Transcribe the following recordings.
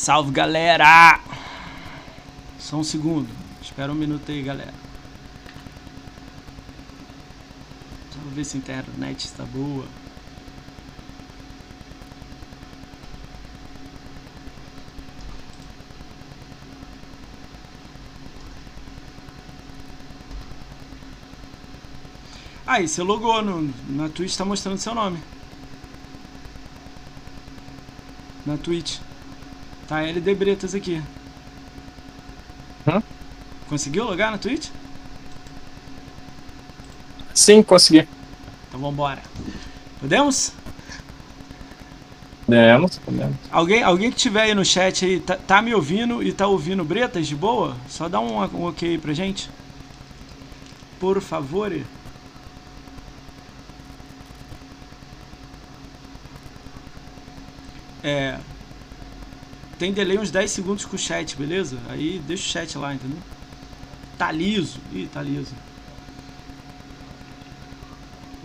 salve galera! Só um segundo, espera um minuto aí galera. Só ver se a internet está boa. Aí, você logou no, na Twitch, tá mostrando seu nome. Na Twitch. Tá LD Bretas aqui. Hã? Conseguiu logar na Twitch? Sim, consegui. Então vambora. Podemos? Podemos, podemos. Alguém, alguém que tiver aí no chat aí, tá, tá me ouvindo e tá ouvindo Bretas de boa? Só dá um, um ok aí pra gente. Por favor. É. Tem delay uns 10 segundos com o chat, beleza? Aí deixa o chat lá, entendeu? Tá liso. Ih, tá liso.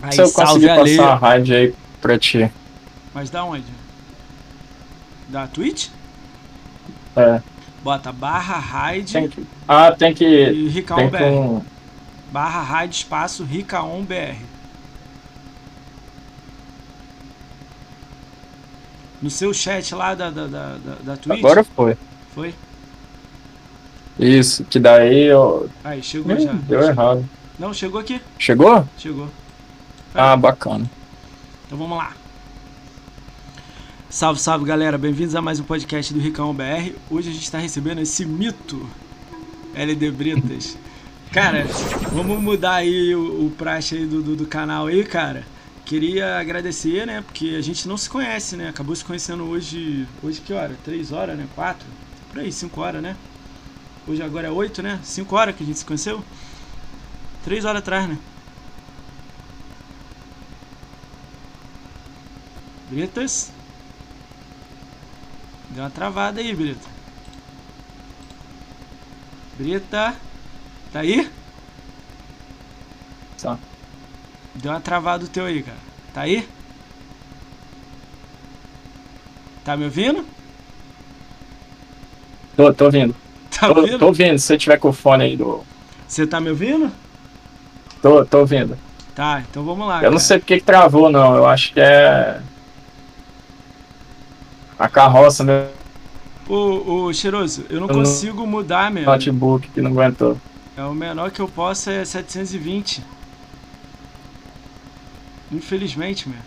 Aí, Se eu conseguir passar a raid aí pra ti. Mas da onde? Da Twitch? É, Bota barra raid tem que... Ah, tem que... e Ricaon Tem BR. Barra raid espaço Ricaon BR. No seu chat lá da, da, da, da, Twitch? Agora foi. Foi? Isso, que daí eu... Aí, chegou Ih, já. Deu errado. Não, chegou aqui. Chegou? Chegou. Ah, bacana. Então vamos lá. Salve, salve galera, bem-vindos a mais um podcast do Ricão BR. Hoje a gente está recebendo esse mito LD Bretas. Cara, vamos mudar aí o, o praxe aí do, do, do canal aí, cara. Queria agradecer, né? Porque a gente não se conhece, né? Acabou se conhecendo hoje. Hoje que hora? Três horas, né? Quatro? Por aí, cinco horas, né? Hoje agora é oito, né? Cinco horas que a gente se conheceu? Três horas atrás, né? Bretas. Deu uma travada aí, Brita. Brita. Tá aí? Tá. Deu uma travada o teu aí, cara. Tá aí? Tá me ouvindo? Tô, tô ouvindo. Tá Tô, ouvindo? tô ouvindo, se você tiver com o fone aí do... Você tá me ouvindo? Tô, tô ouvindo. Tá, então vamos lá. Eu não cara. sei porque que travou, não. Eu acho que é... A carroça, meu Ô, ô, Cheiroso, eu não Eu não- consigo mudar, meu. notebook que não aguentou. É o menor que eu posso é 720. Infelizmente, meu.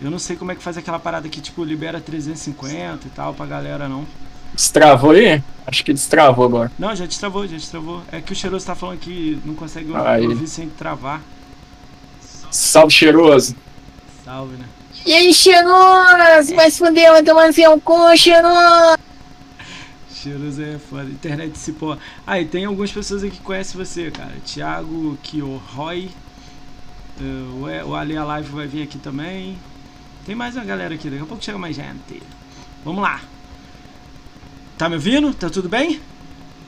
Eu não sei como é que faz aquela parada que, tipo, libera 350 e tal pra galera, não. Destravou aí? Acho que destravou agora. Não, já destravou, já destravou. É que o Cheiroso tá falando que não consegue Aí. ouvir sem travar. Salve, cheiroso. Salve, né? E aí, cheiroso? Vai se fuder, vai tomar no seu cu, cheiroso! Cheiroso é foda. Internet se pô. Ah, e tem algumas pessoas aqui que conhecem você, cara. Thiago Kioroy. O o Ali Alive vai vir aqui também. Tem mais uma galera aqui, daqui a pouco chega mais gente. Vamos lá. Tá me ouvindo? Tá tudo bem?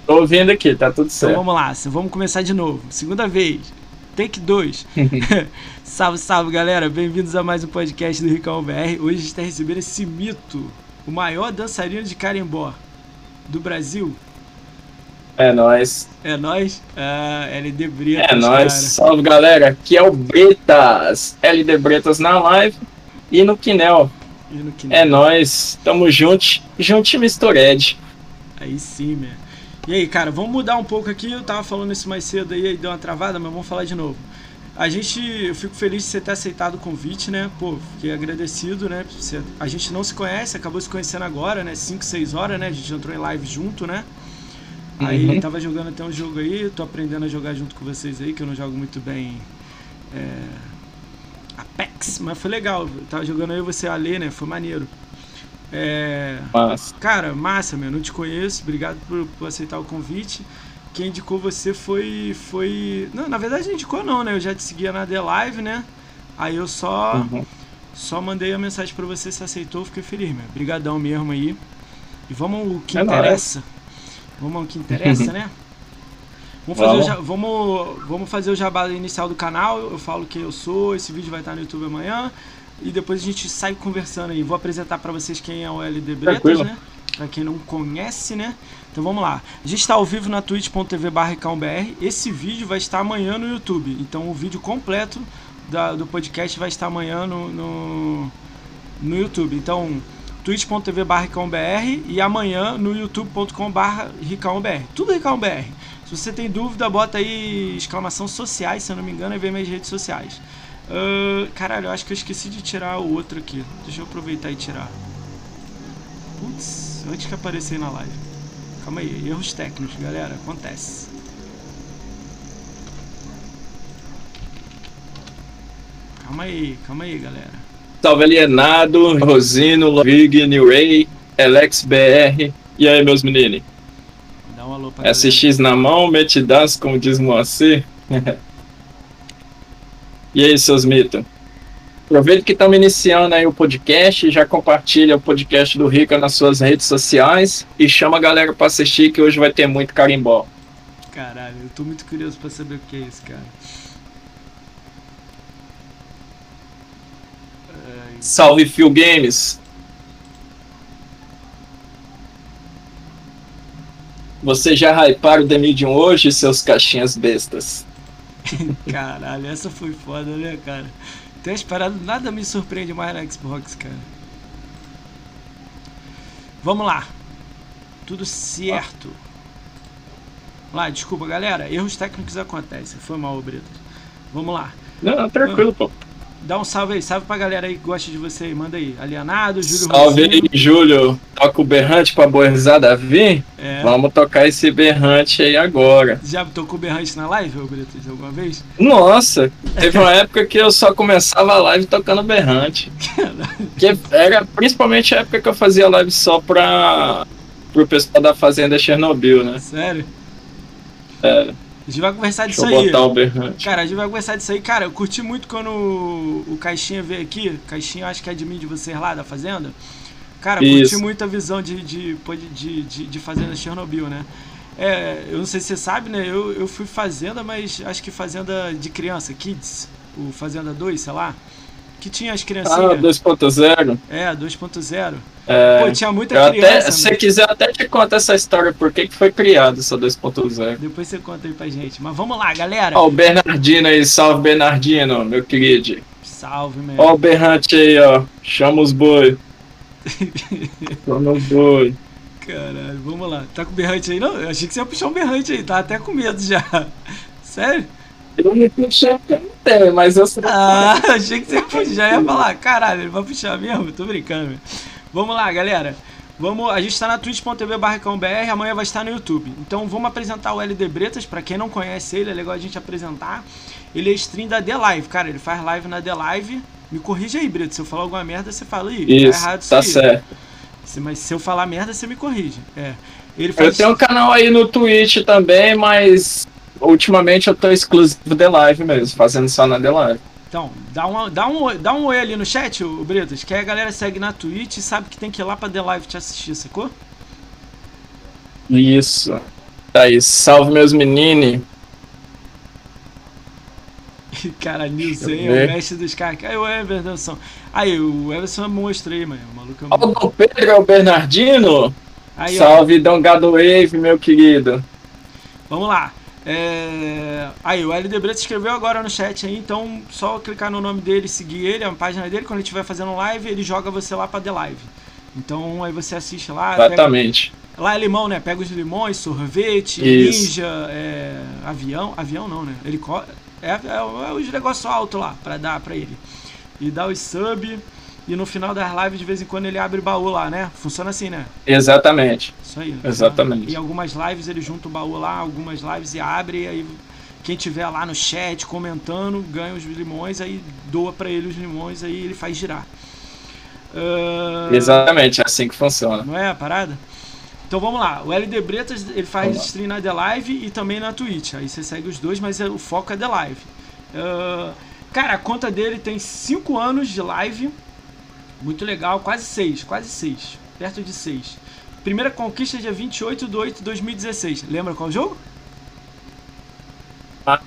Tô ouvindo aqui, tá tudo Então certo. vamos lá, vamos começar de novo. Segunda vez. Take 2. salve, salve galera, bem-vindos a mais um podcast do Ricão BR. Hoje a gente está recebendo esse mito, o maior dançarino de carimbó do Brasil. É nóis. É nós, ah, LD Bretas, É nóis. cara. Salve, galera. Aqui é o Bretas. LD Bretas na live e no Quinel. E no que É nóis. Tamo junto. Junto mistured. Aí sim, meu. E aí, cara, vamos mudar um pouco aqui. Eu tava falando isso mais cedo aí, aí deu uma travada, mas vamos falar de novo. A gente, eu fico feliz de você ter aceitado o convite, né? Pô, fiquei agradecido, né? Você- a gente não se conhece, acabou se conhecendo agora, né? 5, 6 horas, né? A gente entrou em live junto, né? Aí Uhum. tava jogando até um jogo aí, tô aprendendo a jogar junto com vocês aí, que eu não jogo muito bem é, Apex, mas foi legal. Tava jogando e você ali, né? Foi maneiro. É, Mas Cara, massa, meu. Não te conheço. Obrigado por, por aceitar o convite. Quem indicou você foi. foi. Não, na verdade não indicou não, né? Eu já te seguia na The Live, né? Aí eu só. uhum. Só mandei a mensagem pra você, se aceitou, fiquei feliz, meu. Obrigadão mesmo aí. E vamos ao que É nóis. Vamos ao que interessa, né? Vamos fazer, o Vamos. vamos, vamos fazer o jabá inicial do canal. Eu falo quem eu sou. Esse vídeo vai estar no YouTube amanhã. E depois a gente sai conversando aí. Vou apresentar pra vocês quem é o LD Bretas, Tranquilo. né? para quem não conhece, né? Então vamos lá. A gente está ao vivo na twitch.tv barra Esse vídeo vai estar amanhã no YouTube. Então o vídeo completo da, do podcast vai estar amanhã no, no, no YouTube. Então twitch.tv barra e amanhã no youtube.com barra Tudo RicãoBR. Se você tem dúvida, bota aí exclamação sociais, se eu não me engano, e vê minhas redes sociais. Uh, caralho, eu acho que eu esqueci de tirar o outro aqui. Deixa eu aproveitar e tirar. Putz, antes que aparecer na live. Calma aí, erros técnicos, galera. Acontece. Calma aí, calma aí, galera. Salve Alienado, Rosino, Rig, New Ray, Alex BR. E aí, meus meninos? Dá um alô pra SX galera. na mão, metidas, como diz Moacir. e aí, seus mitos? Aproveita que estamos iniciando aí o podcast, já compartilha o podcast do Rica nas suas redes sociais e chama a galera para assistir que hoje vai ter muito carimbó. Caralho, eu tô muito curioso para saber o que é isso, cara. Salve Phil Games. Você já hyparam o The Medium hoje, seus caixinhas bestas? Caralho, essa foi foda, né, cara? Tem as paradas, nada me surpreende mais na Xbox, cara. Vamos lá. Tudo certo. Vamos lá, desculpa, galera. Erros técnicos acontecem. Foi mal, Brito. Vamos lá. Não, tranquilo, pô. Dá um salve aí, salve pra galera aí que gosta de você aí. Manda aí. Alienado, Júlio Salve aí, Júlio. Toca o berrante pra boezada vir? É. Vamos tocar esse berrante aí agora. Já tocou berrante na live, Bretas, alguma vez? Nossa, teve uma época que eu só começava a live tocando berrante. que era principalmente a época que eu fazia live só pra pro pessoal da Fazenda Chernobyl, né? Sério? É. A gente vai conversar disso Deixa aí. Botar. Cara, a gente vai conversar disso aí. Cara, eu curti muito quando o, Caixinha veio aqui. Caixinha, acho que é de mim de vocês lá da Fazenda. Cara, Isso. curti muito a visão de, de, de, de, de Fazenda Chernobyl, né? É, eu não sei se você sabe, né? Eu, eu fui Fazenda, mas acho que Fazenda de criança, Kids. O Fazenda 2, sei lá que tinha as criancinhas. Ah, 2.0. É, 2.0. É, Pô, tinha muita criança. Até, se você quiser, até te conta essa história, por que, que foi criado essa 2.0. Depois você conta aí pra gente. Mas vamos lá, galera. Ó, o Bernardino aí, salve Bernardino, meu querido. Salve, meu. Ó, o Berrante aí, ó. Chama os boi. Chama os boi. Caralho, vamos lá. Tá com o berrante aí? Não, eu achei que você ia puxar um berrante aí, tá até com medo já. Sério? Eu não puxei porque não tem, mas eu sei. Ah, achei que você puxar, ia falar, caralho, ele vai puxar mesmo? Tô brincando. Vamos lá, galera. Vamos, a gente está na twitch.tv barracãobr, amanhã vai estar no YouTube. Então vamos apresentar o LD Bretas, para quem não conhece ele, é legal a gente apresentar. Ele é stream da The Live, cara, ele faz live na The Live. Me corrija aí, Bretas, se eu falar alguma merda, você fala aí. Isso, tá errado isso tá aí. certo. Mas se eu falar merda, você me corrige. É. Ele faz... Eu tenho um canal aí no Twitch também, mas ultimamente eu tô exclusivo The Live mesmo, fazendo só na The Live. Então, dá, uma, dá, um, dá um oi ali no chat, o Bretas, que a galera segue na Twitch e sabe que tem que ir lá pra The Live te assistir, sacou? Isso. Aí, salve meus meninos. cara, Nilson, é o mestre dos caras. Aí o Everson. Aí, o Everson é monstro aí, mano. O maluco é um... Ó, o Pedro é o Bernardino. Aí, salve, ó. Dom Gado Wave, meu querido. Vamos lá. É... Aí, o LD Brito escreveu agora no chat aí, então só clicar no nome dele, seguir ele, a página dele, quando ele estiver fazendo live, ele joga você lá pra The Live. Então aí você assiste lá. Exatamente. Pega... Lá é limão, né? Pega os limões, sorvete, Isso. ninja, é... avião. Avião não, né? Helicóptero. É, é, é os negócios altos lá pra dar pra ele. E dá os sub. E no final das lives, de vez em quando, ele abre baú lá, né? Funciona assim, né? Exatamente. Isso aí. Exatamente. E algumas lives ele junta o baú lá, algumas lives e abre, e aí quem tiver lá no chat comentando ganha os limões, aí doa para ele os limões, aí ele faz girar. Uh... Exatamente, é assim que funciona. Não é a parada? Então vamos lá, o LD Bretas ele faz stream na The Live e também na Twitch. Aí você segue os dois, mas é, o foco é The Live. Uh... Cara, a conta dele tem 5 anos de live. Muito legal, quase 6, quase 6, perto de 6. Primeira conquista dia 28 de 8 de 2016. Lembra qual jogo? Ah,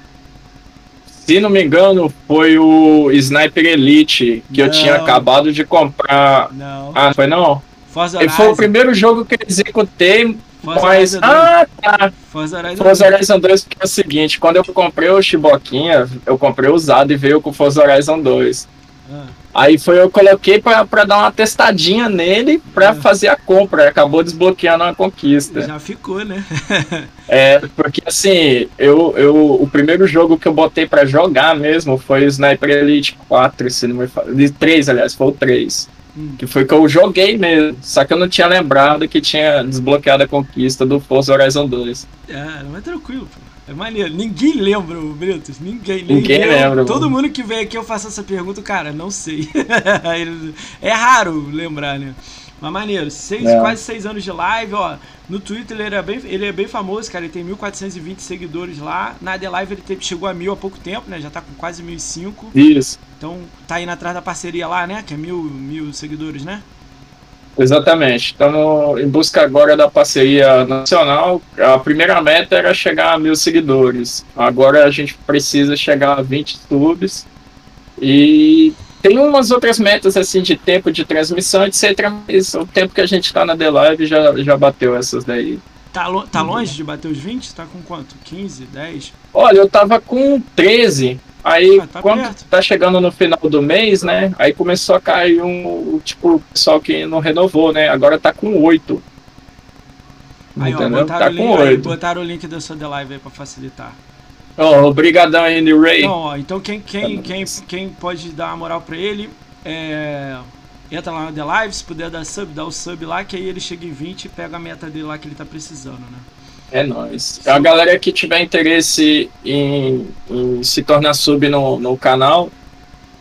se não me engano, foi o Sniper Elite que não. eu tinha acabado de comprar. Não. Ah, foi não? Forza E foi o primeiro jogo que eu executei, Forza mas... Horizon 2. Ah, tá. Forza Horizon Forza 2. Horizon 2 porque é o seguinte, quando eu comprei o Chiboquinha, eu comprei usado e veio com o Forza Horizon 2. Ah, Aí foi eu coloquei pra, pra dar uma testadinha nele pra É. fazer a compra. Acabou desbloqueando a conquista. já ficou, né? É, porque assim, eu, eu, o primeiro jogo que eu botei pra jogar mesmo foi o Sniper Elite 4, se não me falo. 3, aliás, foi o 3. Hum. Que foi que eu joguei mesmo. Só que eu não tinha lembrado que tinha desbloqueado a conquista do Forza Horizon 2. É, mas tranquilo, pô. É maneiro. Ninguém lembra, o Britos. Ninguém, nem Ninguém eu. lembra, Todo mundo que vem aqui eu faço essa pergunta, cara, não sei. é raro lembrar, né? Mas maneiro, seis, É. quase seis anos de live, ó. No Twitter ele, era bem, ele é bem famoso, cara. Ele tem 1.420 seguidores lá. Na The Live ele teve- chegou a mil há pouco tempo, né? Já tá com quase 1.005. Isso, Então tá indo atrás da parceria lá, né? Que é mil, mil seguidores, né? Exatamente. Estamos em busca agora da parceria nacional. A primeira meta era chegar a mil seguidores. Agora a gente precisa chegar a 20 subs. E tem umas outras metas assim de tempo de transmissão, etc. Mas o tempo que a gente tá na The Live já, já bateu essas daí. Tá, lo- tá longe de bater os 20? Tá com quanto? 15, 10? Olha, eu tava com 13. Aí, Ah, tá quando perto. tá chegando no final do mês, né? Aí começou a cair um. Tipo, o pessoal que não renovou, né? Agora tá com 8. Aí, ó, Tá o link, com 8. botaram o link da sua The Live aí pra facilitar. Ó, obrigadão aí, New Ray. Então, ó, então quem, quem, quem, quem pode dar uma moral pra ele, é, entra lá na The Live, se puder dar sub, dá o sub lá, que aí ele chega em 20 e pega a meta dele lá que ele tá precisando, né? É nóis. A galera que tiver interesse em, em se tornar sub no, no canal,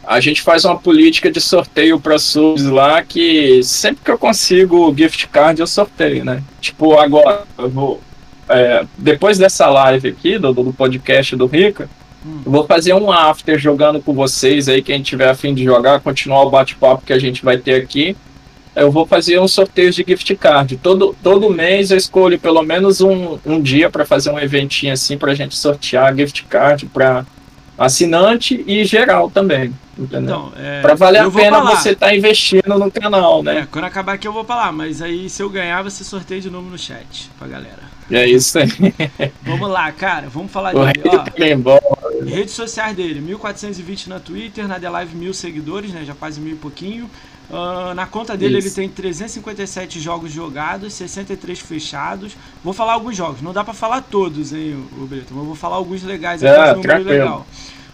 a gente faz uma política de sorteio para subs lá que sempre que eu consigo gift card eu sorteio, né? Tipo, agora eu vou. é, depois dessa live aqui, do, do podcast do Rica, Hum. eu vou fazer um after jogando com vocês aí, quem tiver afim de jogar, continuar o bate-papo que a gente vai ter aqui. Eu vou fazer um sorteio de gift card. Todo, todo mês eu escolho pelo menos um, um dia para fazer um eventinho assim pra gente sortear gift card para assinante e geral também. Entendeu? Então, é, Pra valer a pena lá. você estar investindo no canal, né? É, quando acabar aqui eu vou lá, mas aí se eu ganhar você sorteia de novo no chat pra galera. É, isso aí. Vamos lá, cara, vamos falar O dele, ó. tá embora. Redes sociais dele, 1420 na Twitter, na The Live mil seguidores, né? Já quase mil e pouquinho. Ah, na conta dele Isso. ele tem 357 jogos jogados, 63 fechados. Vou falar alguns jogos, não dá pra falar todos, hein, o Brito, mas vou falar alguns legais É, aqui, um número tranquilo. legal.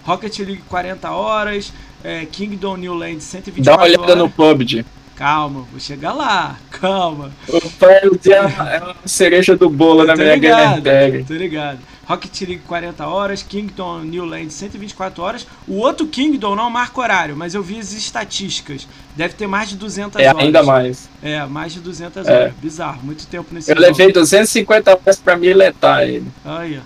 Rocket League 40 horas, é, Kingdom New Land 124 Dá uma olhada horas. no PUBG. Calma, vou chegar lá, calma. O PUBG é uma cereja do bolo na minha ligado, gamer tô ligado. Rocket League 40 horas, Kingdom New Land 124 horas. O outro Kingdom não marca horário, mas eu vi as estatísticas. Deve ter mais de 200 É horas. ainda mais. É, mais de 200 É. horas. Bizarro, muito tempo nesse Eu jogo. levei 250 horas pra me letar ele. Aí, ó.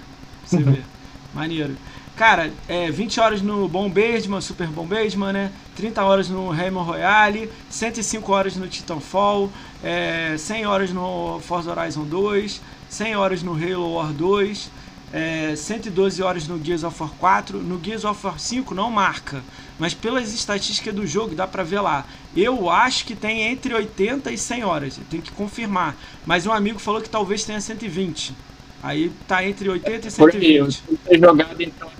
Você vê. Maneiro. Cara, é, 20 horas no Bombardman, Super Bombardman, né? 30 horas no Rayman Royale, 105 horas no Titanfall, é, 100 horas no Forza Horizon 2, 100 horas no Halo War 2, é, 112 horas no Gears of War 4. No Gears of War 5 não marca, mas pelas estatísticas do jogo dá pra ver lá. Eu acho que tem entre 80 e 100 horas, tem que confirmar. Mas um amigo falou que talvez tenha 120. Aí tá entre 80 e Por aí, eu 120. jogado então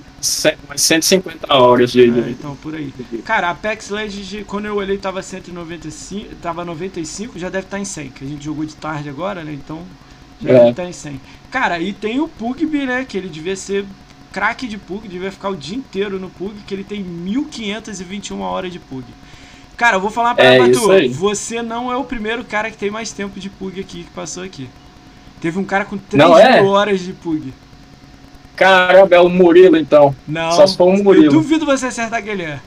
umas 150 horas de. É, então, por aí. Cara, Apex Legends, quando eu olhei, tava 195, tava 95, já deve estar em 100, que a gente jogou de tarde agora, né? Então, já É. deve estar em 100. Cara, e tem o Pugby, né? Que ele devia ser craque de Pug, devia ficar o dia inteiro no Pug, que ele tem 1521 horas de Pug. Cara, eu vou falar pra É você não é o primeiro cara que tem mais tempo de Pug aqui, que passou aqui. Teve um cara com 3 Não é? mil horas de Pug. Caramba, é o Murilo então. Não, Só se for um eu Murilo. duvido você acertar ele é.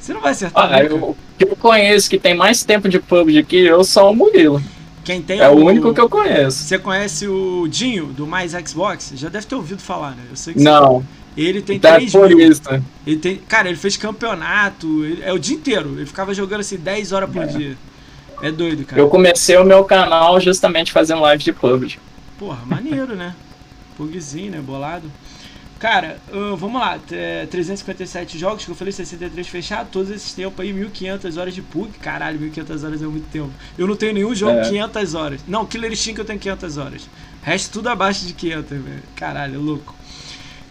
Você não vai acertar Ah, eu, que eu conheço que tem mais tempo de PUBG que eu sou o Murilo. Quem tem É o único que eu conheço. Você conhece o Dinho, do Mais Xbox? Já deve ter ouvido falar, né? Eu sei que Não, você... Ele tem tá 3 por mil. isso. Ele tem... Cara, ele fez campeonato. ele- É o dia inteiro. Ele ficava jogando assim 10 horas por dia. É doido, cara. Eu comecei o meu canal justamente fazendo live de PUBG. Porra, maneiro, né? Pugzinho, né? Bolado. Cara, uh, vamos lá, é, 357 jogos, que eu falei 63 fechado, todos esses tempos aí, 1500 horas de PUC, caralho, 1500 horas é muito tempo. Eu não tenho nenhum jogo é. 500 horas. Não, Killer Instinct eu tenho 500 horas. Resto tudo abaixo de 500, velho. Caralho, louco.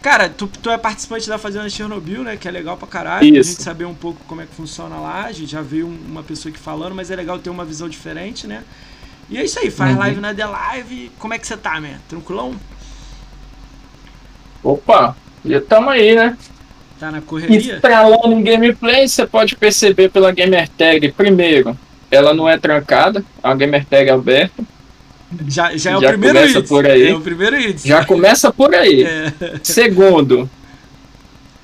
Cara, tu, tu é participante da Fazenda Chernobyl, né? Que é legal pra caralho. Isso. A gente saber um pouco como é que funciona lá. A gente já viu uma pessoa aqui falando, mas é legal ter uma visão diferente, né? E é isso aí, faz uhum. live na The Live. Como é que você tá, man? Tranquilão? Opa, já tamo aí, né? Tá na correria? Estralando em gameplay, você pode perceber pela gamer tag. Primeiro, ela não é trancada, a gamer tag é aberta. Já, já é já o primeiro começa hit. por aí. É o primeiro hit. Já começa por aí. É. Segundo,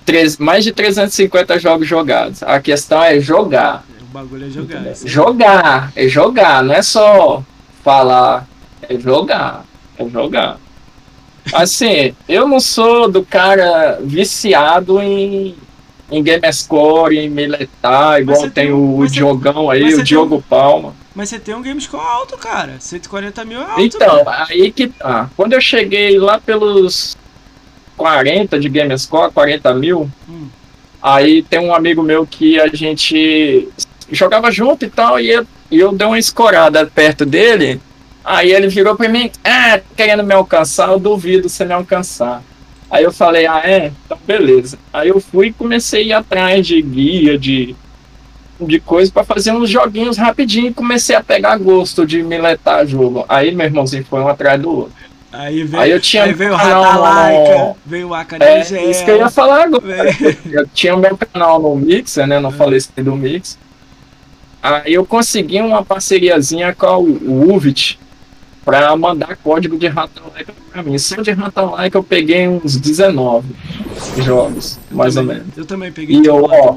três, mais de 350 jogos jogados. A questão é jogar. O bagulho é jogar. É jogar, é jogar, não é só falar, é jogar, é jogar. Assim, eu não sou do cara viciado em, em Gamescore, em militar, igual tem, tem, o Diogão aí, o Diogo um, Palma. Mas você tem um Gamescore alto, cara. 140 mil é alto. Então, aí que tá. Quando eu cheguei lá pelos 40 de Gamescore, 40 mil, hum. aí tem um amigo meu que a gente jogava junto e tal, e eu, e eu dei uma escorada perto dele. Aí ele virou pra mim, ah, querendo me alcançar, eu duvido você me alcançar. Aí eu falei, ah, é? Então beleza. Aí eu fui e comecei a ir atrás de guia, de, de coisa para fazer uns joguinhos rapidinho e comecei a pegar gosto de miletar jogo. Aí meu irmãozinho foi um atrás do outro. Aí, veio, aí eu tinha aí veio o Ratalaika, veio o Acanegel. É, isso que eu ia falar agora. Eu tinha o meu canal no Mixer, né? Não é. falei isso do Mix. Aí eu consegui uma parceriazinha com o Uvit, para mandar código de Ratalaika para mim. Só de Ratalaika eu peguei uns 19 jogos, eu mais também, ou menos. Eu também peguei. E eu, ó,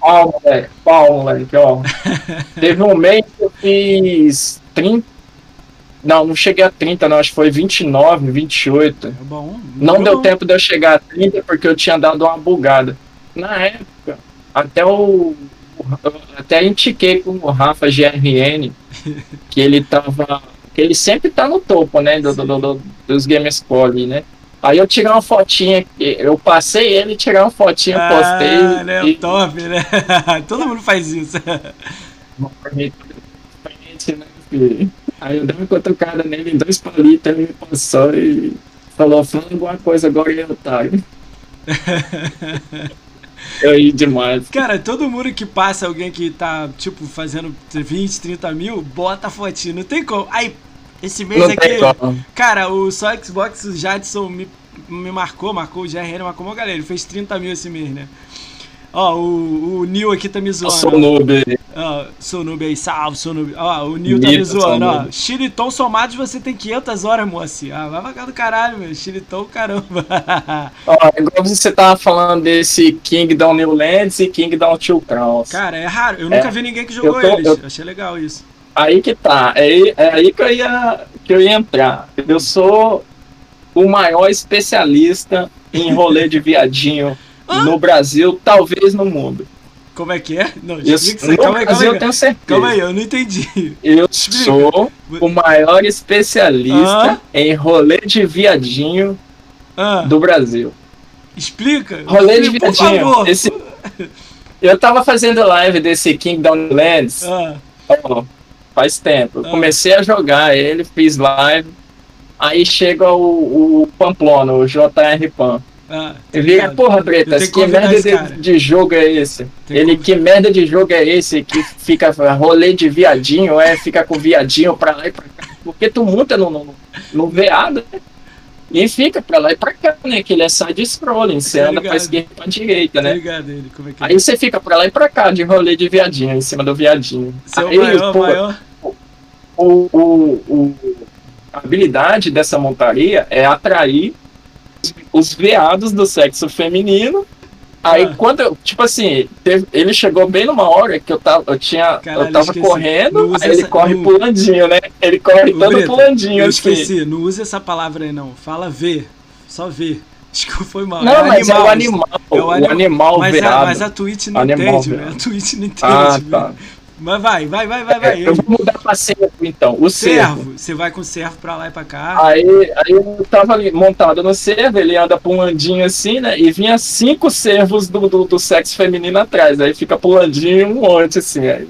ó, moleque, pau, moleque, ó. Teve um mês que eu fiz 30. Não, não cheguei a 30, não, acho que foi 29, 28. É bom. Não bom. deu tempo de eu chegar a 30 porque eu tinha dado uma bugada. Na época, até o. Até indiquei com o Rafa GRN que ele tava ele sempre tá no topo, né, do, do, do, dos Gamescore, né. Aí eu tirei uma fotinha, eu passei ele, tirei uma fotinha, ah, postei. né, e... top, né? Todo mundo faz isso. Aí eu dei uma cutucada nele, dois palitos, ele me passou e falou, fala alguma coisa agora, ele é otário. Eu ri demais. Cara, todo mundo que passa alguém que tá, tipo, fazendo 20, 30 mil, bota a fotinha. Não tem como. Aí, esse mês não aqui. Cara, o só Xbox, o Jadson me, me marcou, marcou o GRN, marcou uma galera. Ele fez 30 mil esse mês, né? Ó, o, o Neil aqui tá me zoando. Sou noob. Ó, sou noob aí, salve, sou noob. Ó, o Neil tá me zoando, ó. Chiliton somados você tem 500 horas, moça. Ah, vai vagar do caralho, meu. Chiliton, caramba. ó, igual você tava falando desse Kingdom New Lands e Kingdom Two Crowns. Cara, é raro. Eu nunca é. vi ninguém que jogou tô, eles. Eu... Achei legal isso. Aí que tá. É, é aí que eu, ia, que eu ia entrar. Eu sou o maior especialista em rolê de viadinho no Brasil, talvez no mundo. Como é que é? Não, explica isso. Calma aí, calma. Eu tenho certeza. Calma aí, eu não entendi. Eu explica. sou o maior especialista ah? em rolê de viadinho ah? do Brasil. Explica. Rolê explica, de viadinho. Esse... Eu tava fazendo live desse Kingdom Lands ah. oh, faz tempo. Eu comecei a jogar ele, fiz live. Aí chega o, o Pamplona, o JR Pam. Ah, Vira, porra, Bretas, que merda de, de, jogo é esse? Tem Ele, que merda de jogo é esse que fica rolê de viadinho, é, fica com viadinho pra lá e pra cá. Porque tu monta no, no, no veado, né? E fica pra lá e pra cá, né? Que ele é side-scrolling, você anda pra esquerda e pra direita, né? Ele, como é que é? Aí você fica pra lá e pra cá de rolê de viadinho, em cima do viadinho. Seu Aí, maior, pô, maior. O, o, o, a habilidade dessa montaria é atrair os veados do sexo feminino. Aí ah. quando eu, tipo assim, teve, ele chegou bem numa hora que eu tava, eu tinha, Caralho, eu tava correndo, aí ele essa, corre pulandinho, né? Ele corre todo Breta, pulandinho, eu assim. esqueci, não use essa palavra aí não, fala ver, só ver. Acho que foi mal. Não, é mas animal, é o animal, é o, o animal mas. A, mas a Twitch não animal entende, velho. A Twitch não entende, ah, tá. Mas vai, vai, vai, vai, vai. É, eu vou mudar pra servo, então. O servo. servo. Você vai com o servo pra lá e pra cá. Aí, aí eu tava ali montado no servo, ele anda pulandinho assim, né? E vinha cinco servos do, do, do sexo feminino atrás. Aí fica pulandinho um monte, assim. Aí,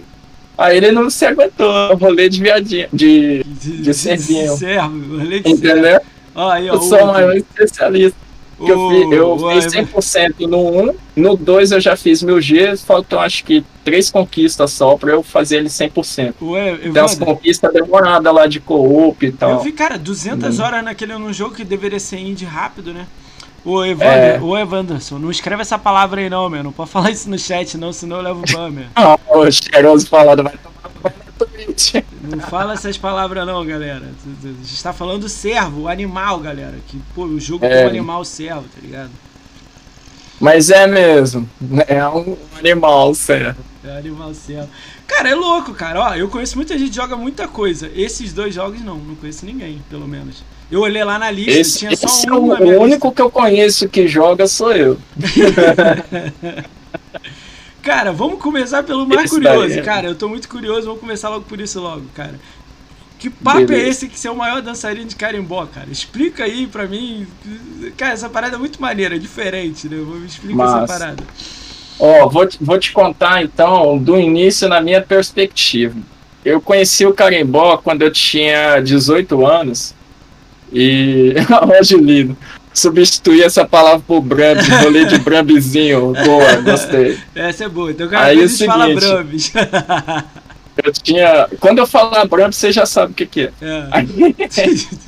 aí ele não se aguentou. Rolê de viadinho. De, de servinho. Servo, rolê de servo. Entendeu? Ó, aí, ó, Eu sou o maior especialista. Que eu O- fiz, eu o- fiz 100% no 1, no 2 eu já fiz mil Gs, faltam acho que três conquistas só pra eu fazer ele 100%. Ué, Tem umas Evandro, conquistas demoradas lá de co-op e eu tal. vi, cara, 200 Uhum. horas naquele num jogo que deveria ser indie rápido, né? Ô, Evandro, É. ô, Evanderson, não escreve essa palavra aí não, meu. Não pode falar isso no chat, não, senão eu levo ban, meu. Ah, o cheiroso falando, vai tomar Twitch. Não fala essas palavras não, galera. A gente está falando do servo, o animal, galera. Que, pô, o jogo É. um animal servo, tá ligado? Mas é mesmo, é um animal, sério. É animal servo. Cara, é louco, cara. Ó, eu conheço muita gente que joga muita coisa. Esses dois jogos não, não conheço ninguém, pelo menos. Eu olhei lá na lista, Esse, tinha só esse é um minha o único que eu conheço que joga sou eu. Cara, vamos começar pelo mais Esse curioso. daí é. Cara, eu tô muito curioso, vamos começar logo por isso logo, cara. Que papo é Beleza. esse que você é o maior dançarino de carimbó, cara? Explica aí pra mim. Cara, essa parada é muito maneira, é diferente, né? Vou me explicar essa Massa. parada. Ó, vou, te- vou te contar então do início na minha perspectiva. Eu conheci o carimbó quando eu tinha 18 anos e. Olha, lindo. Substituí essa palavra por Brambis, rolê de Brambizinho. Boa, gostei. Essa é boa. Então, cara, Aí a é o gente fala seguinte. Brambis. Eu tinha. Quando eu falar Brambis, você já sabe o que, que é. É. Aí,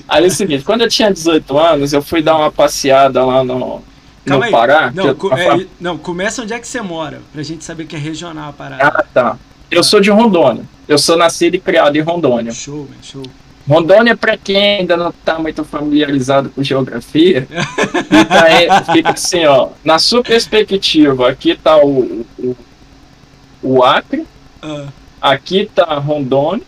aí é o seguinte, quando eu tinha 18 anos, eu fui dar uma passeada lá no, Calma no aí. Pará. Não, eu- co- a é, não, começa onde é que você mora, pra gente saber que é regional a parada. Ah, tá. Eu sou de Rondônia. Eu sou nascido e criado em Rondônia. Show, show. Rondônia, para quem ainda não está muito familiarizado com geografia, fica, fica assim, ó. Na sua perspectiva, aqui está o, o, o Acre, Ah, aqui está Rondônia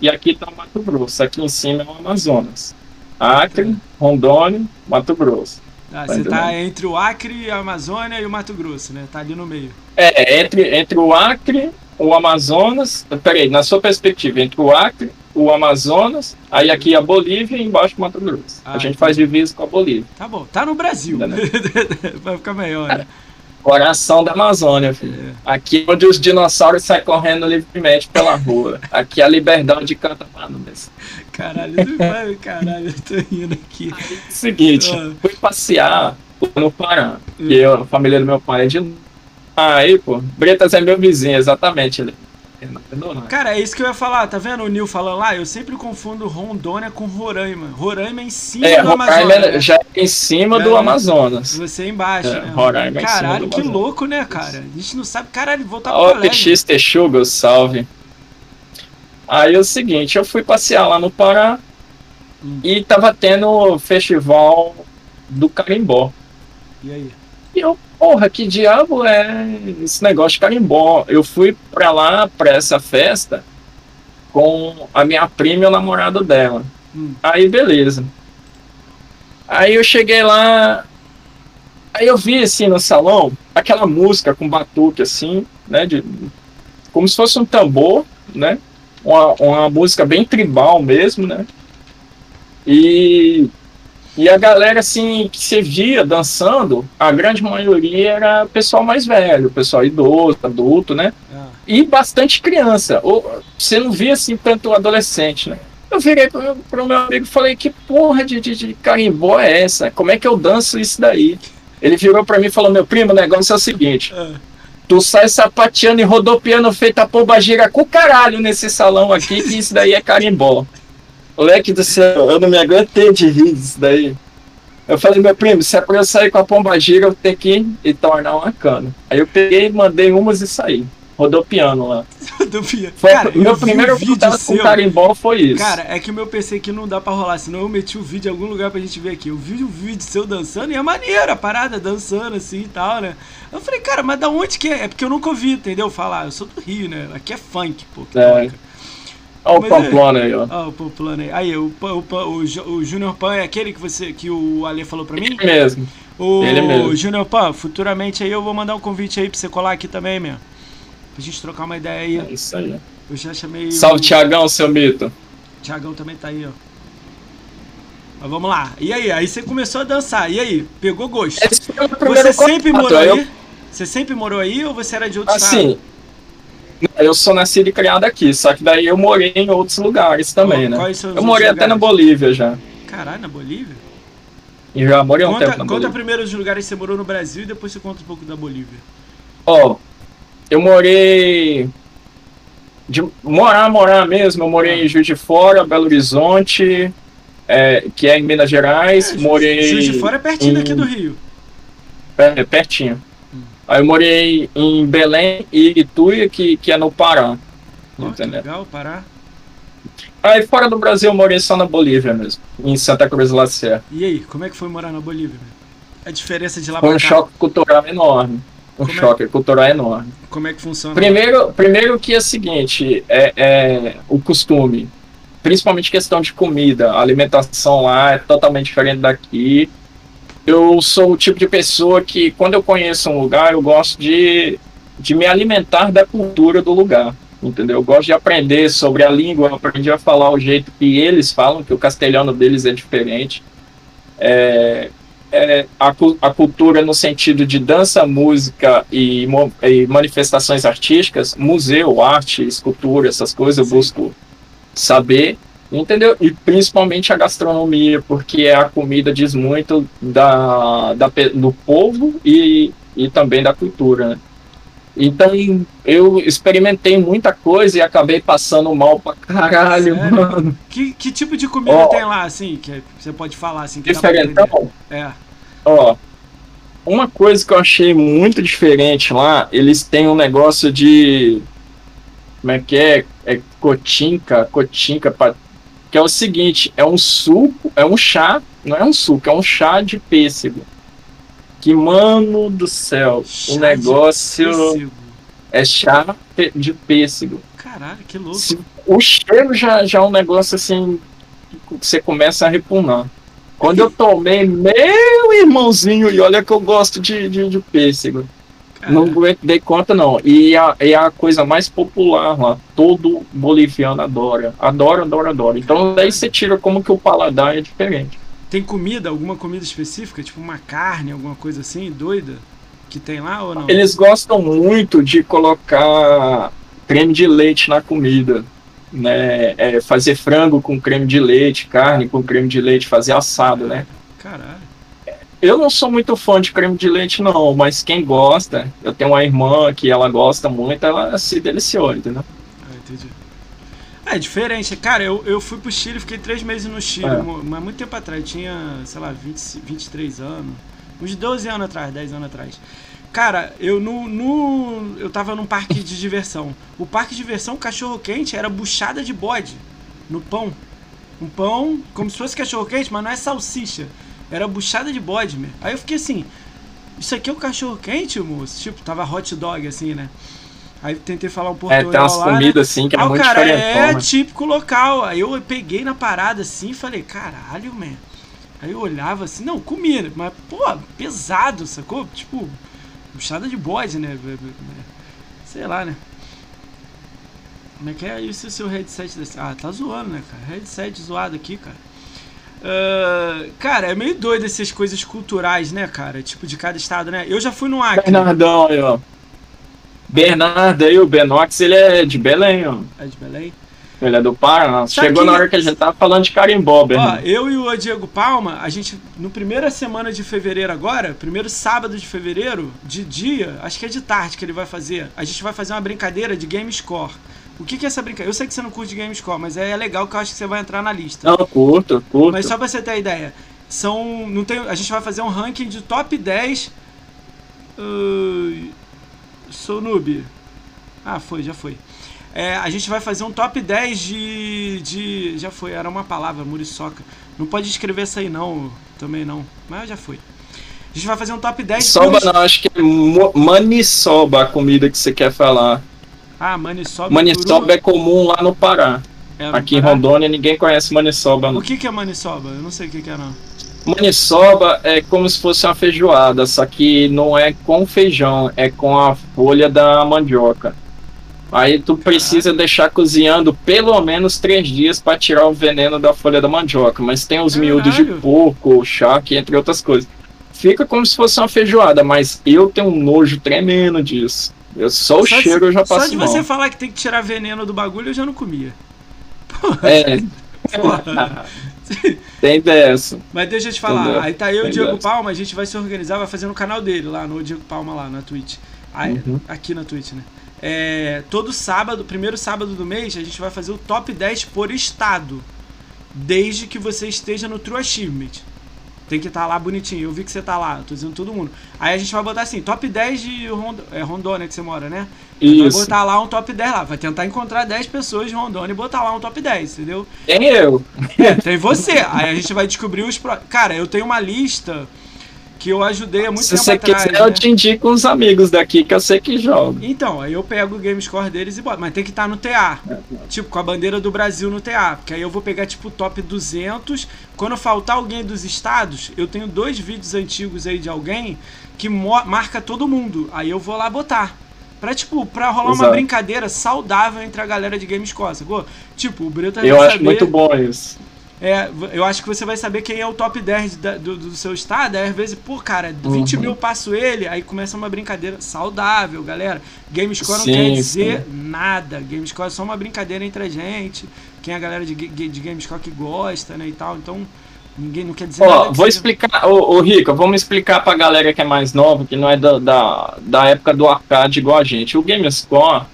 e aqui está Mato Grosso. Aqui em cima é o Amazonas. Acre, Rondônia, Mato Grosso. tá, Tá você tá entendendo? entre o Acre, a Amazônia e o Mato Grosso, né? Tá ali no meio. É, entre, entre o Acre, o Amazonas. Peraí, na sua perspectiva, entre o Acre, o Amazonas, aí aqui a Bolívia e embaixo o Mato Grosso. Ah, a gente faz divisa com a Bolívia. Tá bom, tá no Brasil. Ainda Vai ficar melhor, né? Coração da Amazônia, filho. É. Aqui onde os dinossauros saem correndo livremente pela rua. Aqui a liberdade canta pra nós. Caralho, não vai, caralho, eu tô rindo aqui. Seguinte, Ah. fui passear no Pará. Hum. E eu, a família do meu pai é de. Aí, pô, Bretas é meu vizinho, exatamente. Ele. Cara, é isso que eu ia falar, tá vendo o Nil falando lá? Eu sempre confundo Rondônia com Roraima. Roraima é em cima É, do Roraima Amazonas. né? já é em cima do É. Amazonas. Você embaixo, É, né? Roraima é em cima Caralho, do que Amazonas. louco, né, cara? A gente não sabe, caralho, voltar pro Ó, colégio. PX Texuga, salve. Aí é o seguinte, eu fui passear lá no Pará Hum. e tava tendo o festival do carimbó. E aí? E eu, porra, que diabo é esse negócio de carimbó? Eu fui pra lá, pra essa festa, com a minha prima e o namorado dela. Hum. Aí, beleza. Aí eu cheguei lá, aí eu vi, assim, no salão, aquela música com batuque, assim, né, de, como se fosse um tambor, né, uma, uma música bem tribal mesmo, né, e e a galera, assim, que você via dançando, a grande maioria era pessoal mais velho, pessoal idoso, adulto, né? Ah, E bastante criança. Ou, você não via, assim, tanto adolescente, né? Eu virei pro, pro meu amigo e falei, que porra de, de, de carimbó é essa? Como é que eu danço isso daí? Ele virou pra mim e falou, meu primo, o negócio é o seguinte, ah. tu sai sapateando e rodopiando feita pomba gira com caralho nesse salão aqui, que isso daí é carimbó. Moleque do céu, eu não me aguentei de rir disso daí. Eu falei, meu primo, se é pra eu sair com a pomba gira, eu tenho que ir e tornar uma cana. Aí eu peguei, mandei umas e saí. Rodopiando lá. Do Pia. Foi Cara, meu primeiro vídeo contato com carimbó foi isso. Cara, é que o meu PC aqui não dá pra rolar, senão eu meti o vídeo em algum lugar pra gente ver aqui. Eu vi o vídeo seu dançando e é maneiro a parada, dançando assim e tal, né? Eu falei, cara, mas da onde que é? É porque eu nunca ouvi, entendeu? Falar, eu sou do Rio, né? Aqui é funk, pô. Que É. toca. Olha o mas Pamplona aí, ó. Ah, o Pamplona aí. Aí, o, o, o, o Junior Pan é aquele que você que o Ale falou pra mim? Ele mesmo. O Ele mesmo. Junior Pan, futuramente aí eu vou mandar um convite aí pra você colar aqui também, meu. Pra gente trocar uma ideia aí. É isso aí. Eu já chamei. Salve, o... Tiagão, seu mito. Tiagão também tá aí, ó. Mas vamos lá. E aí? Aí você começou a dançar. E aí? Pegou gosto? Você sempre morou aí? Eu... Você sempre morou aí ou você era de outro assim, estado? Eu sou nascido e criado aqui, só que daí eu morei em outros lugares também, né? eu morei até na Bolívia já. Caralho, na Bolívia? E já morei conta, um tempo na Conta Bolívia. primeiro os lugares que você morou no Brasil e depois você conta um pouco da Bolívia. Ó, oh, eu morei de morar, morar mesmo. Eu morei em Juiz de Fora, Belo Horizonte, é, que é em Minas Gerais. É, morei. Juiz de Fora é pertinho em... daqui do Rio. É, pertinho. Aí eu morei em Belém e Ituia, que, que é no Pará. Oh, entendeu? legal, Pará. Aí fora do Brasil eu morei só na Bolívia mesmo, em Santa Cruz de la Sierra. E aí, como é que foi morar na Bolívia? A diferença de lá Foi um choque cultural enorme. Um Como é choque é? cultural enorme. Como é que funciona? Primeiro, primeiro que é o seguinte, é, é o costume. Principalmente questão de comida. A alimentação lá é totalmente diferente daqui. Eu sou o tipo de pessoa que, quando eu conheço um lugar, eu gosto de, de me alimentar da cultura do lugar. Entendeu? Eu gosto de aprender sobre a língua, aprendi a falar o jeito que eles falam, que o castelhano deles é diferente. É, é, a, a, cultura no sentido de dança, música e, e, manifestações artísticas, museu, arte, escultura, essas coisas, eu busco saber, entendeu? E principalmente a gastronomia, porque a comida diz muito da, da do povo e, e também da cultura, né? Então eu experimentei muita coisa e acabei passando mal pra caralho, Sério? mano. Que, que tipo de comida oh, tem lá, assim, que você pode falar assim? Que diferentão? É. Ó, uma coisa que eu achei muito diferente lá, eles têm um negócio de. Como é que é? É cotinca, cotinca, que é o seguinte: é um suco, é um chá, não é um suco, é um chá de pêssego. Que, mano do céu, chá o negócio é chá de pêssego. Caralho, que louco. o cheiro já, já é um negócio assim que você começa a repugnar. Quando eu tomei, meu irmãozinho, e olha que eu gosto de, de, de pêssego. Não dei conta, não. E a, é a coisa mais popular lá. Todo boliviano adora. Adora, adora, adora. Então daí você tira como que o paladar é diferente. Tem comida, alguma comida específica? Tipo uma carne, alguma coisa assim, doida? Que tem lá ou não? Eles gostam muito de colocar creme de leite na comida né, é, fazer frango com creme de leite, carne com creme de leite, fazer assado, né? Caralho. Eu não sou muito fã de creme de leite, não, mas quem gosta, eu tenho uma irmã que ela gosta muito, ela se deliciou, entendeu? Ah, entendi. É diferente. Cara, eu, eu fui pro Chile, fiquei três meses no Chile, é. mas muito tempo atrás, tinha, sei lá, 20, 23 anos. Uns 12 anos atrás, 10 anos atrás. Cara, eu no, no, eu tava num parque de diversão. O parque de diversão, cachorro quente, era buchada de bode no pão. Um pão como se fosse cachorro quente, mas não é salsicha. Era buchada de bode, meu. Aí eu fiquei assim, isso aqui é o cachorro quente, moço? Tipo, tava hot dog assim, né? Aí tentei falar um português. É, tem umas comidas né? assim que é ah, muito cara. É típico local. Aí eu peguei na parada assim e falei, caralho, man. Aí eu olhava assim, não, comia, mas, pô, pesado, sacou? Tipo, Buchada de bode, né? Sei lá, né? Como é que é isso seu headset desse? Ah, tá zoando, né, cara? Headset zoado aqui, cara. Uh, cara, é meio doido essas coisas culturais, né, cara? Tipo, de cada estado, né? Eu já fui no Acre. Bernardão aí, ó. Bernardo aí, o Benox, ele é de Belém, ó. É de Belém? Ele é do Paraná. Chegou que... na hora que a gente tava falando de carimbó, Ó, eu e o Diego Palma, a gente, no primeira semana de fevereiro agora, primeiro sábado de fevereiro, de dia, acho que é de tarde que ele vai fazer, a gente vai fazer uma brincadeira de Game Score. O que, que é essa brincadeira? Eu sei que você não curte Game Score, mas é legal que eu acho que você vai entrar na lista. Não, curto, curto. Mas só pra você ter a ideia, são. Não tem, a gente vai fazer um ranking de top 10. Uh, sou noob. Ah, foi, já foi. É, a gente vai fazer um top 10 de, de. Já foi, era uma palavra, muriçoca. Não pode escrever essa aí não, também não. Mas já foi. A gente vai fazer um top 10 Soba não, acho que é maniçoba a comida que você quer falar. Ah, maniçoba. Maniçoba é comum lá no Pará. É, no Aqui Pará? em Rondônia ninguém conhece maniçoba. Não. O que, que é maniçoba? Eu não sei o que, que é não. Maniçoba é como se fosse uma feijoada, só que não é com feijão, é com a folha da mandioca. Aí tu precisa deixar cozinhando pelo menos três dias para tirar o veneno da folha da mandioca. Mas tem os miúdos de Caralho. porco, charque, entre outras coisas. Fica como se fosse uma feijoada, mas eu tenho um nojo tremendo disso. Eu, só o Só de- cheiro eu já Só passo de mal. você falar que tem que tirar veneno do bagulho, eu já não comia. É, Porra. tem dessa. Mas deixa eu te falar, Entendeu? aí tá eu e o Diego dessa. Palma, a gente vai se organizar, vai fazer no canal dele lá, no Diego Palma lá, na Twitch. Aí, Uhum. Aqui na Twitch, né? É, todo sábado, primeiro sábado do mês, a gente vai fazer o top 10 por estado. Desde que você esteja no True Achievement. Tem que estar lá bonitinho. Eu vi que você tá lá, tô dizendo todo mundo. Aí a gente vai botar assim, top 10 de Rond é, Rondônia que você mora, né? Vai Isso. botar lá um top 10 lá. Vai tentar encontrar 10 pessoas de Rondônia e botar lá um top 10, entendeu? Tem eu. É, tem você. Aí a gente vai descobrir os. Pro... Cara, eu tenho uma lista que eu ajudei há muito Se tempo você atrás. quiser, né? eu te indico uns amigos daqui que eu sei que jogam. Então, aí eu pego o game score deles e boto. Mas tem que estar no TA. Tipo, com a bandeira do Brasil no TA. Porque aí eu vou pegar, tipo, top 200. Quando faltar alguém dos estados, eu tenho dois vídeos antigos aí de alguém que marca todo mundo. Aí eu vou lá botar. Pra, tipo, pra rolar uma Exato. brincadeira saudável entre a galera de game score, sacou? Tipo, o Brito Eu vai acho saber... muito bom isso. É, eu acho que você vai saber quem é o top 10 da- do, do seu estado. Aí às vezes, pô, cara, 20 Uhum. mil passo ele, aí começa uma brincadeira saudável, galera. Gamescore não Sim, quer dizer sim. nada. Gamescore é só uma brincadeira entre a gente. Quem é a galera de, de Gamescore que gosta, né, e tal. Então, ninguém não quer dizer nada. Ó, vou seja- explicar, ô, ô Rico, vamos explicar pra galera que é mais nova, que não é da, da, da época do arcade igual a gente. O Gamescore,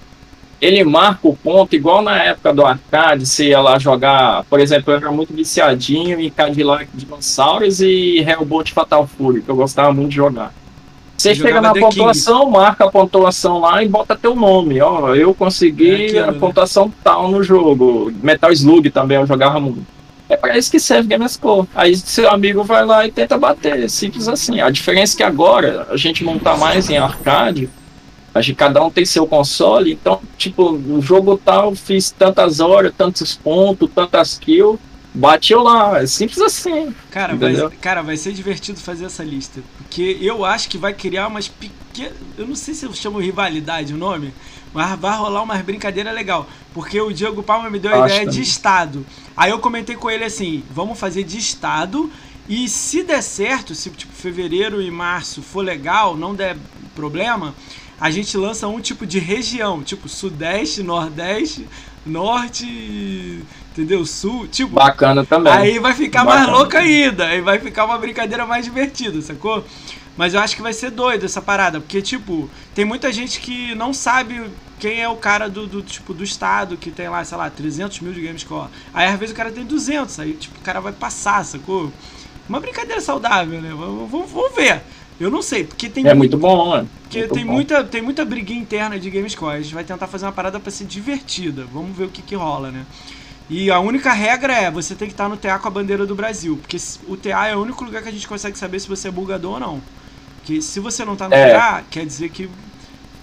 ele marca o ponto igual na época do arcade, você ia lá jogar, por exemplo, eu era muito viciadinho em Cadillac Dinossauros e Hellbolt Fatal Fury, que eu gostava muito de jogar. Você chega na The King. pontuação, marca a pontuação lá e bota teu nome. Ó, eu É consegui aquilo, a né? pontuação tal no jogo. Metal Slug também eu jogava muito. É para isso que serve Gamescore. Aí seu amigo vai lá e tenta bater. Simples assim. A diferença é que agora a gente não tá mais em arcade. A gente, cada um tem seu console. Então, tipo, o jogo tal, fiz tantas horas, tantos pontos, tantas kills. Bateu lá. É simples assim. Cara vai, cara, vai ser divertido fazer essa lista. Porque eu acho que vai criar umas pequenas. Eu não sei se eu chamo rivalidade o nome, mas vai rolar umas brincadeiras legal. Porque o Diego Palma me deu a Acho ideia de também. estado. Aí eu comentei com ele assim: vamos fazer de estado. E se der certo, se tipo fevereiro e março for legal, não der problema, a gente lança um tipo de região, tipo Sudeste, Nordeste, Norte, entendeu? Sul, tipo. Bacana também. Aí vai ficar mais Bacana. louca ainda. Aí vai ficar uma brincadeira mais divertida, sacou? Mas eu acho que vai ser doido essa parada. Porque, tipo, tem muita gente que não sabe quem é o cara do, do, tipo, do estado que tem lá, sei lá, 300 mil de Gamescore. Aí às vezes o cara tem 200. Aí, tipo, o cara vai passar, sacou? Uma brincadeira saudável, né? Vamos- vamos ver. Eu não sei, porque tem É muito bom, mano. porque Muito tem bom. muita, tem muita briguinha interna de Gamescore. A gente vai tentar fazer uma parada pra ser divertida. Vamos ver o que, que rola, né? E a única regra é você tem que estar no TA com a bandeira do Brasil. Porque o TA é o único lugar que a gente consegue saber se você é bugador ou não. Porque se você não tá no É. TA, quer dizer que.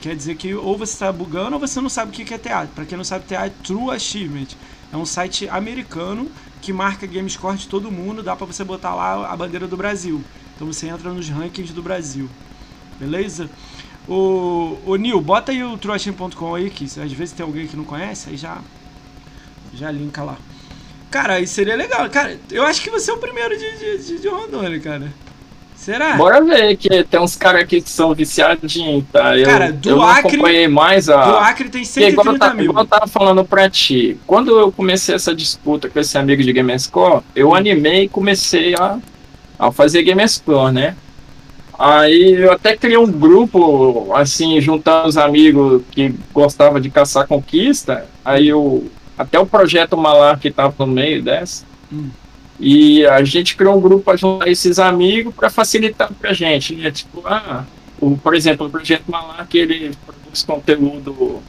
Quer dizer que ou você tá bugando ou você não sabe o que que é TA. Pra quem não sabe, TA é True Achievement. É um site americano que marca Gamescore de todo mundo. Dá pra você botar lá a bandeira do Brasil. Então você entra nos rankings do Brasil. Beleza? O, o Nil, bota aí o trueachin.com aí, que às vezes tem alguém que não conhece, aí já já linka lá. Cara, aí seria legal. Cara, eu acho que você é o primeiro de, de, de, de Rondônia, cara. Será? Bora ver, que tem uns caras aqui que são viciadinhos, tá? Eu, Cara, do eu Acre- acompanhei mais a. Do Acre tem Porque igual, eu 130 tava, mil. igual eu tava falando pra ti, quando eu comecei essa disputa com esse amigo de Gamescore, eu animei e comecei a, a fazer Gamescore, né? Aí eu até criei um grupo, assim, juntando os amigos que gostavam de caçar conquista. Aí eu. Até o projeto Malar que tava no meio dessa. Hum. E a gente criou um grupo para juntar esses amigos para facilitar pra gente, né? Tipo, ah, o, por exemplo, o projeto Malar que ele produz conteúdo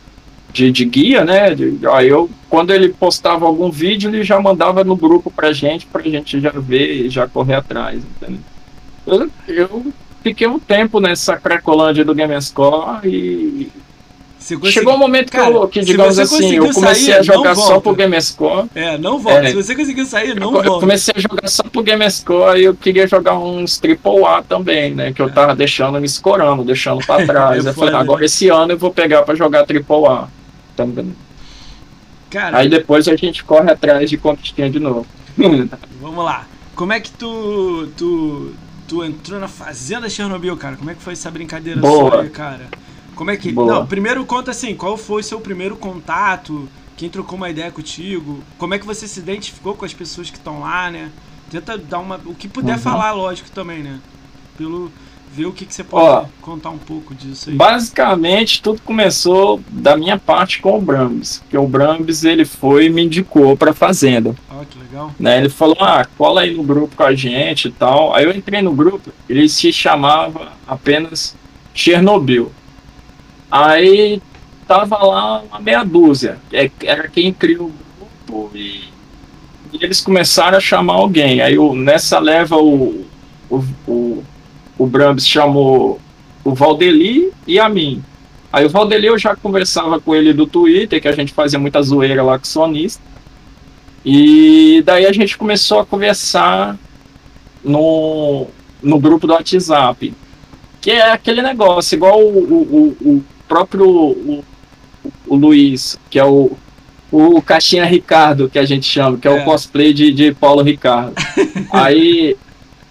de, de guia, né? De- aí eu, quando ele postava algum vídeo, ele já mandava no grupo pra gente, pra gente já ver e já correr atrás, entendeu? Eu, eu fiquei um tempo nessa cracolândia do Gamescore e Você conseguiu- chegou um momento que, Cara, eu, que digamos assim, eu comecei sair, a jogar só pro Gamescore. É, não volta. É. Se você conseguiu sair, não eu volta. comecei a jogar só pro Gamescore e eu queria jogar uns triple A também, né? Que eu tava deixando me escorando, deixando pra trás. É eu falei, agora esse ano eu vou pegar pra jogar triple A. também. Cara, Aí depois a gente corre atrás de Conquistinha de novo. vamos lá. Como é que tu, tu, tu entrou na Fazenda Chernobyl, cara? Como é que foi essa brincadeira Boa. sua cara? Como é que. Boa. Não, primeiro conta assim, qual foi seu primeiro contato? Quem trocou uma ideia contigo? Como é que você se identificou com as pessoas que estão lá, né? Tenta dar uma. O que puder Uhum. falar, lógico, também, né? Pelo. Ver o que, que você pode Ó, contar um pouco disso aí. Basicamente, tudo começou da minha parte com o Brambis. Porque o Brambis, ele foi e me indicou pra Fazenda. Ó, que legal. né? Ele falou, ah, cola aí no grupo com a gente e tal. Aí eu entrei no grupo, ele se chamava apenas Chernobyl. Aí tava lá uma meia dúzia, é- era quem criou o grupo e, e eles começaram a chamar alguém. Aí o- nessa leva o, o, o, o Brambis chamou o Valdeli e a mim. Aí o Valdeli eu já conversava com ele do Twitter, que a gente fazia muita zoeira lá com o sonista. E daí a gente começou a conversar no, no grupo do WhatsApp. Que é aquele negócio, igual o, o, o- próprio o, o Luiz, que é o, o Caixinha Ricardo, que a gente chama, que é, É. o cosplay de, de Paulo Ricardo. Aí,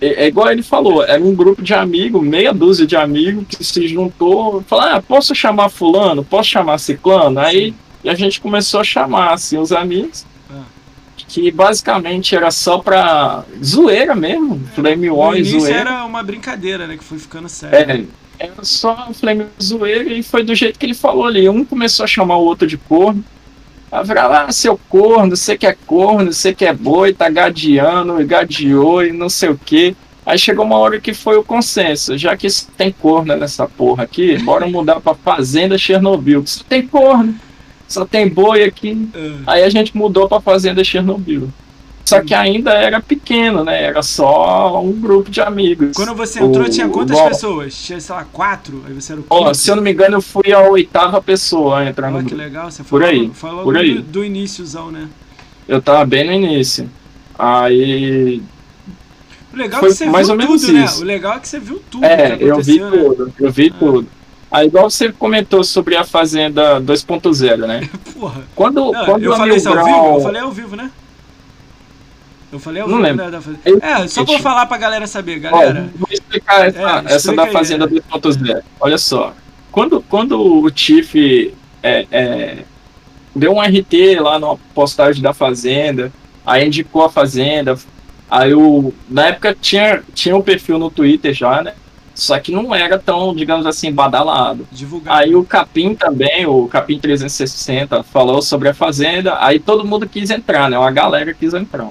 é, é igual ele falou, era um grupo de amigos, meia dúzia de amigos, que se juntou, falou, ah, posso chamar fulano, posso chamar ciclano? Aí a gente começou a chamar, assim, os amigos, Ah. que basicamente era só pra zoeira mesmo, Flame No War e zoeira. era uma brincadeira, né? Que foi ficando sério. É, era só Flame zoeira e foi do jeito que ele falou ali. Um começou a chamar o outro de corno. Aí virava, ah, seu corno, você que é corno, você que é boi, tá gadeando, gadeou e não sei o que. Aí chegou uma hora que foi o consenso, já que isso tem corno nessa porra aqui, bora mudar pra Fazenda Chernobyl, que só tem corno, só tem boi aqui. Ah, Aí a gente mudou pra Fazenda Chernobyl. Só que ainda era pequeno, né? Era só um grupo de amigos. Quando você entrou, O- tinha quantas bom, pessoas? Tinha, sei lá, quatro? Aí você era o Ó, quinto? se eu não me engano, eu fui a oitava pessoa a entrar no que legal, você Por falou, aí, falou por do, aí. do iníciozão, né? Eu tava bem no início. Aí. O legal Foi é que você mais viu ou menos tudo, né? isso. O legal é que você viu tudo É, eu vi né? tudo. Eu vi Ah. tudo. Aí, igual você comentou sobre a Fazenda 2.0, né? Porra. Quando, Não, quando eu falei Mil isso ao vivo? Eu falei ao vivo, né? Eu falei ao Não vivo, lembro. né? da Fazenda. É, só eu- falar pra galera saber, Ó, galera. vou explicar essa, É, essa explica da aí, Fazenda é. 2.0. Olha só. Quando, quando o Tiff é, é, deu um RT lá na postagem da Fazenda, aí indicou a Fazenda, aí o, na época tinha, tinha um perfil no Twitter já, né? Só que não era tão, digamos assim, badalado. Divulgar. Aí o Capim também, o Capim 360, falou sobre a Fazenda, aí todo mundo quis entrar, né? Uma galera quis entrar.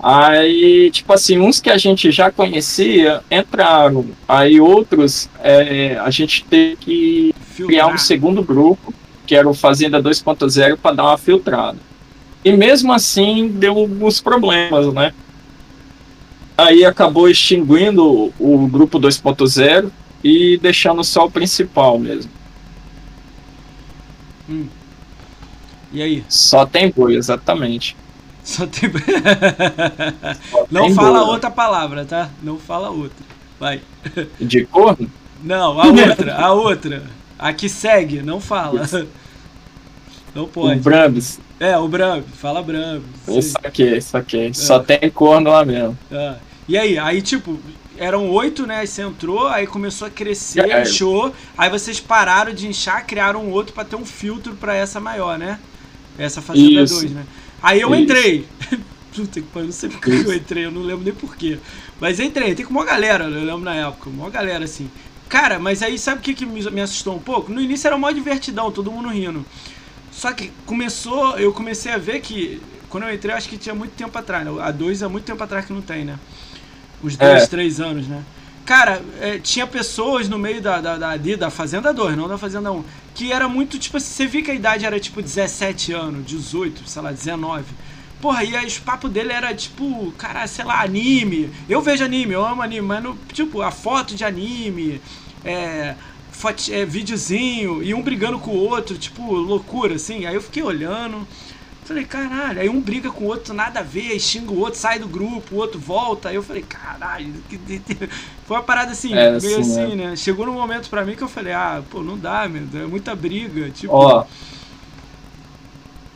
Aí, tipo assim, uns que a gente já conhecia entraram. Aí outros, é, a gente teve que criar um segundo grupo, que era o Fazenda 2.0, para dar uma filtrada. E mesmo assim, deu alguns problemas, né? Aí acabou extinguindo o- o grupo 2.0 e deixando só o principal mesmo. E aí? Só tem boi, exatamente. Só tem. Não fala outra palavra, tá? Não fala outra. Vai. De corno? Não, a outra, a outra. A que segue, não fala. Não O pode. Brambis. É, o Bram, fala Bram. Isso aqui, isso aqui. Só tem corno lá mesmo. Ah, E aí, aí tipo, eram oito, né? Aí você entrou, aí começou a crescer, É. inchou. Aí vocês pararam de inchar, criaram um outro pra ter um filtro pra essa maior, né? Essa Fazenda Isso. 2, né? Aí eu Isso. entrei. Puta que pariu, não sei porque eu entrei, eu não lembro nem porquê. Mas entrei, tem com uma galera, eu lembro na época, uma galera assim. Cara, mas aí sabe o que, que me, assustou um pouco? No início era mó divertidão, todo mundo rindo. Só que começou, eu comecei a ver que, quando eu entrei, acho que tinha muito tempo atrás, né? A 2 é muito tempo atrás que não tem, né? Uns dois, É. três anos, né? Cara, é, tinha pessoas no meio da, da, da, ali da Fazenda 2, não da Fazenda 1, que era muito, tipo assim, você via que a idade era tipo 17 anos, 18, sei lá, 19. Porra, e aí os papos dele era tipo, cara, sei lá, anime. Eu vejo anime, eu amo anime, mas no, tipo, a foto de anime, é, foto, é, videozinho, e um brigando com o outro, tipo, loucura, assim. Aí eu fiquei olhando, falei, caralho, aí um briga com o outro, nada a ver, aí xinga o outro, sai do grupo, o outro volta. Aí eu falei, caralho, que... foi uma parada assim, É, meio assim, assim, né? Chegou num momento pra mim que eu falei, ah, pô, não dá, meu, é muita briga, tipo. Ó,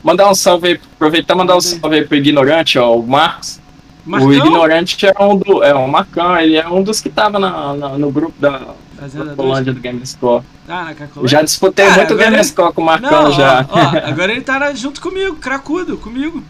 Mandar um salve aí, aproveitar e mandar um salve aí pro ignorante, ó, o Marcos. Marcão? O ignorante é um do. É o Marcão, ele é um dos que tava na, na- no grupo da Fazenda dois? Colândia do Gamescore. Ah, na Eu Cacolândia? já disputei Cara, muito Gamescore com o Marcão Não, ó, já. ó, agora ele tá junto comigo, cracudo, comigo.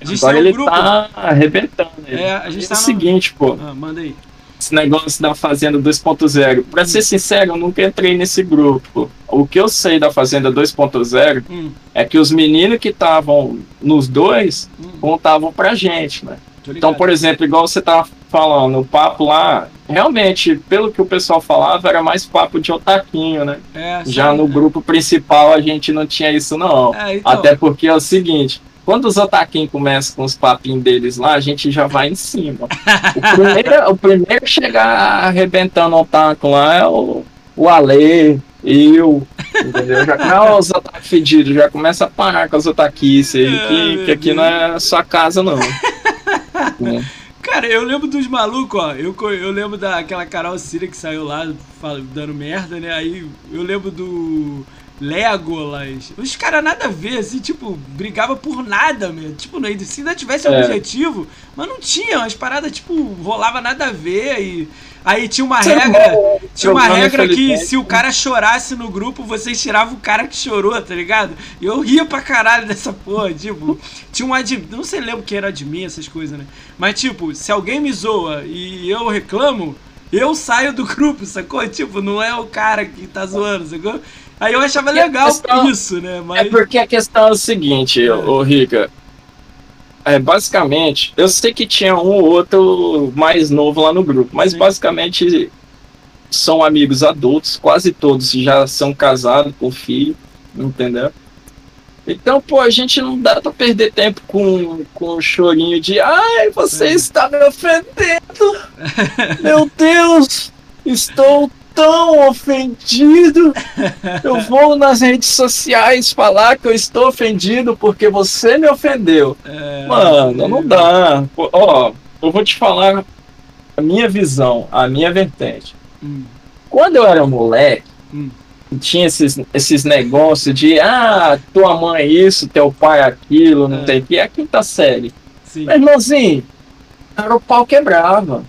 A gente Agora um ele grupo. tá arrebentando. ele. É, a gente é tá o no- seguinte, pô. Ah, manda aí. esse negócio da Fazenda 2.0. Pra ser sincero, eu nunca entrei nesse grupo. O que eu sei da Fazenda 2.0 Hum, é que os meninos que estavam nos dois hum, contavam pra gente, né? Então, por exemplo, igual você tava falando, o papo lá, realmente, pelo que o pessoal falava, era mais papo de otaquinho, né? É, Já sim, no é. grupo principal a gente não tinha isso, não. É, então, Até porque é o seguinte, quando os otaquinhos começam com os papinhos deles lá, a gente já vai em cima. O primeiro, o primeiro a chegar arrebentando o taco lá é o, o Ale, eu, entendeu? Já não, os otaques fedidos, já começa a parar com os otaquices aí, que, que aqui não é sua casa, não. É. Cara, eu lembro dos malucos, ó. Eu, eu lembro daquela Carol Cira que saiu lá dando merda, né? Aí eu lembro do Legolas. Os caras nada a ver, assim, tipo, brigava por nada, mesmo. Tipo, né, se ainda tivesse É. objetivo, mas não tinha. As paradas, tipo, rolava nada a ver. E aí tinha uma regra. Tinha uma regra que se o cara chorasse no grupo, vocês tiravam o cara que chorou, tá ligado? E eu ria pra caralho dessa porra, tipo, tinha um admin, não sei lembro quem era admin, essas coisas, né? Mas tipo, se alguém me zoa e eu reclamo, eu saio do grupo, sacou? Tipo, não é o cara que tá zoando, sacou? Aí eu achava legal questão- isso, né? É Mas. porque a questão é o seguinte, ô Rica. É, basicamente, eu sei que tinha um ou outro mais novo lá no grupo, mas basicamente são amigos adultos, quase todos já são casados com filho, entendeu? Então, pô, a gente não dá pra perder tempo com, com o chorinho de ai, você É. está me ofendendo! Meu Deus! Estou tão ofendido! Eu vou nas redes sociais falar que eu estou ofendido porque você me ofendeu. é, Mano, não dá. Ó, eu vou te falar a minha visão, a minha vertente. Hum, Quando eu era moleque, Hum. tinha esses, esses negócios de ah, tua mãe isso, teu pai aquilo, não É. tem que, é a quinta série. sim. Meu irmãozinho, era o pau quebrava.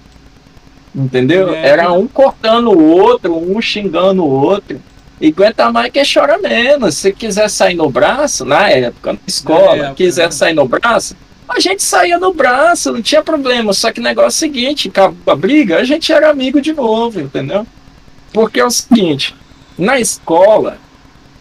Entendeu? É. Era um cortando o outro, um xingando o outro. E aguenta mais que chora menos. Se quiser sair no braço, na época, na escola, época, quiser né? sair no braço, a gente saía no braço, não tinha problema. Só que o negócio é o seguinte, acabou a briga, a gente era amigo de novo, entendeu? Porque é o seguinte, na escola,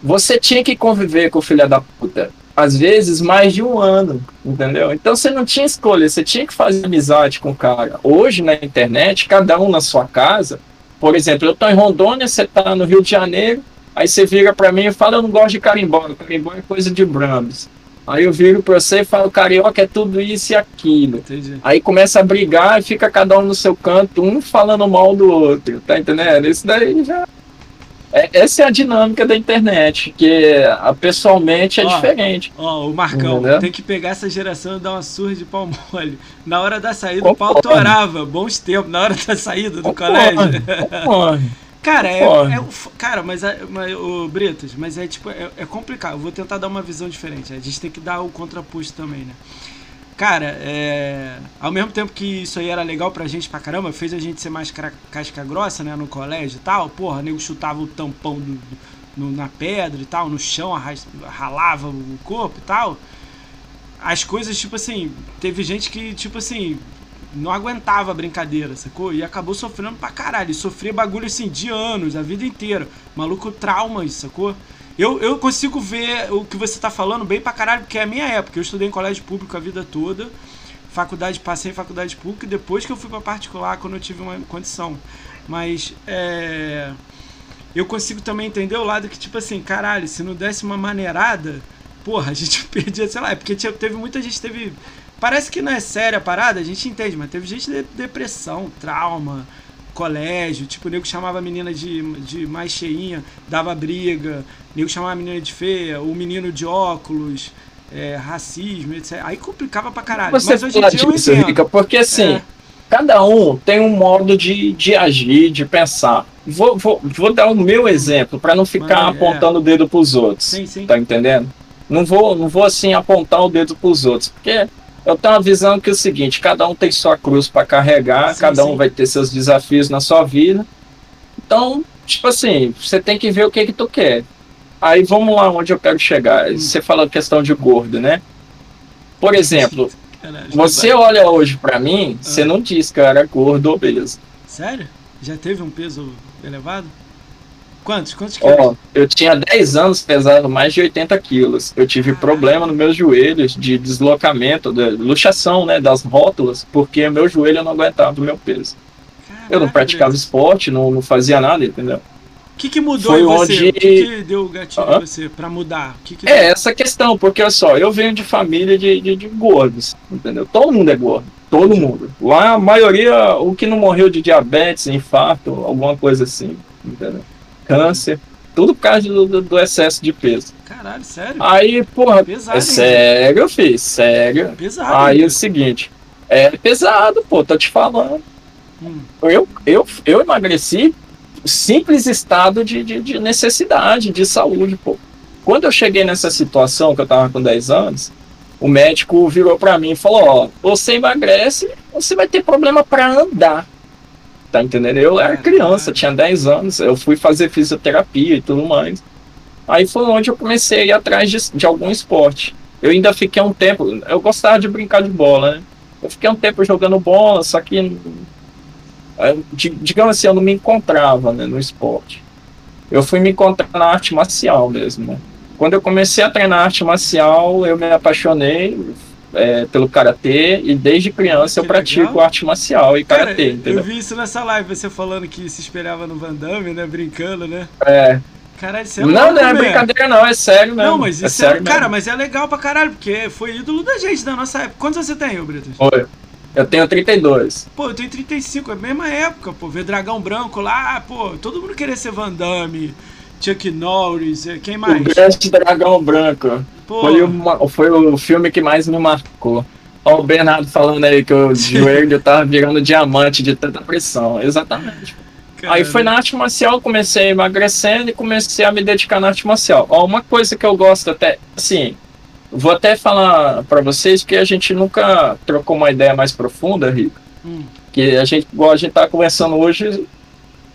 você tinha que conviver com o filho da puta. Às vezes mais de um ano, entendeu? Então você não tinha escolha, você tinha que fazer amizade com o cara. Hoje na internet, cada um na sua casa. Por exemplo, eu tô em Rondônia, você tá no Rio de Janeiro, aí você vira pra mim e fala, eu não gosto de carimbó, carimbó é coisa de Brahms. Aí eu viro pra você e falo, carioca é tudo isso e aquilo. Entendi. Aí começa a brigar e fica cada um no seu canto, um falando mal do outro, tá entendendo? Isso daí já. É- essa é a dinâmica da internet, que a- pessoalmente é Ó, diferente. Ó, o Marcão, Entendeu? tem que pegar essa geração e dar uma surra de pau mole. Na hora da saída, o pau torava. Bons tempos. Na hora da saída do Concordo, colégio. concordo. Cara, é, é o Cara, mas, é, mas ô, Britos, mas é tipo, é, é complicado. Eu vou tentar dar uma visão diferente. A gente tem que dar o contraposto também, né? Cara, é. Ao mesmo tempo que isso aí era legal pra gente pra caramba, fez a gente ser mais casca grossa, né? No colégio e tal. Porra, nego chutava o tampão do, do- na pedra e tal, no chão, arras- ralava o corpo e tal. As coisas, tipo assim, teve gente que, tipo assim, não aguentava a brincadeira, sacou? E acabou sofrendo pra caralho. Sofria bagulho assim de anos, a vida inteira. Maluco traumas, sacou? Eu, eu consigo ver o que você tá falando bem pra caralho, porque é a minha época. Eu estudei em colégio público a vida toda. Faculdade, passei em faculdade pública e depois que eu fui pra particular, quando eu tive uma condição. Mas, é. Eu consigo também entender o lado que, tipo assim, caralho, se não desse uma maneirada, porra, a gente perdia, sei lá, é porque tinha- teve muita gente teve. Parece que não é séria a parada, a gente entende, mas teve gente de depressão, trauma, colégio, tipo, o nego chamava a menina de, de mais cheinha, dava briga, nego chamava a menina de feia, o menino de óculos, é, racismo, etc. Aí complicava pra caralho. Você mas hoje em dia disso. Rica, porque assim, É. cada um tem um modo de, de agir, de pensar. Vou, vou, vou dar o meu exemplo, para não ficar aí, é. apontando o dedo pros outros. Sim, sim. Tá entendendo? não vou, não vou assim apontar o dedo para os outros, porque eu tenho uma visão que é o seguinte: cada um tem sua cruz para carregar, Sim, cada um sim. vai ter seus desafios na sua vida. Então, tipo assim, você tem que ver o que que tu quer. Aí vamos lá onde eu quero chegar. Hum. Você falou questão de gordo, né? Por exemplo, Caralho, você olha hoje pra mim, você não diz que eu era gordo ou obeso. Sério? Já teve um peso elevado? Quantos? Quantos quilos? Ó, eu tinha 10 anos pesando mais de 80 quilos. Eu tive Caralho. problema nos meus joelhos de deslocamento, de luxação, né, das rótulas, porque meu joelho não aguentava o meu peso. Eu não praticava esporte, não, não fazia nada, entendeu? O que, que mudou Foi em você? onde- O que, que deu o gatilho Hã? em você pra mudar? Que que É essa questão, porque olha só, eu venho de família de, de, de gordos, entendeu? Todo mundo é gordo, todo mundo. Lá a maioria, o que não morreu de diabetes, infarto, alguma coisa assim, entendeu? Câncer, tudo por causa do, do- do excesso de peso. Caralho, sério? Aí, porra, Pesado, é sério, filho, sério. Pesado. Aí hein? é o seguinte, é pesado, pô, tô te falando. Hum. Eu, eu, eu emagreci simples estado de, de, de necessidade, de saúde, pô. Quando eu cheguei nessa situação, que eu tava com 10 anos, o médico virou pra mim e falou, ó, você emagrece, você vai ter problema pra andar. Tá entendendo? Eu era Caralho. criança, tinha 10 anos, eu fui fazer fisioterapia e tudo mais. Aí foi onde eu comecei a ir atrás de, de algum esporte. Eu ainda fiquei um tempo, eu gostava de brincar de bola, né? Eu fiquei um tempo jogando bola, só que digamos assim, eu não me encontrava né, no esporte. Eu fui me encontrar na arte marcial mesmo. Né? Quando eu comecei a treinar arte marcial, eu me apaixonei eh, pelo karatê e desde criança eu Que pratico legal. arte marcial e Cara, karatê, eu entendeu? vi isso nessa live, você falando que se espelhava no Van Damme, né? Brincando, né? É. Caralho, você é Não, louco, não é né? brincadeira, não, é sério mesmo. Não, mas é isso é, sério cara, mesmo. mas é legal pra caralho, porque foi ídolo da gente da nossa época. Quantos você tem, ô Britos? Foi. Eu tenho 32. Pô, eu tenho 35, é a mesma época, pô. Ver Dragão Branco lá, pô, todo mundo queria ser Van Damme, Chuck Norris, eh, quem mais? O Grande Dragão Branco. Pô, Foi, uma- foi o filme que mais me marcou. Ó, o Bernardo falando aí que o joelho tava virando diamante de tanta pressão. Exatamente. cara, Aí foi na arte marcial, comecei emagrecendo e comecei a me dedicar na arte marcial. Ó, uma coisa que eu gosto até, assim, vou até falar pra vocês que a gente nunca trocou uma ideia mais profunda, Rico. Hum, Que a gente, igual a gente tá conversando hoje,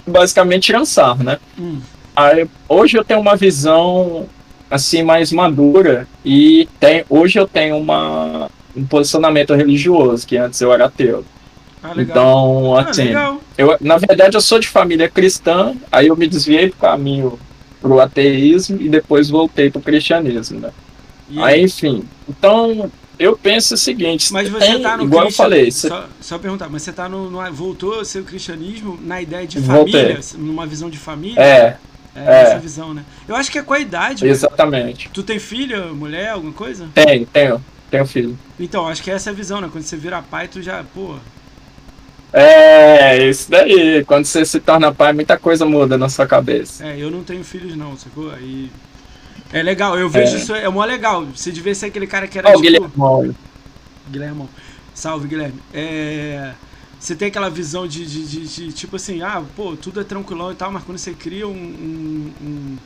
basicamente tirando sarro, né? hum, Aí, hoje eu tenho uma visão assim mais madura e tem, hoje eu tenho uma, um posicionamento religioso, que antes eu era ateu. ah. Então, ah, assim, legal. eu, na verdade eu sou de família cristã, aí eu me desviei pro caminho pro ateísmo e depois voltei pro cristianismo, né? E Aí, enfim, então eu penso o seguinte, Mas você tem- tá no igual eu falei, você- Só, só perguntar, mas você tá no, no- Voltou o cristianismo na ideia de Voltei. família, numa visão de família? é, É, é. essa visão, né? Eu acho que é com a idade. né? exatamente. Tu tem filha, mulher, alguma coisa? Tenho, tenho, tenho filho. Então, acho que essa é a visão, né? Quando você vira pai, tu já, pô. É, isso daí. Quando você se torna pai, muita coisa muda na sua cabeça. É, eu não tenho filhos, não, sacou? Aí. É legal, eu vejo É. isso, é mó legal. Você devia ser aquele cara que era Ó, o tipo. Guilherme. Guilherme. Salve, Guilherme. É, Você tem aquela visão de, de, de- de, tipo assim, ah, pô, tudo é tranquilão e tal, mas quando você cria um, um- um-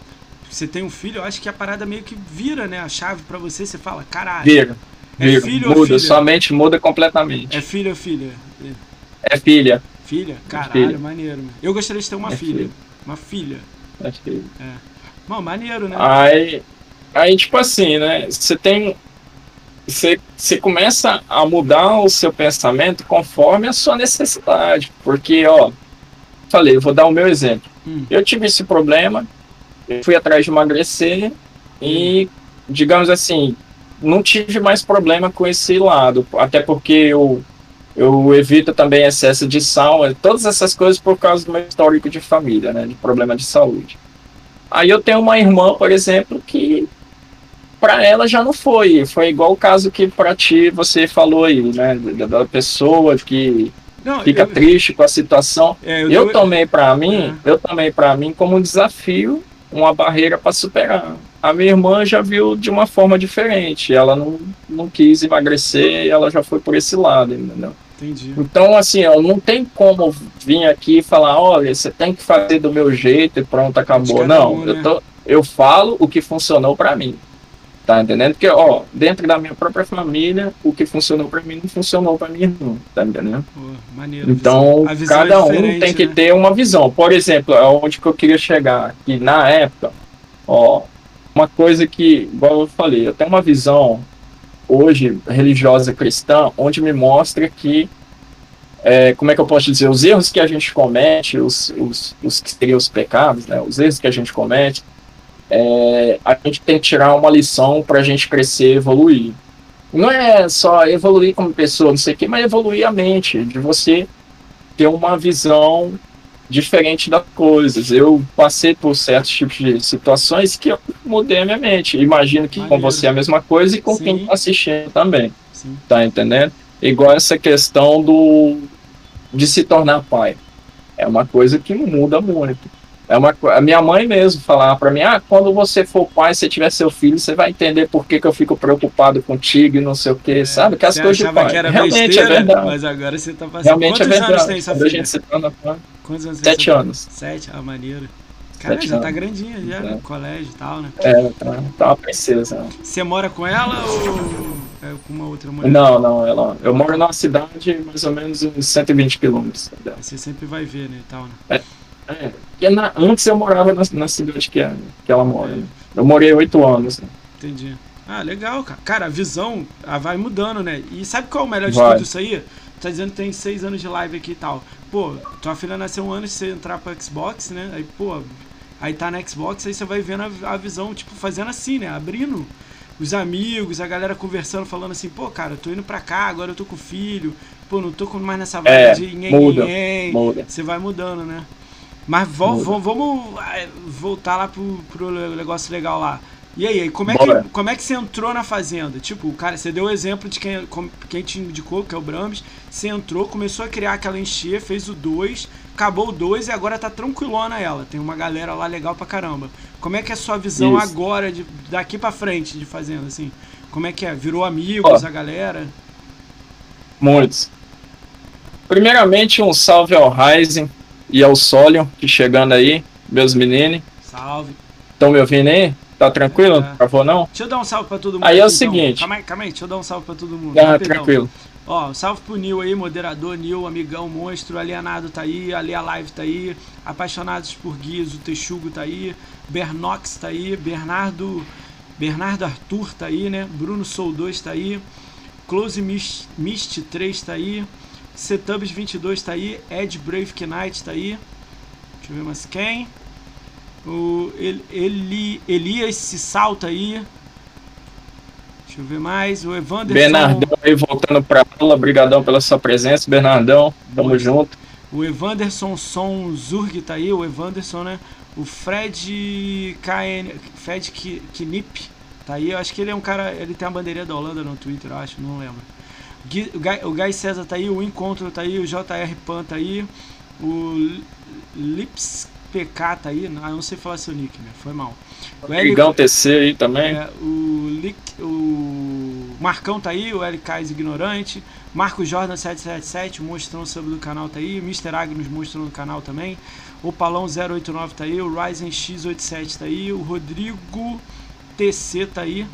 Você tem um filho, eu acho que a parada meio que vira, né? A chave pra você, você fala, caralho. Vira. É Vira. filho ou muda, filha? sua mente muda completamente. É filho ou filha? É, filha. Filha? Caralho, filha. maneiro. mano. Eu gostaria de ter uma É filha. filha. Uma filha. É filha. Mano, maneiro, né? Aí, aí, tipo assim, né? Você tem. Você, você começa a mudar o seu pensamento conforme a sua necessidade. Porque, ó, falei, vou dar o meu exemplo. Hum. Eu tive esse problema, eu fui atrás de emagrecer e, digamos assim, não tive mais problema com esse lado. Até porque eu, eu evito também excesso de sal, todas essas coisas por causa do meu histórico de família, né? De problema de saúde. Aí eu tenho uma irmã, por exemplo, que para ela já não foi. Foi igual o caso que para ti você falou aí, né? Da, da pessoa que Não, fica eu, triste com a situação. é, Eu, eu, tomei para mim, eu tomei para mim como um desafio, uma barreira para superar. A minha irmã já viu de uma forma diferente. Ela não, não quis emagrecer e ela já foi por esse lado, entendeu? Entendi. Então, assim, ó, não tem como vir aqui e falar, olha, você tem que fazer do meu jeito e pronto, acabou. Não, um, né? eu, tô, eu falo o que funcionou para mim. Tá entendendo? Porque, ó, dentro da minha própria família, o que funcionou pra mim não funcionou pra minha irmã, tá entendendo? Pô, maneiro. Então, visão cada é um tem que né? ter uma visão. Por exemplo, aonde que eu queria chegar, que na época, ó, uma coisa que, igual eu falei, eu tenho uma visão hoje religiosa cristã, onde me mostra que, é, como é que eu posso dizer, os erros que a gente comete, os, os, os que seriam os pecados, né, os erros que a gente comete, é, a gente tem que tirar uma lição para a gente crescer, evoluir. Não é só evoluir como pessoa, não sei o quê, mas evoluir a mente, de você ter uma visão diferente das coisas. Eu passei por certos tipos de situações que eu mudei a minha mente. Imagino que com você é a mesma coisa e com Sim. quem está assistindo também, Sim. tá entendendo? Igual essa questão do de se tornar pai. É uma coisa que muda muito. É uma, a minha mãe mesmo falava para mim: ah, quando você for pai, se tiver seu filho, você vai entender por que, que eu fico preocupado contigo e não sei o que, sabe? Que as coisas de pai. Realmente besteira, é verdade. mas agora você tá passando. Realmente Quantos é verdade. anos tem sua Quando a filha? gente se torna pai. Quantos anos Sete filha? anos. Sete? Ah, maneiro. Cara, Sete já tá anos. grandinha, já, É. no colégio e tal, né? É, tá, tá uma princesa. Você mora com ela ou é com uma outra mulher? Não, não, ela, eu moro numa cidade mais ou menos uns 120 quilômetros dela. Você sempre vai ver, né, e tal, né? É, porque na- antes eu morava na, na cidade que, é- que ela mora. né? Eu morei oito anos. né? Entendi. Ah, legal, cara. Cara, a visão ah, vai mudando, né? E sabe qual é o melhor de Vai. tudo isso aí? Tá dizendo que tem seis anos de live aqui e tal. Pô, tua filha nasceu um ano de você entrar pro Xbox, né? Aí, pô, aí tá na Xbox, aí você vai vendo a, a visão, tipo, fazendo assim, né? Abrindo os amigos, a galera conversando, falando assim, pô, cara, eu tô indo pra cá, agora eu tô com o filho. Pô, não tô mais nessa vibe É, de nhen, muda, nhen, nhen. Muda. Você vai mudando, né? Mas vo- vo- vamos ah, voltar lá pro, pro negócio legal lá. E aí, aí, como é, Bora. que, como é que você entrou na fazenda? Tipo, cara, você deu o exemplo de quem, quem te indicou, que é o Brahms. Você entrou, começou a criar aquela encher, fez o 2, acabou o 2 e agora tá tranquilona ela. Tem uma galera lá legal pra caramba. Como é que é a sua visão Isso. agora, de, daqui pra frente, de fazenda, assim? Como é que é? Virou amigos, Ó. a galera? Muitos. Primeiramente, um salve ao Ryzen e ao Solion, que chegando aí, meus meninos. Salve. Estão me ouvindo aí? Tá tranquilo? Tá. Travou não? Deixa eu dar um salve pra todo mundo. Aí é o então. seguinte. Calma aí, calma aí, deixa eu dar um salve pra todo mundo. Ah, rapidão. tranquilo. Ó, salve pro Nil aí, moderador, Nil, amigão, monstro, alienado tá aí, Ali a Live tá aí, apaixonados por guias, o Texugo tá aí, Bernox tá aí, Bernardo, Bernardo Arthur tá aí, né? Bruno Soul 2 tá aí, Close Mist, Mist 3 tá aí, Setubs 22 tá aí, Ed Brave Knight tá aí, deixa eu ver mais quem, o El- Eli, Elias Sissal tá aí, deixa eu ver mais, o Evanderson... Bernardão aí voltando pra aula, brigadão pela sua presença, Bernardão, tamo junto. O Evanderson Son Zurg tá aí, o Evanderson, né? O Fred KN, Fred Knip tá aí, eu acho que ele é um cara, ele tem a bandeirinha da Holanda no Twitter, eu acho, não lembro. O Gai César tá aí, o Encontro tá aí, o JR Pan tá aí, o Lips PK tá aí, não sei falar seu nick, né? Foi mal. O Brigão TC aí também. é, o, Lick, o Marcão tá aí, o LKs Ignorante, Marco Jordan 777, o monstrão sub do canal tá aí, o Mr. Agnos monstrão do canal também, o Palão 089 tá aí, o Ryzen X87 tá aí, o Rodrigo TC tá aí.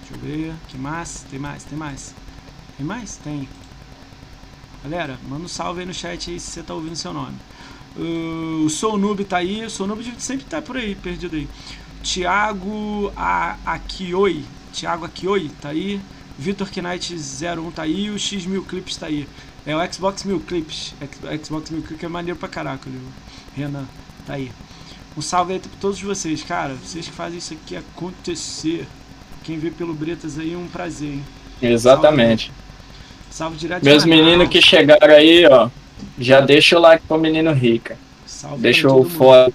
Deixa eu ver, que mais? Tem mais, tem mais. Tem mais? Tem. Galera, manda um salve aí no chat aí se você tá ouvindo seu nome. Uh, o Sou Noob tá aí, o Sou Noob sempre tá por aí, perdido aí. Thiago A- Akioi, Thiago Akioi tá aí, Vitor Knight 01 tá aí, o X Mil Clips tá aí. É o Xbox Mil Clips, Xbox Mil Clips é maneiro pra caraca, o Renan tá aí. Um salve aí pra todos vocês, cara, vocês que fazem isso aqui acontecer. Quem vê pelo Bretas aí, um prazer, hein? Exatamente. Salve direto Meus meninos que chegaram aí, ó, já deixa o like pro menino rica. Salve Deixa o mundo. foda.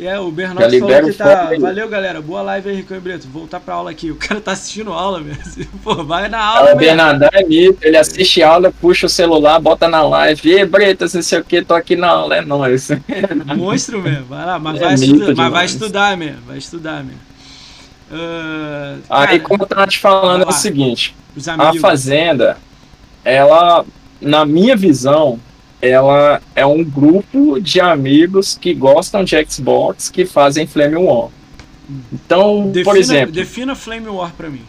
É, o Já Bernardo falou libera que o tá. aí. Valeu, galera. Boa live aí, Ricardo Breto. Voltar pra aula aqui. O cara tá assistindo aula, velho. Pô, vai na aula, O velho. Bernardão é mito, ele assiste aula, puxa o celular, bota na live. E Bretas, não sei o que, tô aqui na aula, é nóis. Monstro mesmo. Vai lá, mas, É vai, mas vai estudar mesmo. Vai estudar mesmo. Aí, cara, como eu tava te falando, é o seguinte: a. Fazenda, ela, na minha visão, ela é um grupo de amigos que gostam de Xbox que fazem Flame One. Então, Defina, por exemplo, defina Flame War pra mim.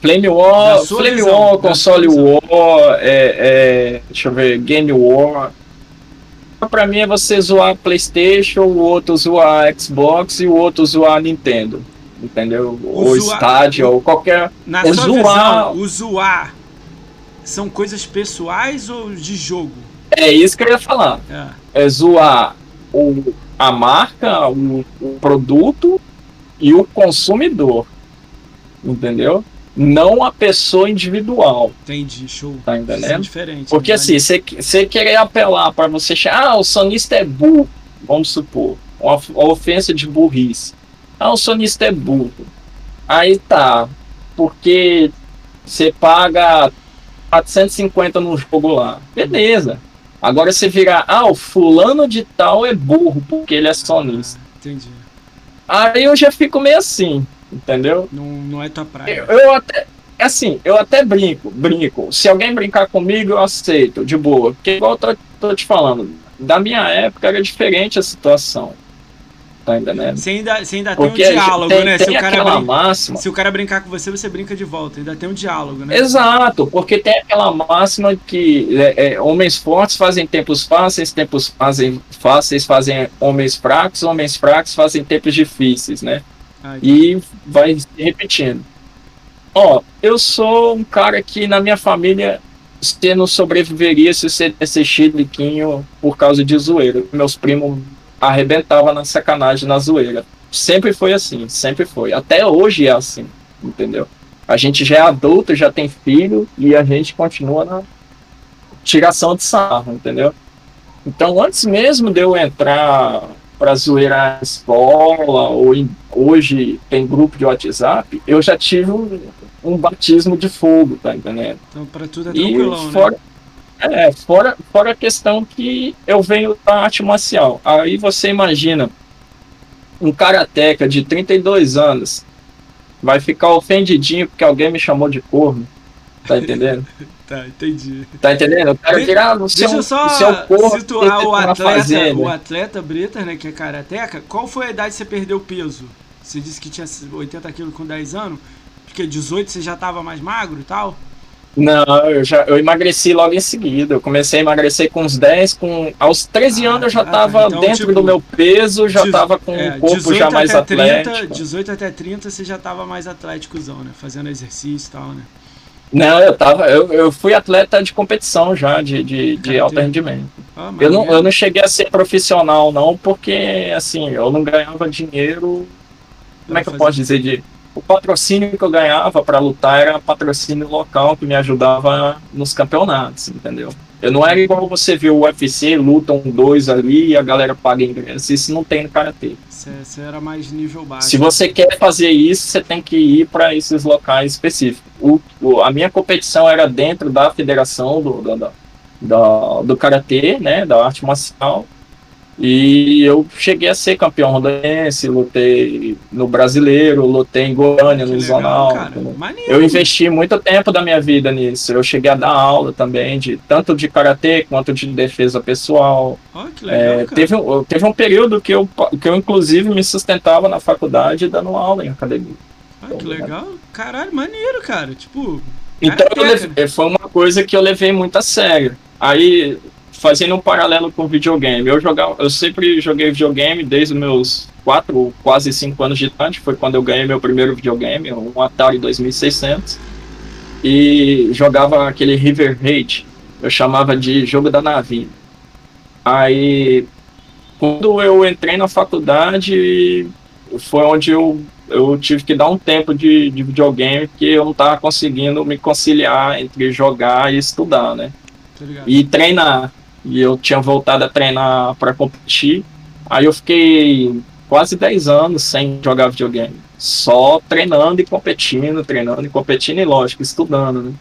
Flame War, Flame visão, War, console. War, é, é, deixa eu ver, Game War. Pra mim é você zoar PlayStation, o outro zoar Xbox e o outro zoar Nintendo. Entendeu? O ou zoar- estádio, ou qualquer. Na sua zoar. visão, o zoar são coisas pessoais ou de jogo? É isso que eu ia falar. É. É zoar o, a marca, o, o produto e o consumidor. Entendeu? Não a pessoa individual. Entendi, show. Tá Isso é entendendo? diferente. Porque né? assim, você querer apelar para você achar, ah, o sonista é burro, vamos supor, uma uma ofensa de burrice. Ah, o sonista é burro. Aí tá, porque você paga 450 no jogo lá. Beleza. Agora você virar, ah, o fulano de tal é burro porque ele é sonista. Entendi. Aí eu já fico meio assim, entendeu? Não, não é tua praia. Eu, eu até, assim, eu até brinco, brinco. Se alguém brincar comigo, eu aceito, de boa. Porque igual eu tô, tô te falando, da minha época era diferente a situação. Tá entendendo? Você ainda, você ainda tem um Porque a gente diálogo, tem, né? tem se, o cara aquela brin- máxima. se o cara brincar com você, você brinca de volta. Ainda tem um diálogo, né? Exato, porque tem aquela máxima que é, é, homens fortes fazem tempos fáceis, tempos fazem, fáceis fazem homens fracos, homens fracos fazem tempos difíceis, né? Ah, e vai se repetindo. Ó, eu sou um cara que na minha família você não sobreviveria se você tivesse chiliquinho por causa de zoeira. Meus primos arrebentavam na sacanagem, na zoeira. Sempre foi assim, sempre foi. Até hoje é assim, entendeu? A gente já é adulto, já tem filho e a gente continua na tiração de sarro, entendeu? Então, antes mesmo de eu entrar para zoeira na escola, ou em- hoje tem grupo de WhatsApp, eu já tive um, um batismo de fogo, tá entendendo? Então pra tudo é E tranquilão, né? É, fora, fora a questão que eu venho da arte marcial. Aí você imagina um karateca de 32 anos vai ficar ofendidinho porque alguém me chamou de corno. Tá entendendo? Tá, entendi. Tá entendendo? O cara De- virar no seu, Deixa eu só seu corpo situar o atleta, fazenda. o atleta Britas, né, que é karateca. Qual foi a idade que você perdeu peso? Você disse que tinha 80 quilos com 10 anos? Porque 18 você já tava mais magro e tal? Não, eu já eu emagreci logo em seguida. Eu comecei a emagrecer com uns 10, com aos 13 Ah, anos eu já ah, tá. Então, dentro tipo, do meu peso, já Dezo- tava com é, um corpo já mais até 30, atlético. 18 até 30 você já tava mais atléticozão, né? Fazendo exercício e tal, né? Não, eu tava, eu, eu fui atleta de competição já, de, de, de alto rendimento. Ah, Eu não, eu não cheguei a ser profissional, não, porque assim, eu não ganhava dinheiro. Como é que eu posso dizer? De, o patrocínio que eu ganhava para lutar era patrocínio local que me ajudava nos campeonatos, entendeu? Eu não era igual você viu o UFC, lutam dois ali e a galera paga ingresso. Isso não tem no karatê. Você, era mais nível baixo. Se você quer fazer isso, você tem que ir para esses locais específicos. O, o- a minha competição era dentro da federação do, do, da- do karatê, né, da arte marcial. E eu cheguei a ser campeão rodanense, lutei no brasileiro, lutei em Goiânia, Que no zonal. Eu investi muito tempo da minha vida nisso. Eu cheguei a dar aula também, de tanto de karatê quanto de defesa pessoal. Que legal, É, teve, um- teve um período que eu, que eu, inclusive, me sustentava na faculdade dando aula em academia. Ah, que legal. Caralho, maneiro, cara. Tipo, Então, foi uma coisa que eu levei muito a sério. Aí, fazendo um paralelo com videogame, eu, jogava, eu sempre joguei videogame desde meus 4, quase 5 anos de idade. Foi quando eu ganhei meu primeiro videogame, um Atari 2600. E jogava aquele River Raid. Eu chamava de jogo da navinha. Aí, quando eu entrei na faculdade, foi onde eu, eu tive que dar um tempo de, de videogame que eu não estava conseguindo me conciliar entre jogar e estudar, né? E treinar. E eu tinha voltado a treinar para competir. Aí eu fiquei quase 10 anos sem jogar videogame. Só treinando e competindo, treinando e competindo e, lógico, estudando, né?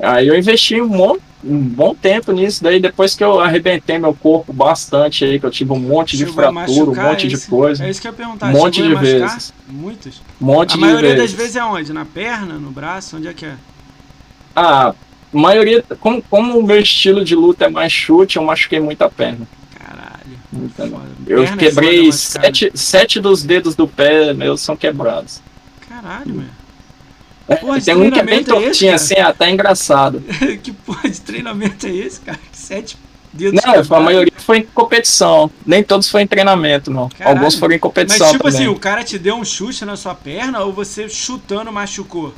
Aí eu investi um, mon- um bom tempo nisso. Daí depois que eu arrebentei meu corpo bastante aí, que eu tive um monte de a fratura, um monte é de coisa. É isso que eu ia perguntar. Um monte a de vezes. Muitas? Um monte A de maioria vezes. das vezes é onde? Na perna, no braço? Onde é que é? A maioria, como, como o meu estilo de luta é mais chute, eu machuquei muito a perna. Caralho. Foda. Eu Perna é quebrei sete, sete dos dedos do pé meus são quebrados. Caralho, meu. É, Porra, esse tem um que é bem é esse, tortinho cara? assim, até engraçado. que porra de treinamento é esse, cara? Que Sete dedos Não, a quebrados. maioria foi em competição. Nem todos foram em treinamento, não. Caralho. Alguns foram em competição Mas tipo também. assim, o cara te deu um chute na sua perna ou você chutando machucou?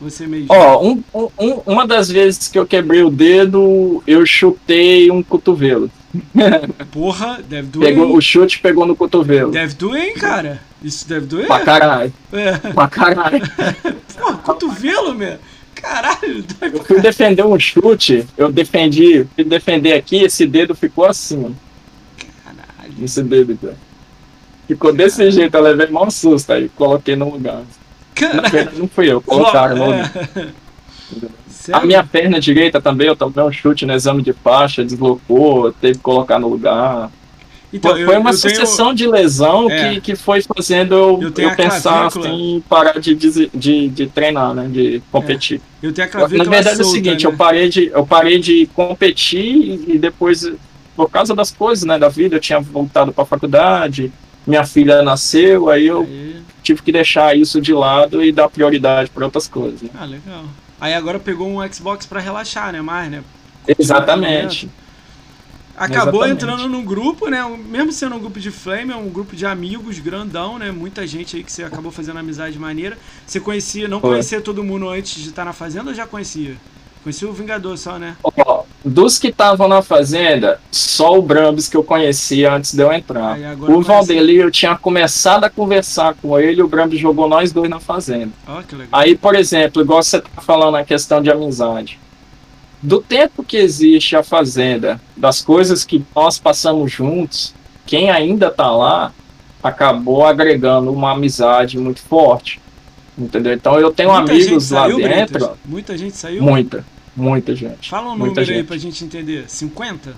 Você mesmo. Ó, um- um- um- uma das vezes que eu quebrei o dedo, eu chutei um cotovelo. Porra, deve doer. Pegou, o chute pegou no cotovelo. Deve doer, hein, cara? Isso deve doer? Pra caralho. É. Pra caralho. Porra, cotovelo, meu. Caralho, dói Eu fui defender um chute, eu defendi, fui defender aqui, esse dedo ficou assim, caralho. esse dedo aqui. Ficou desse jeito, eu levei mó susto, aí coloquei no lugar. Verdade, não fui eu, colocaram. É. A minha perna direita também, eu tomei um chute no exame de faixa, deslocou, teve que colocar no lugar. Então, foi eu- uma eu tenho- sucessão de lesão É. que, que foi fazendo eu, Eu tenho eu pensar clavícula. assim, em parar de, de, de treinar, né? De competir. Eu tenho a Na verdade é o solta, seguinte, né? eu parei de, eu parei de competir e depois, por causa das coisas, né, da vida, eu tinha voltado para a faculdade, minha filha nasceu, aí eu Aí- tive que deixar isso de lado e dar prioridade para outras coisas. né? Ah, legal. Aí agora pegou um Xbox pra relaxar, né? Mais, né? Exatamente. Acabou Exatamente. entrando num grupo, né? Mesmo sendo um grupo de flame, é um grupo de amigos grandão, né? Muita gente aí que você acabou fazendo amizade maneira. Você conhecia, não Foi. conhecia todo mundo antes de estar na fazenda ou já conhecia? Conhecia o Vingador só, né? Ó, dos que estavam na fazenda, só o Brambis que eu conhecia antes de eu entrar. Agora O Valdeli, eu tinha começado a conversar com ele, o Brambis jogou nós dois na fazenda. Legal. Aí, por exemplo, igual você tá falando a questão de amizade. Do tempo que existe a fazenda, das coisas que nós passamos juntos, quem ainda tá lá acabou agregando uma amizade muito forte. Entendeu? Então eu tenho Muita amigos lá saiu, dentro, Bretas? Muita gente saiu? muita, muita gente. Fala um muita número aí gente. pra gente entender. 50?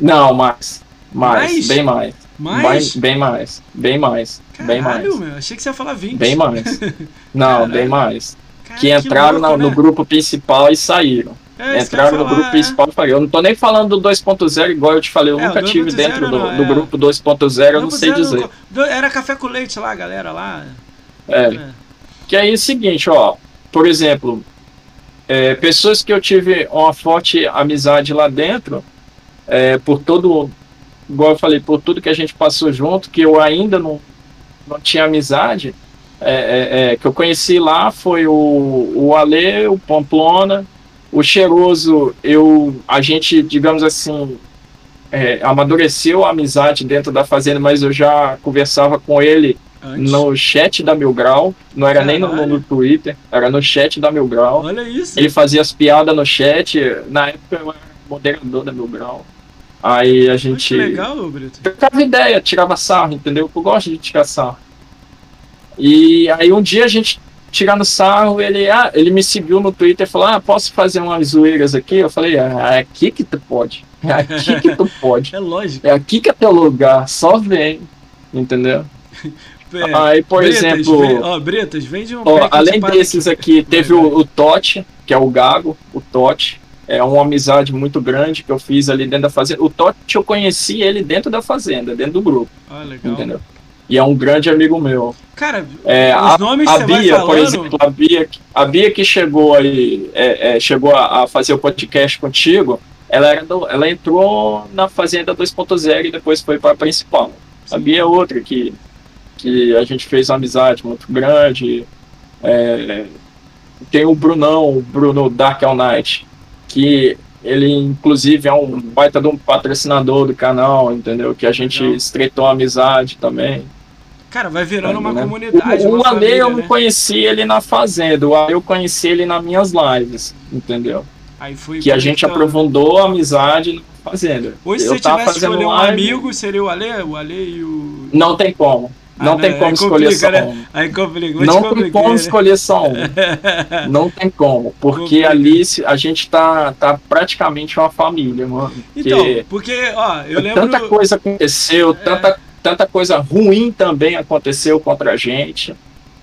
Não, mais. Mais, Mais? bem mais. Mais? Bem, bem mais. Bem mais. bem mais. Caralho, meu. Achei que você ia falar 20. Bem mais. Não, Caralho. bem mais. Cara, Que entraram louco, na- no né? grupo principal e saíram. É, que entraram no falar, grupo é. principal e falei, eu não tô nem falando do 2.0 igual eu te falei, eu É, nunca tive 2.0 dentro do, não, do é. grupo 2.0, eu não sei dizer. Era café com leite lá, galera, lá. É, É. que aí é o seguinte, ó, por exemplo, é, pessoas que eu tive uma forte amizade lá dentro, é, por todo, igual eu falei, por tudo que a gente passou junto, que eu ainda não, não tinha amizade, é, é, é, que eu conheci lá foi o, o Ale, o Pamplona, o Cheiroso, eu, a gente, digamos assim, é, amadureceu a amizade dentro da fazenda, mas eu já conversava com ele Antes. no chat da Mil Grau, não era nem no, Caralho. no Twitter, era no chat da Mil Grau. Olha isso. Ele fazia as piadas no chat, na época eu era moderador da Mil Grau. Aí a gente Que legal, Brito. trocava ideia, tirava sarro, entendeu? Eu gosto de tirar sarro. E aí um dia a gente tirando sarro, ele, ah, ele me seguiu no Twitter e falou, ah, posso fazer umas zoeiras aqui? Eu falei, ah, é aqui que tu pode, é aqui que tu pode, É lógico. é aqui que é teu lugar, só vem, entendeu? É, Aí, por Bretas, exemplo, vem- ó, Bretas, vende um Ó, além para- desses aqui, teve vai. o, o Totti, que é o Gago, o Totti. É uma amizade muito grande que eu fiz ali dentro da fazenda. O Totti eu conheci ele dentro da fazenda, dentro do grupo, Ah, legal. entendeu? E é um grande amigo meu. Cara, É, os a, nomes a vai Bia, falando... por exemplo, a Bia, a Bia que chegou aí, é, é, chegou a, a fazer o podcast contigo, ela, era do- ela entrou na Fazenda 2.0 e depois foi para a principal. A Bia é outra que, que a gente fez uma amizade muito grande. É, tem o Brunão, o Bruno Dark All Night, que ele inclusive é um baita de um patrocinador do canal, entendeu? Que a gente Legal. estreitou uma amizade também. Cara, vai virando uma né? comunidade, O, o família, eu não né? conheci ele na Fazenda, o Ale eu conheci ele nas minhas lives, entendeu? Aí foi Que a gente aprofundou a amizade na Fazenda. Hoje, se eu você tava tivesse fazendo escolher um live, amigo, seria o Ale, o Ale e o... Não tem como. Ah, Não não, tem como aí escolher só né? um. Não tem como né? escolher só um. Não tem como. Porque ali a gente tá, tá praticamente uma família, mano. Então, Porque porque, ó, eu lembro... Tanta coisa aconteceu, É. tanta, tanta coisa ruim também aconteceu contra a gente.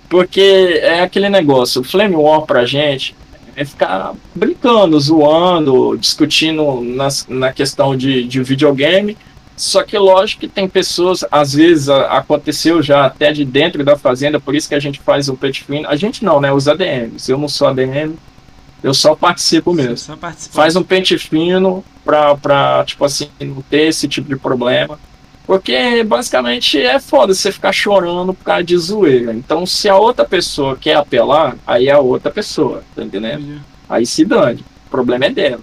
Porque é aquele negócio, o Flame War pra gente é ficar brincando, zoando, discutindo nas, na questão de, de videogame, Só que lógico que tem pessoas, às vezes a, aconteceu já até de dentro da fazenda, por isso que a gente faz o pet fino. A gente não, né? Os ADMs. Eu não sou ADM, eu só participo mesmo. Só faz um pente fino pra, pra, tipo assim, não ter esse tipo de problema. Porque basicamente é foda você ficar chorando por causa de zoeira. Então, se a outra pessoa quer apelar, aí é a outra pessoa, tá entendendo? Aí se dane. O problema é dela.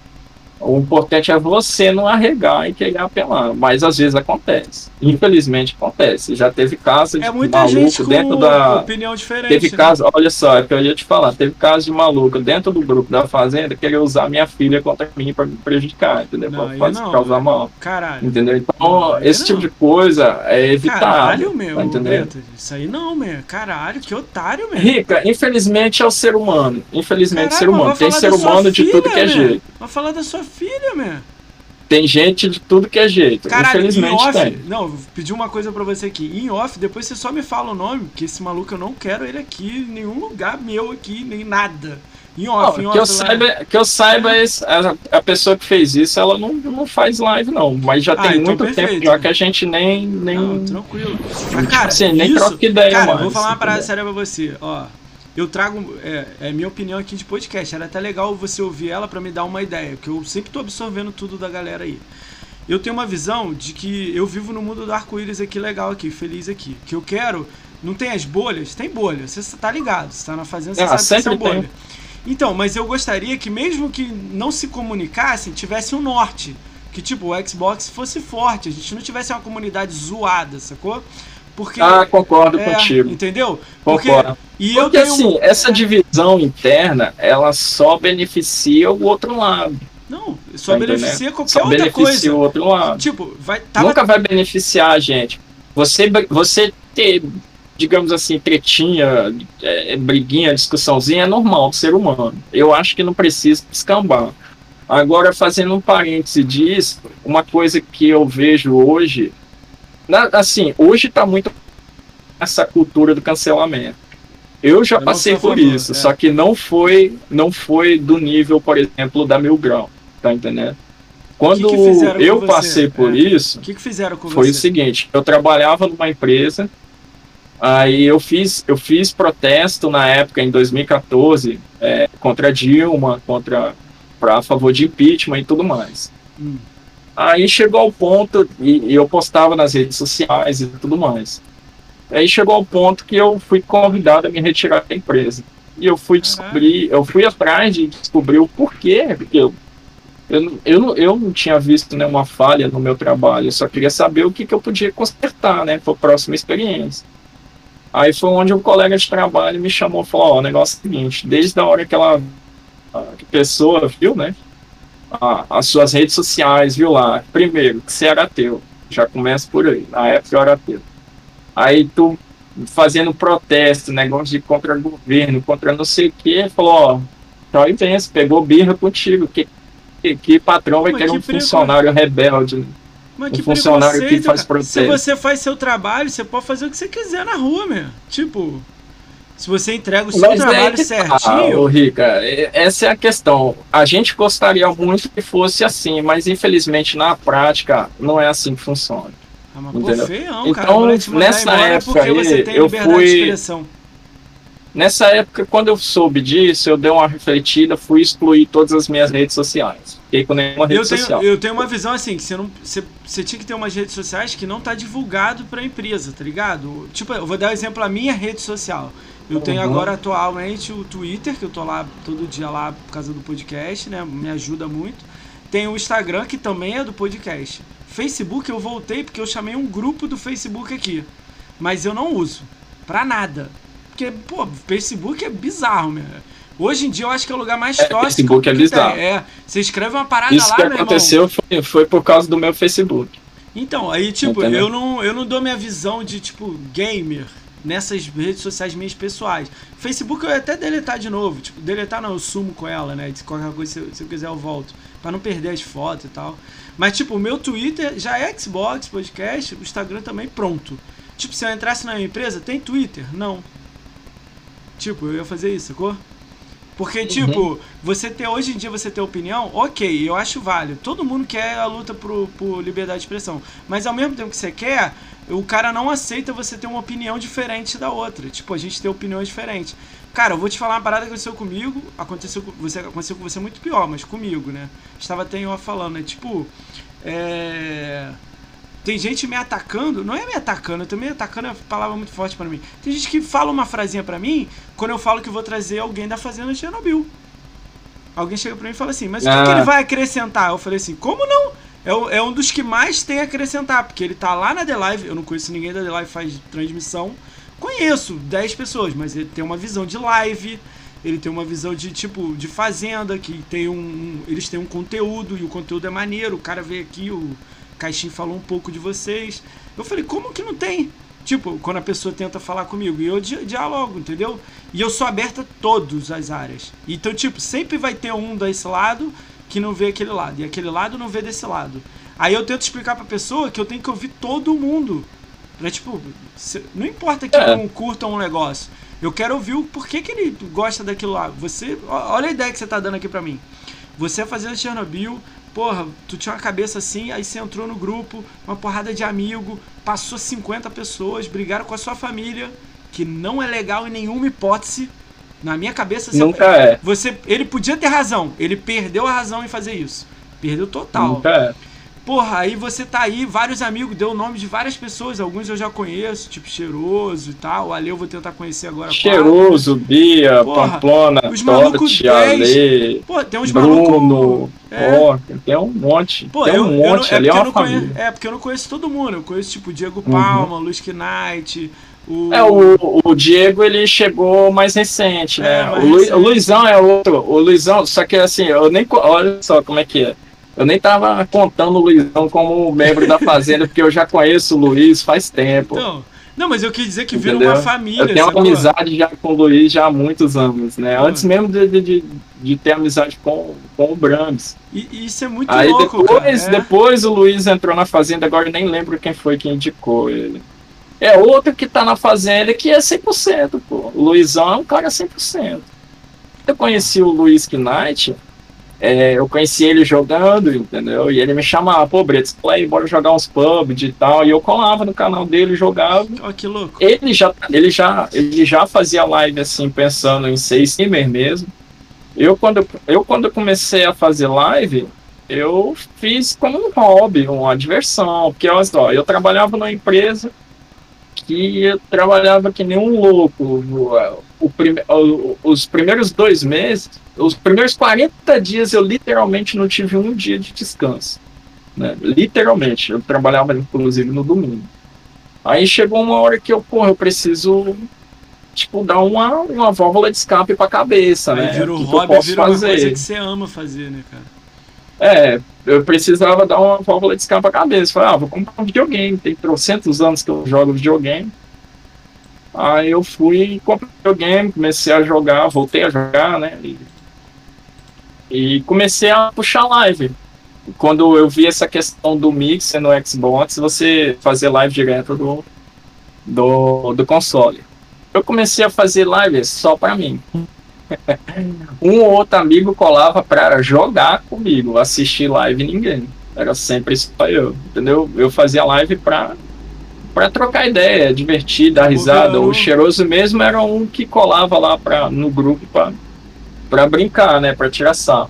O importante é você não arregar e querer apelar, mas às vezes acontece. Infelizmente acontece. Já teve caso de é muita maluco dentro da opinião diferente. Teve né? caso, olha só, é que eu ia te falar, teve caso de maluco dentro do grupo da fazenda querer usar minha filha contra mim para me prejudicar, entendeu? Não, pra não, causar mal. Caralho. Entendeu? Então, não, esse tipo de coisa é evitável. Caralho, meu. Tá entendendo? Isso aí não, meu. Caralho, que otário, meu. Rica, infelizmente é o ser humano. Infelizmente, Caralho, ser humano. Tem ser humano de tudo que é jeito. Vai falar da sua filha, meu. Tem gente de tudo que é jeito. Caralho, Infelizmente off, tem. Não, pedi uma coisa para você aqui. Em off, depois você só me fala o nome, porque esse maluco eu não quero ele aqui em nenhum lugar meu aqui, nem nada. Em off, não, em que, off, eu saiba, que eu saiba, a, a pessoa que fez isso, ela não, não faz live, não. Mas já ah, tem então muito perfeito. tempo já que a gente nem. nem... Não, tranquilo. Mas, cara, assim, nem isso, troca ideia, cara, mais, vou falar uma parada séria pra você. Ó, eu trago é, é, minha opinião aqui de podcast. Era até legal você ouvir ela para me dar uma ideia, porque eu sempre tô absorvendo tudo da galera aí. Eu tenho uma visão de que eu vivo no mundo do arco-íris aqui legal aqui, feliz aqui. Que eu quero, não tem as bolhas? Tem bolha. Você tá ligado, você tá na fazenda, você ah, sabe que é bolha. Então, mas eu gostaria que mesmo que não se comunicassem, tivesse um norte. Que tipo, o Xbox fosse forte, a gente não tivesse uma comunidade zoada, sacou? Porque, ah, concordo é, contigo. Entendeu? Concordo. Porque, e Porque tenho... assim, essa divisão interna, ela só beneficia o outro lado. Não, só tá beneficia qualquer só outra beneficia coisa. o outro lado. Tipo, vai, tava... Nunca vai beneficiar a gente. Você, você ter, digamos assim, tretinha, é, briguinha, discussãozinha é normal do ser humano. Eu acho que não precisa descambar. Agora, fazendo um parêntese disso, uma coisa que eu vejo hoje na, assim, hoje está muito essa cultura do cancelamento. Eu já eu passei por favor, isso, é. só que não foi, não foi do nível, por exemplo, da Mil Grau, tá entendendo? Quando que que eu passei por é. isso, que foi você? o seguinte: eu trabalhava numa empresa, aí eu fiz, eu fiz protesto na época, em 2014, é, contra Dilma, contra para a favor de impeachment e tudo mais. Hum. Aí chegou ao ponto, e, e, eu postava nas redes sociais e tudo mais. Aí chegou ao ponto que eu fui convidado a me retirar da empresa. E eu fui descobrir, eu fui atrás de descobrir o porquê, porque eu, eu, eu, não, eu não tinha visto nenhuma falha no meu trabalho, eu só queria saber o que, que eu podia consertar, né, para a próxima experiência. Aí foi onde um colega de trabalho me chamou e falou, ó, oh, o negócio é o seguinte, desde a hora que ela, a pessoa viu, né, ah, as suas redes sociais, viu lá? Primeiro, que você era ateu. Já começa por aí. Na época eu era ateu. Aí tu fazendo protesto, negócio de contra o governo, contra não sei o que, falou, ó, então aí vem, pegou birra contigo. Que, que, que patrão vai ter um funcionário rebelde? Mas um que funcionário que faz protesto. Se você faz seu trabalho, você pode fazer o que você quiser na rua, meu. Tipo, se você entrega o seu Mas trabalho é certinho. Tá, Rica, essa é a questão. A gente gostaria muito que fosse assim, mas infelizmente na prática não é assim que funciona. Ah, mas pô, feião, então, nessa época aí, eu fui. Nessa época, quando eu soube disso, eu dei uma refletida, fui excluir todas as minhas redes sociais. Fiquei com nenhuma rede eu tenho, social. Eu tenho uma visão assim, que você não. Você, você tinha que ter umas redes sociais que não tá divulgado pra empresa, tá ligado? Tipo, eu vou dar um exemplo a minha rede social. Eu tenho uhum. agora atualmente o Twitter, que eu tô lá todo dia lá por causa do podcast, né? Me ajuda muito. Tem o Instagram, que também é do podcast. Facebook eu voltei porque eu chamei um grupo do Facebook aqui. Mas eu não uso. Pra nada. Porque, pô, Facebook é bizarro, meu. Hoje em dia eu acho que é o lugar mais é, tóxico. Facebook é bizarro. Tem. É, você escreve uma parada Isso lá, que aconteceu foi, foi por causa do meu Facebook. Então, aí, tipo, eu não, eu não dou minha visão de, tipo, gamer nessas redes sociais minhas pessoais. Facebook eu ia até deletar de novo. Tipo, deletar não, eu sumo com ela, né? De qualquer coisa, se eu, se eu quiser eu volto. Pra não perder as fotos e tal. Mas, tipo, o meu Twitter já é Xbox, podcast, o Instagram também pronto. Tipo, se eu entrasse na minha empresa, tem Twitter? Não. Tipo, eu ia fazer isso, sacou? Porque, tipo, você ter hoje em dia você ter opinião, ok, eu acho válido. Todo mundo quer a luta por, por liberdade de expressão. Mas ao mesmo tempo que você quer, o cara não aceita você ter uma opinião diferente da outra. Tipo, a gente ter opiniões diferentes. Cara, eu vou te falar uma parada que aconteceu comigo, aconteceu com você, aconteceu com você muito pior, mas comigo, né? Estava até eu falando, né? Tipo, é tem gente me atacando, não é me atacando, também atacando é uma palavra muito forte para mim. Tem gente que fala uma frasinha para mim quando eu falo que vou trazer alguém da fazenda de Chernobyl. Alguém chega pra mim e fala assim, mas o que, que, ele ah. vai acrescentar? Eu falei assim, como não? É, é um dos que mais tem a acrescentar, porque ele tá lá na The Live, eu não conheço ninguém da The Live faz transmissão. Conheço 10 pessoas, mas ele tem uma visão de live, ele tem uma visão de tipo de fazenda, que tem um, um eles têm um conteúdo e o conteúdo é maneiro. O cara veio aqui, o Caixinho falou um pouco de vocês. Eu falei, como que não tem? Tipo, quando a pessoa tenta falar comigo. E eu di dialogo, entendeu? E eu sou aberto a todas as áreas. Então, tipo, sempre vai ter um desse lado que não vê aquele lado. E aquele lado não vê desse lado. Aí eu tento explicar pra pessoa que eu tenho que ouvir todo mundo. Pra, tipo, não importa que é. não curta um negócio. Eu quero ouvir o porquê que ele gosta daquilo lá. Você. Olha a ideia que você tá dando aqui pra mim. Você fazendo Chernobyl, Porra, tu tinha uma cabeça assim, aí você entrou no grupo, uma porrada de amigo, passou 50 pessoas, brigaram com a sua família, que não é legal em nenhuma hipótese. Na minha cabeça, você, Nunca é. você ele podia ter razão, ele perdeu a razão em fazer isso. Perdeu total. Nunca é. Porra, aí você tá aí, vários amigos, deu o nome de várias pessoas, alguns eu já conheço, tipo Cheiroso e tal. Ali eu vou tentar conhecer agora. Cheiroso, quatro. Bia, Porra, Pamplona, os malucos Ale, Pô, tem uns Bruno, maluco, é. tem um monte. Pô, tem eu, um monte, eu, é ali é uma família. Conheço, é, porque eu não conheço todo mundo, eu conheço tipo Diego Palma, uhum. Luiz Knight, o... É, o, o Diego ele chegou mais recente, né? É, mais o, Lu, recente. o Luizão é outro. O Luizão, só que assim, eu nem. Olha só como é que é. Eu nem tava contando o Luizão como membro da Fazenda, porque eu já conheço o Luiz faz tempo. Então, não, mas eu quis dizer que vira uma família. Eu tenho uma amizade já com o Luiz já há muitos anos, né? Antes mesmo de, de, de, ter amizade com, com o Brahms. E, isso é muito Aí louco, depois, é. depois o Luiz entrou na Fazenda, agora eu nem lembro quem foi que indicou ele. É outro que tá na Fazenda que é 100%, pô. O Luizão é um cara 100%. Eu conheci o Luiz Knight é, eu conheci ele jogando, entendeu? E ele me chamava, pô, Brits, play, bora jogar uns PUBG e tal. E eu colava no canal dele, jogava. Oh, que louco. Ele já, ele já, ele já fazia live assim, pensando em ser streamer mesmo. Eu quando, eu, quando comecei a fazer live, eu fiz como um hobby, uma diversão. Porque, olha só, eu trabalhava numa empresa que eu trabalhava que nem um louco. O, o prime, os primeiros dois meses os primeiros 40 dias eu literalmente não tive um dia de descanso. Né? Literalmente. Eu trabalhava inclusive no domingo. Aí chegou uma hora que eu, porra, eu preciso tipo, dar uma, uma válvula de escape pra cabeça, Aí né? Virou que hobby, que virou fazer? uma coisa que você ama fazer, né, cara? É, eu precisava dar uma válvula de escape pra cabeça. Falei, ah, vou comprar um videogame. Tem trocentos anos que eu jogo videogame. Aí eu fui, comprei o videogame, comecei a jogar, voltei a jogar, né? E e comecei a puxar live. Quando eu vi essa questão do mixer no Xbox, você fazer live direto do, do, do console. Eu comecei a fazer live só para mim. Um ou outro amigo colava para jogar comigo, assistir live ninguém. Era sempre só eu, entendeu? Eu fazia live para para trocar ideia, divertir, dar risada. O cheiroso mesmo era um que colava lá pra, no grupo para para brincar, né, para tirar sarro.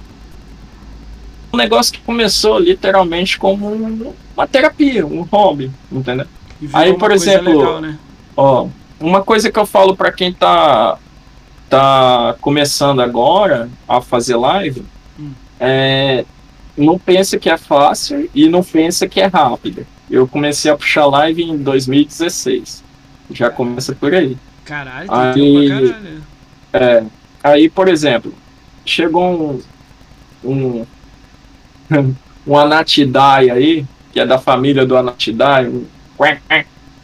Um negócio que começou literalmente como uma terapia, um hobby, entendeu? Aí, por exemplo, legal, né? ó, uma coisa que eu falo para quem tá tá começando agora a fazer live, hum. é não pensa que é fácil e não pensa que é rápido. Eu comecei a puxar live em 2016. Já começa por aí. Caralho, aí, caralho. É, Aí, por exemplo, chegou um, um, um Anatidai aí, que é da família do Anatidai, um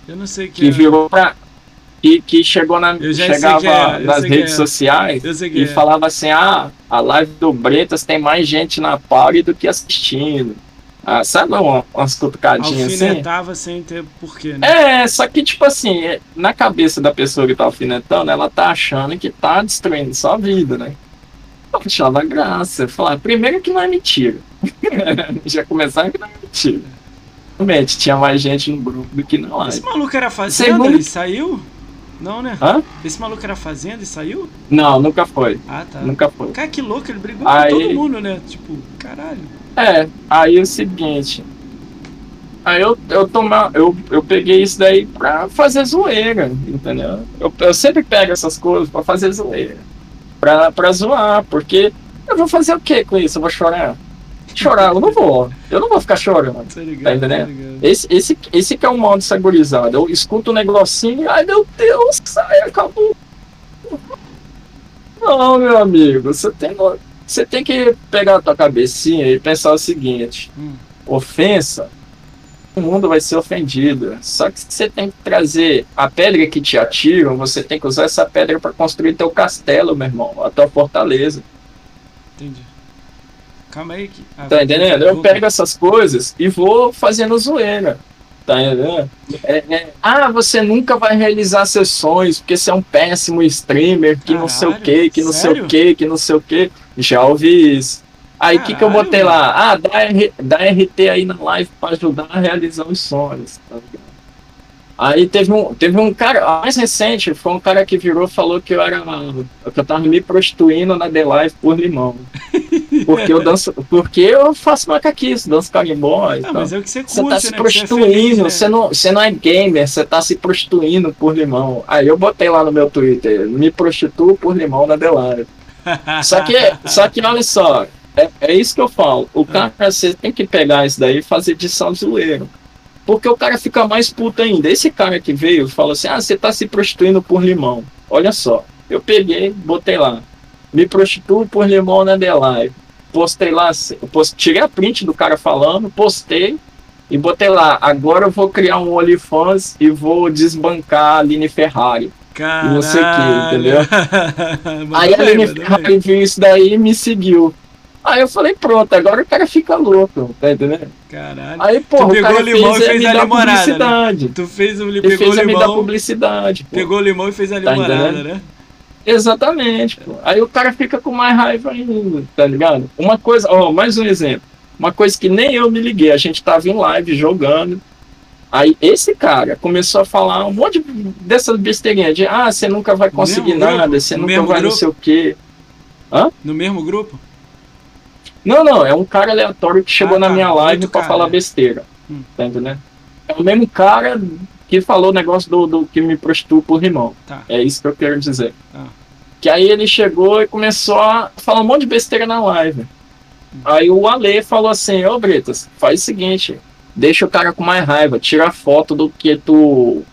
eu não sei que, que é. virou pra. Que, que chegou na, chegava é, nas redes é. sociais e é. falava assim: ah, a live do Bretas tem mais gente na party do que assistindo. Ah, sabe uma, umas cutucadinhas assim? Alfinetava sem ter porquê, né? É, só que, tipo assim, na cabeça da pessoa que tá alfinetando, ela tá achando que tá destruindo sua vida, né? Eu achava graça. Falar, primeiro que não é mentira. Já começaram que não é mentira. Realmente, tinha mais gente no grupo do que na live. Esse maluco era fazenda Segundo- e saiu? Não, né? Hã? Esse maluco era fazenda e saiu? Não, nunca foi. Ah, tá. Nunca foi. Cara, que louco, ele brigou Aí- com todo mundo, né? Tipo, caralho. É, aí é o seguinte. Aí eu, eu, toma, eu, eu peguei isso daí pra fazer zoeira, entendeu? Eu, eu sempre pego essas coisas pra fazer zoeira. Pra, pra zoar, porque eu vou fazer o que com isso? Eu vou chorar? Chorar, eu não vou. Eu não vou ficar chorando. Tá ligado? Tá ligado. Esse, esse, esse que é o modo saborizado. Eu escuto um negocinho, ai meu Deus, sai, acabou. Não, meu amigo, você tem, você tem que pegar a tua cabecinha e pensar o seguinte: Hum. ofensa, o mundo vai ser ofendido. Só que você tem que trazer a pedra que te atiram, você tem que usar essa pedra para construir teu castelo, meu irmão, a tua fortaleza. Entendi. Calma aí que. Ah, Tá entendendo? Eu pego essas coisas e vou fazendo zoeira. Tá entendendo? É, é, ah, você nunca vai realizar seus sonhos porque você é um péssimo streamer, que não sei o Caralho, que, que não sei sério? o que, que não sei o que. Já ouvi isso. Aí o que, que eu Caralho, botei lá? Ah, dá, R- dá RT aí na live pra ajudar a realizar os sonhos. Tá ligado? Aí teve um, teve um cara, a mais recente, foi um cara que virou e falou que eu era. que eu tava me prostituindo na The Live por limão. Porque eu danço. Porque eu faço macaquice, danço carimbó e Ah, tal. mas é o que você Você curte, tá se né? Que você é prostituindo, feliz, né? você, não, você não é gamer, você tá se prostituindo por limão. Aí eu botei lá no meu Twitter, me prostituo por limão na Delari. Só que, só que olha só, é, é isso que eu falo. O cara, você tem que pegar isso daí e fazer de sal zoeiro. Porque o cara fica mais puto ainda. Esse cara que veio falou assim: ah, você tá se prostituindo por limão. Olha só, eu peguei, botei lá. Me prostituo por limão na Delari. Postei lá, post, tirei a print do cara falando, postei e botei lá. Agora eu vou criar um OnlyFans e vou desbancar a Aline Ferrari. Caralho. não sei o que, entendeu? Aí a Aline. Ferrari viu isso daí e me seguiu. Aí eu falei, pronto, agora o cara fica louco, tá entendendo? Caralho. Aí, pô, o pegou cara o limão fez, e fez a dar limonada, né? publicidade. Tu fez o. Pegou o fez a dar limão. publicidade, pô. Pegou o limão e fez a Tá limonada, entendendo? né? Exatamente, pô. Aí o cara fica com mais raiva ainda, tá ligado? Uma coisa, ó, mais um exemplo. Uma coisa que nem eu me liguei, a gente tava em live jogando. Aí esse cara começou a falar um monte de- dessas besteirinhas de ah, você nunca vai conseguir nada, você nunca vai não grupo? sei o quê. No mesmo grupo? Não, não, é um cara aleatório que chegou Ah, na tá. minha live cara, falar né? besteira. Hum. Tá entendendo? É o mesmo cara que falou o negócio do, do que me prostituo por rimão. Tá. É isso que eu quero dizer. Ah. Que aí ele chegou e começou a falar um monte de besteira na live. Hum. Aí o Ale falou assim, ô Bretas, faz o seguinte, deixa o cara com mais raiva, tira a foto do que tu.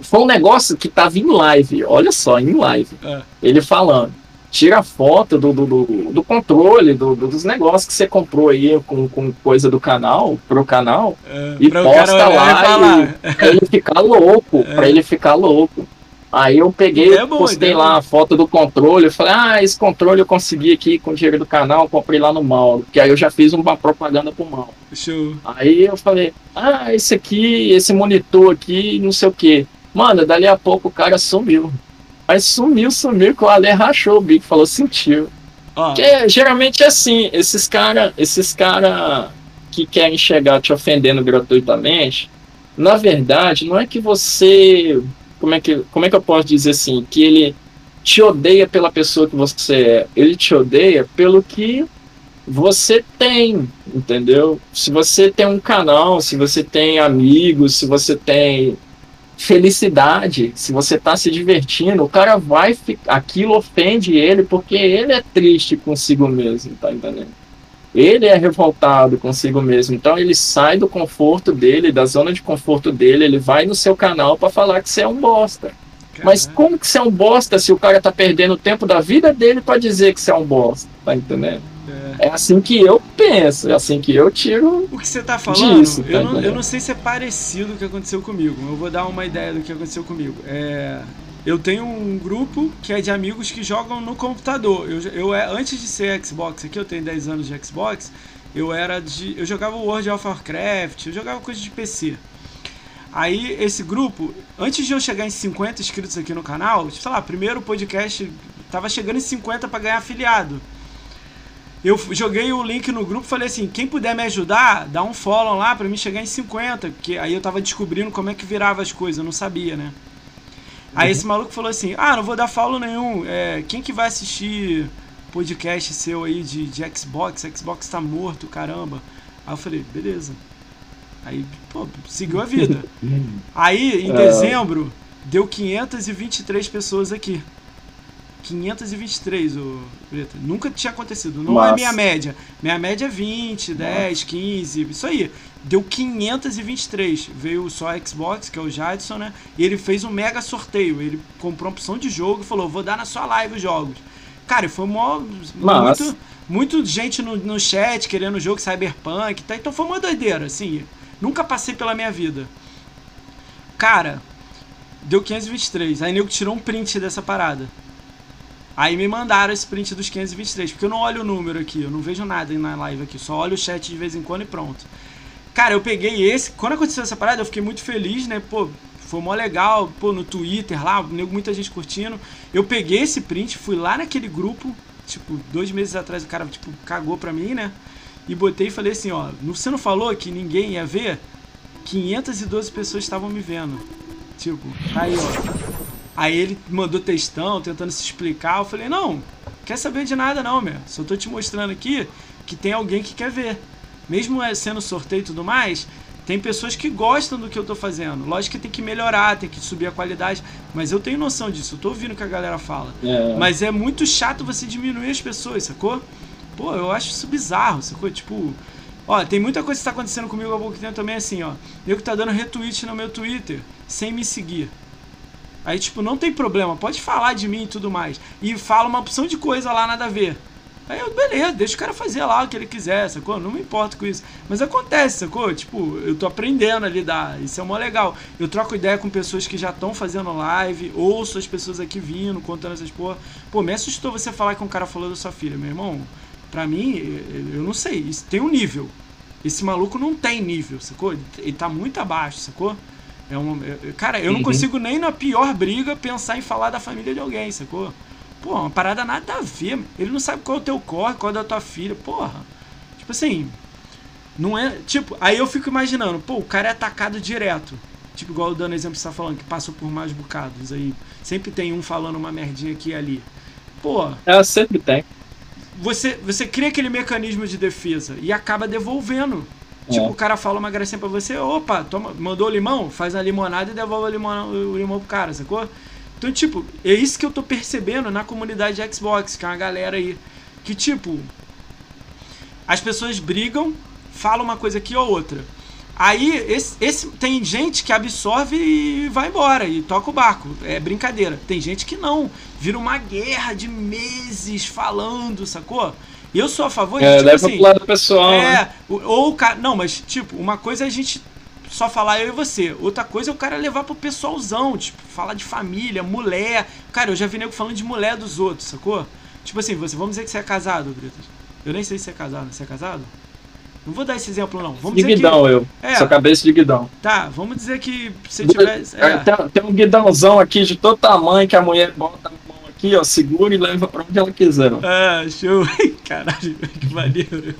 Foi um negócio que tava em live, olha só, em live. Ah. Ele falando. Tira a foto do, do, do, do controle, do, do- dos negócios que você comprou aí com, com coisa do canal, pro canal, É, E posta lá e pra ele ficar louco, É. pra ele ficar louco. Aí eu peguei, É bom, postei lá a foto do controle, eu falei, ah, esse controle eu consegui aqui com o dinheiro do canal, comprei lá no Mauro, que aí eu já fiz uma propaganda pro Mauro. Show. Aí eu falei, ah, esse aqui, esse monitor aqui, não sei o que. Mano, dali a pouco o cara sumiu. Mas sumiu, sumiu, que o Ale rachou o bico, falou, sentiu. Ó, Porque geralmente é assim, esses cara, esses cara que querem chegar te ofendendo gratuitamente, na verdade, não é que você, como é que, como é que eu posso dizer assim, que ele te odeia pela pessoa que você é, ele te odeia pelo que você tem, entendeu? Se você tem um canal, se você tem amigos, se você tem felicidade, se você tá se divertindo, o cara vai ficar. Aquilo ofende ele porque ele é triste consigo mesmo, tá entendendo? Ele é revoltado consigo mesmo. Então ele sai do conforto dele, da zona de conforto dele, ele vai no seu canal para falar que você é um bosta. Mas como que você é um bosta se o cara tá perdendo o tempo da vida dele para dizer que você é um bosta, tá entendendo? É. É assim que eu penso, é assim que eu tiro. O que você tá falando, Disso, tá eu, não, eu não sei se é parecido o que aconteceu comigo. Eu vou dar uma ideia do que aconteceu comigo. É, eu tenho um grupo que é de amigos que jogam no computador. Eu, eu é antes de ser Xbox, aqui eu tenho 10 anos de Xbox, eu era de eu jogava World of Warcraft, eu jogava coisa de PC. Aí esse grupo, antes de eu chegar em 50 inscritos aqui no canal, sei lá, primeiro podcast tava chegando em 50 para ganhar afiliado. Eu joguei o link no grupo e falei assim: quem puder me ajudar, dá um follow lá para mim chegar em 50. Porque aí eu tava descobrindo como é que virava as coisas, eu não sabia, né? Aí uhum. esse maluco falou assim: ah, não vou dar follow nenhum. É, quem que vai assistir podcast seu aí de, de Xbox? Xbox tá morto, caramba. Aí eu falei: beleza. Aí, pô, seguiu a vida. Aí, em é. dezembro, deu 523 pessoas aqui. 523, o Breta. Nunca tinha acontecido. Não Nossa. é minha média. Minha média é 20, 10, Nossa. 15, isso aí. Deu 523. Veio só a Xbox, que é o Jadson, né? E ele fez um mega sorteio. Ele comprou uma opção de jogo e falou: vou dar na sua live os jogos. Cara, foi mó, muito, muito gente no, no chat querendo o jogo Cyberpunk. Tá? Então foi uma doideira, assim. Nunca passei pela minha vida. Cara, deu 523. Aí nego tirou um print dessa parada. Aí me mandaram esse print dos 523, porque eu não olho o número aqui, eu não vejo nada na live aqui, só olho o chat de vez em quando e pronto. Cara, eu peguei esse, quando aconteceu essa parada, eu fiquei muito feliz, né? Pô, foi mó legal, pô, no Twitter lá, muita gente curtindo. Eu peguei esse print, fui lá naquele grupo, tipo, dois meses atrás o cara, tipo, cagou pra mim, né? E botei e falei assim, ó, você não falou que ninguém ia ver? 512 pessoas estavam me vendo. Tipo, aí, ó. Aí ele mandou textão, tentando se explicar. Eu falei, não, quer saber de nada não, meu. Só tô te mostrando aqui que tem alguém que quer ver. Mesmo é sendo sorteio e tudo mais, tem pessoas que gostam do que eu tô fazendo. Lógico que tem que melhorar, tem que subir a qualidade, mas eu tenho noção disso, eu tô ouvindo o que a galera fala. É. Mas é muito chato você diminuir as pessoas, sacou? Pô, eu acho isso bizarro, sacou? Tipo, ó, tem muita coisa que tá acontecendo comigo há pouco tempo também assim, ó. Eu que tá dando retweet no meu Twitter sem me seguir. Aí, tipo, não tem problema, pode falar de mim e tudo mais. E fala uma opção de coisa lá, nada a ver. Aí eu, beleza, deixa o cara fazer lá o que ele quiser, sacou? Não me importo com isso. Mas acontece, sacou? Tipo, eu tô aprendendo a lidar. Isso é mó legal. Eu troco ideia com pessoas que já estão fazendo live, ouço as pessoas aqui vindo, contando essas porra. Pô, me assustou você falar que um cara falou da sua filha, meu irmão. Pra mim, eu não sei. Isso tem um nível. Esse maluco não tem nível, sacou? Ele tá muito abaixo, sacou? É um, é, cara, eu não uhum. consigo nem na pior briga pensar em falar da família de alguém, sacou? Pô, uma parada nada a ver. Ele não sabe qual é o teu corre, qual é da tua filha, porra. Tipo assim, não é. Tipo, aí eu fico imaginando, pô, o cara é atacado direto. Tipo, igual o dando exemplo que você tá falando, que passou por mais bocados. Aí sempre tem um falando uma merdinha aqui e ali. Pô. É, sempre tem. Você, você cria aquele mecanismo de defesa e acaba devolvendo. Tipo, é. o cara fala uma gracinha pra você, opa, toma, mandou limão, faz a limonada e devolve o limão, o limão pro cara, sacou? Então, tipo, é isso que eu tô percebendo na comunidade de Xbox, que é uma galera aí. Que, tipo, as pessoas brigam, falam uma coisa aqui ou outra. Aí, esse, esse, tem gente que absorve e vai embora e toca o barco. É brincadeira. Tem gente que não. Vira uma guerra de meses falando, sacou? Eu sou a favor de, é, tipo leva assim, pro lado pessoal. É, né? ou o cara. Não, mas, tipo, uma coisa é a gente só falar eu e você. Outra coisa é o cara levar pro pessoalzão, tipo, falar de família, mulher. Cara, eu já vi nego falando de mulher dos outros, sacou? Tipo assim, você, vamos dizer que você é casado, Britas. Eu nem sei se você é casado. Você é casado? Não vou dar esse exemplo, não. Vamos de dizer guidão, que... eu. É, Sua cabeça de guidão. Tá, vamos dizer que você tivesse. É. Tem, tem, um guidãozão aqui de todo tamanho que a mulher bota aqui, ó, segura e leva pra onde ela quiser. Ah, show. Caralho, que maneiro.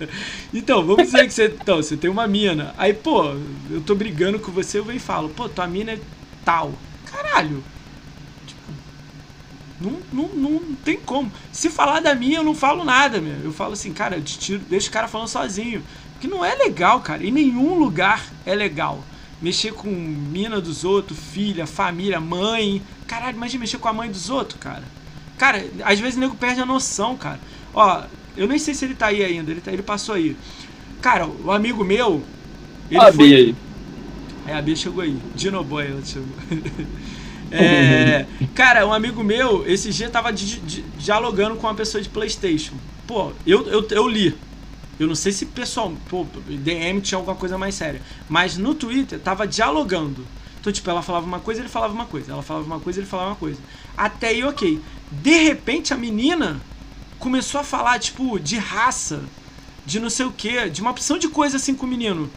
Então, vamos dizer que você, então, você tem uma mina. Aí, pô, eu tô brigando com você, eu venho e falo, pô, tua mina é tal. Caralho. Tipo, não, não, não tem como. Se falar da minha, eu não falo nada, meu. Eu falo assim, cara, eu tiro, deixa o cara falando sozinho. Porque não é legal, cara. Em nenhum lugar é legal. Mexer com mina dos outros, filha, família, mãe. Caralho, imagina mexer com a mãe dos outros, cara. Cara, às vezes o nego perde a noção, cara. Ó, eu nem sei se ele tá aí ainda, ele, tá, ele passou aí. Cara, o amigo meu. Ele a foi... Bia aí. É, a Bia chegou aí. Dinoboy ela chegou. é, cara, um amigo meu, esse dia tava di di dialogando com uma pessoa de Playstation. Pô, eu, eu, eu li. Eu não sei se pessoal, pô, DM tinha alguma coisa mais séria. Mas no Twitter tava dialogando. Então, tipo, ela falava uma coisa, ele falava uma coisa. Ela falava uma coisa, ele falava uma coisa. Até aí, ok. De repente, a menina começou a falar, tipo, de raça, de não sei o que, de uma opção de coisa assim com o menino.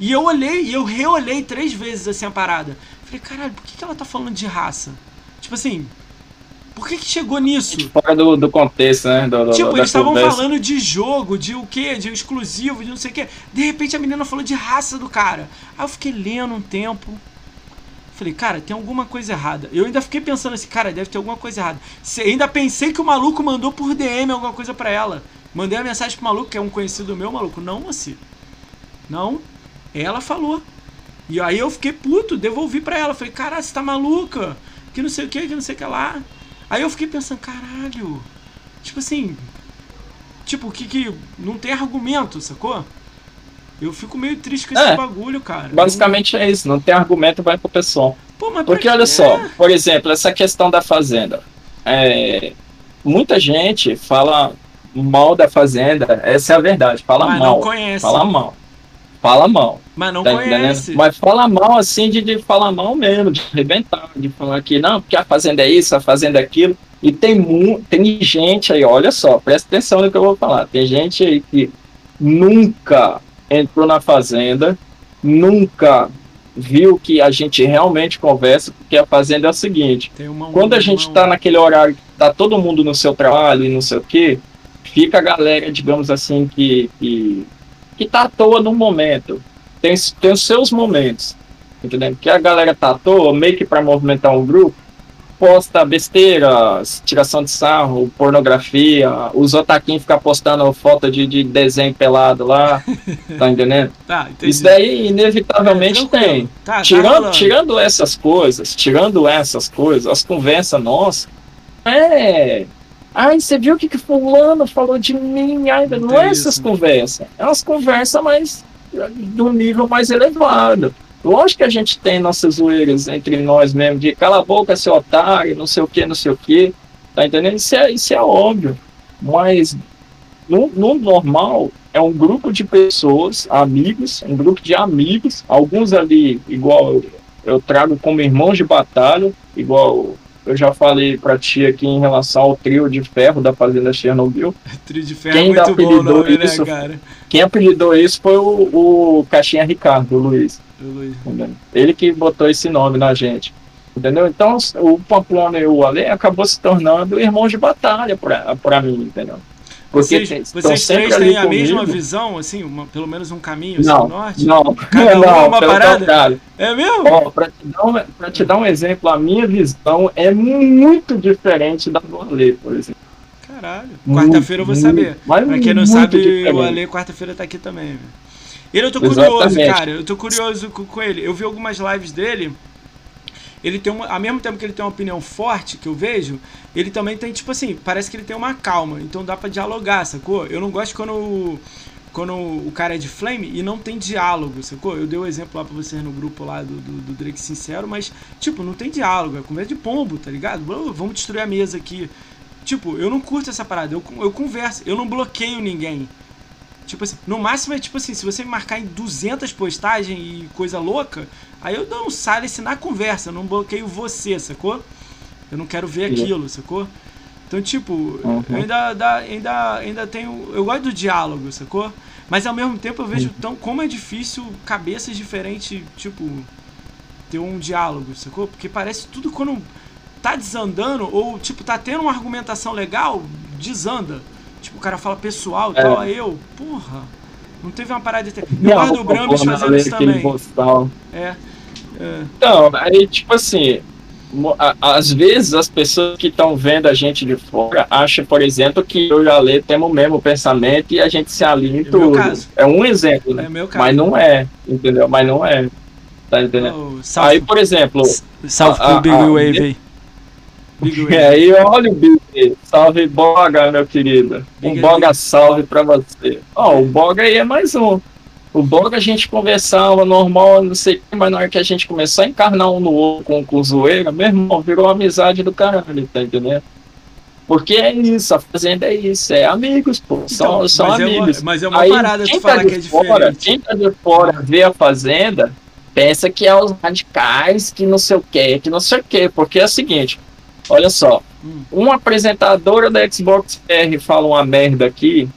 E eu olhei, e eu reolhei três vezes assim a parada. Falei, caralho, por que, que ela tá falando de raça? Tipo assim, Por que, que chegou nisso? Fora do, do contexto, né? Do, tipo, eles estavam falando de jogo, de o quê? De exclusivo, de não sei o quê. De repente a menina falou de raça do cara. Aí eu fiquei lendo um tempo. Falei, cara, tem alguma coisa errada. Eu ainda fiquei pensando assim, cara, deve ter alguma coisa errada. ainda pensei que o maluco mandou por DM alguma coisa pra ela. Mandei a mensagem pro maluco, que é um conhecido meu, maluco. Não, moça. Não. Ela falou. E aí eu fiquei puto, devolvi pra ela. Falei, caralho, você tá maluca? Que não sei o que, que não sei o que lá. Aí eu fiquei pensando, caralho. Tipo assim. Tipo, que que. Não tem argumento, sacou? Eu fico meio triste com esse é, bagulho, cara. Basicamente é isso, não tem argumento, vai pro pessoal. Pô, Porque olha só, por exemplo, essa questão da fazenda. É, muita gente fala mal da fazenda, essa é a verdade, fala Mas mal. Não conhece. Fala mal. Fala mal. Mas não tá conhece. Entendendo? Mas fala mal assim de, de falar mal mesmo, de arrebentar, de falar que não, porque a fazenda é isso, a fazenda é aquilo. E tem, tem gente aí, olha só, presta atenção no que eu vou falar. Tem gente aí que nunca entrou na fazenda, nunca viu que a gente realmente conversa, porque a fazenda é o seguinte: quando a gente está naquele horário que tá todo mundo no seu trabalho e não sei o que, fica a galera, digamos assim, que, que, que tá à toa no momento. Tem, tem os seus momentos, entendeu? Que a galera tá à toa, meio que para movimentar um grupo, posta besteira, tiração de sarro, pornografia, os otaquinhos ficam postando foto de, de desenho pelado lá, tá entendendo? Tá, Isso daí inevitavelmente é, tem. Tá, tá tirando, tá tirando essas coisas, tirando essas coisas, as conversas nossas, é... Ai, você viu o que, que fulano falou de mim? Ai, não, não é essas conversas. É umas conversas mais do nível mais elevado. Lógico que a gente tem nossas zoeiras entre nós mesmo, de cala a boca, seu otário, não sei o que, não sei o que. Tá entendendo? Isso é, isso é óbvio. Mas no, no normal, é um grupo de pessoas, amigos, um grupo de amigos, alguns ali, igual eu, eu trago como irmãos de batalha, igual eu já falei pra ti aqui em relação ao trio de ferro da Fazenda Chernobyl. trio de ferro quem é muito bom nome, né, isso, né, cara? Quem apelidou isso foi o, o Caixinha Ricardo, o Luiz. Ele que botou esse nome na gente. Entendeu? Então o Pamplona e o Ale acabou se tornando irmãos de batalha para mim, entendeu? Porque vocês, vocês três têm a comigo. mesma visão, assim, uma, pelo menos um caminho não, assim, norte? Não, Cada não, é uma parada? É mesmo? Para te, dar um, te dar um exemplo, a minha visão é muito diferente da do Ale, por exemplo. Caralho. Quarta-feira eu vou saber. Pra quem não sabe, diferente. o Ale quarta-feira tá aqui também. Velho. Ele eu tô curioso, Exatamente. cara. Eu tô curioso com, com, ele. Eu vi algumas lives dele. Ele tem uma. Ao mesmo tempo que ele tem uma opinião forte, que eu vejo, ele também tem, tipo assim, parece que ele tem uma calma. Então dá pra dialogar, sacou? Eu não gosto quando. Quando o cara é de flame e não tem diálogo, sacou? Eu dei o um exemplo lá pra vocês no grupo lá do, do, do, Drake Sincero, mas, tipo, não tem diálogo, é conversa de pombo, tá ligado? Vamos destruir a mesa aqui. Tipo, eu não curto essa parada, eu, eu converso, eu não bloqueio ninguém. Tipo assim, no máximo é tipo assim, se você me marcar em 200 postagens e coisa louca, aí eu dou um silence na conversa, eu não bloqueio você, sacou? Eu não quero ver aquilo, sacou? Então, tipo, uhum. eu ainda, ainda, ainda, ainda tenho. Eu gosto do diálogo, sacou? Mas ao mesmo tempo eu vejo tão, como é difícil cabeças diferentes, tipo, ter um diálogo, sacou? Porque parece tudo quando tá desandando, ou tipo, tá tendo uma argumentação legal, desanda. O cara fala pessoal e é. tal, eu, porra, não teve uma parada de. Eu guardo o Brambis fazendo isso também. É, é. Então, aí, tipo assim, às vezes as pessoas que estão vendo a gente de fora acham, por exemplo, que eu e a Lê temos o mesmo pensamento e a gente se alinha em é tudo. É um exemplo, né? É Mas não é, entendeu? Mas não é. Tá entendendo? Oh, aí, por exemplo. Salve pro Big Wave aí. Big é, aí olha o Big. Salve Boga, meu querido. Um Boga salve pra você. Ó, oh, o Boga aí é mais um. O Boga a gente conversava normal, não sei o que, mas na hora que a gente começou a encarnar um no outro com, com zoeira, meu irmão, virou amizade do caralho, tá entendendo? Porque é isso, a fazenda é isso, é amigos, pô, são, então, são mas amigos. É uma, mas é uma Aí, parada de falar tá que é fora, Quem tá de fora vê a fazenda, pensa que é os radicais, que não sei o que, que não sei o que, porque é o seguinte, Olha só, uma apresentadora da Xbox R fala uma merda aqui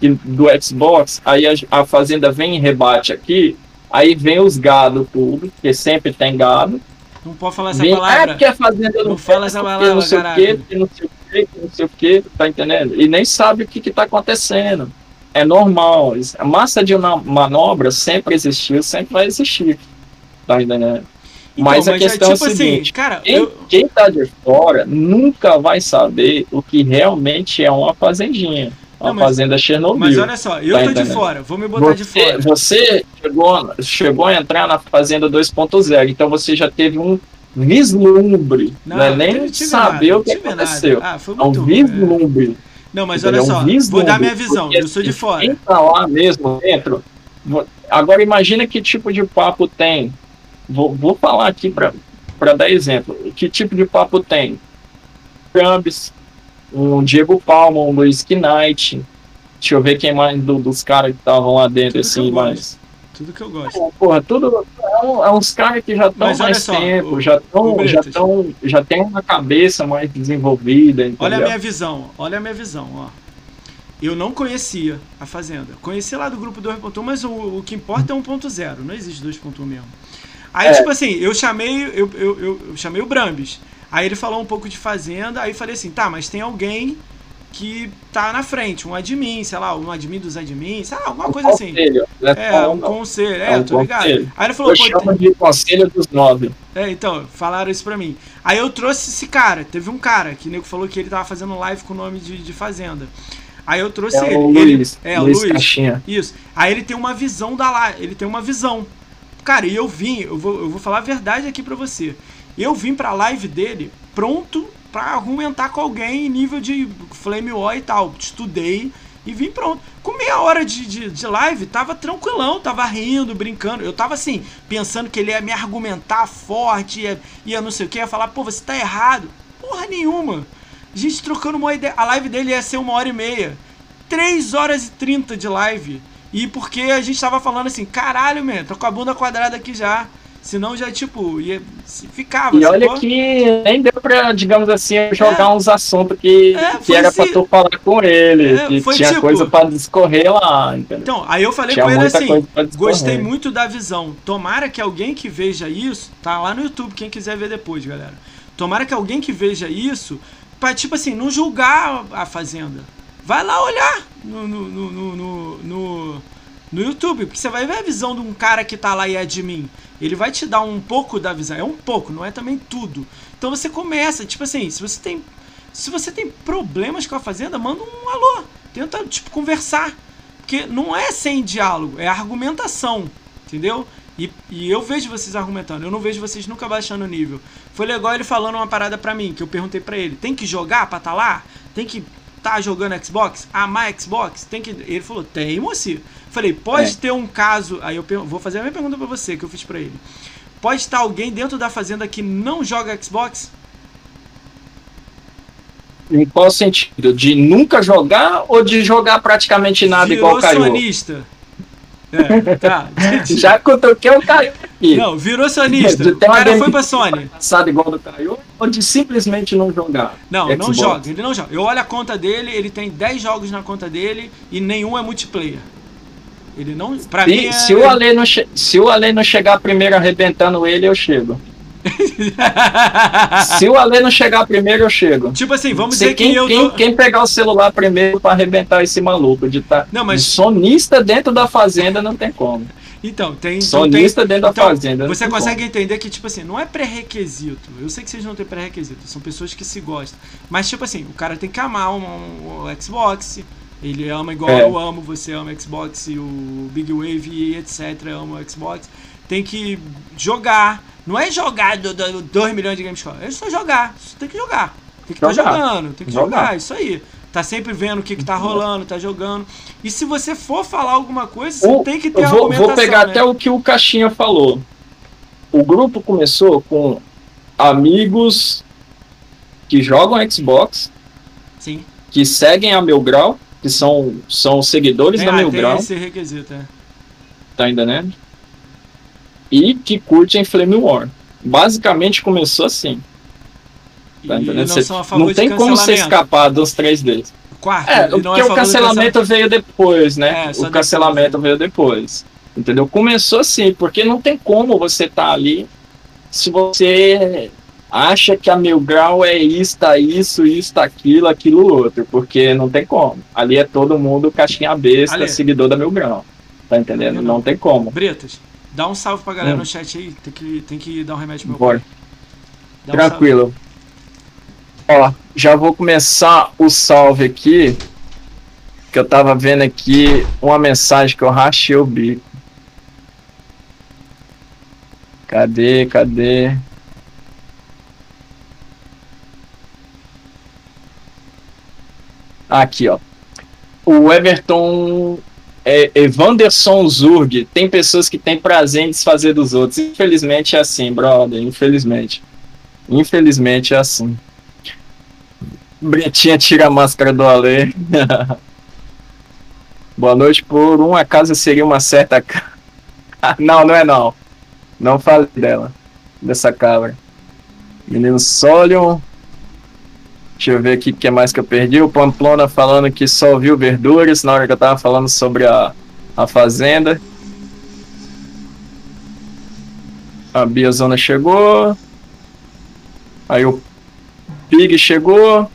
do Xbox, aí a, a Fazenda vem e rebate aqui, aí vem os gado tudo, que sempre tem gado, Não pode falar essa Vem, palavra. Ah, porque a fazenda Não fala essa palavra, não sei o quê, não sei o quê, não sei o quê, tá entendendo? E nem sabe o que que tá acontecendo. É normal. A massa de uma manobra sempre existiu, sempre vai existir. Tá entendendo? Então, mas a é questão é, tipo o seguinte, assim, cara, quem, eu, quem tá de fora nunca vai saber o que realmente é uma fazendinha. Uma Não, mas- fazenda Chernobyl. mas olha só, eu Tá tô de fora, vou me botar de Você, fora. você chegou, chegou a entrar na Fazenda 2.0, então você já teve um vislumbre. Não, é nem eu tive saber nada, o que nada. aconteceu. Ah, foi É um muito é. vislumbre. Não, mas olha É um só, vou dar minha visão, eu sou de assim, fora. Quem tá lá mesmo dentro. Agora imagina que tipo de papo tem. Vou, vou falar aqui para dar exemplo. Que tipo de papo tem? Gambis, um Diego Palma, um Luiz Knight. Deixa eu ver quem mais do- dos caras que estavam lá dentro, Tudo que assim, eu mas. Tudo que eu gosto. Pô, Porra, tudo é, um- é uns caras que já estão mais só, tempo, o- já estão, já estão, já tem uma cabeça mais desenvolvida, entendeu? Olha a minha visão, olha a minha visão, ó. Eu não conhecia a Fazenda. Conheci lá do grupo 2.1, mas o, o que importa é 1.0, não existe 2.1 mesmo. Aí, É. tipo assim, eu chamei, eu, eu, eu, eu chamei o Brambis. Aí ele falou um pouco de Fazenda, aí falei assim, tá, mas tem alguém que tá na frente, um admin, sei lá, um admin dos admins, sei lá, alguma coisa assim. Conselho, não é É, um não. conselho, É é, um tô ligado. conselho. Aí ele falou, Eu pô, chamo de conselho dos nove. é, então, falaram isso pra mim. Aí eu trouxe esse cara. Teve um cara que o nego falou que ele tava fazendo live com o nome de, de Fazenda. Aí eu trouxe É ele. o ele Luiz, é, o Luiz Luiz. Caixinha. Isso. Aí ele tem uma visão da live. Ele tem uma visão. Cara, e eu vim, eu vou, eu vou falar a verdade aqui pra você. Eu vim pra live dele pronto pra argumentar com alguém em nível de Flame War e tal. Estudei e vim pronto. Com meia hora de, de, de live, tava tranquilão, tava rindo, brincando. Eu tava assim, pensando que ele ia me argumentar forte, ia, ia não sei o que, ia falar, pô, você tá errado. Porra nenhuma. Gente trocando uma ideia. A live dele ia ser uma hora e meia. 3 horas e 30 de live. E porque a gente tava falando assim, caralho, man, tô com a bunda quadrada aqui já. Senão já, tipo, ia. Ficava. E olha sacou? que nem deu pra, digamos assim, jogar uns assuntos que, É, que era assim- pra tu falar com ele. É, que foi tinha tipo- coisa pra discorrer lá, entendeu? Então, aí eu falei Tinha com ele assim: gostei muito da visão. Tomara que alguém que veja isso, tá lá no YouTube, quem quiser ver depois, galera. Tomara que alguém que veja isso, pra, tipo assim, não julgar a Fazenda. Vai lá olhar no, no, no, no, no, no- YouTube, porque você vai ver a visão de um cara que tá lá e é mim. Ele vai te dar um pouco da visão. É um pouco, não é também tudo. Então você começa, tipo assim, se você tem. Se você tem problemas com a Fazenda, manda um alô. Tenta, tipo, conversar. Porque não é sem diálogo, é argumentação, entendeu? E, e eu vejo vocês argumentando, eu não vejo vocês nunca baixando o nível. Foi legal ele falando uma parada pra mim, que eu perguntei pra ele, tem que jogar pra tá lá? Tem que tá jogando Xbox? Amar Xbox? Tem que... Ele falou, tem, moço. Falei, pode É. ter um caso... Aí eu vou fazer a mesma pergunta pra você, que eu fiz pra ele. Pode estar alguém dentro da fazenda que não joga Xbox? Em qual sentido? De nunca jogar ou de jogar praticamente nada Virou igual caiu? sonista. É, tá. Já cutuquei o Caio Não, virou sonista. O cara foi pra Sony. Passado igual do Caio ou de simplesmente não jogar? Não, não Xbox. joga, ele não joga. Eu olho a conta dele, ele tem 10 jogos na conta dele e nenhum é multiplayer. Ele não. Pra mim Se, é. se o Ale não se o Ale não chegar primeiro arrebentando ele, eu chego. Se o Ale não chegar primeiro, eu chego. tipo assim, vamos Se dizer quem, que eu quem, tô. quem pegar o celular primeiro pra arrebentar esse maluco de tá Não, mas- de sonista dentro da fazenda não tem como. Então, tem. então Sonista tem- dentro da então, fazenda. não Você tem consegue entender que, tipo assim, não é pré-requisito. Eu sei que vocês não têm pré-requisito, são pessoas que se gostam. Mas, tipo assim, o cara tem que amar um, um- o Xbox. Ele ama igual É. eu amo, você ama Xbox, e o Big Wave e etc. ama o Xbox. Tem que jogar. Não é jogar 2 milhões de games é só jogar. Você tem que jogar. Tem que estar Jogar. jogando, tem que Jogar. jogar, isso aí. Tá sempre vendo o que, que tá rolando, tá jogando. E se você for falar alguma coisa, você O- tem que ter vou, argumentação. vou pegar né? até o que o Caixinha falou. O grupo começou com amigos que jogam Xbox, Sim. que seguem a Meu Grau, que são, são seguidores Tem, da ah, Meu tem Grau, esse requisito, é. tá entendendo? E que curtem Flame War. Basicamente começou assim. Tá entendendo? não Cê- são a favor não tem como você escapar dos três deles. Quarto, É, não porque é o cancelamento veio depois, né? É, o cancelamento veio depois. Entendeu? Começou assim, porque não tem como você estar ali se você acha que a Mil Grau é isso, tá isso, tá aquilo, aquilo outro, porque não tem como. Ali é todo mundo caixinha besta, Ale. seguidor da Mil Grau. Tá entendendo? Eu Não. não. tem como. Bretas, dá um salve pra galera Hum. no chat aí. Tem que, tem que dar um remédio pro meu Bora. Dá um. Tranquilo. Ó, já vou começar o salve aqui. Que eu tava vendo aqui uma mensagem que eu rachei o bico. Cadê, cadê? Aqui, ó. O Everton é, Evanderson Zurg. Tem pessoas que têm prazer em desfazer dos outros. Infelizmente é assim, brother. Infelizmente. Infelizmente é assim. Bretinha tira a máscara do Alê. Boa noite. Por um acaso seria uma certa. não, não é não. Não fale dela. Dessa cabra. Menino Solion. Deixa eu ver aqui o que mais que eu perdi. O Pamplona falando que só viu verduras na hora que eu tava falando sobre a, a fazenda. A Biazona chegou. Aí o Pig chegou.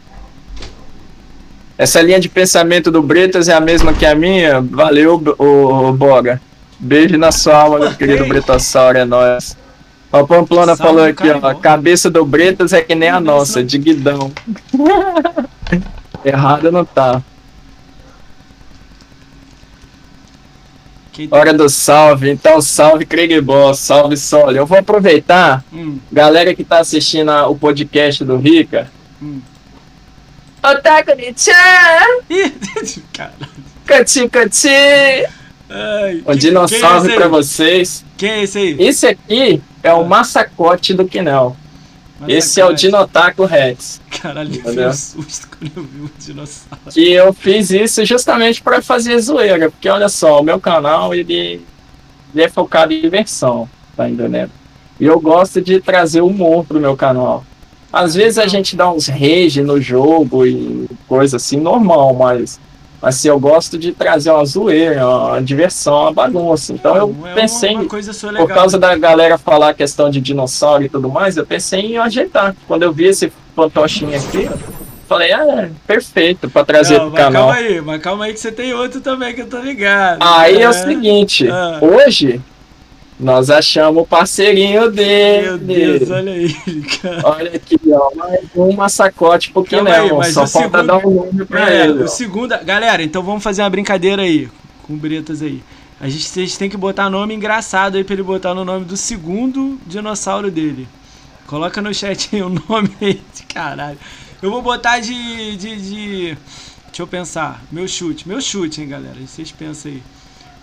Essa linha de pensamento do Bretas é a mesma que a minha. Valeu, o, Boga. Beijo na sua alma, meu querido Bretossauro, é nóis. Ó, O Pamplona Salve, falou aqui, ó. Cabeça do Bretas é que nem a nossa, de guidão. Errado não tá. Hora do salve, então salve Craig Boss, salve Soli. Eu vou aproveitar, Hum, galera que tá assistindo a- o podcast do Rica. hum. Otaku de chan! Ih, cara. Cati, cati! Ai, Um que- dinossauro é aí? vocês. Quem é esse aí? Esse aqui é o massacote do Kinel. Mas Esse é o. Dinotaco Rex. Caralho, eu Entendeu? um susto quando eu vi o dinossauro. Que eu fiz isso justamente pra fazer zoeira. Porque olha só, o meu canal ele, ele é focado em diversão, tá entendendo? E eu gosto de trazer humor pro meu canal. Às vezes a gente dá uns rage no jogo e coisa assim, normal, mas assim, eu gosto de trazer uma zoeira, uma diversão, uma bagunça. Então eu é pensei, uma, por causa da galera falar a questão de dinossauro e tudo mais, eu pensei em ajeitar. Quando eu vi esse fantochinho aqui, falei, ah, é perfeito pra trazer Não, pro canal. calma aí, mas calma aí que você tem outro também que eu tô ligado. Aí é, É. o seguinte, Ah. hoje nós achamos o parceirinho dele. Meu Deus, olha ele, cara. Olha aqui, ó, mais um massacote aí, mas Só falta segundo- dar um nome pra É, ele. o ó. segundo. Galera, então vamos fazer uma brincadeira aí com o Bretas aí. A gente, vocês têm que botar nome engraçado aí pra ele botar no nome do segundo dinossauro dele. Coloca no chat aí o nome aí de caralho. Eu vou botar de, de, de. Deixa eu pensar. Meu chute. Meu chute, hein, galera. Vocês pensam aí.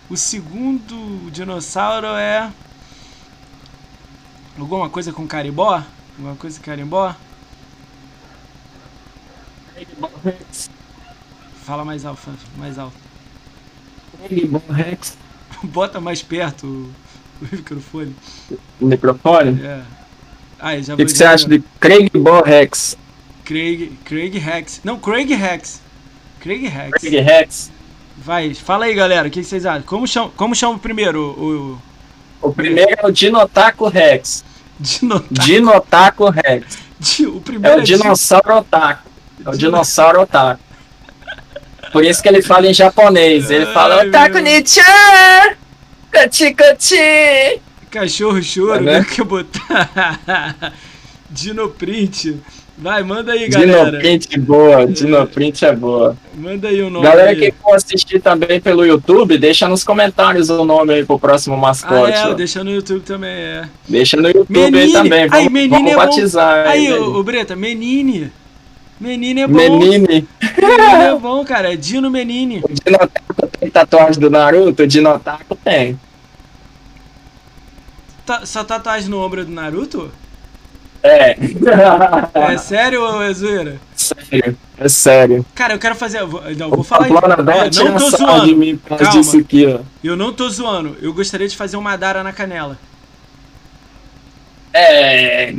O segundo dinossauro é. Alguma coisa com carimbó? Alguma coisa com carimbó? Fala mais alto, mais alto. Rex, Bota mais perto o, o microfone. microfone. É. Aí, já O que, que você acha de Craig Ball Rex? Craig, Craig Rex. Não, Craig Rex. Craig Rex. Craig Rex. Vai, fala aí, galera. O que vocês acham? Como chama, como chama o primeiro? O, o O primeiro é o Dinotaco Rex. Dino, Dinotaco Rex. O É primeiro o dinossauro otaku. É o dinossauro otaku. Por isso que ele fala em japonês. Ele fala Ai, otaku meu. ni chan Kachi kachi. Cachorro choro, É, né? né? Que botar. Dinoprint. Vai, manda aí, galera. Dinoprint boa. Dinoprint é boa. Manda aí o nome. Galera aí. que for assistir também pelo YouTube, deixa nos comentários o nome aí pro próximo Ah, mascote. é, ó. deixa no YouTube também, é. Deixa no YouTube aí Menine. também. Vamos, Aí, menine vamos é batizar. Aí, ele ô, ô Breta, Menine. Menine é bom. Menine. Menine é bom, cara. É Dino Menine. O Dinotaco tem tatuagem do Naruto? O Dinotaco tem. Tá, só tatuagem no ombro do Naruto? É. É sério ou é zoeira? sério. É sério. Cara, eu quero fazer. eu Não, vou falar. Plana Ó, Bela tira não tô zoando. mim Calma. disso aqui, ó. Eu não tô zoando. Eu gostaria de fazer uma Dara na canela. É.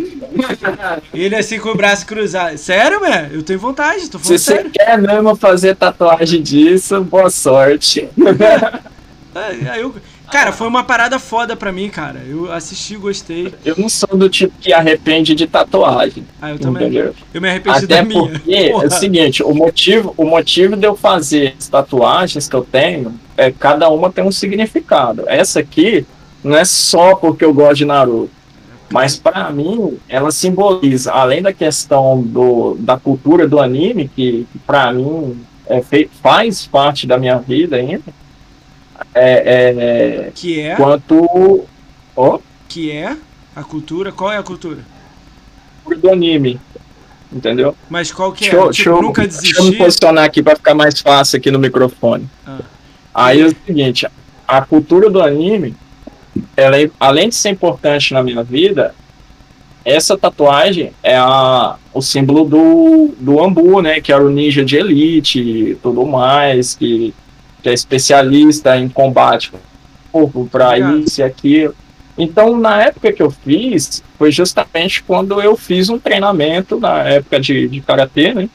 Ele assim com o braço cruzado. Sério, velho? Eu tenho vontade, tô Se falando você sério. quer mesmo fazer tatuagem disso, boa sorte. É, aí eu- Cara, foi uma parada foda pra mim, cara. Eu assisti, gostei. Eu não sou do tipo que arrepende de tatuagem. Ah, eu também. Entendeu? Eu me arrependi Até da minha. porque é Porra. o seguinte, o motivo, o motivo de eu fazer as tatuagens que eu tenho é cada uma tem um significado. Essa aqui não é só porque eu gosto de Naruto, mas pra mim ela simboliza, além da questão do, da cultura do anime, que, que para mim é, faz parte da minha vida ainda, é, é, Que é, quanto ó, que é a cultura. Qual é a cultura? do anime, entendeu? Mas qual que é? Eu- tipo, deixa eu- nunca deixa eu me desistir. posicionar aqui para ficar mais fácil aqui no microfone. Ah. Aí é o seguinte, a cultura do anime, ela é- além de ser importante na minha vida, essa tatuagem é a, o símbolo do, do Ambu, né? Que era o ninja de elite e tudo mais, que, que é especialista em combate com o corpo para isso e aquilo. Então, na época que eu fiz, foi justamente quando eu fiz um treinamento, na época de, de karatê, né?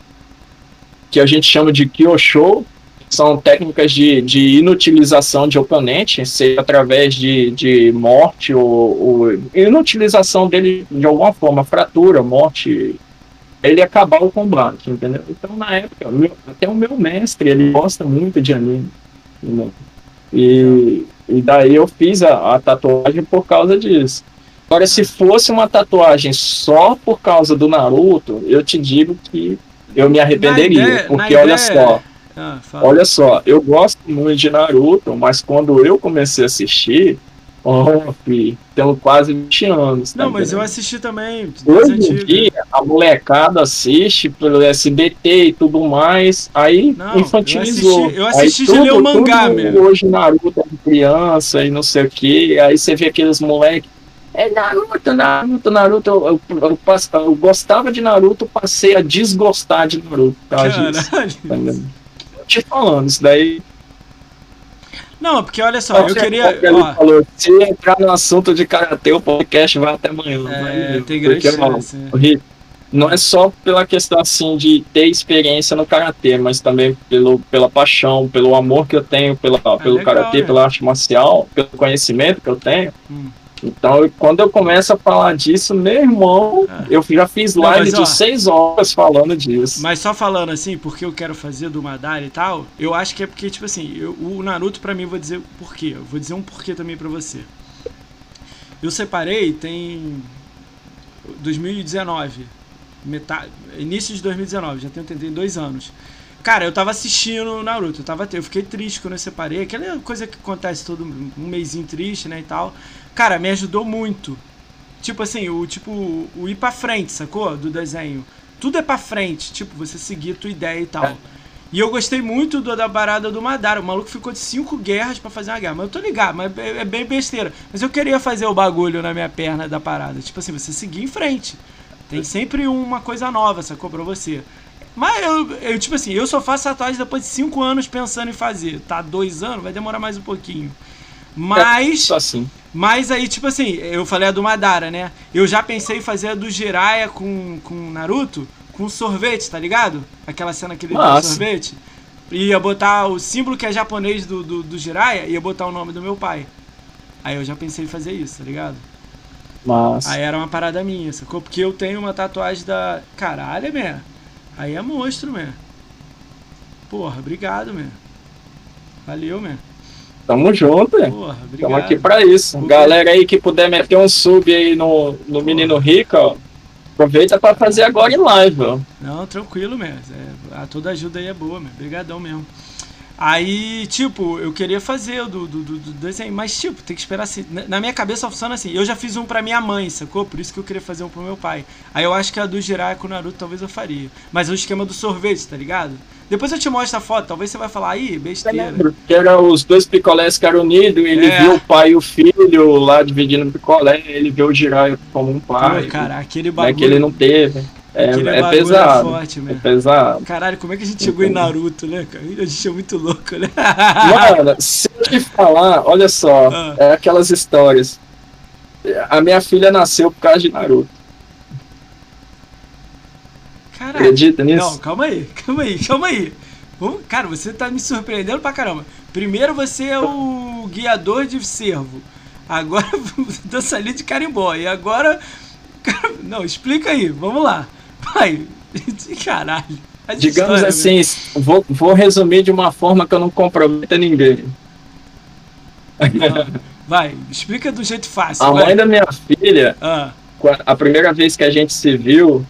Que a gente chama de Kyosho, são técnicas de, de inutilização de oponente, seja através de, de morte ou, ou inutilização dele de alguma forma, fratura, morte, ele acabar o combate, entendeu? Então, na época, meu- até o meu mestre, ele gosta muito de anime. entendeu? E, e daí eu fiz a, a tatuagem por causa disso. Agora, se fosse uma tatuagem só por causa do Naruto, eu te digo que eu me arrependeria. ideia- porque olha ideia- só, Ah. Olha só, eu gosto muito de Naruto, mas quando eu comecei a assistir, fi, tenho quase 20 anos. tá Não, mas eu assisti também. Hoje em dia, a molecada assiste pelo SBT e tudo mais, aí Não, infantilizou. eu assisti- eu assisti aí de ler o mangá mesmo. Hoje Naruto é de criança e não sei o que, aí você vê aqueles moleques. É Naruto, Naruto, Naruto. Eu, eu, eu, eu gostava de Naruto, passei a desgostar de Naruto. por causa disso, Caralho. tá te falando, isso daí Não, porque olha só, eu Você- queria. ele Ó, falou, se entrar no assunto de karatê, o podcast vai até amanhã. é, Vai, tem grande chance. né? não é só pela questão assim de ter experiência no karatê, mas também pelo, pela paixão, pelo amor que eu tenho pela, pelo Ah, legal, karatê, né? pela arte marcial, pelo conhecimento que eu tenho. Hum. Então, quando eu começo a falar disso, meu irmão, Ah. eu já fiz Não, live ó, de seis horas falando disso. Mas só falando assim, porque eu quero fazer do Madara e tal, eu acho que é porque, tipo assim, eu- o Naruto pra mim, eu vou dizer o porquê. Eu vou dizer um porquê também pra você. Eu separei tem 2019, metade, início de 2019, já tenho, tem dois anos. Cara, eu tava assistindo o Naruto, eu, tava, eu fiquei triste quando eu separei, aquela coisa que acontece todo um mêsinho triste, né, e tal. Cara, me ajudou muito. Tipo assim, o tipo o ir pra frente, sacou? Do desenho. Tudo é pra frente, tipo, você seguir a tua ideia e tal. É. E eu gostei muito do- da parada do Madara. O maluco ficou de cinco guerras pra fazer uma guerra. Mas eu tô ligado, mas é, é bem besteira. Mas eu queria fazer o bagulho na minha perna da parada. Tipo assim, você seguir em frente. Tem sempre uma coisa nova, sacou? Pra você. Mas eu, eu, tipo assim, eu só faço tatuagem depois de cinco anos pensando em fazer. Tá dois anos, vai demorar mais um pouquinho. Mas. Só assim. Mas aí, tipo assim, eu falei a do Madara, né? Eu já pensei em fazer a do Jiraiya com, com Naruto, com sorvete, tá ligado? Aquela cena que ele deu Massa. sorvete. Ia botar o símbolo que é japonês do, do, do Jiraiya, ia botar o nome do meu pai. Aí eu já pensei em fazer isso, tá ligado? Mas. Aí era uma parada minha, sacou? Porque eu tenho uma tatuagem da. Caralho, man. Aí é monstro, man. Porra, obrigado, man. Valeu, man. Tamo junto? Porra, obrigado. Estamos aqui pra isso. Porque- Galera aí que puder meter um sub aí no, no Menino Rico, ó. Aproveita pra fazer agora em live, ó. Não, tranquilo mesmo. É, a toda ajuda aí é boa, mesmo. Obrigadão mesmo. Aí, tipo, eu queria fazer o do, do, do- do desenho, mas, tipo, tem que esperar assim. Na- Na minha cabeça funciona assim. Eu já fiz um pra minha mãe, sacou? Por isso que eu queria fazer um pro meu pai. Aí eu acho que a do Jiraiya com o Naruto talvez eu faria. Mas é o esquema do sorvete, tá ligado? Depois eu te mostro a foto, talvez você vai falar, aí, besteira. Que eram os dois picolés que eram unidos, ele É. viu o pai e o filho lá dividindo o picolé, ele viu o Jiraiya como um pai. Pô, cara, aquele né, bagulho. que ele não teve. É, é bagulho pesado. É forte, É pesado. Caralho, como é que a gente chegou em Naruto, né, cara? A gente é muito louco, né? Mano, se eu te falar, olha só, Ah. é aquelas histórias. A minha filha nasceu por causa de Naruto. Caralho. Acredita nisso? Não, calma aí, calma aí, calma aí. Cara, você tá me surpreendendo pra caramba. Primeiro você é o. guiador de cervo. Agora dançarino de carimbó. E agora. Não, explica aí, vamos lá. Vai. Caralho. Digamos assim, vou, vou resumir de uma forma que eu não comprometa ninguém. Não, Vai, explica do jeito fácil. A vai. mãe da minha filha, Ah, a primeira vez que a gente se viu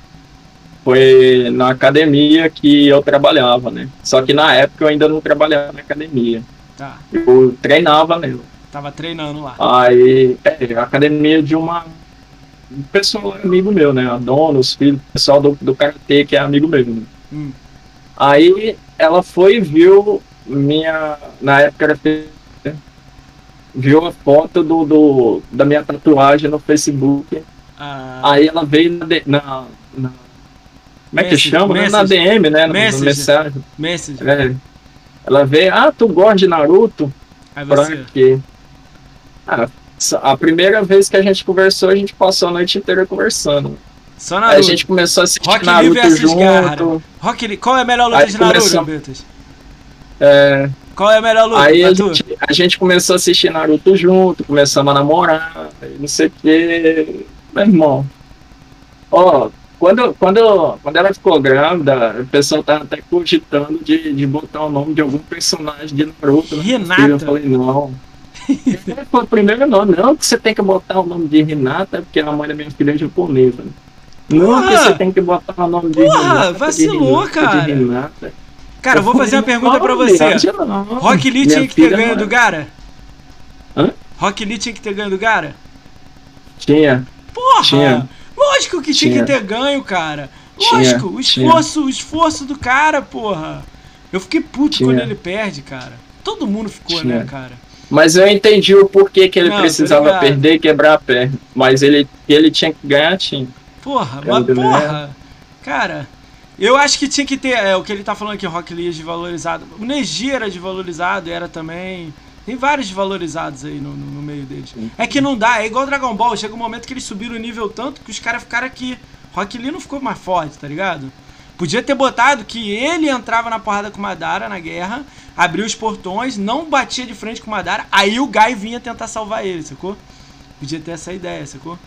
foi na academia que eu trabalhava, né? Só que na época eu ainda não trabalhava na academia. tá. Eu treinava mesmo. Tava treinando lá. Aí, é, a academia de uma um pessoal amigo meu, né? A dona, os filhos, o pessoal do, do karatê que é amigo meu. né? Hum. Aí ela foi e viu minha. Na época era viu a foto do, do, da minha tatuagem no Facebook. Ah, Aí ela veio na. na, na- como é que Message, chama? né? Na message. DM, né? No, no Message. mensagem. message. É. Ela veio, ah, tu gosta de Naruto? Aí Pra você. quê? Ah, a primeira vez que a gente conversou, a gente passou a noite inteira conversando. Só Aí Naruto. a gente começou a assistir Rock Lee Naruto Gaara. junto. Rock Lee, qual é a melhor luta Aí de Naruto, começou-? É, Qual é a melhor luta? aí a gente, a gente começou a assistir Naruto junto, começamos a namorar, não sei o que. Meu irmão. Ó, quando, quando, quando ela ficou grávida, o pessoal tava até cogitando de, de botar o nome de algum personagem de Naruto. Renata. filha. Eu falei, não. Foi o primeiro nome, não, que você tem que botar o nome de Renata, porque a mãe da minha filha é japonesa. Não, que você tem que botar o nome de Porra, Renata. de vacilou, Renata, cara. De Renata. Cara, eu vou fazer uma pergunta pra você. Rock Lee tinha que ter ganho do Gara? Hã? Rock Lee tinha que ter ganho do Gara? Tinha. Porra! Tinha. Lógico que tinha, Tinha. que ter ganho, cara. Tinha, Lógico, o tinha. esforço, o esforço do cara, porra. Eu fiquei puto Tinha. quando ele perde, cara. Todo mundo ficou, Tinha. né, cara? Mas eu entendi o porquê que ele Não, precisava perder e quebrar a perna. Mas ele, ele tinha que ganhar, tinha. Porra, Cara, mas porra. Cara, eu acho que tinha que ter. É, o que ele tá falando aqui, Rock Lee é desvalorizado. O Neji era desvalorizado, era também. Tem vários desvalorizados aí no, no- no meio deles. É que não dá, é igual Dragon Ball. Chega um momento que eles subiram o nível tanto que os caras ficaram aqui. Rock Lee não ficou mais forte, tá ligado? Podia ter botado que ele entrava na porrada com o Madara na guerra, abria os portões, não batia de frente com o Madara, aí o Gai vinha tentar salvar ele, sacou? Podia ter essa ideia, sacou?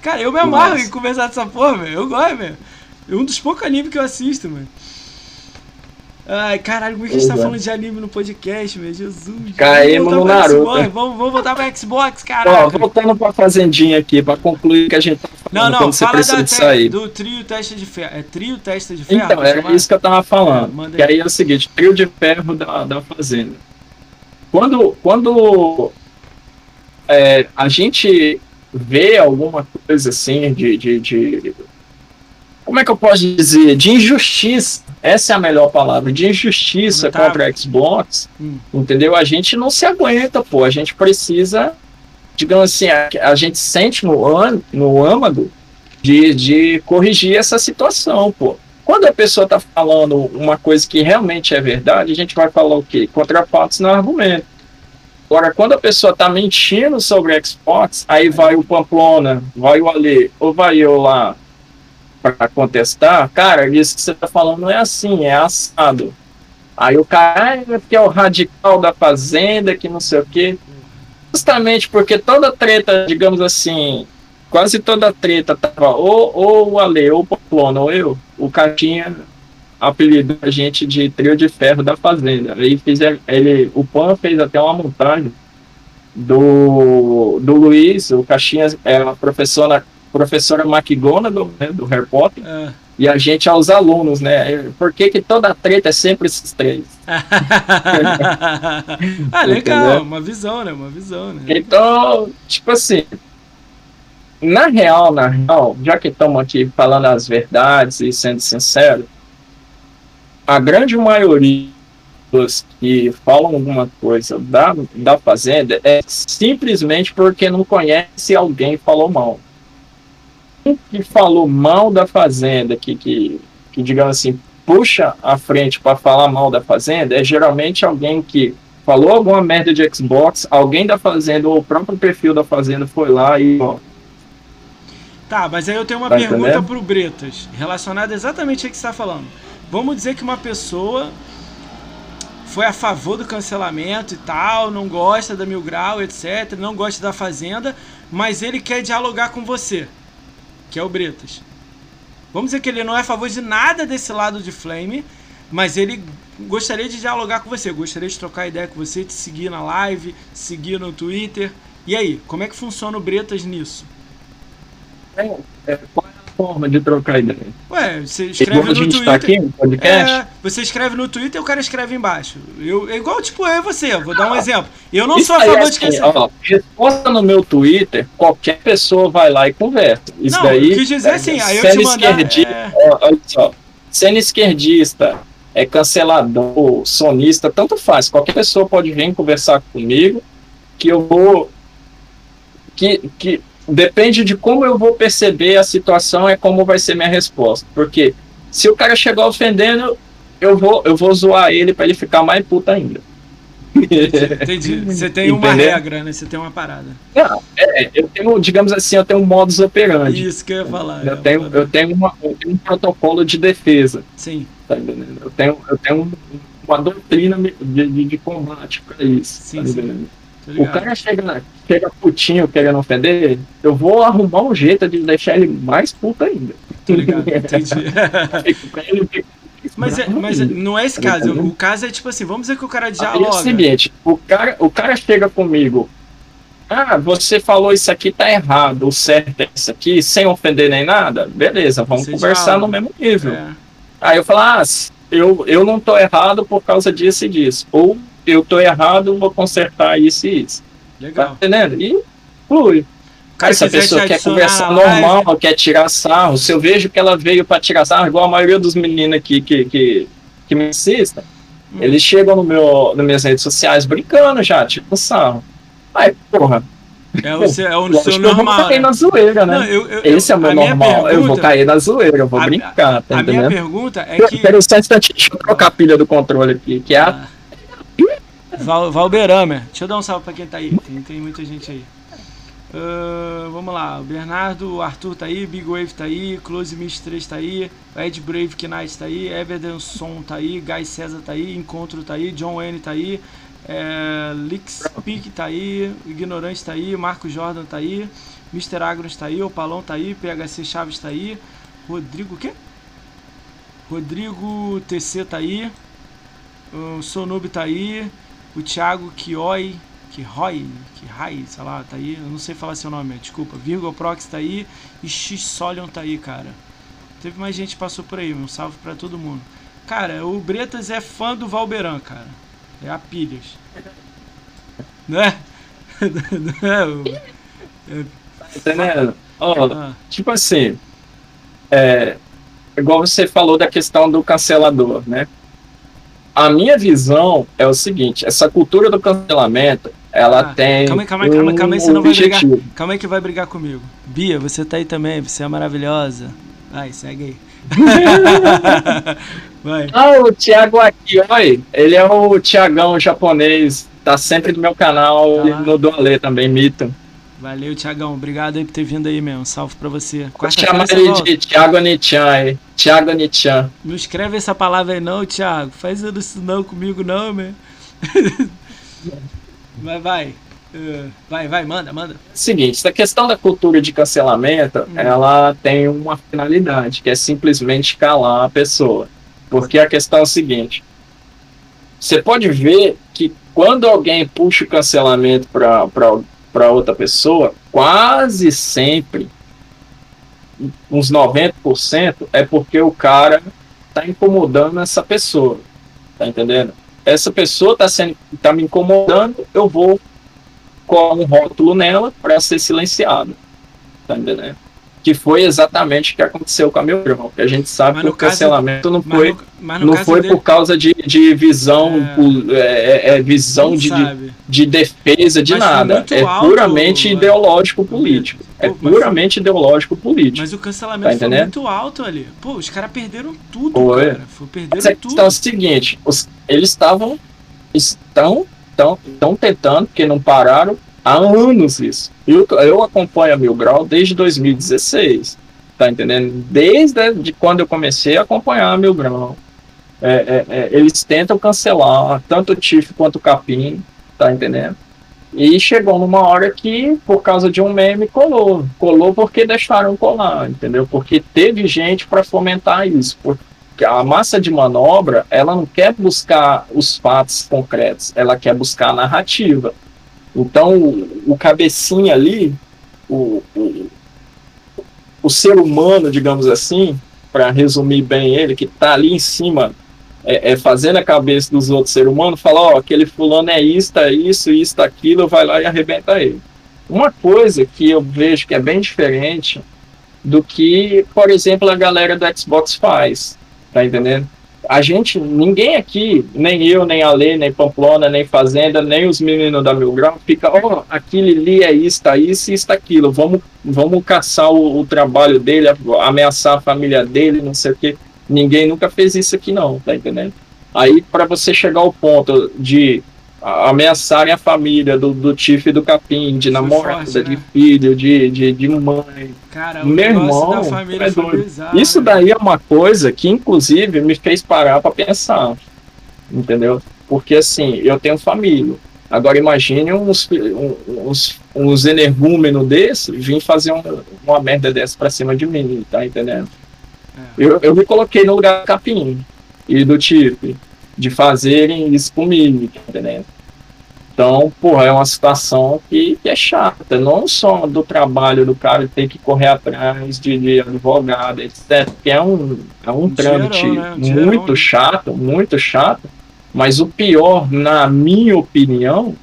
Cara, eu me amarro Nossa. em conversar dessa porra, velho. Eu gosto, velho. É um dos poucos animes que eu assisto, mano. Ai, caralho, como é que a gente tá é. falando de anime no podcast, meu? Jesus. Caímos no Naruto. Vamos, vamos voltar pra Xbox, Ó, caralho. voltando pra fazendinha aqui, pra concluir que a gente tá Não, falando, não, quando você fala precisa da sair. do trio testa de ferro. É trio testa de ferro? Então, pra era isso que eu tava falando. Que aí. aí é o seguinte, trio de ferro da, da fazenda. Quando, quando é, a gente vê alguma coisa assim de, de, de- Como é que eu posso dizer? De injustiça. Essa é a melhor palavra, de injustiça tá- contra a Xbox, Hum. entendeu? A gente não se aguenta, pô. A gente precisa, digamos assim, a, a gente sente no, ân- no âmago de, de corrigir essa situação, pô. Quando a pessoa está falando uma coisa que realmente é verdade, a gente vai falar o quê? Contra fatos no argumento. Agora, quando a pessoa está mentindo sobre o Xbox, aí vai o Pamplona, vai o Ale, ou vai eu lá para contestar, cara, isso que você está falando não é assim, é assado. Aí o cara, ah, é porque é o radical da fazenda, que não sei o quê. Justamente porque toda treta, digamos assim, quase toda treta tava ou, ou o Ale, ou o Pamplona, ou eu, o Caixinha apelidou a gente de trio de ferro da fazenda. Aí fez ele, o Pan fez até uma montagem do, do Luiz, o Caixinha é a professora, professora McGonagall, né, do Harry Potter, É. e a gente é os alunos, né? Por que, que toda treta é sempre esses três? ah, legal, uma visão, né? Uma visão, né? Então, tipo assim, na real, na real, já que estamos aqui falando as verdades e sendo sincero, a grande maioria dos que falam alguma coisa da, da Fazenda é simplesmente porque não conhece alguém que falou mal. Quem que falou mal da Fazenda, que, que, que digamos assim, puxa a frente para falar mal da Fazenda, é geralmente alguém que falou alguma merda de Xbox, alguém da Fazenda ou o próprio perfil da Fazenda foi lá e ó, Tá, mas aí eu tenho uma Tá pergunta entendendo? pro Bretas, relacionada exatamente ao que você está falando. Vamos dizer que uma pessoa foi a favor do cancelamento e tal, não gosta da Mil Grau, etc, não gosta da Fazenda, mas ele quer dialogar com você, que é o Bretas. Vamos dizer que ele não é a favor de nada desse lado de Flame, mas ele gostaria de dialogar com você, gostaria de trocar ideia com você, te seguir na live, seguir no Twitter. E aí, como é que funciona o Bretas nisso? É, é, forma de trocar ideia? Ué, você escreve no Twitter. Tá aqui no podcast? É, você escreve no Twitter e o cara escreve embaixo. Eu, é igual, tipo, e você. Vou dar um exemplo. Eu não sou a favor é assim, de cancelar. Ó, resposta no meu Twitter, qualquer pessoa vai lá e conversa. Isso não, daí. Quis dizer assim, aí eu te mandar, esquerdista, é... olha só, sendo esquerdista, é cancelador, sonista, tanto faz. Qualquer pessoa pode vir conversar comigo que eu vou. Que, que depende de como eu vou perceber a situação, é como vai ser minha resposta. Porque se o cara chegar ofendendo, eu vou, eu vou zoar ele para ele ficar mais puta ainda. Entendi. Você tem uma regra, né? Você tem uma parada. Não, é, eu tenho, digamos assim, eu tenho um modus operandi. Isso que eu ia falar. Eu, é, tenho, eu, tenho, uma, eu tenho um protocolo de defesa. Sim. Tá entendendo? Eu tenho, eu tenho uma doutrina de, de, de combate para isso. Sim, tá sim. O cara chega, chega putinho querendo ofender, eu vou arrumar um jeito de deixar ele mais puto ainda. Tô ligado, entendi. mas, é, mas não é esse caso. O caso é tipo assim, vamos dizer que o cara dialoga. É o seguinte, o cara, o cara chega comigo. Ah, você falou isso aqui tá errado, o certo é isso aqui, sem ofender nem nada. Beleza, vamos você conversar dialoga. no mesmo nível. É. Aí eu falo, ah, eu, eu não tô errado por causa disso e disso. Ou eu tô errado, vou consertar isso e isso. Legal. Tá entendendo? E flui. Cara, Essa pessoa quer conversar normal, live. quer tirar sarro. Se eu vejo que ela veio para tirar sarro, igual a maioria dos meninos aqui que, que, que me assistem, hum. eles chegam no meu, nas minhas redes sociais brincando já, tipo sarro. Aí, porra. É o, seu, é o seu normal. Eu vou cair né? na zoeira, né? Não, eu, eu, Esse é o meu normal. Pergunta, eu vou cair na zoeira, eu vou a, brincar. Tá a entendendo? minha pergunta é que. Peraí, só um instantinho, deixa eu trocar a pilha do controle aqui, que é a. Ah. Val, Valberamer. Deixa eu dar um salve pra quem tá aí. Tem, tem muita gente aí. Uh, vamos lá, o Bernardo, o Arthur tá aí, Big Wave tá aí, Close Mist 3 tá aí, Ed Brave Knight tá aí, Everdenson tá aí, Guy César tá aí, Encontro tá aí, John Wayne tá aí, é, Lix Peak tá aí, Ignorante tá aí, Marco Jordan tá aí, Mr. Agros tá aí, Opalão tá aí, PHC Chaves tá aí, Rodrigo o quê? Rodrigo TC tá aí, o Sonub tá aí, o Thiago Kioi, Kihoi, Kihai, sei lá, tá aí, eu não sei falar seu nome, desculpa, Virgo Prox tá aí e X Solion tá aí, cara. Teve mais gente que passou por aí, um salve para todo mundo. Cara, o Bretas é fã do Valberan, cara. É a pilhas. Né? É... Entendendo? Oh, ah. Tipo assim, é, igual você falou da questão do cancelador, né? A minha visão é o seguinte: essa cultura do cancelamento, ela ah, tem. Calma aí, calma aí, calma aí, calma aí, você não vai brigar. Calma aí que vai brigar comigo. Bia, você tá aí também, você é maravilhosa. Vai, segue aí. vai. Ah, o Thiago aqui, olha, ele é o Thiagão japonês, tá sempre no meu canal tá e no Dualê também, Mito. Valeu, Tiagão. Obrigado aí por ter vindo aí mesmo. Salve pra você. Vou chamar ele de Thiago Nichan aí. Thiago Nichan. Não escreve essa palavra aí não, Thiago. Faz isso não comigo não, meu. Mas vai. Uh, vai, vai, manda, manda. Seguinte, essa questão da cultura de cancelamento, hum. ela tem uma finalidade, que é simplesmente calar a pessoa. Porque a questão é a seguinte: você pode ver que quando alguém puxa o cancelamento para para outra pessoa, quase sempre, uns 90%, é porque o cara tá incomodando essa pessoa. Tá entendendo? Essa pessoa tá, sendo, tá me incomodando, eu vou colar um rótulo nela para ser silenciado. Tá entendendo? Que foi exatamente o que aconteceu com a meu irmão. Que a gente sabe que o cancelamento não foi, no, não foi dele... por causa de, de visão, é... É, é, é visão de, de, defesa de mas nada. É alto, puramente mano. ideológico político. Pô, é puramente ideológico político. Mas o cancelamento tá foi muito alto ali. Pô, os caras perderam tudo, foi. cara. Foi, perderam tudo. Então é o seguinte, os, eles estavam estão estão tentando, porque não pararam, há anos isso. Eu, eu acompanho a Mil Grau desde 2016, tá entendendo? Desde de quando eu comecei a acompanhar a Mil Grau. é, é, é, eles tentam cancelar tanto o Tiff quanto o Capim, tá entendendo? E chegou numa hora que, por causa de um meme, colou. Colou porque deixaram colar, entendeu? Porque teve gente para fomentar isso. Porque a massa de manobra, ela não quer buscar os fatos concretos, ela quer buscar a narrativa. Então, o, cabecinha ali, o, o, o ser humano, digamos assim, para resumir bem ele, que está ali em cima é, é, fazendo a cabeça dos outros seres humanos, fala, ó, aquele fulano é isso, é isso, isso, aquilo, vai lá e arrebenta ele. Uma coisa que eu vejo que é bem diferente do que, por exemplo, a galera do Xbox faz, tá entendendo? A gente, ninguém aqui, nem eu, nem a Lê, nem Pamplona, nem Fazenda, nem os meninos da Mil Grau, fica, ó, oh, aquele ali é isso, tá isso, isso, aquilo, vamos, vamos caçar o, o trabalho dele, ameaçar a família dele, não sei o quê. Ninguém nunca fez isso aqui, não, tá entendendo? Aí, para você chegar ao ponto de ameaçarem a família do, do Tiff e do Capim, de namorada, forte, de né? filho, de, de, de mãe. Cara, meu irmão, é doido. Bizarro, Isso daí é uma coisa que, inclusive, me fez parar para pensar. Entendeu? Porque assim, eu tenho família. Agora imagine uns, uns, uns energúmenos desses vir fazer uma, uma merda dessa pra cima de mim, tá entendendo? É. Eu, eu me coloquei no lugar do capim e do tipo de fazerem isso comigo, tá entendendo? Então, porra, é uma situação que, que, é chata, não só do trabalho do cara ter que correr atrás de, de advogado, etc. Que é um, é um, um trâmite né? muito chato, muito chato, mas o pior, na minha opinião,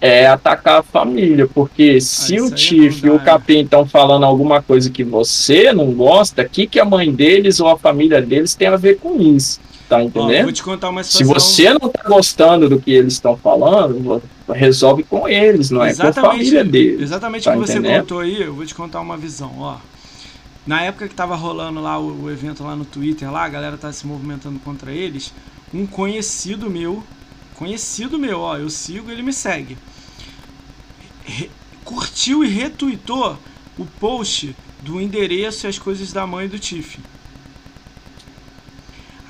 é atacar a família, porque ah, se ah, o Tiff e o Capim estão falando alguma coisa que você não gosta, o que, que a mãe deles ou a família deles tem a ver com isso? Tá entendendo? Ó, vou te contar uma situação... Se você não tá gostando do que eles estão falando, resolve com eles, não exatamente, é com a família deles. Exatamente tá o que você contou aí, eu vou te contar uma visão, ó. Na época que tava rolando lá o, o evento lá no Twitter, lá, a galera tá se movimentando contra eles, um conhecido meu, conhecido meu, ó, eu sigo, ele me segue curtiu e retweetou o post do endereço e as coisas da mãe do Tiff.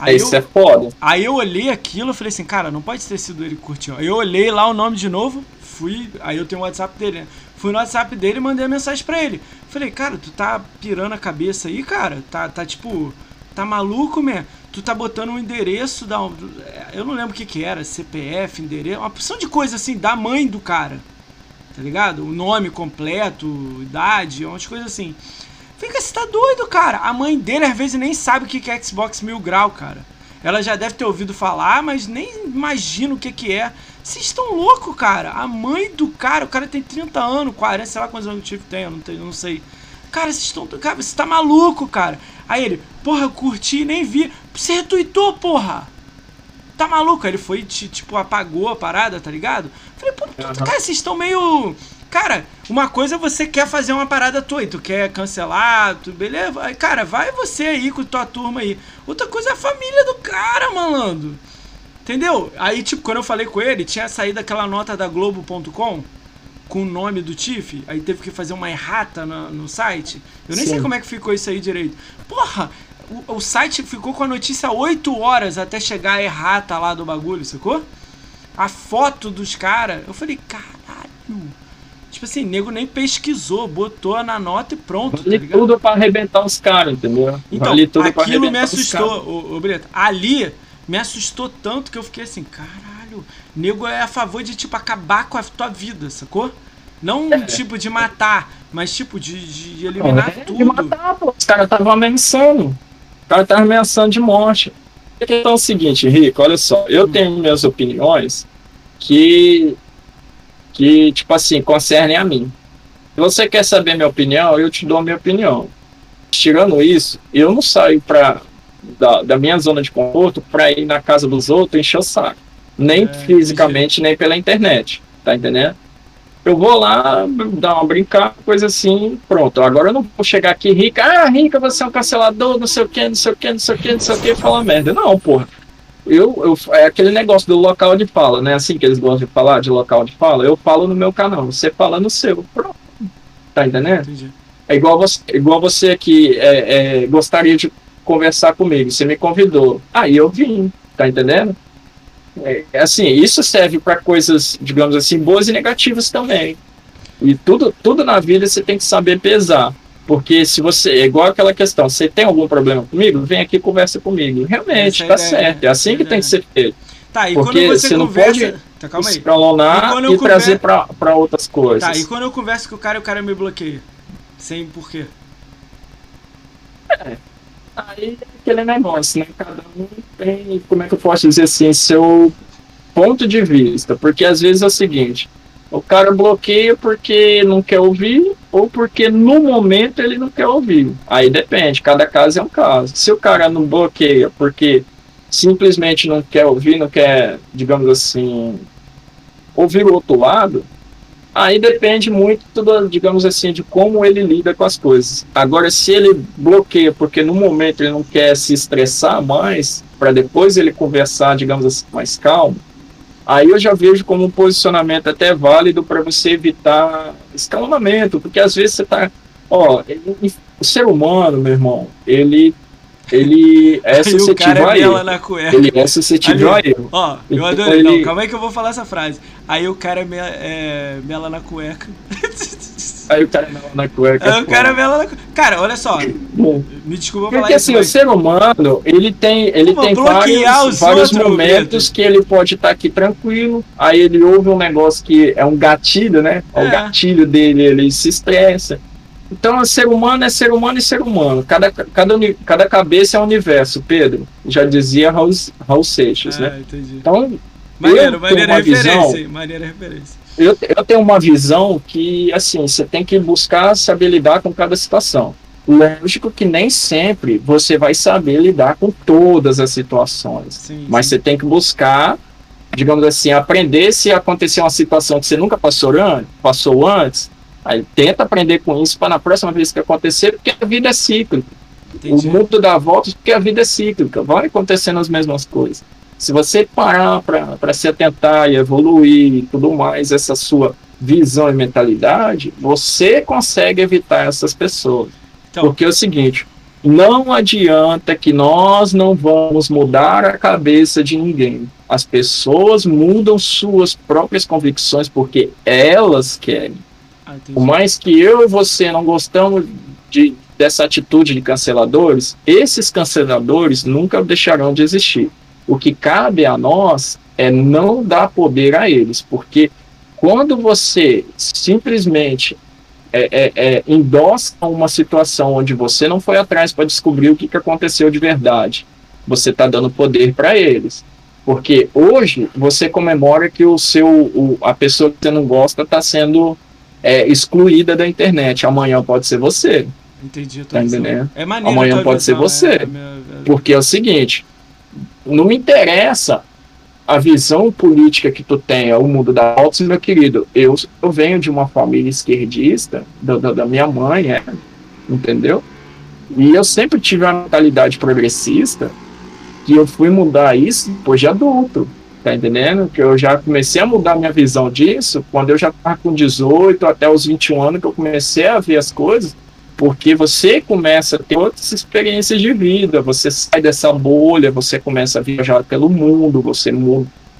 Aí Isso eu, é foda. Aí eu olhei aquilo e falei assim, cara, não pode ter sido ele que curtiu. Aí eu olhei lá o nome de novo, fui. Aí eu tenho o WhatsApp dele, né? Fui no WhatsApp dele e mandei a mensagem pra ele. Falei, cara, tu tá pirando a cabeça aí, cara? Tá, tá tipo. Tá maluco, man? Tu tá botando um endereço da. Eu não lembro o que que era, CPF, endereço, uma porção de coisa assim, da mãe do cara tá ligado? O nome completo, idade, umas coisas assim. Fica, você tá doido, cara. A mãe dele às vezes nem sabe o que é Xbox Mil Grau, cara. Ela já deve ter ouvido falar, mas nem imagina o que que é. Vocês estão loucos, cara. A mãe do cara, o cara tem 30 anos, 40, sei lá quantos anos o Tiff tem, eu não, tenho, não sei. Cara, vocês estão. Cara, você tá maluco, cara. Aí ele, porra, eu curti e nem vi. Você retweetou, porra tá maluco? Ele foi, tipo, apagou a parada, tá ligado? Falei, pô, uhum. cara, vocês estão meio. Cara, uma coisa é você quer fazer uma parada tua e tu quer cancelar, tu, beleza? Cara, vai você aí com tua turma aí. Outra coisa é a família do cara, malandro. Entendeu? Aí, tipo, quando eu falei com ele, tinha saído aquela nota da Globo.com com o nome do Tiff, aí teve que fazer uma errata no, no site. Eu nem Sim. sei como é que ficou isso aí direito. Porra, o, o site ficou com a notícia 8 horas até chegar a errata lá do bagulho, sacou? A foto dos caras. Eu falei, caralho. Tipo assim, nego nem pesquisou, botou na nota e pronto. Vale tá tudo pra arrebentar os caras, entendeu? Então, vale tudo aquilo me assustou, ô, ô Breta. Ali me assustou tanto que eu fiquei assim, caralho, nego é a favor de, tipo, acabar com a tua vida, sacou? Não é. tipo de matar, mas tipo de, de eliminar é, tudo. De matar, pô. Os caras estavam ameaçando cara tá ameaçando de morte. A questão é o seguinte, Rico, olha só, eu tenho minhas opiniões que, que tipo assim, concernem a mim. Se você quer saber minha opinião, eu te dou a minha opinião. Tirando isso, eu não saio pra, da, da minha zona de conforto para ir na casa dos outros encher o saco. Nem é, fisicamente, nem pela internet. Tá entendendo? eu vou lá dar uma brincar, coisa assim, pronto. Agora eu não vou chegar aqui rica, ah, rica, você é um cancelador, não sei o que, não sei o que, não sei o que, não sei o que, falar merda. Não, porra. Eu, eu, é aquele negócio do local de fala, né? Assim que eles gostam de falar, de local de fala, eu falo no meu canal, você fala no seu. Pronto. Tá entendendo? Entendi. É igual você, igual você que é, é, gostaria de conversar comigo, você me convidou. Aí eu vim, Tá entendendo? É, assim, isso serve para coisas, digamos assim, boas e negativas também. E tudo, tudo na vida você tem que saber pesar. Porque se você, é igual aquela questão, você tem algum problema comigo? Vem aqui e conversa comigo. Realmente, tá certo. É assim que tem que ser feito. Tá, e Porque quando você, você não conversa. pode Tá, calma aí. E e, conver- trazer para outras coisas. Tá, e quando eu converso com o cara o cara me bloqueia? Sem porquê. Aí é aquele negócio, né? Cada um tem, como é que eu posso dizer assim, seu ponto de vista. Porque às vezes é o seguinte, o cara bloqueia porque não quer ouvir ou porque no momento ele não quer ouvir. Aí depende, cada caso é um caso. Se o cara não bloqueia porque simplesmente não quer ouvir, não quer, digamos assim, ouvir o outro lado, Aí depende muito, do, digamos assim, de como ele lida com as coisas. Agora, se ele bloqueia porque no momento ele não quer se estressar mais, para depois ele conversar, digamos assim, mais calmo, aí eu já vejo como um posicionamento até válido para você evitar escalonamento, porque às vezes você tá. Ó, ele- o ser humano, meu irmão, ele, ele é suscetível cara a erro. Ele é suscetível a erro. Ó, eu Então adorei. ele- Não, calma aí que eu vou falar essa frase. Aí o cara é, me- é mela na cueca. Aí o cara é na cueca. Aí o cara é na cueca. Cara, olha só. Me desculpa Porque falar assim, isso, o mas... ser humano, ele tem, ele Pô, tem vários, os vários momentos que ele pode estar aqui tranquilo, aí ele ouve um negócio que é um gatilho, né? É. É. O gatilho dele, ele se estressa. Então, ser humano é ser humano e ser humano. Cada, cada, cada cabeça é um universo, Pedro. Já dizia Raul, Raul Seixas, né? É, entendi. Então, Maneiro, eu maneira tenho uma referência, visão-? Maneira referência. Eu, eu tenho uma visão que, assim, você tem que buscar saber lidar com cada situação. Lógico que nem sempre você vai saber lidar com todas as situações, Sim, mas sim. você tem que buscar, digamos assim, aprender se acontecer uma situação que você nunca passou, an- passou antes, aí tenta aprender com isso para na próxima vez que acontecer, porque a vida é cíclica. Entendi. O mundo dá voltas porque a vida é cíclica, vai acontecendo as mesmas coisas. Se você parar para se atentar e evoluir e tudo mais, essa sua visão e mentalidade, você consegue evitar essas pessoas. Então, Porque é o seguinte, não adianta que nós não vamos mudar a cabeça de ninguém. As pessoas mudam suas próprias convicções porque elas querem. ah. Por mais que eu e você não gostamos de, dessa atitude de canceladores, esses canceladores nunca deixarão de existir. O que cabe a nós é não dar poder a eles, porque quando você simplesmente é, é, é, endossa uma situação onde você não foi atrás para descobrir o que, que aconteceu de verdade, você está dando poder para eles. Porque hoje você comemora que o seu, o, a pessoa que você não gosta está sendo é, excluída da internet. Amanhã pode ser você. Entendi Tá entendendo? É maneiro Amanhã tua pode ser visão, você. é, é minha- é- Porque é o seguinte, não me interessa a visão política que tu tenha, o mundo da Altos, meu querido. Eu, eu venho de uma família esquerdista, da, da, da minha mãe, é, entendeu? E eu sempre tive uma mentalidade progressista, que eu fui mudar isso depois de adulto, tá entendendo? Que eu já comecei a mudar minha visão disso quando eu já estava com 18 até os 21 anos, que eu comecei a ver as coisas, porque você começa a ter outras experiências de vida, você sai dessa bolha, você começa a viajar pelo mundo, você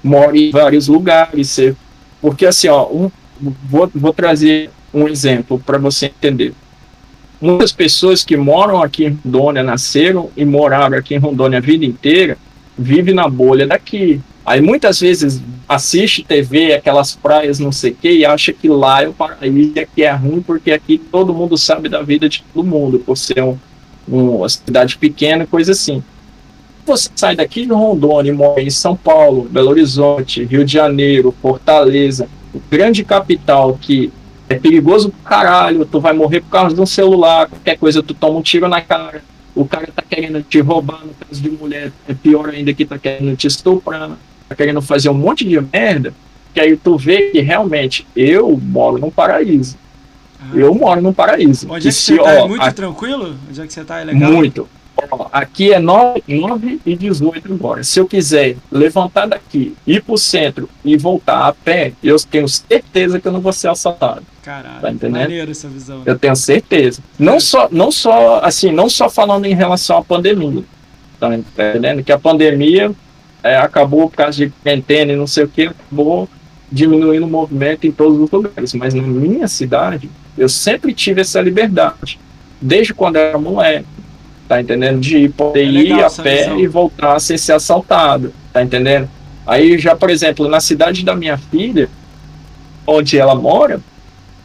mora em vários lugares, você... porque assim, ó, um- vou, vou trazer um exemplo para você entender. Muitas pessoas que moram aqui em Rondônia, nasceram e moraram aqui em Rondônia a vida inteira, vivem na bolha daqui. Aí muitas vezes assiste TV, aquelas praias não sei o que, e acha que lá é o paraíso e aqui é ruim, porque aqui todo mundo sabe da vida de todo mundo, por ser um, um- uma cidade pequena, coisa assim. Você sai daqui de Rondônia e mora em São Paulo, Belo Horizonte, Rio de Janeiro, Fortaleza, grande capital que é perigoso pro caralho, tu vai morrer por causa de um celular, qualquer coisa tu toma um tiro na cara, o cara tá querendo te roubar no caso de mulher, é pior ainda que tá querendo te estuprar, tá querendo fazer um monte de merda, que aí tu vê que realmente eu moro num paraíso. Ah. Eu moro num paraíso. Onde é que se, você tá? É ó, muito a- tranquilo? Onde é que você tá? É legal? muito. Ó, aqui é 9, 9 e 18 agora. Se eu quiser levantar daqui, ir pro centro e voltar a pé, eu tenho certeza que eu não vou ser assaltado. Caralho, Tá maneiro essa visão. né? Eu tenho certeza. Não só, não só, assim, não só falando em relação à pandemia. Tá entendendo? Que a pandemia é, acabou por causa de quarentena e não sei o que, acabou diminuindo o movimento em todos os lugares. Mas na minha cidade, eu sempre tive essa liberdade, desde quando era moleque, tá entendendo? De poder é ir a pé visão. e voltar sem ser assaltado, tá entendendo? Aí já, por exemplo, na cidade da minha filha, onde ela mora,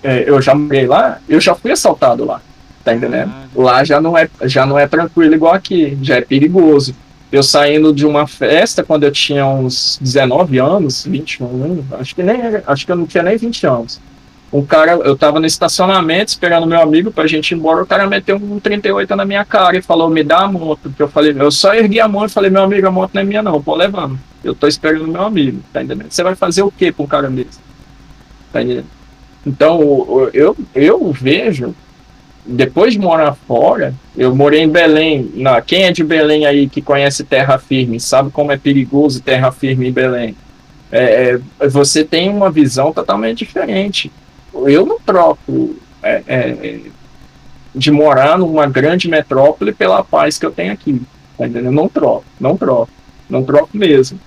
é, eu já morei lá, eu já fui assaltado lá, tá entendendo? Ah, lá já não é já não é tranquilo igual aqui, já é perigoso eu saindo de uma festa quando eu tinha uns 19 anos, 21, acho que nem acho que eu não tinha nem 20 anos. Um cara, eu tava no estacionamento esperando meu amigo pra gente ir embora, o cara meteu um 38 na minha cara e falou: "Me dá a moto". Que eu falei, eu só ergui a mão e falei: "Meu amigo, a moto não é minha não, pô levando. Eu tô esperando meu amigo". Tá entendendo? Você vai fazer o quê com um cara desse? Tá entendendo? Então, eu eu vejo depois de morar fora, eu morei em Belém. Na, quem é de Belém aí que conhece terra firme, sabe como é perigoso terra firme em Belém? É, é, você tem uma visão totalmente diferente. Eu não troco é, é de morar numa grande metrópole pela paz que eu tenho aqui. Tá entendendo? Não troco, não troco, não troco mesmo.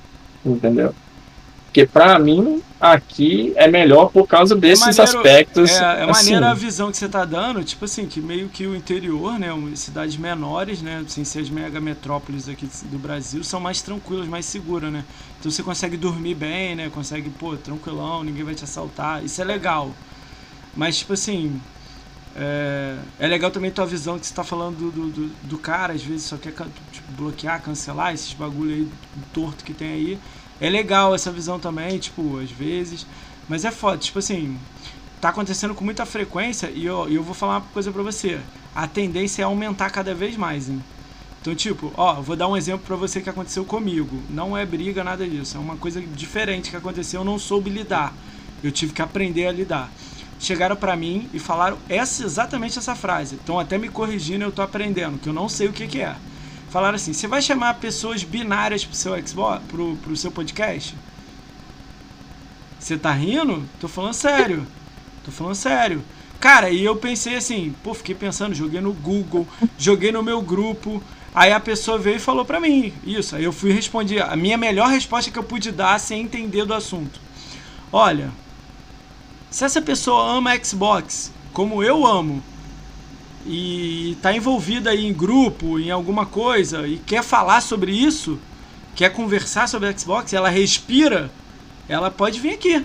Entendeu? Porque para mim aqui é melhor por causa é desses é maneiro, aspectos. É, é maneira assim. a visão que você tá dando, tipo assim, que meio que o interior, né, cidades menores, né, sem ser as mega metrópoles aqui do Brasil, são mais tranquilas, mais seguras, né? Então você consegue dormir bem, né? Consegue, pô, tranquilão, ninguém vai te assaltar. Isso é legal. Mas, tipo assim, é, é legal também tua visão que você tá falando do, do, do cara, às vezes só quer tipo, bloquear, cancelar esses bagulho aí torto que tem aí. É legal essa visão também, tipo, às vezes. Mas é foda, tipo assim, tá acontecendo com muita frequência e eu, eu vou falar uma coisa pra você. A tendência é aumentar cada vez mais, hein? Então, tipo, ó, vou dar um exemplo para você que aconteceu comigo. Não é briga, nada disso. É uma coisa diferente que aconteceu, eu não soube lidar. Eu tive que aprender a lidar. Chegaram para mim e falaram essa, exatamente essa frase. Então, até me corrigindo, eu tô aprendendo, que eu não sei o que, que é falaram assim: você vai chamar pessoas binárias pro seu Xbox, pro, pro seu podcast? Você tá rindo? Tô falando sério. Tô falando sério. Cara, e eu pensei assim, pô, fiquei pensando, joguei no Google, joguei no meu grupo. Aí a pessoa veio e falou pra mim isso. Aí eu fui responder. A minha melhor resposta que eu pude dar sem entender do assunto. Olha, se essa pessoa ama Xbox como eu amo, e está envolvida em grupo, em alguma coisa e quer falar sobre isso, quer conversar sobre Xbox, ela respira, ela pode vir aqui.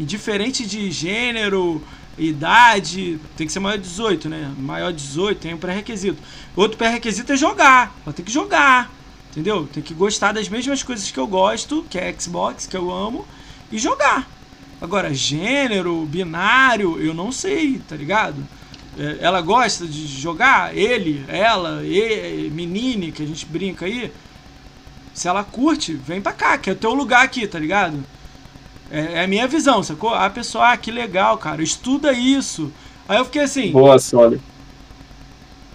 Indiferente de gênero, idade, tem que ser maior de 18, né? Maior de 18 tem um pré-requisito. Outro pré-requisito é jogar. Ela tem que jogar. Entendeu? Tem que gostar das mesmas coisas que eu gosto, que é Xbox, que eu amo, e jogar. Agora, gênero, binário, eu não sei, tá ligado? É, ela gosta de jogar, ele, ela, e, menine, que a gente brinca aí. Se ela curte, vem pra cá, que é o teu lugar aqui, tá ligado? É, é a minha visão, sacou? A pessoa, ah, que legal, cara, estuda isso. Aí eu fiquei assim. Boa, Soli.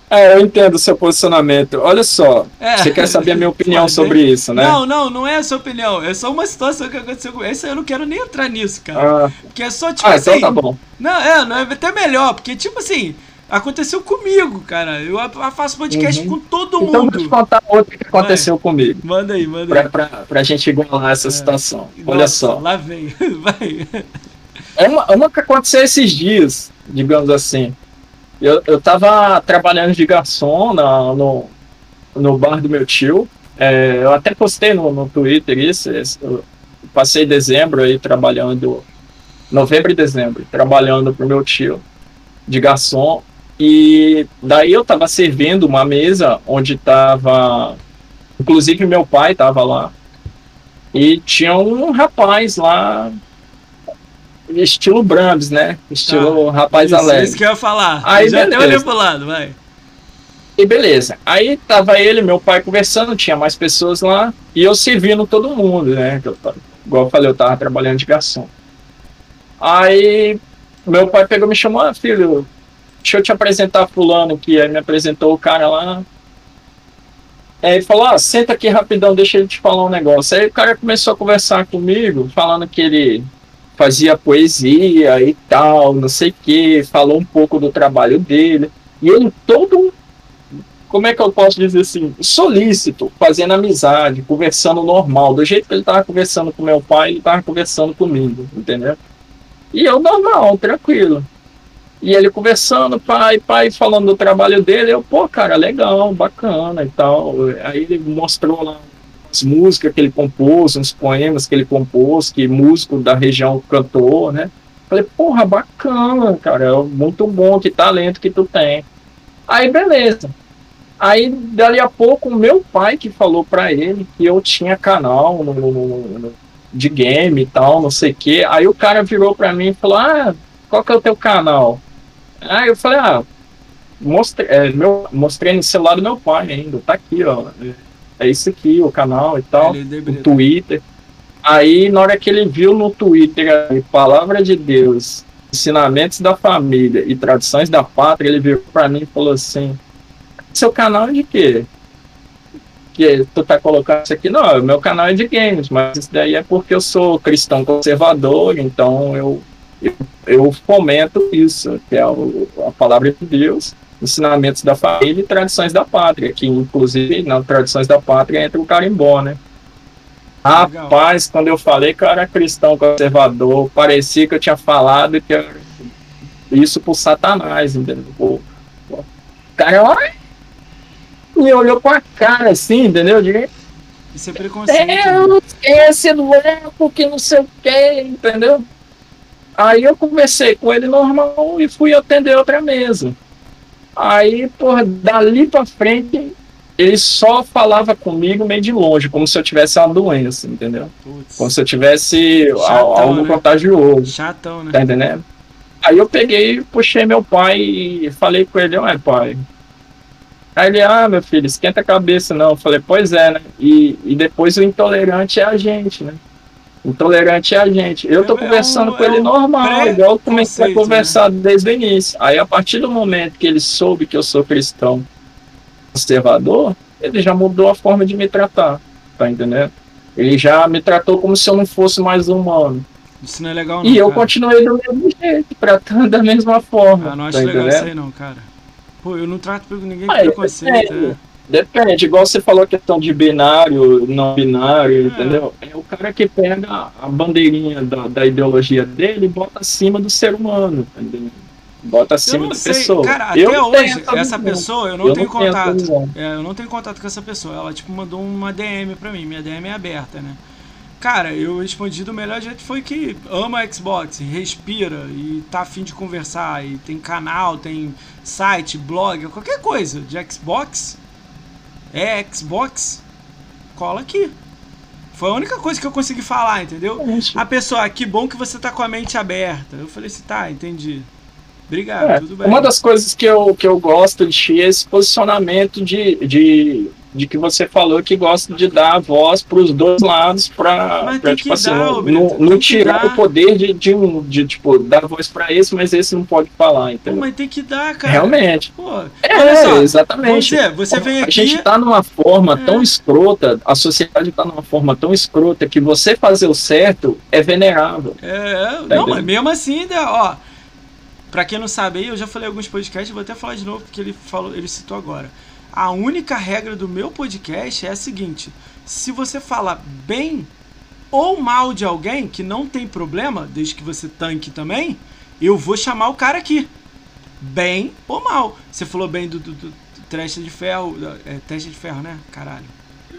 É, eu entendo o seu posicionamento. Olha só, é. você quer saber a minha opinião sobre isso, né? Não, não, não é a sua opinião. É só uma situação que aconteceu com essa eu não quero nem entrar nisso, cara. Ah. Porque é só tipo ah, assim. Então tá bom. Não, é, não é até melhor, porque tipo assim, aconteceu comigo, cara. Eu faço podcast uhum. com todo então, mundo. Então vou te contar outro que aconteceu Vai. comigo. Manda aí, manda pra, aí. Pra, pra, pra gente igualar essa é. situação. Nossa, Olha só. Lá vem, vai. É uma, uma que aconteceu esses dias, digamos assim. Eu, eu tava trabalhando de garçom na, no, no bar do meu tio. É, eu até postei no, no Twitter isso. Eu passei dezembro aí trabalhando, novembro e dezembro, trabalhando pro meu tio de garçom. E daí eu tava servindo uma mesa onde tava. Inclusive meu pai tava lá. E tinha um rapaz lá estilo Brahms, né? Estilo tá. rapaz isso, alegre. Isso que eu ia falar. Aí, já até olhei pro lado, vai. E beleza. Aí tava ele, meu pai conversando, tinha mais pessoas lá, e eu servindo todo mundo, né? Eu, igual eu falei, eu tava trabalhando de garçom. Aí meu pai pegou e me chamou, ah, filho, deixa eu te apresentar fulano, que aí me apresentou o cara lá. Aí ele falou, ah, senta aqui rapidão, deixa ele te falar um negócio. Aí o cara começou a conversar comigo, falando que ele fazia poesia e tal, não sei o que, falou um pouco do trabalho dele. E ele todo como é que eu posso dizer assim, solícito, fazendo amizade, conversando normal, do jeito que ele tava conversando com meu pai, ele tava conversando comigo, entendeu? E eu normal, tranquilo. E ele conversando, pai, pai, falando do trabalho dele, eu, pô, cara, legal, bacana e tal. Aí ele mostrou lá as músicas que ele compôs, uns poemas que ele compôs, que músico da região cantou, né? Falei, porra, bacana, cara, muito bom, que talento que tu tem. Aí, beleza. Aí, dali a pouco, meu pai que falou pra ele que eu tinha canal no, no, no, de game e tal, não sei o quê. Aí o cara virou pra mim e falou, ah, qual que é o teu canal? Aí eu falei, ah, mostrei, é, meu, mostrei no celular do meu pai ainda, tá aqui, ó. É isso aqui, o canal e tal, o Twitter. Aí, na hora que ele viu no Twitter a palavra de Deus, ensinamentos da família e tradições da pátria, ele virou para mim e falou assim: Seu canal é de quê? Que tu tá colocando isso aqui? Não, meu canal é de games, mas isso daí é porque eu sou cristão conservador, então eu eu, eu fomento isso, que é a palavra de Deus, ensinamentos da família e tradições da pátria, que inclusive nas tradições da pátria entra o carimbó, né? Rapaz, quando eu falei que eu era cristão conservador, parecia que eu tinha falado que era isso por Satanás, entendeu? O cara olha, me olhou com a cara assim, entendeu? Isso é preconceito. Deus, né? esse louco que não sei o que, entendeu? Aí eu conversei com ele normal e fui atender outra mesa. Aí, porra, dali pra frente, ele só falava comigo meio de longe, como se eu tivesse uma doença, entendeu? Como se eu tivesse Chatão, algo né? contagioso. Chatão, né? Tá entendendo? Aí eu peguei, puxei meu pai e falei com ele, ué, pai. Aí ele, ah, meu filho, esquenta a cabeça, não. Eu falei, pois é, né? E, e depois o intolerante é a gente, né? Intolerante é a gente. Eu tô é conversando um, com é ele um normal, igual eu comecei a né? conversar né? desde o início. Aí, a partir do momento que ele soube que eu sou cristão conservador, ele já mudou a forma de me tratar, tá entendendo? Ele já me tratou como se eu não fosse mais humano. Isso não é legal, não. E eu continuei do mesmo jeito, tratando da mesma forma. Ah, não acho tá legal isso aí, não, cara. Pô, eu não trato ninguém com ah, preconceito. É. Depende, igual você falou a questão de binário, não binário, é. entendeu? É o cara que pega a bandeirinha da, da ideologia dele e bota acima do ser humano, entendeu? Bota acima da sei. pessoa. Cara, até eu hoje, essa pessoa, eu não eu tenho não contato. É, eu não tenho contato com essa pessoa. Ela, tipo, mandou uma DM pra mim. Minha DM é aberta, né? Cara, eu respondi do melhor jeito foi que ama Xbox, respira e tá afim de conversar. E tem canal, tem site, blog, qualquer coisa de Xbox é Xbox, cola aqui. Foi a única coisa que eu consegui falar, entendeu? A pessoa, ah, que bom que você tá com a mente aberta. Eu falei assim, tá, entendi. Obrigado, é, tudo bem. Uma das coisas que eu, que eu gosto de ti é esse posicionamento de, de de que você falou que gosta de dar a voz para os dois lados para tipo assim, dar, não, não tirar o poder de, de, de, tipo, dar voz para esse, mas esse não pode falar, então. Pô, mas tem que dar, cara. Realmente. Pô, é, só, exatamente. Você, você vem aqui... A gente está numa forma é. tão escrota, a sociedade está numa forma tão escrota que você fazer o certo é venerável. É, tá não, mas mesmo assim, né, ó, para quem não sabe aí, eu já falei alguns podcasts, vou até falar de novo porque ele falou, ele citou agora. A única regra do meu podcast é a seguinte: se você fala bem ou mal de alguém, que não tem problema, desde que você tanque também, eu vou chamar o cara aqui. Bem ou mal. Você falou bem do, do, do teste de ferro. É teste de ferro, né? Caralho.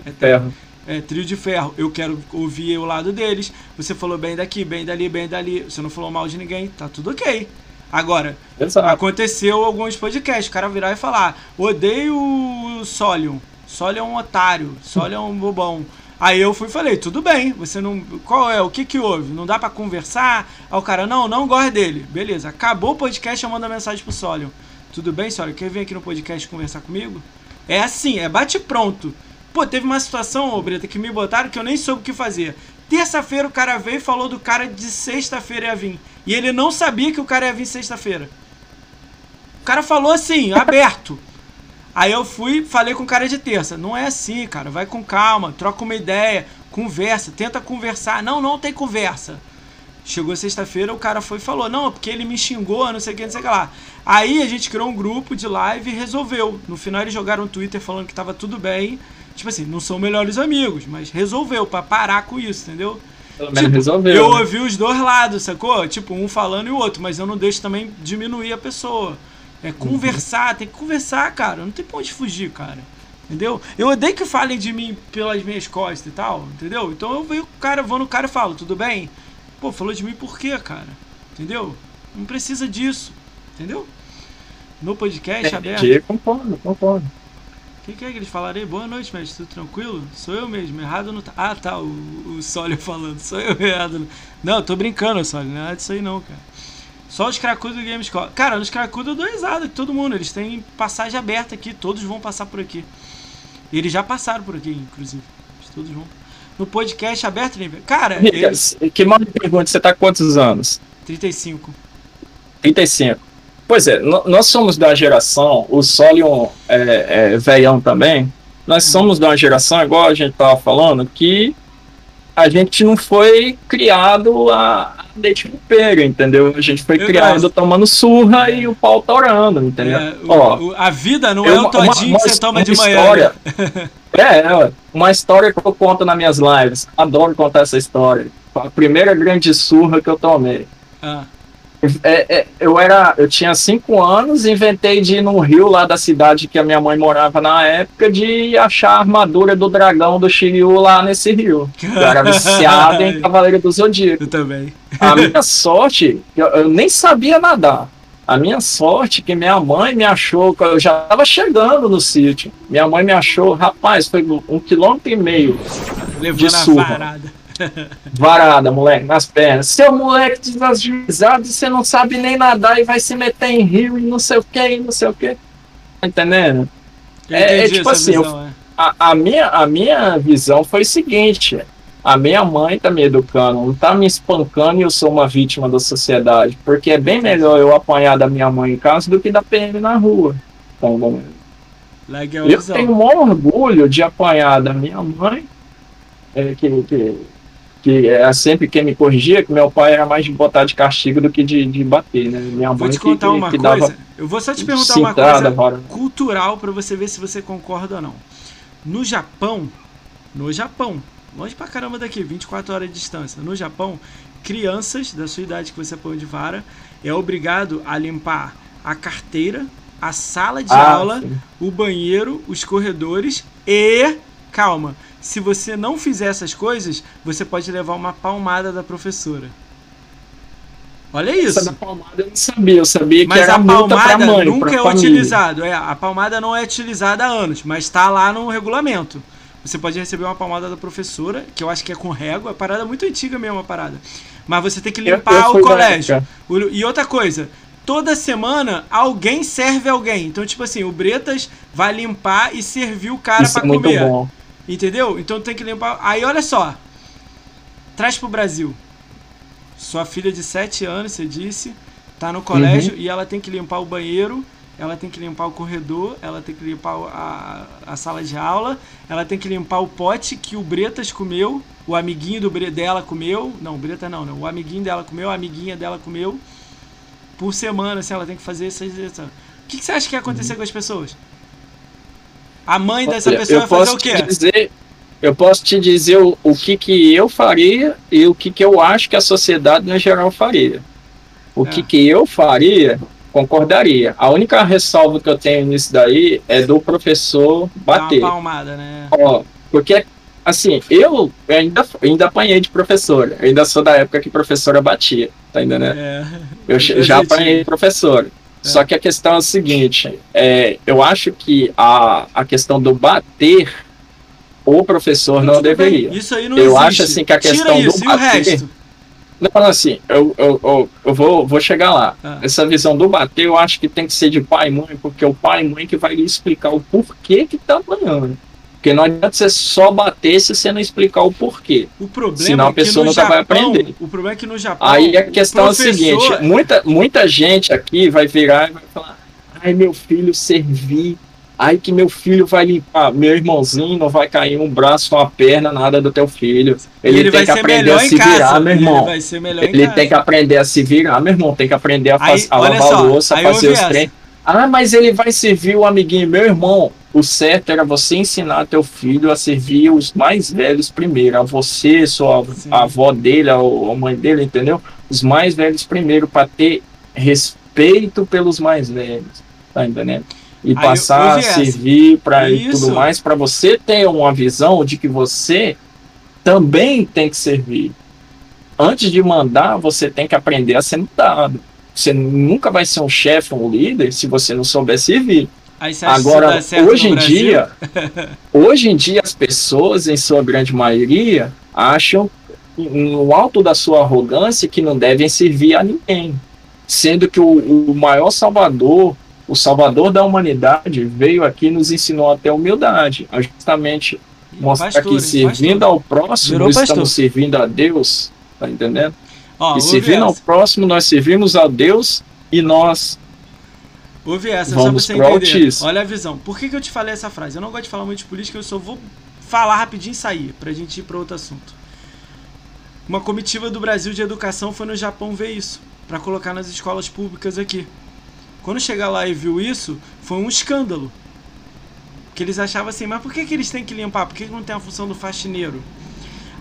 É ferro. É, trio de ferro. Eu quero ouvir o lado deles. Você falou bem daqui, bem dali, bem dali. Você não falou mal de ninguém. Tá tudo ok. Agora, Exato. aconteceu alguns podcasts, o cara virar e falar: odeio o Solion. Solion é um otário, Solion é um bobão. Aí eu fui e falei, tudo bem, você não. Qual é? O que que houve? Não dá para conversar? Aí o cara, não, não gosta dele. Beleza, acabou o podcast, eu mando a mensagem pro Solion. Tudo bem, Solion? Quer vir aqui no podcast conversar comigo? É assim, é bate pronto. Pô, teve uma situação, ô Breta, que me botaram que eu nem soube o que fazer. Terça-feira o cara veio e falou do cara de sexta-feira ia vir. E ele não sabia que o cara ia vir sexta-feira. O cara falou assim, aberto. Aí eu fui, falei com o cara de terça. Não é assim, cara. Vai com calma, troca uma ideia, conversa, tenta conversar. Não, não tem conversa. Chegou sexta-feira, o cara foi e falou: Não, porque ele me xingou, não sei o que, não sei o que lá. Aí a gente criou um grupo de live e resolveu. No final eles jogaram um Twitter falando que tava tudo bem. Tipo assim, não são melhores amigos, mas resolveu pra parar com isso, entendeu? Pelo menos Tipo, resolveu. eu né? ouvi os dois lados, sacou? Tipo, um falando e o outro, mas eu não deixo também diminuir a pessoa. É conversar, tem que conversar, cara. Não tem pra onde fugir, cara. Entendeu? Eu odeio que falem de mim pelas minhas costas e tal, entendeu? Então eu vejo o cara, vou no cara e falo, tudo bem? Pô, falou de mim por quê, cara? Entendeu? Não precisa disso, entendeu? No podcast aberto. Entendi, concordo, concordo. O que, que é que eles falaram aí? Boa noite, mestre. Tudo tranquilo? Sou eu mesmo. Errado não tá. Ah, tá. O, o Sólio falando. Sou eu errado. Não, eu tô brincando, Sólio. Não é disso aí, não, cara. Só os cracudos do Gamescore. Cara, nos cracudos eu dou risada de todo mundo. Eles têm passagem aberta aqui. Todos vão passar por aqui. Eles já passaram por aqui, inclusive. Todos vão. No podcast aberto, nível. Cara, eles... Que mal me pergunta, você tá quantos anos? 35. 35. Pois é, nós somos da geração, o Solion é, é veião também, nós somos da geração, igual a gente tava falando, que a gente não foi criado a leite no pega, entendeu? A gente foi Eu criado gosto. tomando surra e o pau torando, entendeu? É, o- Ó, o- a vida não eu- é o todinho que você toma de manhã. história. né? É, é, uma história que eu conto nas minhas lives. Adoro contar essa história. A primeira grande surra que eu tomei. Ah, É, é, eu era, eu tinha cinco anos, inventei de ir no rio lá da cidade que a minha mãe morava na época, de achar a armadura do dragão do Shiryu lá nesse rio. Eu era viciado em Cavaleiro do Zodíaco. eu também. A minha sorte, eu, eu nem sabia nadar. A minha sorte é que minha mãe me achou, eu já estava chegando no sítio. Minha mãe me achou, rapaz, foi um quilômetro e meio Levando a surra. Varada. moleque, nas pernas. Seu moleque desajuizado, você não sabe nem nadar e vai se meter em rio e não sei o que, e não sei o que. Tá entendendo? Eu É- é tipo assim, eu- visão, é. A, a minha, a minha visão foi o seguinte: a minha mãe tá me educando, não tá me espancando e eu sou uma vítima da sociedade. Porque é bem melhor eu apanhar da minha mãe em casa do que da PM na rua. Então, bom, Legal eu visão. tenho o maior orgulho de apanhar da minha mãe, é, que, que, que é sempre quem me corrigia, que meu pai era mais de botar de castigo do que de, de bater, né? Minha Vou mãe te que, contar que, uma que coisa. dava Eu vou só te perguntar uma coisa cultural pra você ver se você concorda ou não. No Japão, no Japão, longe pra caramba daqui, 24 horas de distância. No Japão, crianças da sua idade que você põe de vara é obrigado a limpar a carteira, a sala de Ah, aula, sim. o banheiro, os corredores e calma, se você não fizer essas coisas, você pode levar uma palmada da professora. Olha Essa isso. da palmada eu não sabia, eu sabia que Mas era a palmada mãe, nunca é família. utilizado. É, a palmada não é utilizada há anos, mas está lá no regulamento. Você pode receber uma palmada da professora, que eu acho que é com régua, é parada muito antiga mesmo a parada. Mas você tem que Eu- limpar eu o fui da colégio. O- E outra coisa, toda semana alguém serve alguém. Então, tipo assim, o Bretas vai limpar e servir o cara pra é comer. bom. Entendeu? Então tem que limpar. Aí olha só. Traz pro Brasil. Sua filha de 7 anos, você disse, tá no colégio Uhum. e ela tem que limpar o banheiro, ela tem que limpar o corredor, ela tem que limpar a, a sala de aula, ela tem que limpar o pote que o Bretas comeu, o amiguinho do Bre- dela comeu. Não, o Bretas não, não. O amiguinho dela comeu, a amiguinha dela comeu. Por semana, assim, ela tem que fazer isso. O que, que você acha que ia acontecer com as pessoas? A mãe dessa Olha, pessoa eu vai fazer posso o te quê? dizer, eu posso te dizer o, o que, que eu faria e o que, que eu acho que a sociedade no geral faria. O É. que, que eu faria, concordaria. A única ressalva que eu tenho nisso daí é do professor Dá bater. uma palmada, né? Ó, porque, assim, eu ainda, ainda apanhei de professora. Eu ainda sou da época que professora batia, tá entendendo? É. Eu che- já apanhei de professora. Só que a questão é a seguinte: é, eu acho que a, a questão do bater o professor não bem, deveria. Isso aí não Eu existe. acho, assim, que a Tira questão do isso, e o bater-? Não, assim, eu, eu, eu, eu vou, vou chegar lá. Ah. Essa visão do bater, eu acho que tem que ser de pai e mãe, porque o pai e mãe que vai lhe explicar o porquê que tá apanhando. Porque não adianta você só bater se você não explicar o porquê. O problema Senão a é que pessoa no nunca vai Japão, aprender. o problema é que no Japão, Aí a questão é o professor- seguinte: muita, muita gente aqui vai virar e vai falar: ai, meu filho servir Aí que meu filho vai limpar, meu irmãozinho não vai cair um braço, uma perna, nada do teu filho. Ele, ele tem que aprender a se virar, meu irmão. Ele, vai ser melhor ele tem que aprender a se virar, meu irmão. Tem que aprender a, aí, a lavar só, louça, a fazer os trem. Ah, mas ele vai servir o amiguinho. Meu irmão, o certo era você ensinar teu filho a servir os mais velhos primeiro. A você, sua a avó dele, a, a mãe dele, entendeu? Os mais velhos primeiro, para ter respeito pelos mais velhos. Tá entendendo? e passar a servir para e tudo mais, para você ter uma visão de que você também tem que servir. Antes de mandar, você tem que aprender a ser dado. Você nunca vai ser um chefe, um líder, se você não souber servir. Agora, hoje em dia, hoje em dia as pessoas, em sua grande maioria, acham no alto da sua arrogância que não devem servir a ninguém, sendo que o, o maior salvador o Salvador da humanidade veio aqui e nos ensinou até humildade, a justamente mostrar pastor, que servindo pastor. ao próximo, Virou nós pastor. estamos servindo a Deus, tá entendendo? Ó, e servindo ao próximo, nós servimos a Deus e nós Ouve essa, Vamos só pra você entender. Olha a visão. Por que, que eu te falei essa frase? Eu não gosto de falar muito de política, eu só vou falar rapidinho e sair, pra gente ir para outro assunto. Uma comitiva do Brasil de educação foi no Japão ver isso, para colocar nas escolas públicas aqui. Quando chega lá e viu isso, foi um escândalo. Que eles achavam assim, mas por que, que eles têm que limpar? Por que, que não tem a função do faxineiro?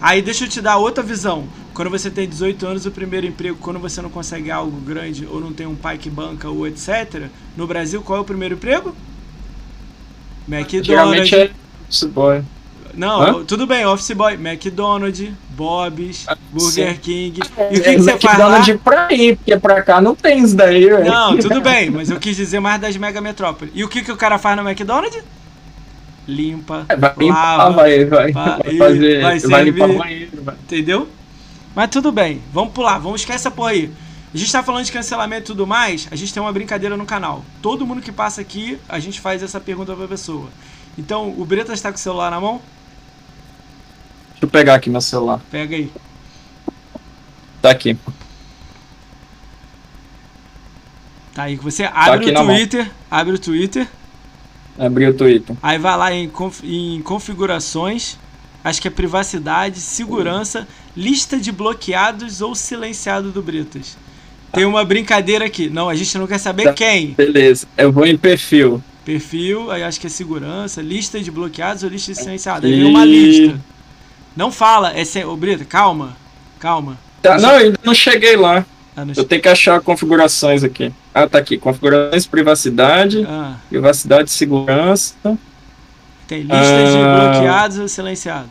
Aí deixa eu te dar outra visão. Quando você tem 18 anos, o primeiro emprego, quando você não consegue algo grande ou não tem um pai que banca ou etc. No Brasil, qual é o primeiro emprego? McDonald's. Geralmente é boy. Não, Hã? tudo bem, Office Boy, McDonald's, Bob's, ah, Burger Sim. King. E o que, é, que você faz lá? pra ir, porque pra cá não tem isso daí, velho. Não, tudo bem, mas eu quis dizer mais das mega metrópoles. E o que, que o cara faz no McDonald's? Limpa, é, vai limpar, lava, vai, vai, vai, fazer, vai, vai limpar o banheiro, vai. Entendeu? Mas tudo bem, vamos pular, vamos esquecer essa porra aí. A gente tá falando de cancelamento e tudo mais, a gente tem uma brincadeira no canal. Todo mundo que passa aqui, a gente faz essa pergunta pra pessoa. Então, o Breta está com o celular na mão? Deixa eu pegar aqui meu celular. Pega aí. Tá aqui. Tá aí você tá abre tá o Twitter, abre o Twitter. Abri o Twitter. Aí vai lá em, conf, em configurações, acho que é privacidade, segurança, lista de bloqueados ou silenciado do Britas. Tem uma brincadeira aqui. Não, a gente não quer saber tá, quem. Beleza. Eu vou em perfil. Perfil, aí acho que é segurança, lista de bloqueados ou lista de silenciados. Aí vem uma lista. Não fala, é sem. Ô, Brito, calma. Calma. Tá, não, ainda não cheguei lá. Ah. Eu tenho que achar configurações aqui. Ah, tá aqui. Configurações, privacidade, ah. privacidade, segurança. Tem lista ah. de bloqueados ou silenciados?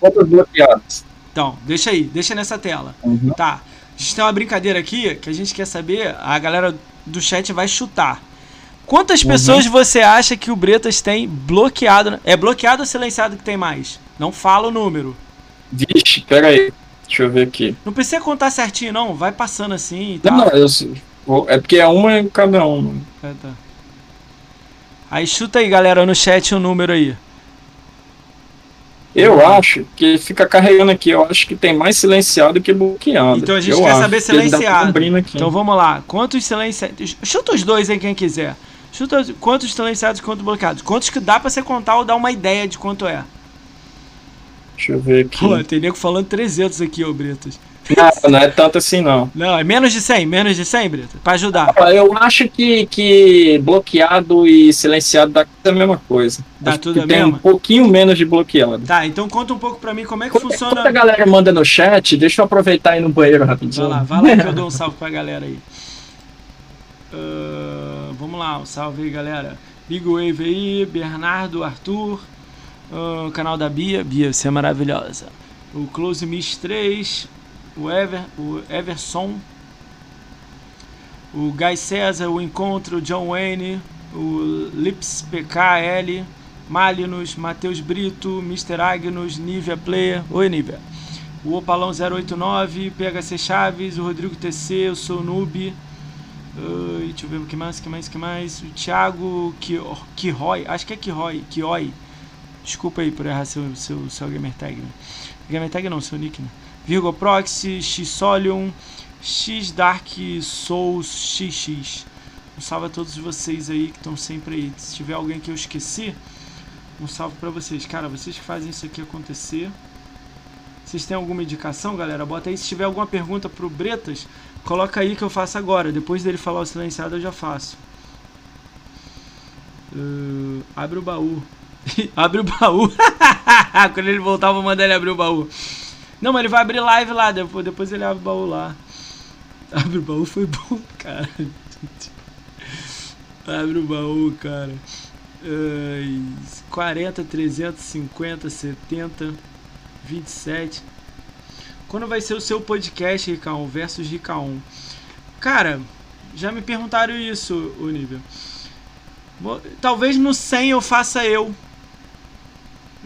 Outros bloqueados. Então, deixa aí, deixa nessa tela. Uhum. Tá. A gente tem uma brincadeira aqui que a gente quer saber, a galera do chat vai chutar. Quantas uhum. pessoas você acha que o Bretas tem bloqueado? É bloqueado ou silenciado que tem mais? Não fala o número. Vixe, pera aí. Deixa eu ver aqui. Não precisa contar certinho, não. Vai passando assim e tal. Não, eu, é porque é uma em cada um. É, tá. Aí chuta aí, galera, no chat o um número aí. Eu acho que fica carregando aqui. Eu acho que tem mais silenciado que bloqueado. Então a gente eu quer saber silenciado. Então vamos lá. Quantos silenciados? Chuta os dois aí, quem quiser. Chuta quantos silenciados e quantos bloqueados. Quantos que dá pra você contar ou dar uma ideia de quanto é. Deixa eu ver aqui. Pô, tem nego falando 300 aqui, ô Britos. Não, não é tanto assim, não. Não, é menos de 100, menos de 100, Brito, pra ajudar. Eu acho que, que bloqueado e silenciado dá a mesma coisa. Dá acho tudo a mesma? Tem um pouquinho menos de bloqueado. Tá, então conta um pouco pra mim como é que quando, funciona. Quando a galera manda no chat, deixa eu aproveitar aí no banheiro rapidinho. Vai lá, vai lá que eu dou um salve pra galera aí. Uh, vamos lá, um salve aí, galera. Big Wave aí, Bernardo, Arthur, o canal da Bia. Bia, você é maravilhosa. O Close Miss 3. O, Ever, o Everson. O Guy César. O Encontro. John Wayne. O Lips PKL. Malinus. Matheus Brito. Mr. Agnus. Nivea Player. Oi, Nivea. O Opalão 089. PHC Chaves. O Rodrigo TC. Eu sou o Noob. Uh, deixa eu ver o que mais, que mais, que mais. O Thiago Kiroy, acho que é Kiroy, Kioi. Desculpa aí por errar seu, seu, seu gamertag. Né? Gamertag não, seu nick. Né? Virgo Proxy, Xsolium, X Dark Souls XX. Um salve a todos vocês aí que estão sempre aí. Se tiver alguém que eu esqueci, um salve para vocês. Cara, vocês que fazem isso aqui acontecer. Vocês têm alguma indicação, galera? Bota aí. Se tiver alguma pergunta pro Bretas, coloca aí que eu faço agora. Depois dele falar o silenciado, eu já faço. Uh, abre o baú. abre o baú. Quando ele voltar, eu vou mandar ele abrir o baú. Não, mas ele vai abrir live lá. Depois, depois ele abre o baú lá. Abre o baú foi bom, cara. abre o baú, cara. Uh, 40, 350, 70, 27. Quando vai ser o seu podcast, Ricaon, versus Ricaon? Cara, já me perguntaram isso, Olivia. Talvez no 100 eu faça eu.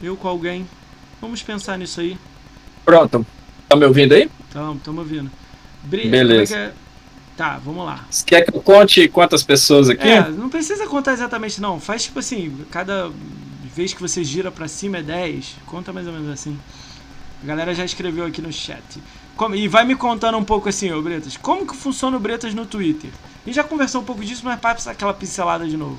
Eu com alguém. Vamos pensar nisso aí. Pronto. Tá me ouvindo aí? Tamo, tamo ouvindo. Bri Beleza. É... Tá, vamos lá. Você quer que eu conte quantas pessoas aqui? É, não precisa contar exatamente não. Faz tipo assim, cada vez que você gira para cima é 10. Conta mais ou menos assim. A galera já escreveu aqui no chat. Como, e vai me contando um pouco assim, ô Bretas, como que funciona o Bretas no Twitter? A gente já conversou um pouco disso, mas passa aquela pincelada de novo.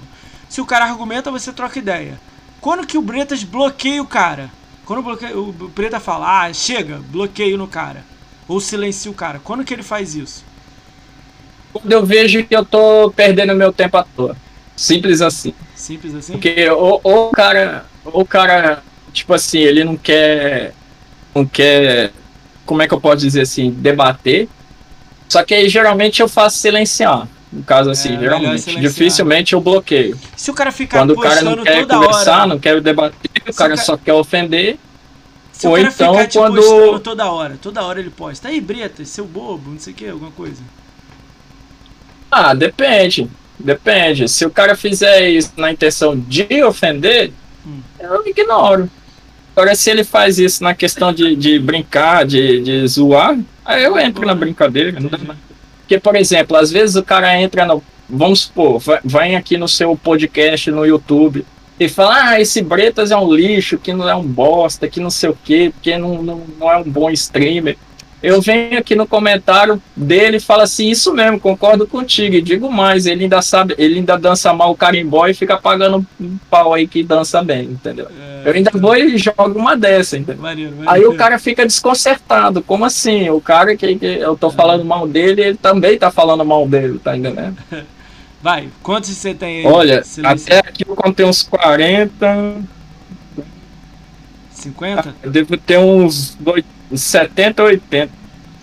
Se o cara argumenta, você troca ideia. Quando que o Bretas bloqueia o cara? Quando o, bloqueia, o Breta fala, ah, chega, bloqueio no cara. Ou silencia o cara. Quando que ele faz isso? Quando eu vejo que eu tô perdendo meu tempo à toa. Simples assim. Simples assim? Porque ou, ou o cara. Ou o cara, tipo assim, ele não quer. Não quer. Como é que eu posso dizer assim? Debater. Só que aí geralmente eu faço silenciar. No caso assim, é, geralmente. Dificilmente eu bloqueio. Se o cara ficar Quando o cara não quer conversar, hora, não quer debater, o cara, só quer ofender. Se ou o cara então, ficar te quando... toda hora, toda hora ele posta. Aí, Breta, seu bobo, não sei o que, alguma coisa. Ah, depende. Depende. Se o cara fizer isso na intenção de ofender, hum. eu ignoro. Agora, se ele faz isso na questão de, de brincar, de, de zoar, aí eu entro na brincadeira. Não dá nada. Porque, por exemplo, às vezes o cara entra no. Vamos supor, vai aqui no seu podcast no YouTube e fala: Ah, esse Bretas é um lixo, que não é um bosta, que não sei o quê, porque não, não, não é um bom streamer eu venho aqui no comentário dele e falo assim, isso mesmo, concordo contigo. E digo mais, ele ainda sabe, ele ainda dança mal o carimbó e fica pagando um pau aí que dança bem, entendeu? É, eu ainda vou e jogo uma dessa, entendeu? Maneiro, maneiro. Aí o cara fica desconcertado. Como assim? O cara que, que eu tô falando mal dele, ele também tá falando mal dele, tá entendendo? Vai, quantos você tem aí? Olha, até aqui eu contei uns 40. 50? Eu devo ter uns 80. 70, 80.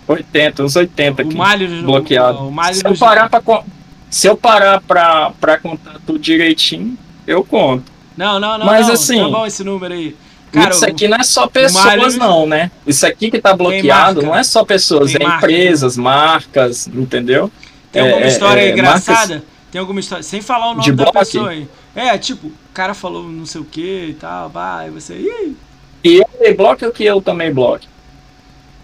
80, uns 80 aqui. O malho, bloqueado. O, o malho se, eu parar pra, se eu parar pra, pra contar tudo direitinho, eu conto. Não, não, não. Mas não, assim. Tá bom esse número aí. Cara, isso aqui não é só pessoas, não, né? Isso aqui que tá bloqueado não é só pessoas, Tem é marca, empresas, né? marcas, entendeu? Tem alguma é, história é, engraçada? Marcas... Tem alguma história. Sem falar o nome da bloco? pessoa aí. É, tipo, o cara falou não sei o que e tal, vai, você. Ih. E ele bloque ou que eu também bloque?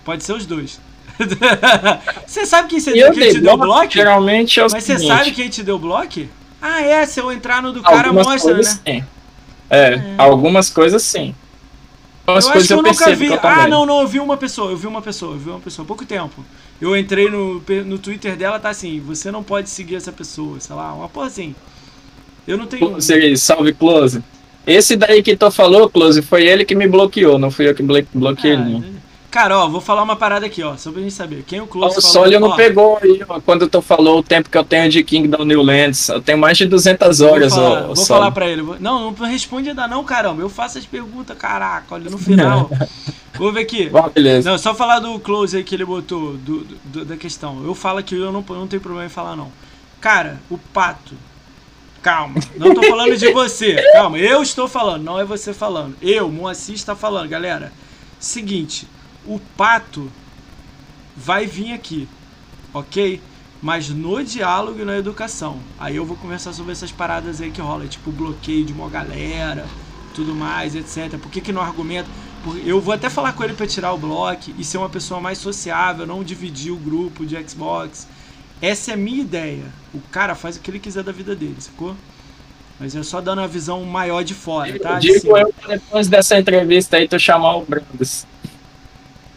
Pode ser os dois. você sabe quem, você, quem te deu bloco? Geralmente é o Mas seguinte. você sabe quem te deu bloco? Ah, é, se eu entrar no do cara, mostra, né? Sim. É, é, algumas coisas sim. Algumas eu coisas eu, eu nunca vi. ah, não, não, eu vi uma pessoa, eu vi uma pessoa, eu vi uma pessoa há pouco tempo. Eu entrei no, no Twitter dela, tá assim, você não pode seguir essa pessoa, sei lá, uma porra assim. Eu não tenho. Você, salve Close. Esse daí que tu falou, Close, foi ele que me bloqueou, não fui eu que bloqueei ah, ele. Cara, ó, vou falar uma parada aqui, ó, só pra gente saber. Quem o Close O Solio não pegou aí, ó, quando tu falou o tempo que eu tenho de Kingdom Newlands. Eu tenho mais de 200 horas, vou falar, ó. Vou falar pra ele. Não, não responde ainda não, caramba. Eu faço as perguntas, caraca, olha, no final. vou ver aqui. Bom, beleza. Não, só falar do Close aí que ele botou, do, do, da questão. Eu falo que eu não, não tenho problema em falar, não. Cara, o Pato, Calma, não tô falando de você. Calma, eu estou falando, não é você falando. Eu, Moacir, está falando, galera. Seguinte, o pato vai vir aqui, ok? Mas no diálogo e na educação. Aí eu vou conversar sobre essas paradas aí que rola, tipo bloqueio de uma galera, tudo mais, etc. Por que, que não argumenta? Eu vou até falar com ele para tirar o bloco e ser uma pessoa mais sociável, não dividir o grupo de Xbox. Essa é a minha ideia. O cara faz o que ele quiser da vida dele, sacou? Mas é só dando a visão maior de fora, tá? Digo de eu depois dessa entrevista aí, tu chamar o Brandes.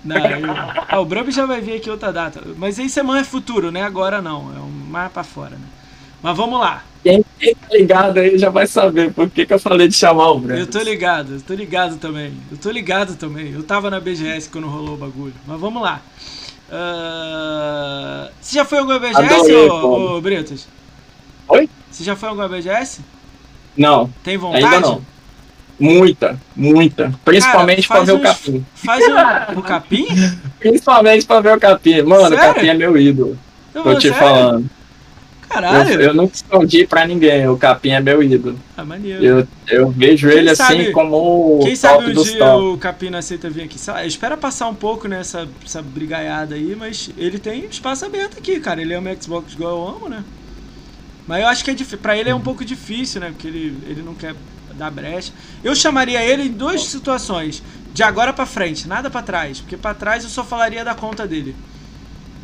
Não, eu... ah, o Brump já vai vir aqui outra data. Mas isso é mais futuro, né? Agora não. É um mais pra fora, né? Mas vamos lá. Quem, quem tá ligado aí já vai saber por que, que eu falei de chamar o Breno. Eu tô ligado, eu tô ligado também. Eu tô ligado também. Eu tava na BGS quando rolou o bagulho. Mas vamos lá. Uh, Você já foi alguma BGS, Adorei, ô, ô Bretas? Oi? Você já foi alguma BGS? Não, Tem vontade? ainda não. Muita, muita. Principalmente Cara, pra ver o capim. Faz um, o capim? Principalmente pra ver o capim. Mano, Sério? o capim é meu ídolo. Eu Tô te sério? falando. Caralho. Eu, eu nunca escondi pra ninguém. O capim é meu ídolo. Ah, maneiro. Eu, eu vejo Quem ele sabe- assim como o Quem sabe um dia top. o Capim não aceita vir aqui. Lá, espera passar um pouco nessa essa brigaiada aí, mas ele tem espaço aberto aqui, cara. Ele ama Xbox igual eu amo, né? Mas eu acho que é. Pra ele é um pouco difícil, né? Porque ele, ele não quer dar brecha. Eu chamaria ele em duas situações. De agora pra frente, nada pra trás. Porque pra trás eu só falaria da conta dele.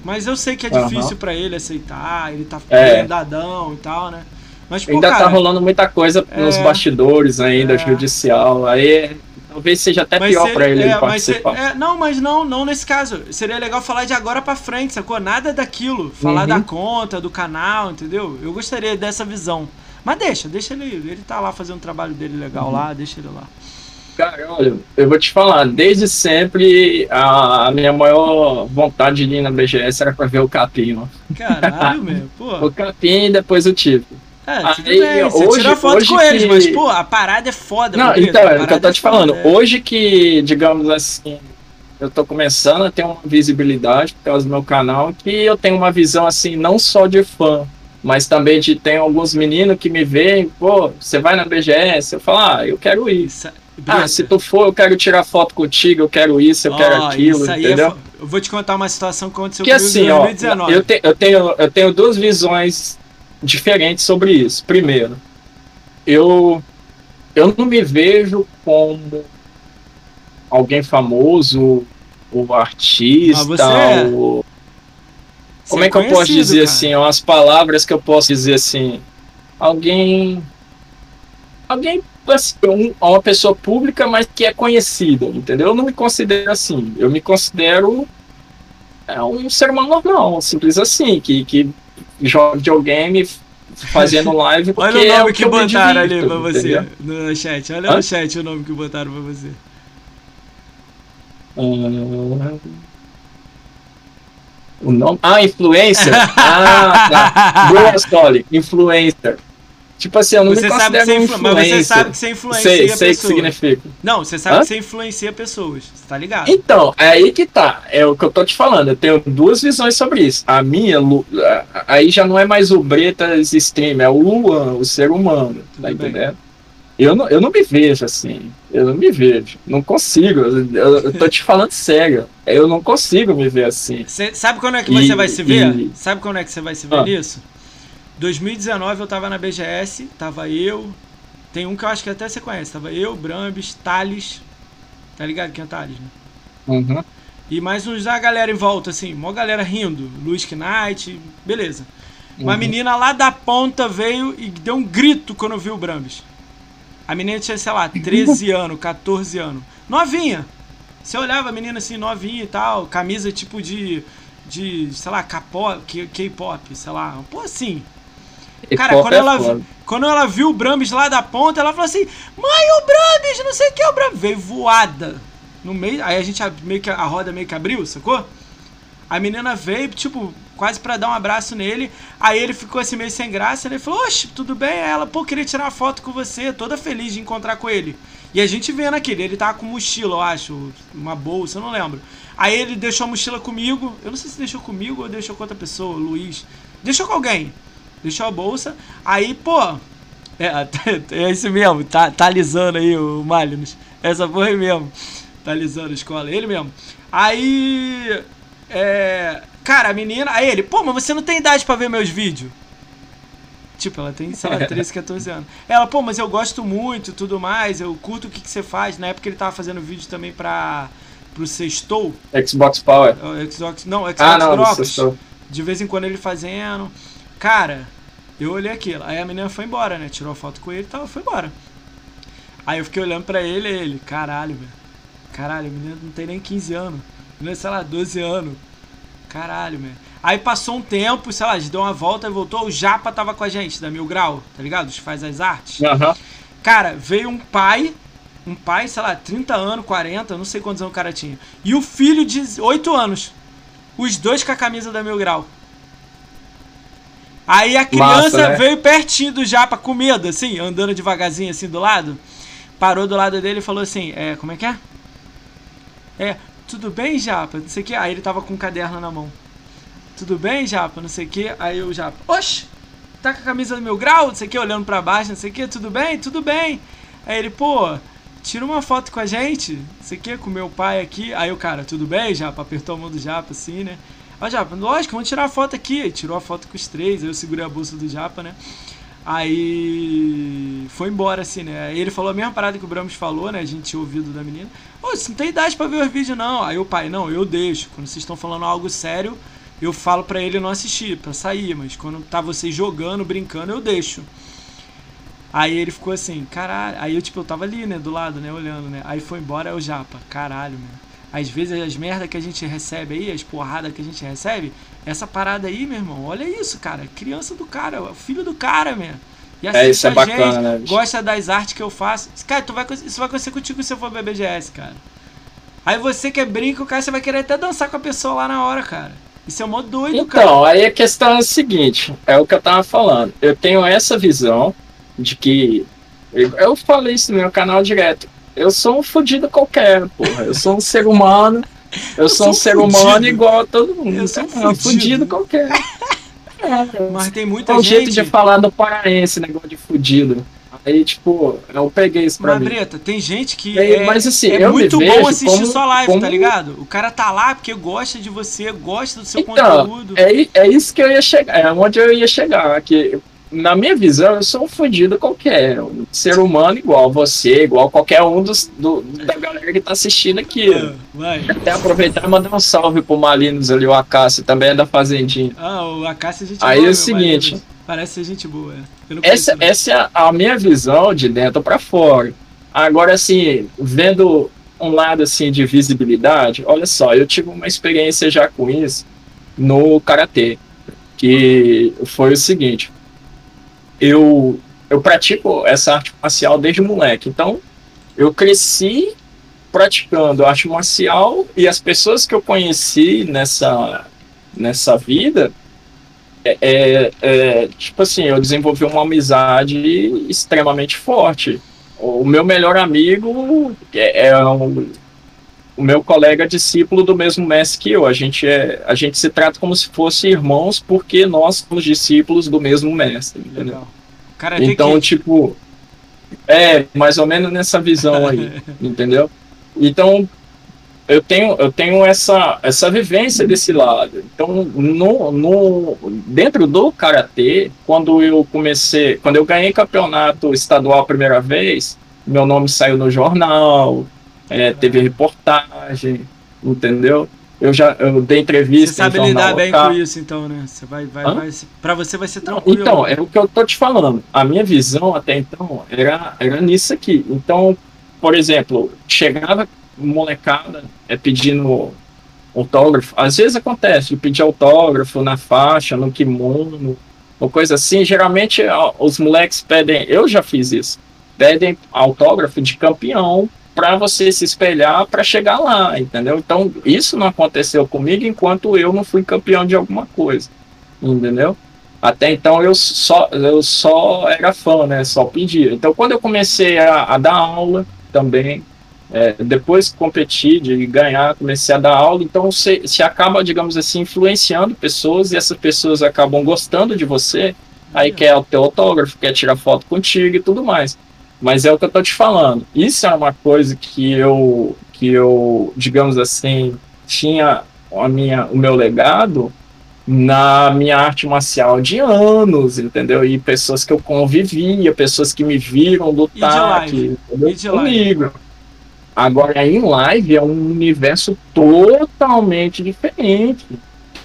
Mas eu sei que é difícil pra ele aceitar, ele tá É. dadão e tal, né? Mas, pô, Ainda cara, tá rolando muita coisa nos É. bastidores ainda, É. judicial. Aí talvez seja até pior pra ele é, participar. é, não, mas não, não nesse caso. Seria legal falar de agora pra frente, sacou? Nada daquilo. Falar Uhum. da conta, do canal, entendeu? Eu gostaria dessa visão. Mas deixa, deixa ele. Ele tá lá fazendo o trabalho dele legal Uhum. lá, deixa ele lá. Cara, olha, eu vou te falar, desde sempre a, minha maior vontade de ir na BGS era pra ver o capim, ó. Caralho, meu, pô. O capim e depois o tipo. É, tudo Aí, bem, você hoje- tira foto hoje com eles, que- mas, pô, a parada é foda. Não, então, é o que eu tô te foda, falando. é. Hoje que, digamos assim, eu tô começando a ter uma visibilidade por causa do meu canal, que eu tenho uma visão assim, não só de fã, mas também de tem alguns meninos que me veem, pô, você vai na BGS, eu falo, ah, eu quero ir. Isso, é- Ah, se tu for, eu quero tirar foto contigo, eu quero isso, eu quero ó, aquilo, é entendeu? fo- eu vou te contar uma situação que aconteceu Porque comigo assim, em ó, 2019. eu, te- eu, tenho, eu tenho duas visões diferentes sobre isso. Primeiro, eu, eu não me vejo como alguém famoso, o artista, Mas você é. O- como é que eu posso dizer cara. assim, ó, as palavras que eu posso dizer assim, alguém, alguém, assim, um- uma pessoa pública, mas que é conhecida, entendeu? Eu não me considero assim, eu me considero é, um ser humano normal, simples assim, que, que joga videogame fazendo live Olha o é nome que eu me botaram ali pra você entendeu? no chat. Olha Hã? no chat o nome que botaram pra você. Ah, o nome? Ah, influencer? Ah, tá. Bruno Stoli, influencer. Tipo assim, eu não Você me sabe, que você influ... Mas você influencer. sabe que você influencia Sei, sei o que pessoas. significa. Não, você sabe Hã? que você influencia pessoas. Você tá ligado? Então, é aí que tá. É o que eu tô te falando. Eu tenho duas visões sobre isso. A minha, aí já não é mais o Bretas Stream, é o Luan, o ser humano. Tudo Tá bem. entendendo? Eu não, eu não me vejo assim. Eu não me vejo. Não consigo. Eu, eu- tô te falando sério. Eu não consigo me ver assim. Você sabe quando é que E- você vai se ver? e- Sabe quando é que você vai se ver Ah. nisso? 2019 eu tava na BGS, tava eu. Tem um que eu acho que até você conhece. Tava eu, Brambis, Thales. Tá ligado quem é Thales, né? Uhum. E mais uns da galera em volta, assim, mó galera rindo. Luiz Knight, beleza. Uma Uhum. menina lá da ponta veio e deu um grito quando viu o Brambis. A menina tinha, sei lá, 13 anos, 14 anos. Novinha. Você olhava a menina assim, novinha e tal, camisa tipo de. de, sei lá, K-pop, sei lá. Pô, assim. Cara, quando é ela, foda. quando ela viu o Brambis lá da ponta, ela falou assim: Mãe, o Brambis, não sei o que é o Brambis. Veio voada. No meio, aí a gente meio que a roda meio que abriu, sacou? A menina veio, tipo, quase pra dar um abraço nele. Aí ele ficou assim meio sem graça. Ele falou: Oxe, tudo bem? Ela, pô, queria tirar uma foto com você, toda feliz de encontrar com ele. E a gente vendo aquele, ele tava com mochila, eu acho, uma bolsa, eu não lembro. Aí ele deixou a mochila comigo. Eu não sei se deixou comigo ou deixou com outra pessoa, Luiz. Deixou com alguém. Deixou a bolsa. Aí, pô. É, é esse mesmo, tá, tá alisando aí o Malinus. Essa porra aí mesmo. Tá alisando a escola, ele mesmo. Aí. É. Cara, a menina. Aí ele, pô, mas você não tem idade pra ver meus vídeos. Tipo, ela tem, sei lá, 13, 14 anos. Ela, pô, mas eu gosto muito e tudo mais, eu curto o que, que você faz. Na época ele tava fazendo vídeo também pra. pro Sextou. Xbox Power. o Xbox. Não, Xbox Ah, não, Drops. De vez em quando ele fazendo. Cara, eu olhei aquilo. Aí a menina foi embora, né? Tirou a foto com ele e tal, foi embora. Aí eu fiquei olhando pra ele e ele, caralho, velho. Caralho, a menina não tem nem 15 anos. A menina, sei lá, 12 anos. Caralho, velho. Aí passou um tempo, sei lá, a gente deu uma volta e voltou. O Japa tava com a gente, da Mil Grau, tá ligado? Os faz as artes. Aham. Cara, veio um pai, um pai, sei lá, 30 anos, 40, não sei quantos anos o cara tinha. E o filho de 8 anos. Os dois com a camisa da Mil Grau. Aí a criança Massa, né? veio pertinho do Japa com medo, assim, andando devagarzinho assim do lado. Parou do lado dele e falou assim: É, como é que é? É, tudo bem, Japa? Não sei o que. Aí ele tava com um caderno na mão. Tudo bem, Japa? Não sei o que. Aí o Japa, oxe, tá com a camisa do meu grau? Não sei o que, olhando pra baixo, não sei o que. Tudo bem? Tudo bem. Aí ele, pô, tira uma foto com a gente, não sei o que, com meu pai aqui. Aí o cara, tudo bem, Japa? Apertou a mão do Japa assim, né? Ó, Japa, lógico, vamos tirar a foto aqui. Aí tirou a foto com os três, aí eu segurei a bolsa do Japa, né? Aí foi embora, assim, né? Ele falou a mesma parada que o Bramos falou, né? A gente tinha ouvido da menina. Ô, você não tem idade pra ver os vídeos, não. Aí o pai, não, eu deixo. Quando vocês estão falando algo sério, eu falo pra ele não assistir, pra sair. Mas quando tá vocês jogando, brincando, eu deixo. Aí ele ficou assim, caralho. Aí eu, tipo, eu tava ali, né, do lado, né, olhando, né. Aí foi embora, é o Japa, caralho, mano. Às vezes as merda que a gente recebe aí, as porradas que a gente recebe, essa parada aí, meu irmão, olha isso, cara. Criança do cara, o filho do cara, meu. E É, isso é bacana, né, bicho? gosta das artes que eu faço. Cara, tu vai, isso vai acontecer contigo se você for pra BGS, cara. Aí você que é brinco, cara, você vai querer até dançar com a pessoa lá na hora, cara. Isso é mó doido, cara. Então, aí a questão é a seguinte, é o que eu tava falando. Eu tenho essa visão de que. Eu eu falei isso no meu canal direto. Eu sou um fudido qualquer, porra. Eu sou um ser humano. Eu, sou um ser fudido. humano igual a todo mundo. Eu sou É, fudido. fudido qualquer. É, Mas tem muita é o gente. jeito de falar do paraense, negócio de fudido. Aí, tipo, eu peguei isso pra Mas, mim. Breta, tem gente que É, é, mas, assim, é eu muito bom assistir como- sua live, como- tá ligado? O cara tá lá porque gosta de você, gosta do seu Então, conteúdo. é, é isso que eu ia chegar, é onde eu ia chegar. Que, na minha visão, eu sou um fudido qualquer. Um ser humano igual você, igual qualquer um dos, do- da galera que tá assistindo aqui. Ah, vai. Até aproveitar e mandar um salve pro Malinos ali, o Acácio, também é da Fazendinha. Ah, o Acácio é gente Aí boa. é o seguinte. Parece ser gente boa. é. Essa, conheço, essa é a, a minha visão de dentro pra fora. Agora, assim, vendo um lado assim de visibilidade, olha só, eu tive uma experiência já com isso no karatê, que foi o seguinte: eu eu pratico essa arte marcial desde moleque, então eu cresci praticando arte marcial e as pessoas que eu conheci nessa nessa vida é, é, é, tipo assim, eu desenvolvi uma amizade extremamente forte. O meu melhor amigo é, é um- o meu colega discípulo do mesmo mestre que eu. A gente, é, a gente se trata como se fosse irmãos porque nós somos discípulos do mesmo mestre. Entendeu? Cara, Então, que... tipo, é mais ou menos nessa visão aí, entendeu? Então, eu tenho, eu tenho essa, essa vivência desse lado. Então, no, no, dentro do karatê, quando eu comecei, quando eu ganhei campeonato estadual a primeira vez, meu nome saiu no jornal, é, teve reportagem, entendeu? Eu já eu dei Você entrevista sabe em jornal lidar bem local. com isso, então, né? Você vai, vai, Hã? vai. Pra você vai ser Não, tranquilo. então, é o que eu tô te falando. A minha visão até então era, era nisso aqui. Então, por exemplo, chegava molecada é, pedindo autógrafo. Às vezes acontece pedir autógrafo na faixa, no kimono, ou coisa assim. Geralmente os moleques pedem, eu já fiz isso, pedem autógrafo de campeão para você se espelhar para chegar lá, entendeu? Então, isso não aconteceu comigo enquanto eu não fui campeão de alguma coisa, entendeu? Até então eu só, eu só era fã, né? Só pedia. Então quando eu comecei a, a dar aula também, é, depois que competi, de ganhar, comecei a dar aula, então você se acaba, digamos assim, influenciando pessoas e essas pessoas acabam gostando de você, aí quer o teu autógrafo, quer tirar foto contigo e tudo mais. Mas é o que eu tô te falando. Isso é uma coisa que eu, que eu, digamos assim, tinha a minha, o meu legado na minha arte marcial de anos, entendeu? E pessoas que eu convivia, pessoas que me viram lutar live? comigo. Agora, em live é um universo totalmente diferente.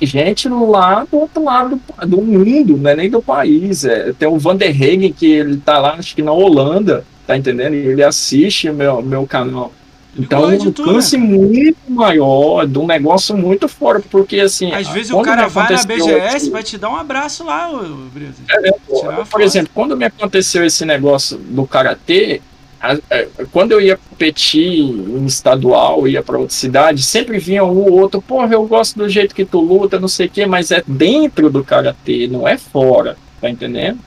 Gente lá do outro lado do, do mundo, não é nem do país. É, tem o Van der Hegen, que ele tá lá, acho que na Holanda, tá entendendo? E ele assiste meu, meu canal. Então, um editor, alcance muito maior, de um negócio muito fora, porque assim. Às vezes o cara vai na BGS esse- vai te dar um abraço lá, ô, Brito. É, uma por foto. exemplo, quando me aconteceu esse negócio do karatê, é, quando eu ia competir em estadual, ia pra outra cidade, sempre vinha um ou outro, porra, eu gosto do jeito que tu luta, não sei o quê, mas é dentro do karatê, não é fora, tá entendendo?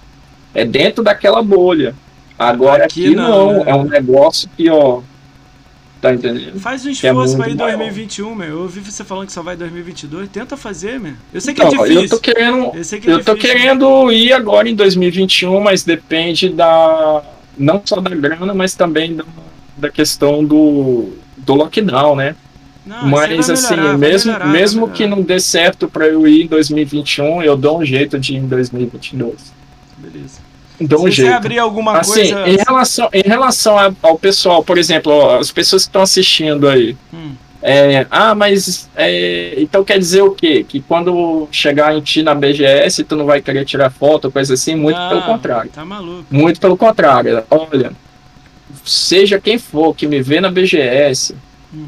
É dentro daquela bolha. Agora Aqui aqui, não, não, né? é um negócio que, ó, tá entendendo? Faz um é esforço pra ir em muito maior. 2021, meu. Eu ouvi você falando que só vai em 2022. Tenta fazer, meu. Eu sei que é Então, difícil. eu tô querendo, Eu que é Eu tô querendo ir agora em 2021, mas depende da. Não só da grana, mas também da, da questão do, do lockdown, né? Não, mas assim, melhorar, vai mesmo, melhorar, mesmo que não dê certo pra eu ir em 2021, eu dou um jeito de ir em 2022. Beleza. Dou um Se você jeito. abrir alguma Assim, coisa. em relação, em relação ao pessoal, por exemplo, ó, as pessoas que estão assistindo aí. Hum. É, ah, mas é, então quer dizer o quê? Que quando chegar em ti na BGS, tu não vai querer tirar foto, coisa assim? Muito Não, pelo contrário. Tá maluco. Muito pelo contrário. Olha, seja quem for que me vê na BGS, Hum.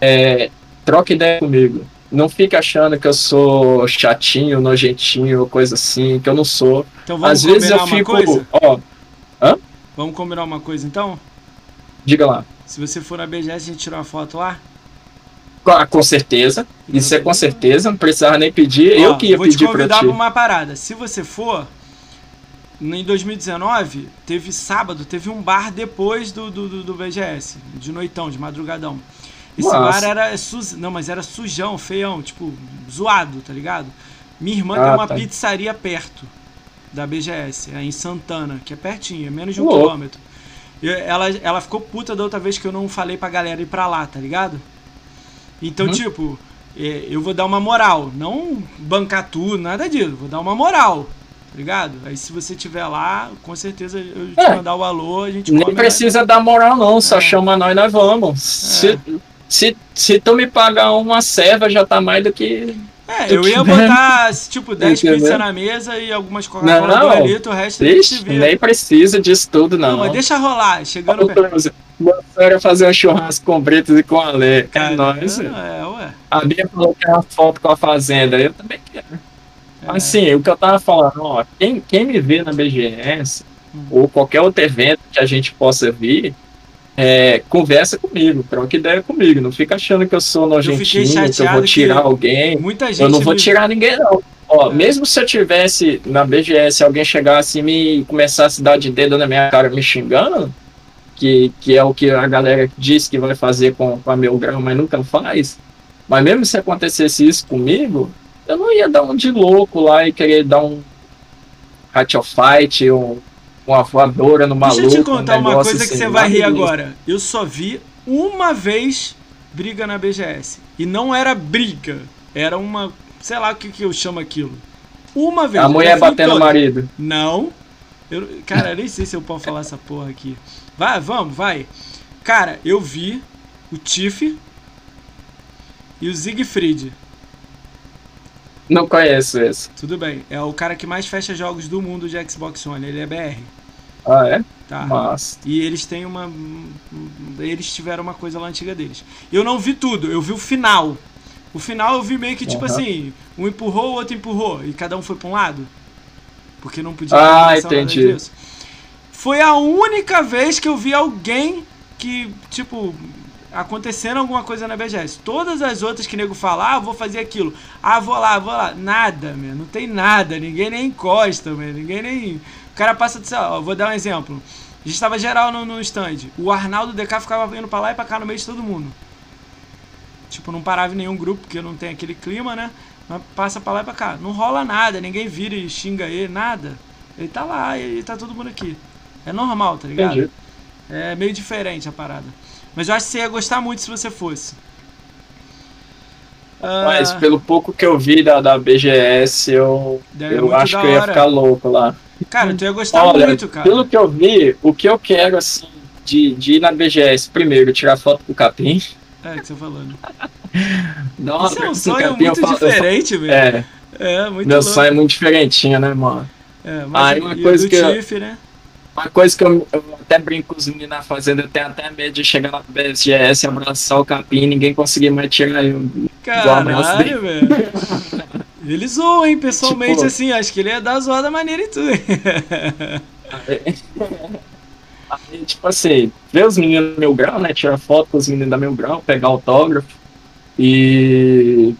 é, troca ideia comigo. Não fica achando que eu sou chatinho, nojentinho, coisa assim, que eu não sou. Então vamos Às vezes eu uma fico. coisa? Ó, Vamos combinar uma coisa então? diga lá. Se você for na BGS, a gente tira uma foto lá? Ah, com certeza. Isso é com certeza, não precisava nem pedir. Ó, eu que ia vou te pedir pra convidar ti. pra uma parada. Se você for, em 2019, teve sábado, teve um bar depois do, do, do, do BGS, de noitão, de madrugadão. Esse Nossa. bar era su... não, mas era sujão, feião, tipo, zoado, tá ligado? Minha irmã Ah, tem uma tá. pizzaria perto da BGS, é em Santana, que é pertinho, é menos de um Louco. quilômetro. E ela, ela ficou puta da outra vez que eu não falei pra galera ir pra lá, tá ligado? Então, Uhum. tipo, é, eu vou dar uma moral. Não bancar tudo, nada disso. Vou dar uma moral. Tá ligado? Aí se você tiver lá, com certeza eu te É. mandar o alô, a gente Nem precisa dar moral, não. Só É. chama nós, nós vamos. Se, se, se tu me pagar uma serva, já tá mais do que. É, eu ia botar, tipo, 10 Entendeu? pizzas na mesa e algumas Coca-Cola do litro, o resto a gente se Ixi, vira. nem precisa disso tudo, Não, não. mas deixa rolar, chegando perto. Bora fazer um churrasco com Bretos e com a Lê. É nóis. é, ué. A Bia falou que uma foto com a Fazenda. Eu também quero. É. Assim, o que eu tava falando, ó, quem, quem me vê na BGS Hum. ou qualquer outro evento que a gente possa vir, é, conversa comigo, troca ideia comigo. Não fica achando que eu sou nojentinho, que eu vou tirar alguém. Eu não vou tirar ninguém, não. Ó, É. mesmo se eu tivesse na BGS, alguém chegasse e me começasse a dar de dedo na minha cara me xingando, que, que é o que a galera diz que vai fazer com, com a meu grau, mas nunca faz. Mas mesmo se acontecesse isso comigo, eu não ia dar um de louco lá e querer dar um Hat of Fight, um, uma voadora no maluco. Deixa eu te contar um uma coisa que assim, você vai rir agora. Eu só vi uma vez briga na BGS. E não era briga. Era uma. Sei lá o que, que eu chamo aquilo. Uma vez. A mulher batendo o todas. marido. Não. Eu, cara, eu nem sei se eu posso falar essa porra aqui. Vai, vamos, vai. Cara, eu vi o Tiff e o Siegfried. Não conheço esse. Tudo bem. É o cara que mais fecha jogos do mundo de Xbox One. Ele é BR. Ah, é? Tá. Mas. E eles têm uma. Eles tiveram uma coisa lá antiga deles. Eu não vi tudo, eu vi o final. O final eu vi meio que tipo Aham. assim: um empurrou, o outro empurrou. E cada um foi pra um lado. Porque não podia Ah, entendi. disso. Foi a única vez que eu vi alguém que, tipo, acontecendo alguma coisa na BGS. Todas as outras que nego fala, ah, vou fazer aquilo. Ah, vou lá, vou lá. Nada, meu. Não tem nada. Ninguém nem encosta, meu. Ninguém nem. O cara passa de. sei lá, ó, Vou dar um exemplo. A gente tava geral no, no stand. O Arnaldo DK ficava indo pra lá e pra cá no meio de todo mundo. Tipo, não parava em nenhum grupo, porque não tem aquele clima, né? Mas passa pra lá e pra cá. Não rola nada, ninguém vira e xinga ele, nada. Ele tá lá e tá todo mundo aqui. É normal, tá ligado? Entendi. É meio diferente a parada. Mas eu acho que você ia gostar muito se você fosse. Ah, Mas pelo pouco que eu vi da, da BGS, eu, eu acho que eu ia ficar louco lá. Cara, tu ia gostar Olha, muito, cara. pelo que eu vi, o que eu quero, assim, de, de ir na BGS, primeiro, tirar foto com o Capim. É, que você falando. Dar uma Isso é um sonho Capim, muito falo- diferente, velho. É, É, muito meu louco. sonho é muito diferentinho, né, mano? É, mas Aí uma coisa que eu- né? Uma coisa que eu, eu até brinco com os meninos na fazenda, eu tenho até medo de chegar na BSGS, abraçar o capim e ninguém conseguir mais tirar eu. Caralho, velho. Ele zoou, hein, pessoalmente, Tipo- assim, acho que ele ia dar zoada maneira em tudo. Aí, tipo assim, ver os meninos do meu grau, né? Tirar foto com os meninos da meu grau, pegar autógrafo e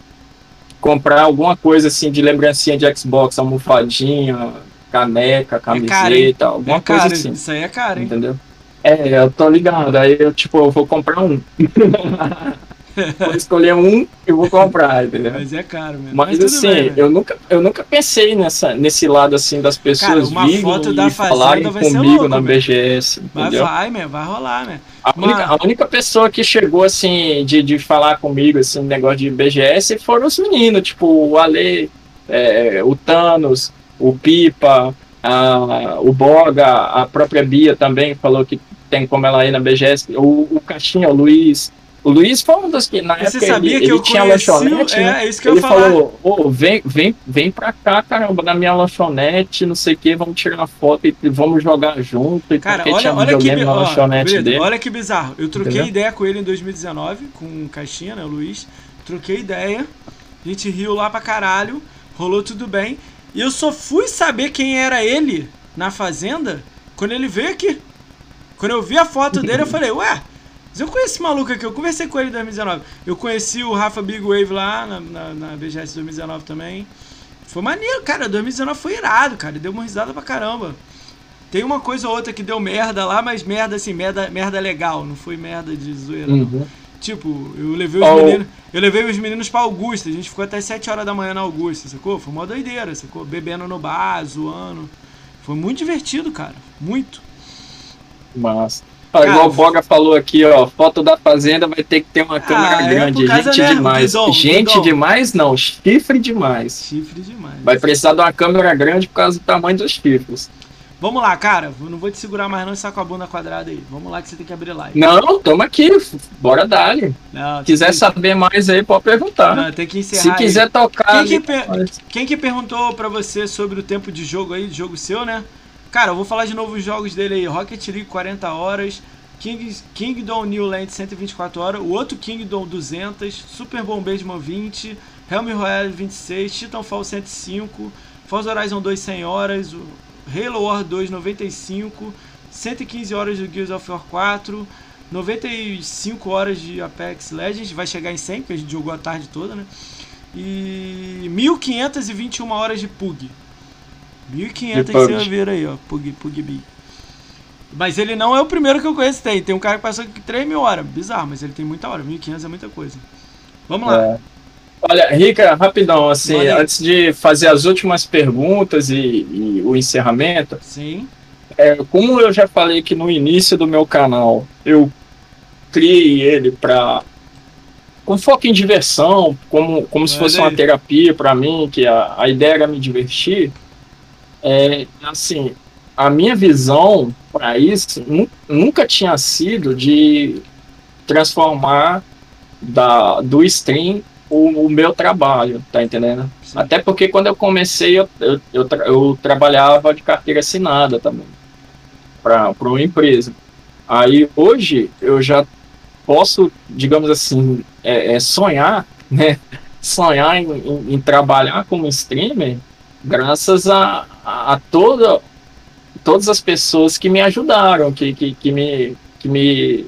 comprar alguma coisa assim de lembrancinha de Xbox, almofadinha, caneca, camiseta, alguma é coisa caro, assim. isso aí é caro, hein? Entendeu? É, eu tô ligado. Aí eu, tipo, eu vou comprar um. vou escolher um e vou comprar, entendeu? Mas é caro mesmo. Mas, tudo assim, bem, velho. eu nunca, eu nunca pensei nessa, nesse lado assim das pessoas uma virem foto e da falarem comigo louco, na. BGS, Mas entendeu? vai, man, vai rolar, man. A única, a única pessoa que chegou assim de, de falar comigo assim negócio de BGS foram os meninos, tipo o Ale, é, o Thanos, o Pipa, a- o Boga, a própria Bia também falou que tem como ela ir na BGS, o, o Caixinha, o Luiz. O Luiz foi um dos que na Você época sabia ele, que ele eu tinha conheci lanchonete, é, né? é isso que eu ele falar. falou, ô, vem, vem, vem pra cá, caramba, na minha lanchonete, não sei o que, vamos tirar foto e vamos jogar junto. E Cara, olha, tinha olha que, na ó, lanchonete dele. olha que bizarro. Eu troquei Entendeu? ideia com ele em 2019, com o Caixinha, né, o Luiz. Troquei ideia, a gente riu lá pra caralho, rolou tudo bem. E eu só fui saber quem era ele na fazenda quando ele veio aqui. Quando eu vi a foto dele, eu falei, ué, mas eu conheço esse maluco aqui, eu conversei com ele em 2019. Eu conheci o Rafa Big Wave lá na, na, na BGS 2019 também. Foi maneiro, cara. 2019 foi irado, cara. Deu uma risada pra caramba. Tem uma coisa ou outra que deu merda lá, mas merda assim, merda, merda legal, não foi merda de zoeira, não. Uhum. Tipo, eu levei os Oh. meninos. Eu levei os meninos pra Augusta. A gente ficou até 7 horas da manhã na Augusta, sacou? Foi uma doideira, sacou? Bebendo no bar, zoando. Foi muito divertido, cara. Muito. Mas. Cara, igual o Boga falou aqui, ó, foto da fazenda vai ter que ter uma câmera é grande. Gente né, demais. Gente demais não, chifre demais. Chifre demais. Vai precisar de uma câmera grande por causa do tamanho dos chifres. Vamos lá, cara. Eu não vou te segurar mais não e com a bunda quadrada aí. Vamos lá que você tem que abrir live. Não, toma aqui, bora dar. Não, Se quiser tem, saber mais aí, pode perguntar. não, tem que encerrar Se aí. quiser tocar. Quem que, per- quem que perguntou pra você sobre o tempo de jogo aí, de jogo seu, né? Cara, eu vou falar de novo os jogos dele aí. Rocket League 40 horas, King, Kingdom New Land 124 horas, o outro Kingdom 200, Super Bombardment 20, Helm Royale 26, Titanfall 105, Forza Horizon 2 100 horas, o Halo War 2 95, 115 horas do Gears of War 4, 95 horas de Apex Legends, vai chegar em 100, porque a gente jogou a tarde toda, né? E 1521 horas de PUG. 1500 De que você ver aí, ó. PUG, PUGB. Mas ele não é o primeiro que eu conheço tem. Tem um cara que passou aqui 3 mil horas. Bizarro, mas ele tem muita hora. 1500 é muita coisa. Vamos lá. É. Olha, Rica, rapidão, assim, antes de fazer as últimas perguntas e, e o encerramento, Sim. É, como eu já falei que no início do meu canal, eu criei ele para com foco em diversão, como, como se fosse uma terapia para mim, que a, a ideia era me divertir. É, assim, a minha visão para isso nu- nunca tinha sido de transformar da, do stream o, o meu trabalho, tá entendendo? Sim. Até porque quando eu comecei, eu, eu, eu, tra- eu trabalhava de carteira assinada também, para uma empresa. Aí hoje eu já posso, digamos assim, é, é, sonhar, né? Sonhar em, em- em trabalhar como streamer, graças a, a, toda, todas as pessoas que me ajudaram, que, que, que, me, que me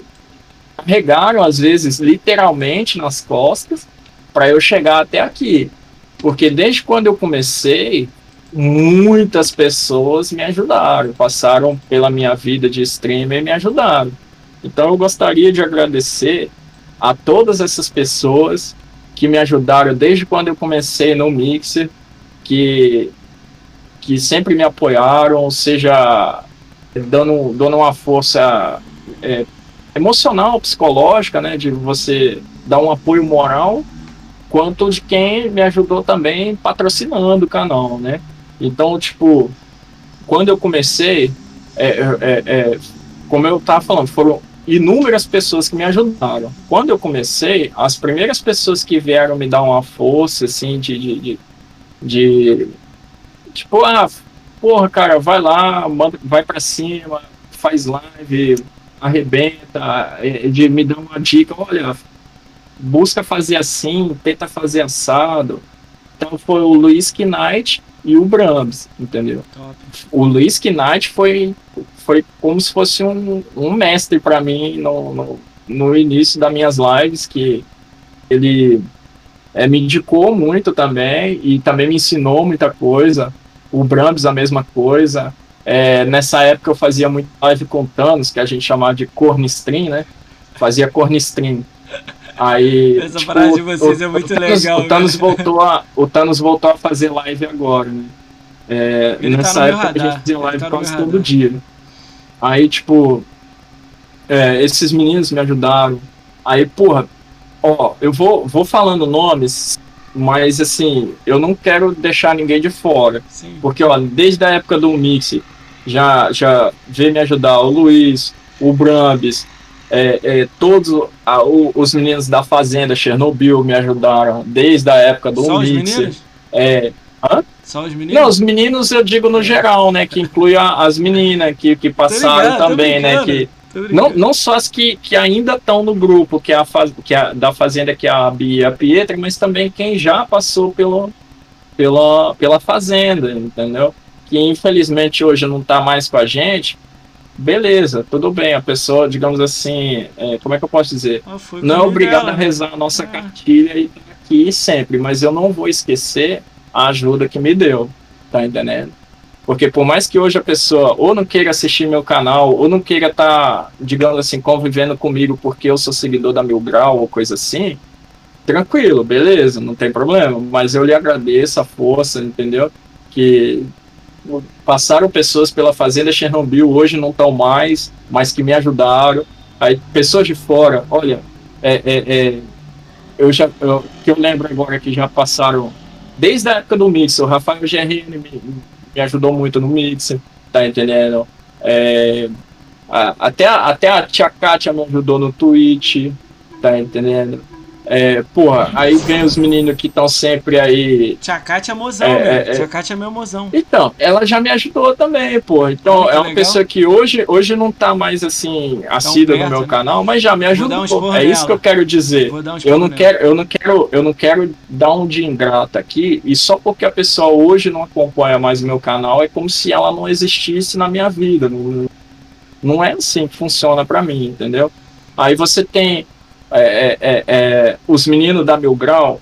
carregaram, às vezes, literalmente nas costas, para eu chegar até aqui. Porque desde quando eu comecei, muitas pessoas me ajudaram, passaram pela minha vida de streamer e me ajudaram. Então eu gostaria de agradecer a todas essas pessoas que me ajudaram desde quando eu comecei no Mixer, que, que sempre me apoiaram, seja dando, dando uma força é, emocional, psicológica, né, de você dar um apoio moral, quanto de quem me ajudou também patrocinando o canal, né? Então, tipo, quando eu comecei, é, é, é, como eu tava falando, foram inúmeras pessoas que me ajudaram. Quando eu comecei, as primeiras pessoas que vieram me dar uma força, assim, de, de, de, de tipo, ah, porra, cara, vai lá, manda, vai para cima, faz live, arrebenta, de me dar uma dica, olha, busca fazer assim, tenta fazer assado. Então foi o Luiz Knight e o Brahms, entendeu? Top. O Luiz Knight foi, foi como se fosse um, um mestre para mim no, no, no, início das minhas lives, que ele é, me indicou muito também e também me ensinou muita coisa. O Brahms a mesma coisa. É, nessa época eu fazia muito live com Thanos, que a gente chamava de cornistream, né? Fazia cornistream. Aí, Essa tipo, parada de vocês o, é muito o Thanos, legal. O Thanos, voltou a, o Thanos voltou a fazer live agora, né? É, tá nessa meu época a radar, gente fazia live tá quase todo radar. dia. Aí, tipo, é, esses meninos me ajudaram. Aí, porra, ó, eu vou, vou falando nomes, mas assim, eu não quero deixar ninguém de fora. Sim. Porque, ó, desde a época do Mix, já, já veio me ajudar o Luiz, o Brambis, é, é, todos a- o- os meninos da Fazenda Chernobyl me ajudaram desde a época do Só os Mix. meninos? É, Só os meninos? não, os meninos eu digo no geral, né? Que inclui a- as meninas que, que passaram ligado, também, né? Que, não, não só as que, que ainda estão no grupo, que é a, faz, que é a da Fazenda, que é a Bia e a Pietra, mas também quem já passou pelo, pela, pela Fazenda, entendeu? Que infelizmente hoje não está mais com a gente. Beleza, tudo bem, a pessoa, digamos assim, é, como é que eu posso dizer? Ah, Não é dela. a rezar a nossa Ah. cartilha e tá aqui sempre, mas eu não vou esquecer a ajuda que me deu, tá entendendo? Porque por mais que hoje a pessoa ou não queira assistir meu canal, ou não queira estar, digamos assim, convivendo comigo porque eu sou seguidor da Mil Grau ou coisa assim, tranquilo, beleza, não tem problema. Mas eu lhe agradeço a força, entendeu? Que passaram pessoas pela Fazenda Chernobyl, hoje não estão mais, mas que me ajudaram. Aí pessoas de fora, olha, é, é, é, eu já, eu, que eu lembro agora que já passaram desde a época do Mix, o Rafael GRN me, me ajudou muito no Mix, tá entendendo? É, a- até, até a tia Kátia me ajudou no Twitch, tá entendendo? É, porra, aí vem os meninos que estão sempre aí Tia Kátia é mozão, É, meu. é, é. Tia Kátia é meu mozão. então, ela já me ajudou também, pô. Então, é uma legal. pessoa que hoje, hoje não tá mais assim, assídua perto, no meu né? canal, mas já me ajudou. um é isso nela. que eu quero dizer. Um Eu não nela. quero, eu não quero, eu não quero dar um de ingrata aqui, e só porque a pessoa hoje não acompanha mais o meu canal, é como se ela não existisse na minha vida. Não, não é assim que funciona pra mim, entendeu? Aí você tem é, é, é, é, os meninos da Mil Grau,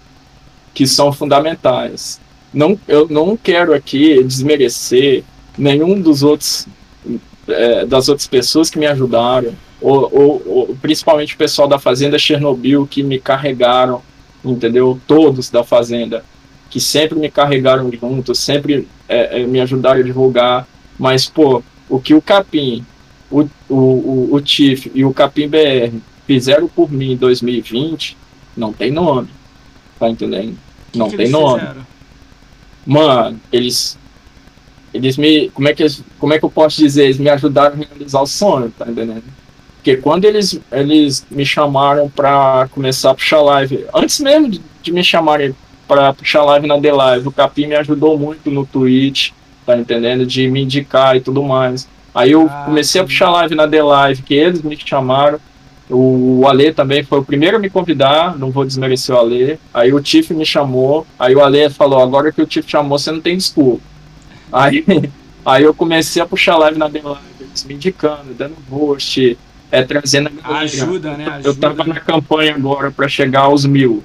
que são fundamentais. Não, eu não quero aqui desmerecer nenhum dos outros é, das outras pessoas que me ajudaram, ou, ou- ou principalmente o pessoal da Fazenda Chernobyl que me carregaram, entendeu? Todos da Fazenda que sempre me carregaram junto, sempre é, me ajudaram a divulgar. Mas pô, o que o Capim, o, o, o, o Tiff e o Capim BR fizeram por mim em 2020 não tem nome, tá entendendo? Não que tem nome. fizeram? Mano, eles. Eles me. Como é, que, eles- como é que eu posso dizer? Eles me ajudaram a realizar o sonho, tá entendendo? Porque quando eles, eles me chamaram pra começar a puxar live, antes mesmo de, de me chamarem pra puxar live na The Live, o Capim me ajudou muito no Twitch, tá entendendo? De me indicar e tudo mais. Aí eu Ah, comecei a sim. puxar live na The Live, que eles me chamaram. O Ale também foi o primeiro a me convidar, não vou desmerecer o Ale. Aí o Tiff me chamou, aí o Ale falou: agora que o Tiff chamou, você não tem desculpa. Aí, aí eu comecei a puxar live na Live, eles me indicando, dando host, é, trazendo a. Ajuda, né? Eu Ajuda. tava na campanha agora para chegar aos mil.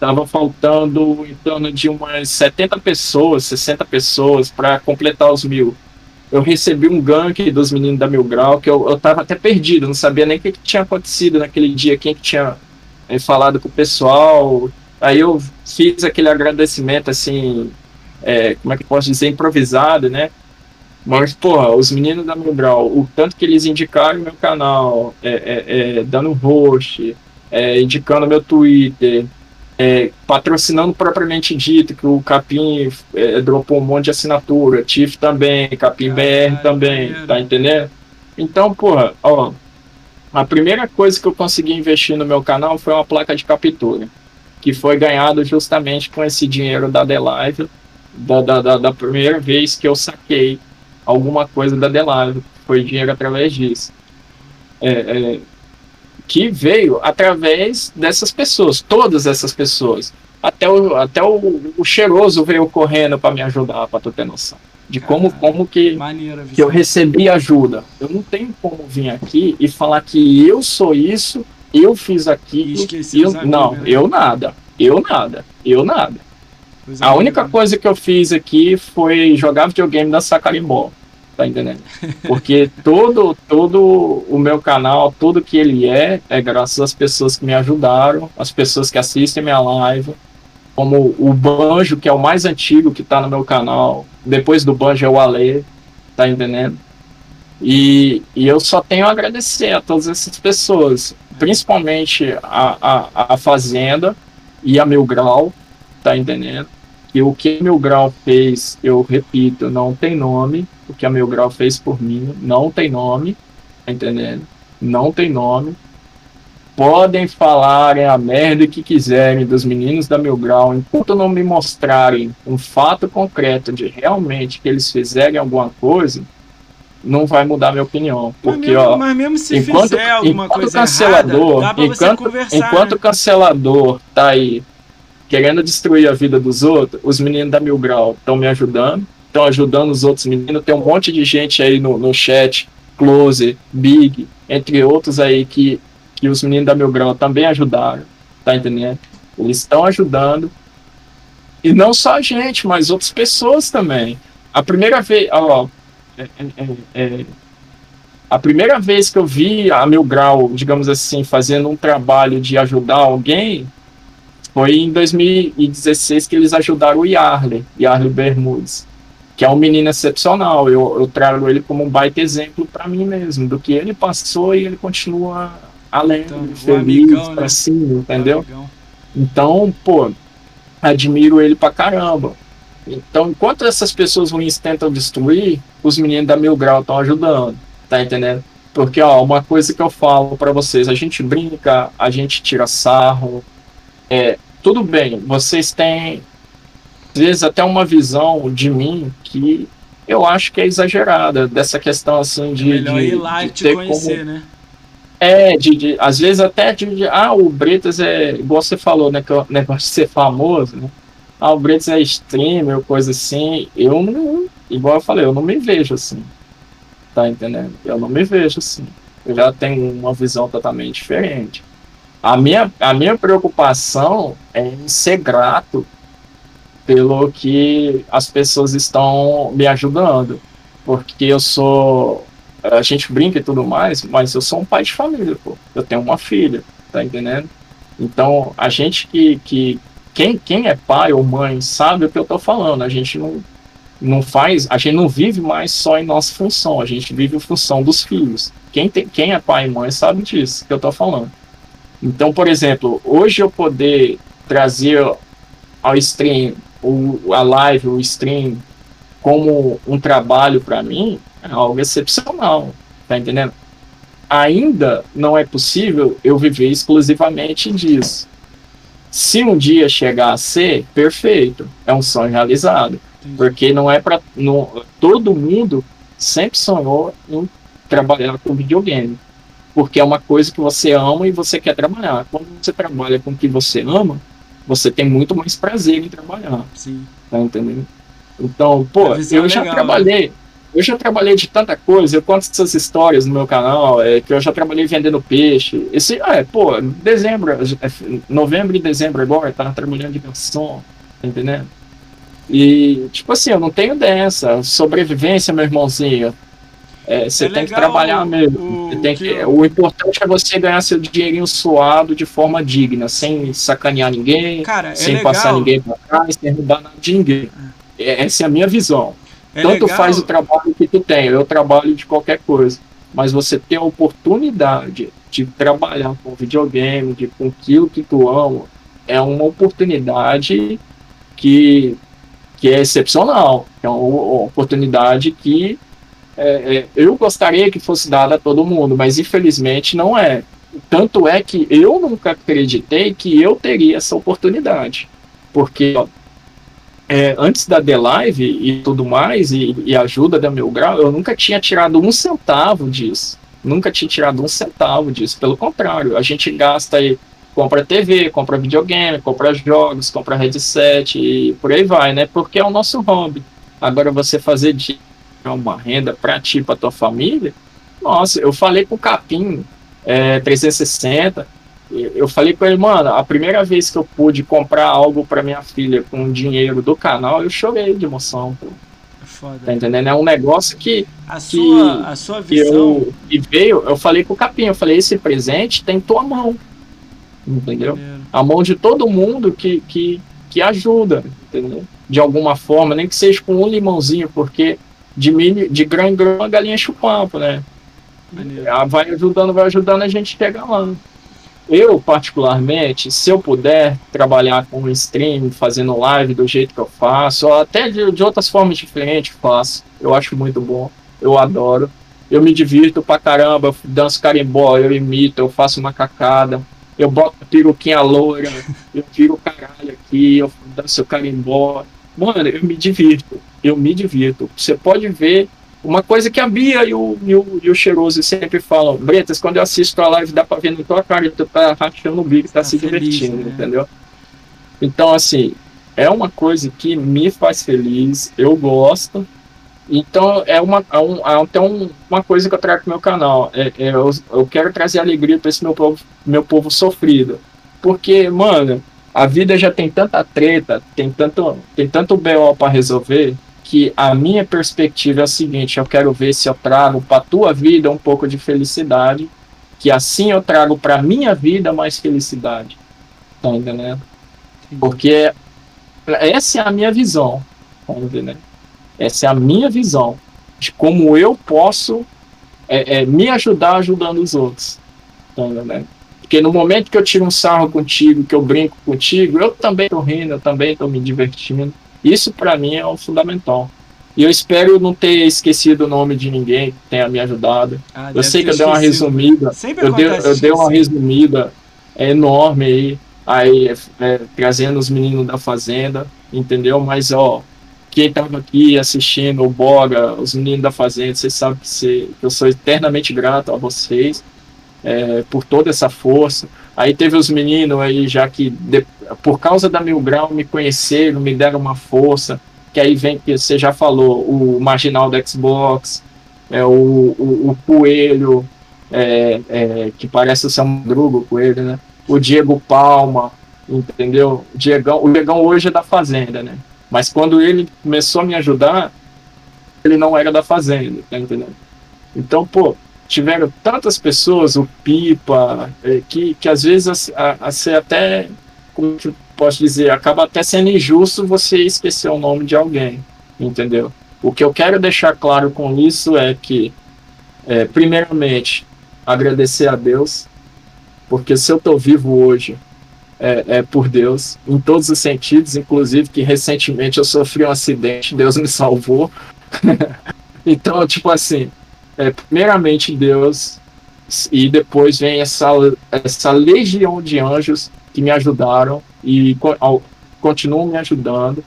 Tava faltando em torno de umas 70 pessoas, 60 pessoas para completar os mil. Eu recebi um gank dos meninos da Mil Grau, que eu, eu tava até perdido, não sabia nem o que, que tinha acontecido naquele dia, quem que tinha eh, falado com o pessoal. Aí eu fiz aquele agradecimento assim, eh, como é que eu posso dizer, improvisado, né? Mas, porra, os meninos da Mil Grau, o tanto que eles indicaram meu canal, é, é, é, dando host, é, indicando meu Twitter, é, patrocinando propriamente dito, que o Capim é, dropou um monte de assinatura, TIF também, Capim BR também, tá entendendo? Então, porra, ó, a primeira coisa que eu consegui investir no meu canal foi uma placa de captura, que foi ganhado justamente com esse dinheiro da The Live da, da, da, da primeira vez que eu saquei alguma coisa da Delave. Foi dinheiro através disso. É, é, que veio através dessas pessoas, todas essas pessoas. Até o, até o, o cheiroso veio correndo para me ajudar, para tu ter noção. De como, como que, que eu recebi ajuda. Eu não tenho como vir aqui e falar que eu sou isso, eu fiz aquilo. Eu, não, né? eu nada. Eu nada. Eu nada. a única coisa que eu fiz aqui foi jogar videogame da Sacarimbó tá entendendo? Porque todo, todo o meu canal, tudo que ele é, é graças às pessoas que me ajudaram, as pessoas que assistem minha live, como o Banjo, que é o mais antigo que tá no meu canal, depois do Banjo é o Ale, tá entendendo? E, e eu só tenho a agradecer a todas essas pessoas, principalmente a, a, a Fazenda e a Mil Grau, tá entendendo? E o que Mil Grau fez, eu repito, não tem nome, o que a Mil Grau fez por mim não tem nome, tá entendendo? Não tem nome. Podem falarem a merda que quiserem dos meninos da Mil Grau, enquanto não me mostrarem um fato concreto de realmente que eles fizerem alguma coisa, não vai mudar minha opinião. Porque, mas mesmo, ó, mas mesmo se enquanto, fizer alguma enquanto coisa cancelador, errada, enquanto, enquanto né? o cancelador tá aí querendo destruir a vida dos outros, os meninos da Mil Grau estão me ajudando estão ajudando os outros meninos. Tem um monte de gente aí no, no chat, Close, Big, entre outros aí que, que os meninos da Meu Grau também ajudaram, tá entendendo? Eles estão ajudando. E não só a gente, mas outras pessoas também. A primeira vez, ó, é, é, é, é, a primeira vez que eu vi a Meu Grau, digamos assim, fazendo um trabalho de ajudar alguém, foi em 2016 que eles ajudaram o Yarley, Yarley Bermudes que é um menino excepcional. Eu, eu trago ele como um baita exemplo para mim mesmo, do que ele passou e ele continua além, então, feliz, amigão, pra né? cima, entendeu? Então, pô, admiro ele pra caramba. Então, enquanto essas pessoas ruins tentam destruir, os meninos da Mil Grau estão ajudando, tá entendendo? Porque, ó, uma coisa que eu falo para vocês, a gente brinca, a gente tira sarro, é, tudo bem, vocês têm vezes até uma visão de mim que eu acho que é exagerada, dessa questão assim de. É melhor de, ir lá de e te conhecer, como... né? É, de, de, às vezes até de, de, Ah, o Bretas é. Igual você falou, né? Que o negócio de ser famoso, né? Ah, o Bretas é streamer, coisa assim. Eu não. Igual eu falei, eu não me vejo assim. Tá entendendo? Eu não me vejo assim. Eu já tenho uma visão totalmente diferente. A minha, a minha preocupação é em ser grato pelo que as pessoas estão me ajudando. Porque eu sou. A gente brinca e tudo mais, mas eu sou um pai de família, pô. Eu tenho uma filha, tá entendendo? Então, a gente que. que quem, quem é pai ou mãe sabe o que eu tô falando. A gente não, não faz. A gente não vive mais só em nossa função. A gente vive em função dos filhos. Quem, tem, quem é pai e mãe sabe disso que eu tô falando. Então, por exemplo, hoje eu poder trazer ao stream o, a live, o stream, como um trabalho para mim, é algo excepcional, tá entendendo? Ainda não é possível eu viver exclusivamente disso. Se um dia chegar a ser, perfeito, é um sonho realizado. Porque não é para. Todo mundo sempre sonhou em trabalhar com videogame. Porque é uma coisa que você ama e você quer trabalhar. Quando você trabalha com o que você ama, você tem muito mais prazer em trabalhar. Sim. Tá entendendo? Então, pô, eu já legal, trabalhei. Né? Eu já trabalhei de tanta coisa, eu conto essas histórias no meu canal, é, que eu já trabalhei vendendo peixe. Esse, ah, é, pô, dezembro, é, novembro e dezembro agora, tá trabalhando de garçom, tá entendendo? E, tipo assim, eu não tenho dessa. Sobrevivência, meu irmãozinho. É, você é tem que trabalhar mesmo. O, tem que, que o importante é você ganhar seu dinheirinho suado de forma digna, sem sacanear ninguém, Cara, é sem legal. passar ninguém pra trás, sem roubar nada de ninguém. É, essa é a minha visão. É Tanto legal. faz o trabalho que tu tem, eu trabalho de qualquer coisa. Mas você ter a oportunidade de trabalhar com videogame, de com aquilo que tu ama, é uma oportunidade que, que é excepcional. É uma oportunidade que é, é, eu gostaria que fosse dada a todo mundo, mas infelizmente não é. Tanto é que eu nunca acreditei que eu teria essa oportunidade. Porque ó, é, antes da The Live e tudo mais, e, e ajuda da Meu Grau, eu nunca tinha tirado um centavo disso. Nunca tinha tirado um centavo disso. Pelo contrário, a gente gasta aí, compra TV, compra videogame, compra jogos, compra headset e por aí vai, né? Porque é o nosso hobby. Agora você fazer uma renda para ti, para tua família, nossa, eu falei com o Capim é, 360, eu falei com ele, mano, a primeira vez que eu pude comprar algo para minha filha com dinheiro do canal, eu chorei de emoção, pô. É foda. Tá entendendo? É um negócio que. A, que, sua, a sua visão. Eu, e veio, eu falei com o Capim, eu falei, esse presente tem tua mão. Entendeu? A mão de todo mundo que, que, que ajuda, entendeu? De alguma forma, nem que seja com um limãozinho, porque de milho, de grão em grão a galinha chupa né? Vai ajudando, vai ajudando, a gente chega lá. Eu, particularmente, se eu puder trabalhar com stream, fazendo live do jeito que eu faço, ou até de, de outras formas diferentes faço, eu acho muito bom, eu adoro. Eu me divirto pra caramba, eu danço carimbó, eu imito, eu faço macacada, eu boto peruquinha loira, eu tiro o caralho aqui, eu danço carimbó. Mano, eu me divirto, eu me divirto. Você pode ver uma coisa que a Bia e o, e o, e o Cheiroso sempre falam, Bretas, quando eu assisto a live dá pra ver na tua cara tu tá rachando o bico, tá, tá se feliz, divertindo, né? entendeu? Então, assim, é uma coisa que me faz feliz, eu gosto. Então, é uma, é um, é até um, uma coisa que eu trago pro meu canal. É, é eu, eu, quero trazer alegria para esse meu povo, meu povo sofrido. Porque, mano, a vida já tem tanta treta, tem tanto, tem tanto BO para resolver, que a minha perspectiva é a seguinte: eu quero ver se eu trago para tua vida um pouco de felicidade, que assim eu trago para minha vida mais felicidade. Tá entendendo? Porque essa é a minha visão. Tá entendendo? Essa é a minha visão de como eu posso é, é, me ajudar ajudando os outros. Tá entendendo? Porque no momento que eu tiro um sarro contigo, que eu brinco contigo, eu também tô rindo, eu também tô me divertindo. Isso para mim é o fundamental. E eu espero não ter esquecido o nome de ninguém que tenha me ajudado. Ah, eu sei que eu dei uma resumida. Sempre eu dei, eu dei uma resumida enorme aí, aí é, trazendo os meninos da fazenda, entendeu? Mas ó, quem estava aqui assistindo o Boga, os meninos da fazenda, vocês sabem que, você, que eu sou eternamente grato a vocês é, por toda essa força. Aí teve os meninos aí já que de, por causa da Mil Grau me conheceram, me deram uma força, que aí vem que você já falou, o marginal do Xbox, é o, o, o Coelho, é, é, que parece o seu Madruga, o Coelho, né? O Diego Palma, entendeu? O Diegão, o Diegão hoje é da Fazenda, né? Mas quando ele começou a me ajudar, ele não era da Fazenda, tá entendendo? Então, pô, tiveram tantas pessoas, o Pipa, é, que, que às vezes a, a, a até, como que posso dizer, acaba até sendo injusto você esquecer o nome de alguém, entendeu? O que eu quero deixar claro com isso é que, é, primeiramente, agradecer a Deus, porque se eu estou vivo hoje, é, é, por Deus, em todos os sentidos, inclusive que recentemente eu sofri um acidente, Deus me salvou. então, tipo assim, é, primeiramente Deus, e depois vem essa, essa legião de anjos que me ajudaram e continuam me ajudando.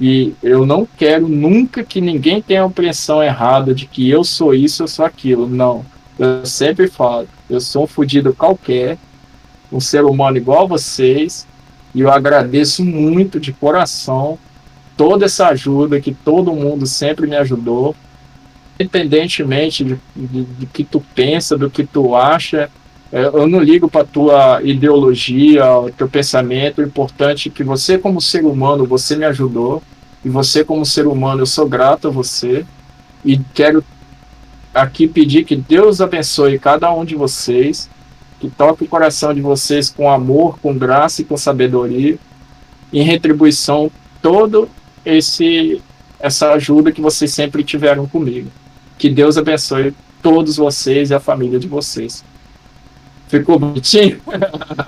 E eu não quero nunca que ninguém tenha a impressão errada de que eu sou isso, eu sou aquilo. Não. Eu sempre falo, eu sou um fudido qualquer, um ser humano igual a vocês, e eu agradeço muito de coração toda essa ajuda que todo mundo sempre me ajudou independentemente de, de, de, que tu pensa, do que tu acha, é, eu não ligo para tua ideologia, o teu pensamento. O importante é que você, como ser humano, você me ajudou. E você, como ser humano, eu sou grato a você. E quero aqui pedir que Deus abençoe cada um de vocês, que toque o coração de vocês com amor, com graça e com sabedoria. Em retribuição, todo esse essa ajuda que vocês sempre tiveram comigo. Que Deus abençoe todos vocês e a família de vocês. Ficou bonitinho?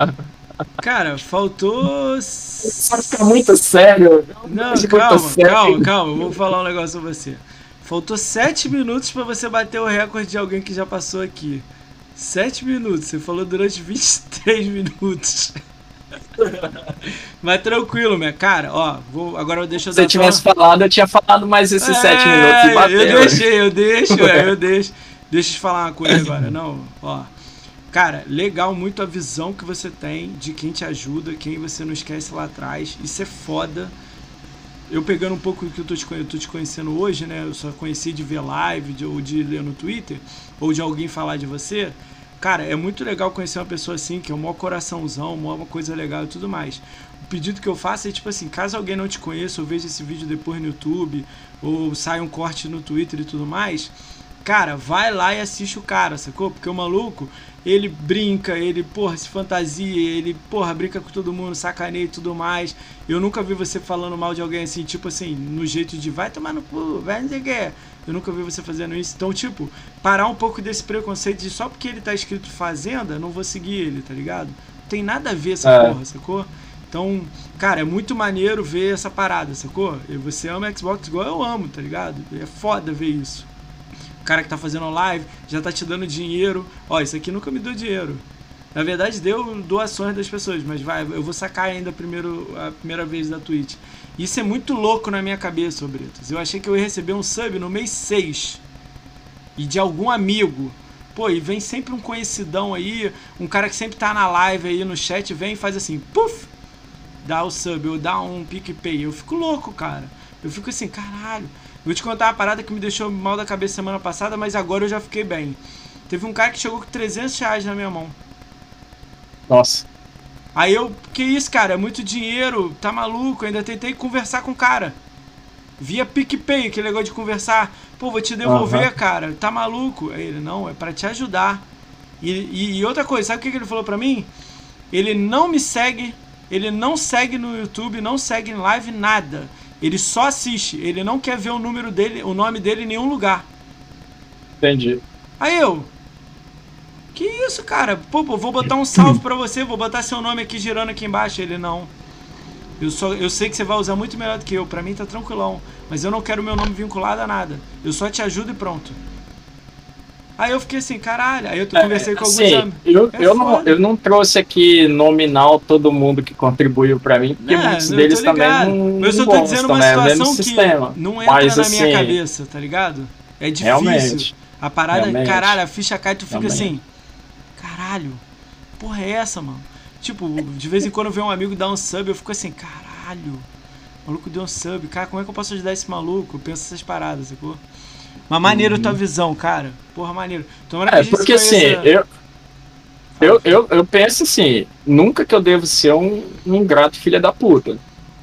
Cara, faltou. Fica muito sério. Não, calma, sério. calma, calma. Vou falar um negócio pra você. Faltou 7 minutos para você bater o recorde de alguém que já passou aqui. 7 minutos. Você falou durante 23 minutos. Mas tranquilo, minha cara, ó, vou, agora deixa eu Se você tivesse uma... falado, eu tinha falado mais esses é, sete minutos e bateu. Eu deixei, eu deixo, é, eu deixo. Deixa eu te falar uma coisa agora, não, ó. Cara, legal muito a visão que você tem de quem te ajuda, quem você não esquece lá atrás. Isso é foda. Eu pegando um pouco do que eu tô te, eu tô te conhecendo hoje, né? Eu só conheci de ver live, de, ou de ler no Twitter, ou de alguém falar de você. Cara, é muito legal conhecer uma pessoa assim, que é um maior coraçãozão, uma coisa legal e tudo mais. O pedido que eu faço é tipo assim, caso alguém não te conheça, ou veja esse vídeo depois no YouTube, ou saia um corte no Twitter e tudo mais, cara, vai lá e assiste o cara, sacou? Porque o maluco, ele brinca, ele, porra, se fantasia, ele, porra, brinca com todo mundo, sacaneia e tudo mais. Eu nunca vi você falando mal de alguém assim, tipo assim, no jeito de vai tomar no cu, vai não sei o que. Eu nunca vi você fazendo isso. Então, tipo, parar um pouco desse preconceito de só porque ele tá escrito Fazenda, não vou seguir ele, tá ligado? Não tem nada a ver essa é. porra, sacou? Então, cara, é muito maneiro ver essa parada, sacou? E você ama Xbox igual eu amo, tá ligado? É foda ver isso o cara que tá fazendo live já tá te dando dinheiro. Ó, isso aqui nunca me deu dinheiro. Na verdade, deu doações das pessoas, mas vai, eu vou sacar ainda primeiro, a primeira vez da Twitch. Isso é muito louco na minha cabeça, Bretas. Eu achei que eu ia receber um sub no mês 6. E de algum amigo. Pô, e vem sempre um conhecidão aí, um cara que sempre tá na live aí no chat, vem e faz assim, puf! Dá o sub, ou dá um PicPay. Eu fico louco, cara. Eu fico assim, caralho. Vou te contar uma parada que me deixou mal da cabeça semana passada, mas agora eu já fiquei bem. Teve um cara que chegou com 300 reais na minha mão. Nossa. Aí eu, que isso, cara? É muito dinheiro, tá maluco? Eu ainda tentei conversar com o cara. Via PicPay, aquele negócio de conversar. Pô, vou te devolver, uhum. cara. Tá maluco? Aí ele, não, é para te ajudar. E, e, e, outra coisa, sabe o que, que ele falou pra mim? Ele não me segue, ele não segue no YouTube, não segue em live, nada. Ele só assiste, ele não quer ver o número dele, o nome dele em nenhum lugar. Entendi. Aí eu. Que isso, cara? Pô, pô vou botar um salve pra você, vou botar seu nome aqui girando aqui embaixo. Ele não. Eu, só, eu sei que você vai usar muito melhor do que eu. Pra mim tá tranquilão. Mas eu não quero meu nome vinculado a nada. Eu só te ajudo e pronto. Aí eu fiquei assim, caralho. Aí eu é, conversei é, com assim, alguns Eu, é eu, não, eu não trouxe aqui nominal todo mundo que contribuiu pra mim, porque é, muitos deles também não. Eu só tô dizendo uma é situação que sistema. não entra Mas, na minha assim, cabeça, tá ligado? É difícil. Realmente, a parada, realmente, caralho, a ficha cai e tu fica realmente. assim. Caralho, porra é essa, mano? Tipo, de vez em quando eu vejo um amigo dar um sub, eu fico assim, caralho, o maluco deu um sub, cara, como é que eu posso ajudar esse maluco? Eu penso essas paradas, sacou? Mas maneiro uhum. tua visão, cara. Porra, maneiro. Tomara é, porque assim, eu, eu, eu, eu penso assim, nunca que eu devo ser um, um ingrato filha da puta.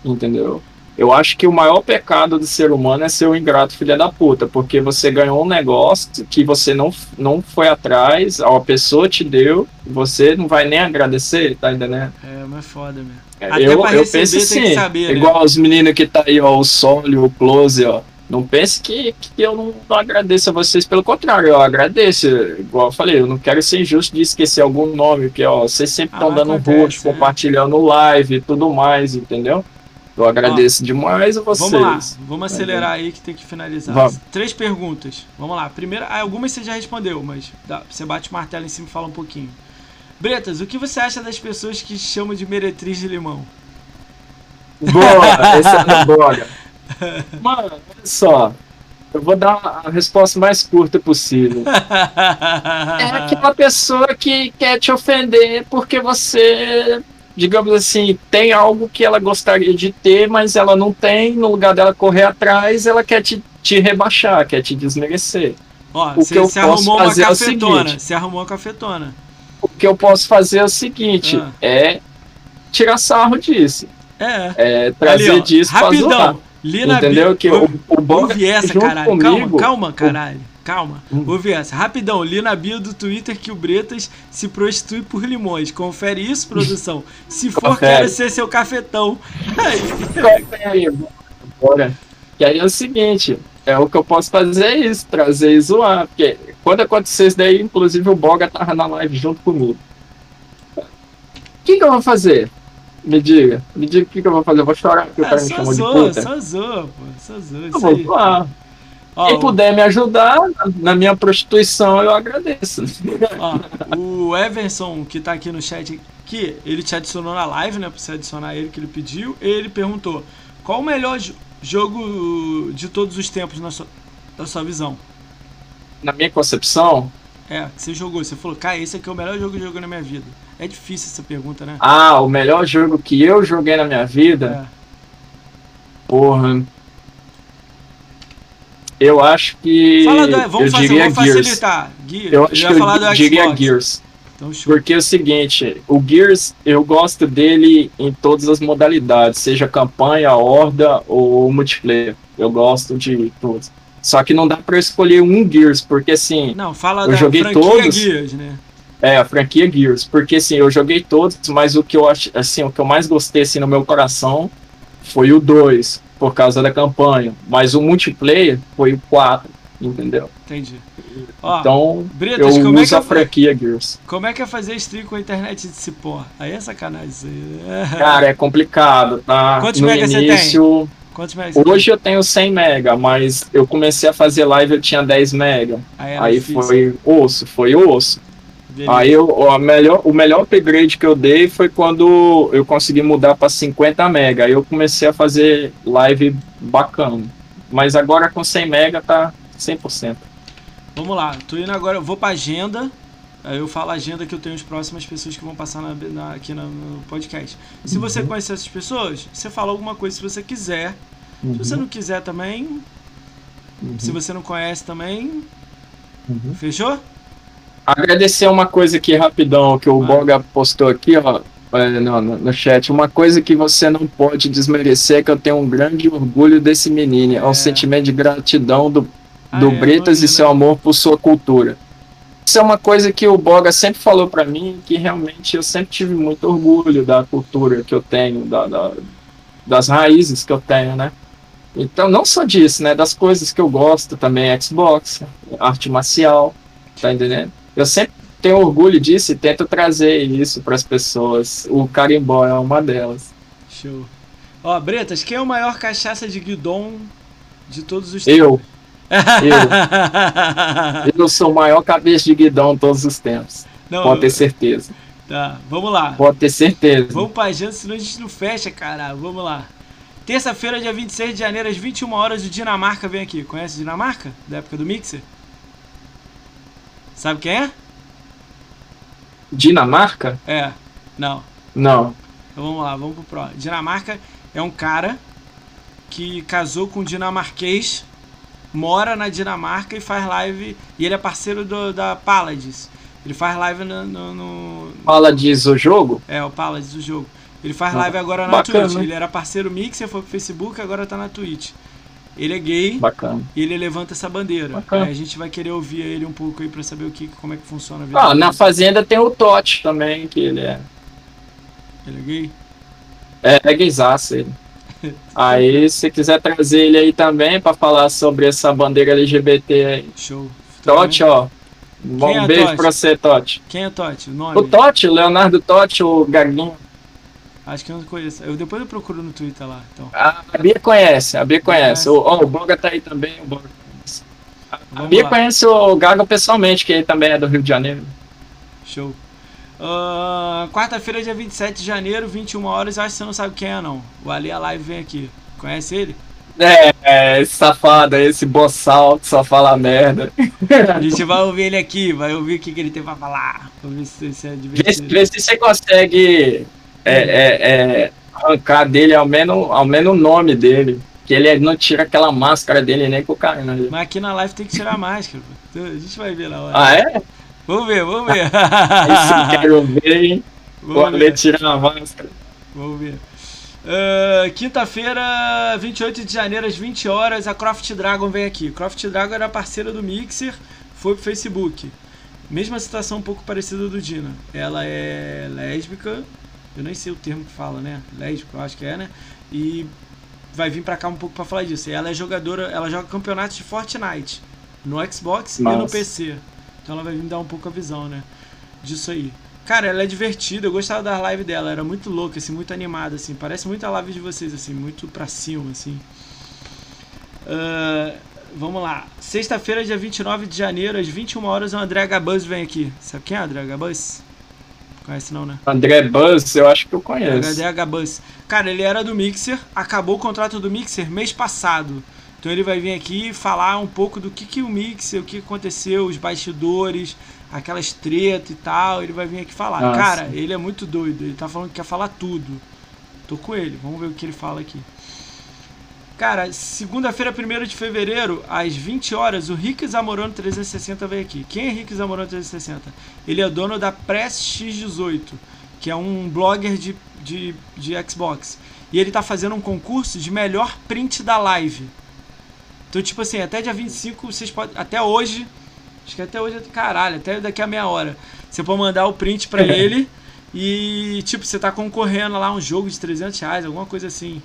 Entendeu? Eu acho que o maior pecado do ser humano é ser um ingrato filha da puta, porque você ganhou um negócio que você não, não foi atrás, a pessoa te deu, você não vai nem agradecer, tá entendendo? É, mas foda, meu. É, eu, eu penso assim, saber, igual né? os meninos que tá aí, ó, o Sol e o Close, ó. Não pense que, que eu não, não, agradeço a vocês, pelo contrário, eu agradeço. Igual eu falei, eu não quero ser injusto de esquecer algum nome, porque ó, vocês sempre estão ah, dando um rosto, é. compartilhando live e tudo mais, entendeu? Eu agradeço ó, demais a vocês. Vamos lá, vamos acelerar aí que tem que finalizar. Vamos. Três perguntas. Vamos lá. Primeira, ah, algumas você já respondeu, mas dá, você bate o martelo em cima e fala um pouquinho. Bretas, o que você acha das pessoas que chamam de meretriz de limão? Boa, essa é boa. Mano, olha só. Eu vou dar a resposta mais curta possível. é aquela pessoa que quer te ofender porque você, digamos assim, tem algo que ela gostaria de ter, mas ela não tem. No lugar dela correr atrás, ela quer te, te rebaixar, quer te desmerecer. Ó, o que eu posso arrumou fazer uma cafetona. É o seguinte, você arrumou uma cafetona. O que eu posso fazer é o seguinte: ah. é tirar sarro disso. É. é trazer Ali, ó, disso rapidão. pra zoar. Li na Entendeu? Que o, o bom ouve essa, caralho. Comigo, calma, calma, caralho. Calma. Hum. Ouve essa. Rapidão, li na bio do Twitter que o Bretas se prostitui por limões. Confere isso, produção. Se for, Confere. quero ser seu cafetão. Confere. Bora. E aí é o seguinte, é o que eu posso fazer é isso, trazer e zoar. Porque quando aconteceu isso daí, inclusive o Boga tava na live junto comigo. O que, que eu vou fazer? Me diga, me diga o que, que, eu vou fazer. Eu vou chorar porque ah, o cara me chamou zoa, de puta. Só zoa, pô. Só zoa. Eu vou zoar. Quem puder me ajudar na minha prostituição, eu agradeço. O Everson, que tá aqui no chat, que ele te adicionou na live, né? Pra você adicionar ele que ele pediu. Ele perguntou: qual o melhor jogo de todos os tempos na sua, na sua visão? Na minha concepção. É, que você jogou. Você falou, cara, esse aqui é o melhor jogo que eu joguei na minha vida. É difícil essa pergunta, né? Ah, o melhor jogo que eu joguei na minha vida? É. Porra. Eu acho que. Do, vamos eu fazer, diria vamos Gears. facilitar. Gears. Eu acho eu que eu diria Gears. Então, Porque é o seguinte, o Gears, eu gosto dele em todas as modalidades, seja campanha, horda ou multiplayer. Eu gosto de todos. Só que não dá para escolher um Gears, porque assim. Não, fala eu da joguei franquia todos, Gears, né? É, a franquia Gears, porque assim, eu joguei todos, mas o que eu acho, assim, o que eu mais gostei assim no meu coração foi o 2, por causa da campanha, mas o multiplayer foi o 4, entendeu? Entendi. Ó, então, Britas, eu uso é a franquia Gears. Como é que é fazer stream com a internet de cipó? Aí é sacanagem isso aí. Cara, é complicado, tá? Quantos no início, você tem? Hoje eu tenho 100 mega, mas eu comecei a fazer live eu tinha 10 mega. Aí, aí foi osso, foi osso. Aí eu, a melhor, o melhor upgrade que eu dei foi quando eu consegui mudar para 50 mega. Aí eu comecei a fazer live bacana. Mas agora com 100 mega tá 100%. Vamos lá, tô indo agora, eu vou pra agenda. Aí eu falo a agenda que eu tenho as próximas pessoas que vão passar na, na, aqui no, no podcast. Se uhum. você conhecer essas pessoas, você fala alguma coisa se você quiser. Uhum. Se você não quiser também. Uhum. Se você não conhece também. Uhum. Fechou? Agradecer uma coisa aqui rapidão que o ah. Boga postou aqui, ó. É, no, no, chat, uma coisa que você não pode desmerecer é que eu tenho um grande orgulho desse menino, é, é um sentimento de gratidão do do ah, é, Bretas e seu amor por sua cultura. Isso é uma coisa que o Boga sempre falou para mim, que realmente eu sempre tive muito orgulho da cultura que eu tenho, da, da, das raízes que eu tenho, né? Então, não só disso, né? Das coisas que eu gosto também, Xbox, arte marcial, tá entendendo? Eu sempre tenho orgulho disso e tento trazer isso para as pessoas. O carimbó é uma delas. Show. Ó, Bretas, quem é o maior cachaça de Guidon de todos os tempos? Eu. Eu, eu sou o maior cabeça de guidão de todos os tempos. Não, Pode ter certeza. Tá, vamos lá. Pode ter certeza. Vamos pra janta, senão a gente não fecha, cara. Vamos lá. Terça-feira, dia 26 de janeiro, às 21 horas, o Dinamarca vem aqui. Conhece Dinamarca? Da época do Mixer? Sabe quem é? Dinamarca? É. Não. Não. Então vamos lá, vamos pro próximo. Dinamarca é um cara que casou com um dinamarquês mora na Dinamarca e faz live. E ele é parceiro do, da Paladins. Ele faz live no, no, no. Paladins o jogo? É, o Paladins o jogo. Ele faz live agora na Bacana, Twitch. Ele era parceiro Mixer, foi pro Facebook, agora tá na Twitch. Ele é gay Bacana. e ele levanta essa bandeira. Bacana. Aí a gente vai querer ouvir ele um pouco aí pra saber o que, como é que funciona a vida. Ah, na Fazenda tem o Totti também, que ele é. Ele é gay? É, é gaysaço ele. aí, se quiser trazer ele aí também para falar sobre essa bandeira LGBT aí. Show. Totti, ó. Um é beijo Totti? pra você, Totti. Quem é Totti? O nome? O Totti, o Leonardo Totti, o Gaguinho. Acho que eu não conheço. Eu, depois eu procuro no Twitter lá. Então. A, Bia conhece, a Bia conhece. O, oh, o Boga tá aí também. O Boga conhece. A, a Bia lá. conhece o Gago pessoalmente, que ele também é do Rio de Janeiro. Show. Uh, Quarta-feira, dia 27 de janeiro, 21 horas. Eu acho que você não sabe quem é, não. O Ali Live vem aqui. Conhece ele? É, é, esse safado, esse boçal que só fala merda. A gente vai ouvir ele aqui, vai ouvir o que, que ele tem pra falar. Vamos ver se, é divertido. Vê, vê se você consegue é, é, é, arrancar dele ao menos, ao menos o nome dele. Que ele não tira aquela máscara dele nem com o cara. Né? Mas aqui na live tem que tirar a máscara. Então, a gente vai ver na hora. Ah, é? Vamos ver, vamos ver. Isso quero ver, hein? Vou ver tirar a máscara. Vamos ver. Uh, Quinta-feira, 28 de janeiro, às 20 horas, a Croft Dragon vem aqui. Croft Dragon era parceira do Mixer, foi pro Facebook. Mesma situação um pouco parecida do Dina. Ela é lésbica, eu nem sei o termo que fala, né? Lésbica, eu acho que é, né? E vai vir pra cá um pouco pra falar disso. Ela é jogadora, ela joga campeonatos de Fortnite no Xbox Nossa. e no PC. Então ela vai me dar um pouco a visão, né? Disso aí. Cara, ela é divertida, eu gostava da live dela, era muito louca, assim, muito animada, assim. Parece muito a live de vocês, assim, muito pra cima, assim. Uh, vamos lá. Sexta-feira, dia 29 de janeiro, às 21 horas, o André Gabuz vem aqui. Sabe quem é o André Gabuz? Conhece não, né? André Buzz, eu acho que eu conheço. HDH Buzz. Cara, ele era do Mixer, acabou o contrato do Mixer mês passado. Então ele vai vir aqui falar um pouco do que, que o Mixer, o que aconteceu, os bastidores, aquelas treta e tal. Ele vai vir aqui falar. Nossa. Cara, ele é muito doido. Ele tá falando que quer falar tudo. Tô com ele. Vamos ver o que ele fala aqui. Cara, segunda-feira, 1 de fevereiro, às 20 horas, o Rick Zamorano 360 veio aqui. Quem é Rick Zamorano 360? Ele é dono da Press X18, que é um blogger de, de, de Xbox. E ele tá fazendo um concurso de melhor print da live. Então, tipo assim, até dia 25, vocês podem. Até hoje. Acho que até hoje, caralho, até daqui a meia hora. Você pode mandar o print pra ele. E, tipo, você tá concorrendo lá a um jogo de 300 reais, alguma coisa assim.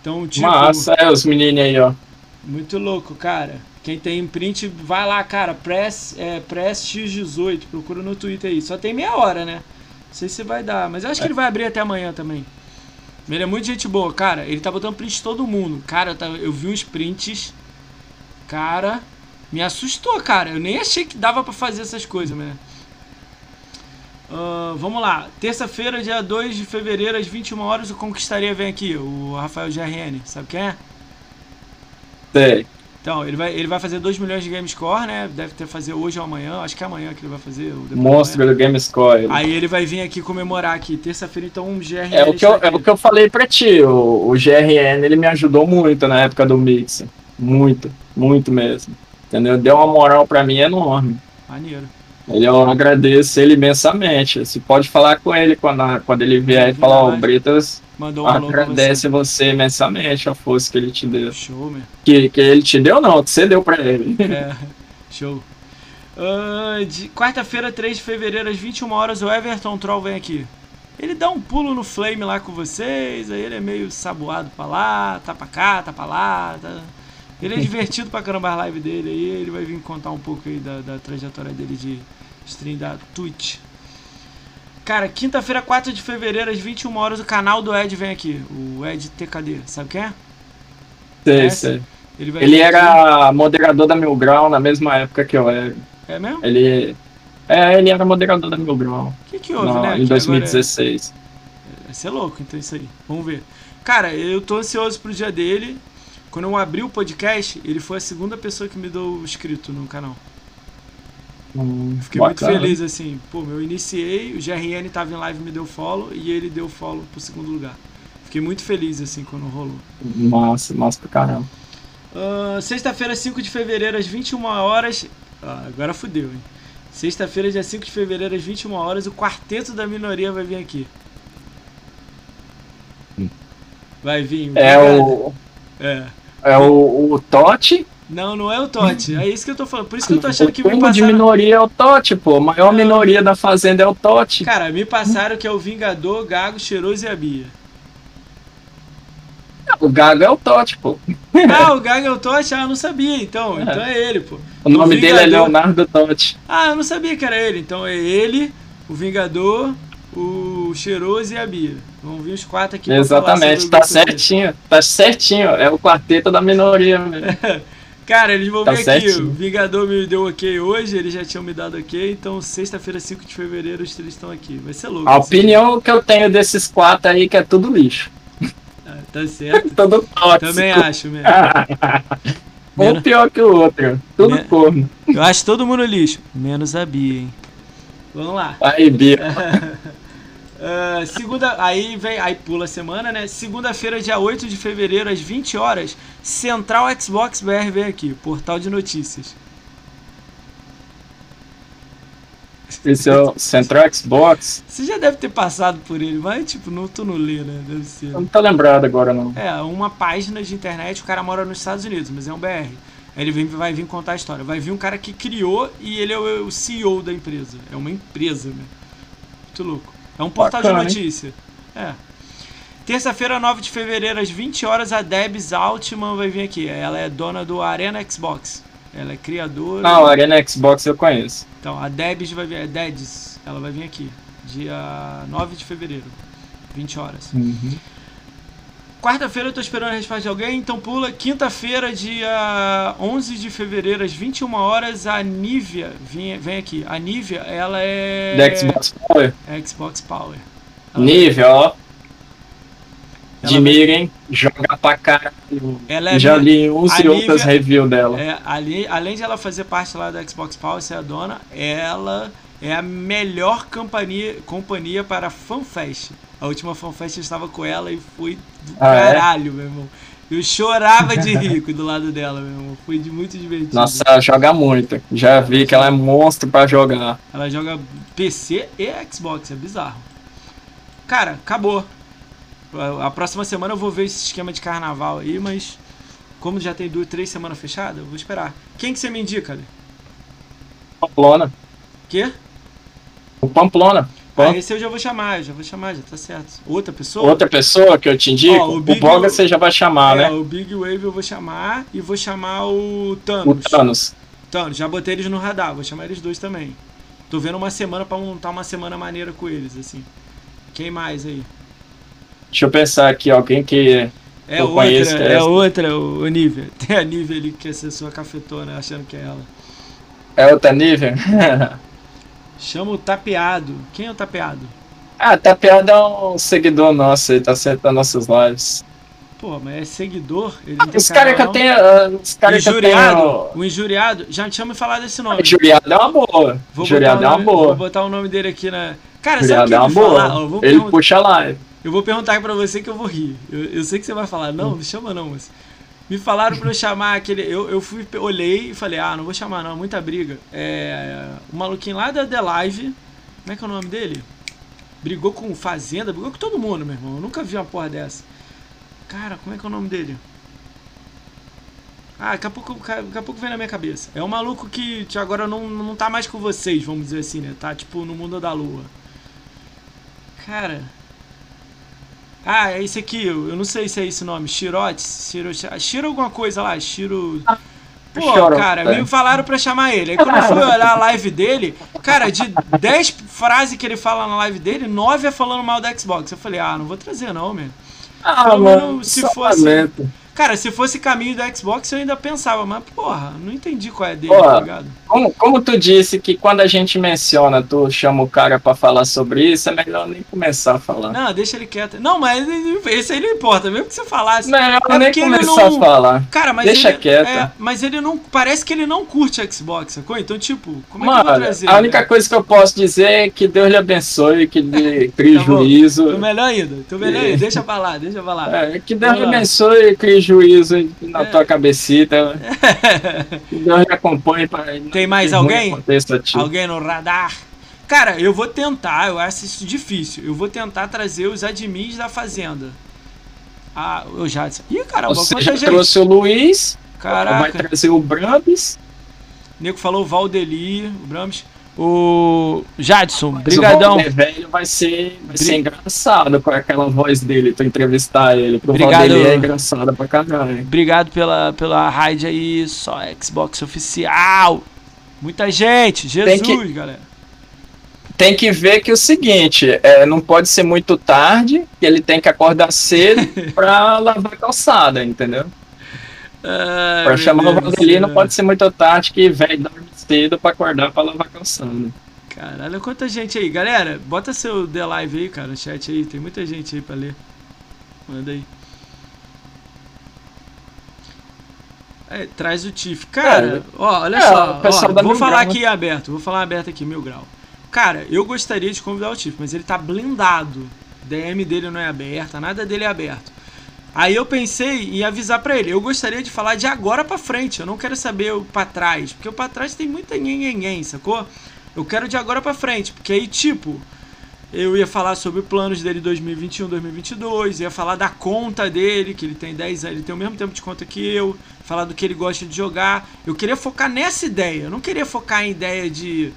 Então, tipo. Massa, é, os meninos aí, ó. Muito louco, cara. Quem tem print, vai lá, cara. Press, é, Press X18. Procura no Twitter aí. Só tem meia hora, né? Não sei se vai dar. Mas eu acho que ele vai abrir até amanhã também. Ele é muito gente boa, cara. Ele tá botando print de todo mundo. Cara, eu, vi uns prints. Cara, me assustou, cara. Eu nem achei que dava pra fazer essas coisas, né? Ah, vamos lá. Terça-feira, dia 2 de fevereiro, às 21 horas, o Conquistaria vem aqui. O Rafael GRN. Sabe quem é? Sei. Então, ele vai, ele vai fazer 2 milhões de game score, né? Deve ter fazer hoje ou amanhã. Acho que é amanhã que ele vai fazer. Monstro do GameScore. Aí ele vai vir aqui comemorar aqui. Terça-feira, então, um GRN. É o, que eu, é o que eu falei pra ti, o, o GRN ele me ajudou muito na época do Mix. Muito, muito mesmo. Entendeu? Deu uma moral pra mim enorme. Maneiro. Ele, eu agradeço ele imensamente. Você pode falar com ele quando, quando ele vier e falar, ó, o Britas Mandou um agradece você imensamente a força que ele te deu. você. Show, meu. Que, que ele te deu, não, que você deu pra ele. É, show. Ah, de quarta-feira, 3 de fevereiro, às 21 horas, o Everton Troll vem aqui. Ele dá um pulo no Flame lá com vocês, aí ele é meio saboado pra lá, tá pra cá, tá pra lá. tá- Ele é divertido pra caramba a live dele aí, ele vai vir contar um pouco aí da, da trajetória dele de stream da Twitch. Cara, quinta-feira, 4 de fevereiro, às 21 horas, o canal do Ed vem aqui, o Ed TKD, sabe quem é? Sei, Conhece? sei. Ele, Ele aqui- era moderador da Mil Grau na mesma época que eu era. É mesmo? Ele. É, ele era moderador da Mil Grau. O que, que houve, na- né? em Que agora é- 2016. Vai ser louco, então isso aí. Vamos ver. Cara, eu tô ansioso pro dia dele. Quando eu abri o podcast, ele foi a segunda pessoa que me deu inscrito no canal. Hum, Fiquei bacana. muito feliz, assim. Pô, eu iniciei, o GRN tava em live e me deu follow, e ele deu follow pro segundo lugar. Fiquei muito feliz, assim, quando rolou. Massa, massa pra caramba. Ah, Sexta-feira, 5 de fevereiro, às 21 horas. Ah, agora fudeu, hein? Sexta-feira, dia 5 de fevereiro, às 21 horas, o quarteto da minoria vai vir aqui. Vai vir. É o. É. É o, o Totti. Não, não é o Totti. É isso que eu tô falando. Por isso que eu tô achando que o me combo de passaram. minoria é o Totti, pô. A maior Não. minoria da fazenda é o Totti. Cara, me passaram que é o Vingador, Gago, Cheiroso e a Bia. O Gago é o Totti, pô. Ah, o Gago é o Totti? Ah, eu não sabia, então. É. Então é ele, pô. O nome O dele é Vingador- Leonardo Totti. Ah, eu não sabia que era ele. Então é ele, o Vingador, o Cheiroso e a Bia. Vão vir os quatro aqui Exatamente, tá o certinho. Tá certinho. É o quarteto da minoria mesmo. Cara, eles vão Tá vir aqui. certinho. O Vingador me deu ok hoje, eles já tinham me dado ok. Então, sexta-feira, 5 de fevereiro, os três estão aqui. Vai ser louco. A opinião que eu tenho desses quatro aí que é tudo lixo. Ah, tá certo. Tudo tóxico. Também acho mesmo. um Menos- pior que o outro. Tudo Me- corno. Eu acho todo mundo lixo. Menos a Bia, hein? Vamos lá. Aí, Bia. Ah, segunda, aí vem, aí pula a semana, né? Segunda-feira, dia 8 de fevereiro, às 20 horas, Central Xbox BR vem aqui, portal de notícias. Esse é o Central Xbox. Você já deve ter passado por ele, mas tipo, não tu não lê, né? Deve ser. Não tô lembrado agora, não. É, uma página de internet, o cara mora nos Estados Unidos, mas é um BR. Aí ele vem, vai vir contar a história. Vai vir um cara que criou e ele é o, o CEO da empresa. É uma empresa, né? Muito louco. É um portal Bacana, de notícia. É. Terça-feira, 9 de fevereiro, às 20 horas, a Debs Altman vai vir aqui. Ela é dona do Arena Xbox. Ela é criadora. Ah, o Arena Xbox eu conheço. Então, a Debs vai vir. É Debs. Ela vai vir aqui. Dia 9 de fevereiro. 20 horas. Quarta-feira eu tô esperando a resposta de alguém, então pula. Quinta-feira, dia 11 de fevereiro, às 21 horas, a Nivea, vem, vem aqui. A Nivea, ela é. Da Xbox Power. É Xbox Power. Ela- Nível, ó. Ela Admirem, joga pra caralho. Ela é Já li uns a e outras Nivea- reviews dela. É, ali, além de ela fazer parte lá da Xbox Power, ser a dona, ela é a melhor companhia, companhia para FanFest. A última FanFest eu estava com ela e foi do Ah, é? caralho, meu irmão. Eu chorava de rico do lado dela, meu irmão. Foi de muito divertido. Nossa, ela joga muito. Já vi que ela é monstro pra jogar. Ela joga PC e Xbox, é bizarro. Cara, acabou. A- próxima semana eu vou ver esse esquema de carnaval aí, mas como já tem duas, três semanas fechadas, eu vou esperar. Quem que você me indica, Ale? Pamplona. Quê? O Pamplona. Ah, esse eu já vou chamar, já vou chamar, já tá certo. Outra pessoa? Outra pessoa que eu te indico, Ó, o o, Big- Boga você já vai chamar, é, né? o Big Wave eu vou chamar e vou chamar o O Thanos. Thanos. Thanos, já botei eles no radar, vou chamar eles dois também. Tô vendo uma semana pra montar uma semana maneira com eles, assim. Quem mais aí? Deixa eu pensar aqui, alguém que. É Eu outra, conheço é essa. outra, o, o Nívia. Tem a Nívia ali que quer ser sua cafetona, achando que é ela. É outra nível? Chama o Tapeado. Quem é o Tapeado? ah, Tapeado é um seguidor nosso, ele tá sempre nas nossas lives. Pô, mas é seguidor? Ele não tem Os caras que eu tenho. ah, Os não? caras que eu Injuriado? tenho. O Injuriado? Já tinha me falado desse nome. Juriado é uma boa. Vou Juriado botar é uma nome- Vou boa. botar o nome dele aqui na. Cara, sabe o que é uma boa. falar? Vou Ele puxa a live. eu vou perguntar pra você que eu vou rir. Eu, eu sei que você vai falar, não, não chama não, mas. Me falaram pra eu chamar aquele. Eu, eu fui, olhei e falei, ah, não vou chamar não, muita briga. É. O maluquinho lá da The Live. Como é que é o nome dele? Brigou com Fazenda, brigou com todo mundo, meu irmão. Eu nunca vi uma porra dessa. Cara, como é que é o nome dele? Ah, daqui a pouco, daqui a pouco vem na minha cabeça. É um maluco que que agora não, não tá mais com vocês, vamos dizer assim, né? Tá tipo no mundo da lua. Cara. Ah, é esse aqui, eu não sei se é esse nome. Shirotes? Shiro, Shiro alguma coisa lá, Shiro. Pô, cara, é. me falaram pra chamar ele. Aí quando eu fui olhar a live dele, cara, de 10 frases que ele fala na live dele, 9 é falando mal da Xbox. Eu falei, ah, não vou trazer não, meu. Ah, Pelo mano, menos se fosse- lamento. Cara, se fosse caminho da Xbox eu ainda pensava, mas porra, não entendi qual é dele, Pô, tá ligado? Como, como tu disse que quando a gente menciona, tu chama o cara pra falar sobre isso, é melhor nem começar a falar. Não, deixa ele quieto. Não, mas esse aí não importa, mesmo que você falasse. Melhor É nem começar não- a falar. Cara, mas Deixa ele, quieto. é, mas ele não. Parece que ele não curte Xbox, sacou? Então, tipo, como é que eu vou Mano, trazer? a única né? coisa que eu posso dizer é que Deus lhe abençoe, que lhe crie Tá juízo. Tô melhor ainda, tô melhor ainda. Deixa pra lá, deixa pra lá. É, que Deus lhe abençoe, crie juízo na É. tua cabecita. Que Deus lhe acompanhe para Tem mais alguém? Alguém no radar? Cara, eu vou tentar, eu acho isso difícil. Eu vou tentar trazer os admins da Fazenda. Ah, eu já disse. Ih, caramba, Você quanta já gente. trouxe o Luiz, vai Caraca. trazer o Brambis. O nego falou o Valdeli, o Brahms. O Jadson, brigadão. O velho vai ser, vai Bri- ser engraçado com aquela voz dele, tu entrevistar ele. Pro Obrigado. Valder é engraçado pra caralho. Obrigado pela, pela raid aí, só Xbox oficial. Muita gente, Jesus, que- galera. Tem que ver que é o seguinte, é, não pode ser muito tarde, que ele tem que acordar cedo pra lavar a calçada, entendeu? Pra chamar Deus o do Valdeli céu. não pode ser muito tarde, que velho dorme cedo pra acordar pra lavar a calçada. Caralho, quanta gente aí. Galera, bota seu The Live aí, cara, no chat aí. Tem muita gente aí pra ler. Manda aí. É, traz o Tiff. Cara, É. ó, olha É, só. ó, vou Mil falar Grau, aqui aberto. Vou falar aberto aqui, mil grau. Cara, eu gostaria de convidar o Tiff, mas ele tá blindado. DM dele não é aberta, nada dele é aberto. Aí eu pensei em avisar pra ele. Eu gostaria de falar de agora pra frente. Eu não quero saber o pra trás, porque o pra trás tem muita nhenhenhen, sacou? Eu quero de agora pra frente, porque aí tipo, eu ia falar sobre planos dele 2021, 2022, ia falar da conta dele, que ele tem 10 anos, ele tem o mesmo tempo de conta que eu, falar do que ele gosta de jogar. Eu queria focar nessa ideia, eu não queria focar em ideia de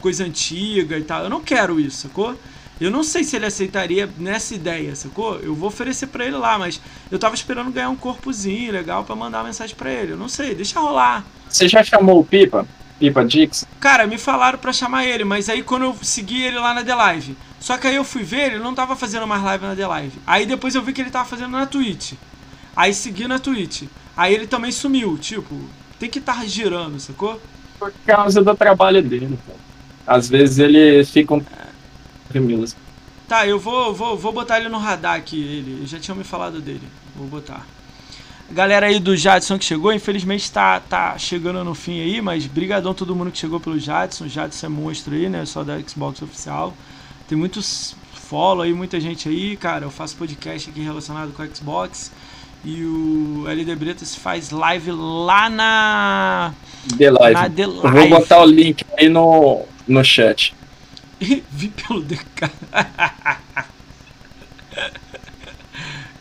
coisa antiga e tal. Eu não quero isso, sacou? Eu não sei se ele aceitaria nessa ideia, sacou? Eu vou oferecer pra ele lá, mas eu tava esperando ganhar um corpozinho legal pra mandar uma mensagem pra ele. Eu não sei, deixa rolar. Você já chamou o Pipa? Pipa Dix? Cara, me falaram pra chamar ele, mas aí quando eu segui ele lá na The Live. Só que aí eu fui ver, ele não tava fazendo mais live na The Live. Aí depois eu vi que ele tava fazendo na Twitch. Aí segui na Twitch. Aí ele também sumiu, tipo, tem que estar tá girando, sacou? Por causa do trabalho dele, pô. Às vezes ele fica um. Tá, eu vou, vou, vou botar ele no radar aqui, ele. Já tinha me falado dele. Vou botar. Galera aí do Jadson que chegou, infelizmente tá, tá chegando no fim aí, mas brigadão todo mundo que chegou pelo Jadson. O Jadson é monstro aí, né? Só da Xbox oficial. Tem muitos follow aí, muita gente aí, cara. Eu faço podcast aqui relacionado com a Xbox. E o LD Bretas faz live lá na. The Live. Na The Live. Eu vou botar o link aí no, no chat. Vi pelo DK.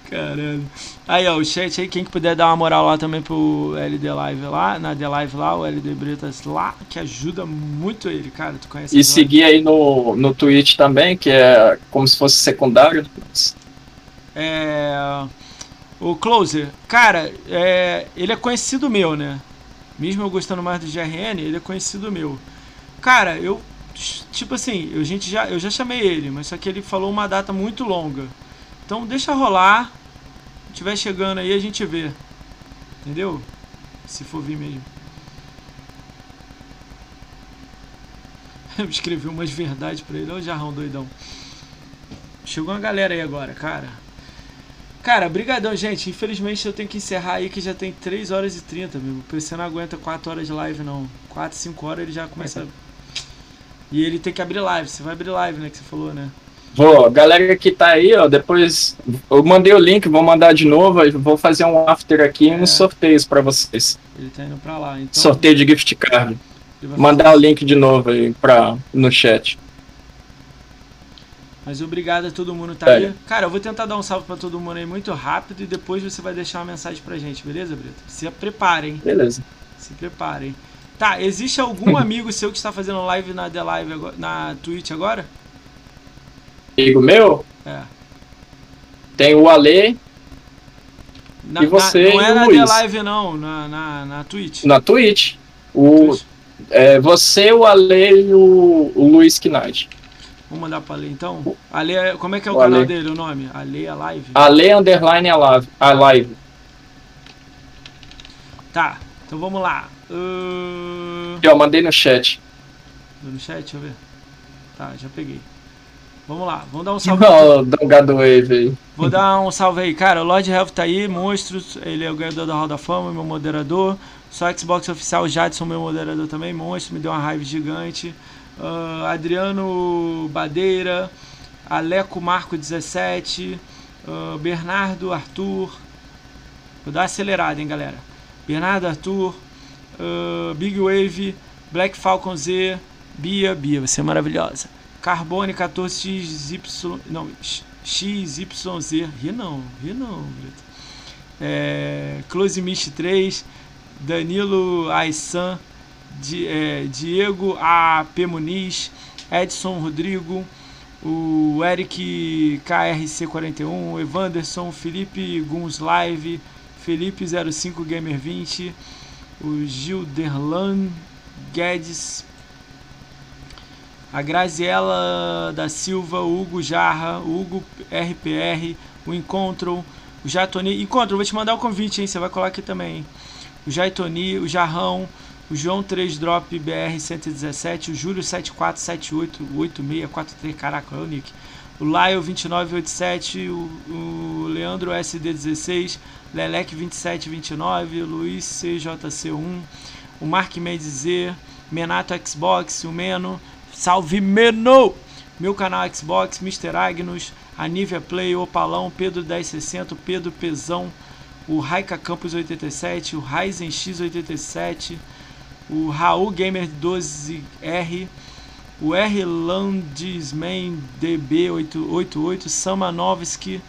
Caramba. Aí, ó, o chat aí, quem que puder dar uma moral lá também pro LD Live lá, na The Live lá, o LD Bretas lá, que ajuda muito ele, cara. Tu conhece E seguir aí no, no Twitch também, que é como se fosse secundário. É. O Closer, cara, é, ele é conhecido meu, né? Mesmo eu gostando mais do GRN, ele é conhecido meu. Cara, eu. Tipo assim, eu, gente já, eu já chamei ele, mas só que ele falou uma data muito longa. Então deixa rolar tiver chegando aí, a gente vê. Entendeu? Se for vir mesmo. Eu escrevi umas verdades pra ele. Olha o jarrão doidão. Chegou uma galera aí agora, cara. Cara, brigadão, gente. Infelizmente eu tenho que encerrar aí que já tem 3 horas e 30, meu. O PC não aguenta 4 horas de live, não. 4, 5 horas ele já começa... E ele tem que abrir live. Você vai abrir live, né? Que você falou, né? Vou, galera que tá aí, ó, depois eu mandei o link, vou mandar de novo, vou fazer um after aqui e é. uns sorteios para vocês. Ele tá indo pra lá, então. Sorteio de gift card. Mandar o link de novo aí pra, no chat. Mas obrigado a todo mundo tá é. aí. Cara, eu vou tentar dar um salve para todo mundo aí muito rápido e depois você vai deixar uma mensagem pra gente, beleza, Brito? Se preparem. Beleza. Se preparem. Tá, existe algum amigo seu que está fazendo live na The Live na Twitch agora? amigo meu. É. Tem o Ale. Na, e você na, não é na Luiz. The Live, não, na, na, na Twitch. Na Twitch. O, Twitch. É, você, o Ale e o, o Luiz Knight. Vamos mandar pra Ale então? Ale, é, como é que é o, o canal Ale. dele, o nome? Ale a Live? Ale Underline a Live. A live. Tá, então vamos lá. Uh... Eu mandei no chat. No chat, deixa eu ver. Tá, já peguei. Vamos lá, vamos dar um salve. Oh, Drogado Wave aí. Vou dar um salve aí, cara. O Lord Health tá aí, monstros. Ele é o ganhador da Hall da Fama, meu moderador. Só Xbox Oficial, Jadson, meu moderador também, monstro. Me deu uma raiva gigante. Uh, Adriano Badeira. Aleco Marco 17. Uh, Bernardo Arthur. Vou dar uma acelerada, hein, galera. Bernardo Arthur. Uh, Big Wave. Black Falcon Z. Bia. Bia, você é maravilhosa. Carbone 14XY. Não, XYZ. Ri não, ri não, Brito. É, Close Mist 3. Danilo Aissan. Di, é, Diego AP Muniz. Edson Rodrigo. O Eric KRC41. Evanderson. Felipe Guns Live. Felipe 05 Gamer 20. O Gilderlan Guedes a Graziela da Silva, o Hugo Jarra, o Hugo RPR, o Encontro, o Jatoni. Encontro, vou te mandar o convite, hein? Você vai colar aqui também. Hein? O Jaitoni, o Jarrão, o João 3 Drop BR 117, o Júlio 74788643, caraca, é o Nick. O Lyle 2987, o, o Leandro SD16, Lelec 2729, o Luiz CJC1, o Mark Mendes Z, Menato Xbox, o Meno, Salve Meno! Meu canal Xbox, Mr. Agnus, Anívia Play, Opalão, Pedro 1060, Pedro Pezão, o Raika Campos 87, o Ryzen X87, o Raul Gamer 12R, o R Landisman DB88, Samanovski,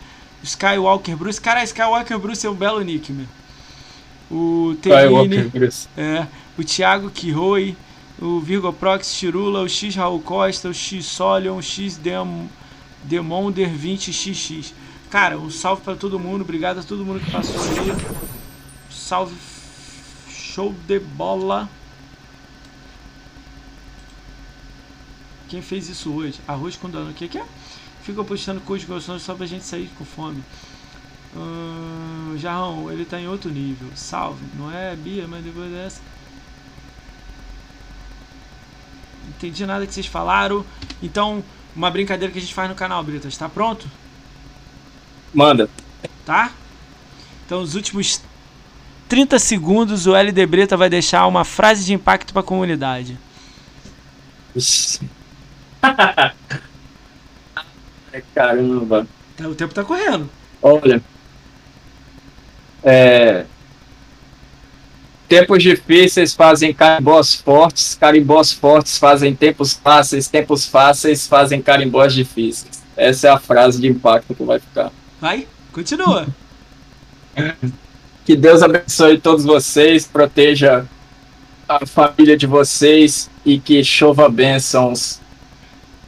Skywalker Bruce. Cara, Skywalker Bruce é um belo nick, meu. O Terrine, é, o Thiago Kiroi, o Virgo Prox Chirula, o X Raul Costa, o X Solion, o X Dem Demonder 20XX. Cara, um salve para todo mundo, obrigado a todo mundo que passou aí. Salve, show de bola. Quem fez isso hoje? Arroz com dano. O que, que é? Fica postando coisas gostosas só pra gente sair com fome. Hum, Jarrão, ele tá em outro nível. Salve. Não é Bia, mas depois dessa. Entendi nada que vocês falaram. Então, uma brincadeira que a gente faz no canal, Brita. Está pronto? Manda. Tá? Então, os últimos 30 segundos, o LD Breta vai deixar uma frase de impacto para a comunidade. Caramba. Tá, o tempo tá correndo. Olha. É... Tempos difíceis fazem carimbós fortes, carimbós fortes fazem tempos fáceis, tempos fáceis fazem carimbós difíceis. Essa é a frase de impacto que vai ficar. Vai, continua. Que Deus abençoe todos vocês, proteja a família de vocês e que chova bênçãos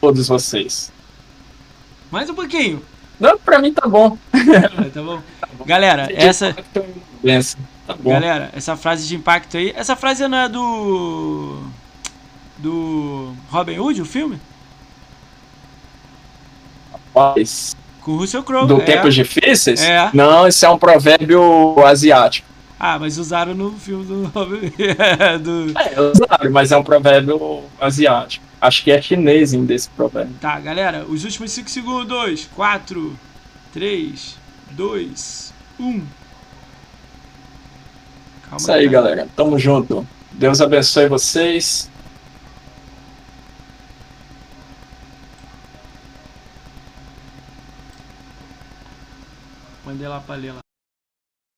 todos vocês. Mais um pouquinho. Não, pra mim tá bom. Ah, tá bom. Galera, essa. Benção. Tá bom. Galera, essa frase de impacto aí. Essa frase não é do. Do. Robin Hood, o filme? Rapaz, Com o Russell Crowe. do é. Tempos Difíceis? É. Não, esse é um provérbio asiático. Ah, mas usaram no filme do Robin do... É, usaram, mas é um provérbio asiático. Acho que é chinês ainda esse provérbio. Tá, galera, os últimos 5 segundos. 4, 3, 2, 1. Calma Isso aí, cara. galera. Tamo junto. Deus abençoe vocês. Mandei lá pra ler lá.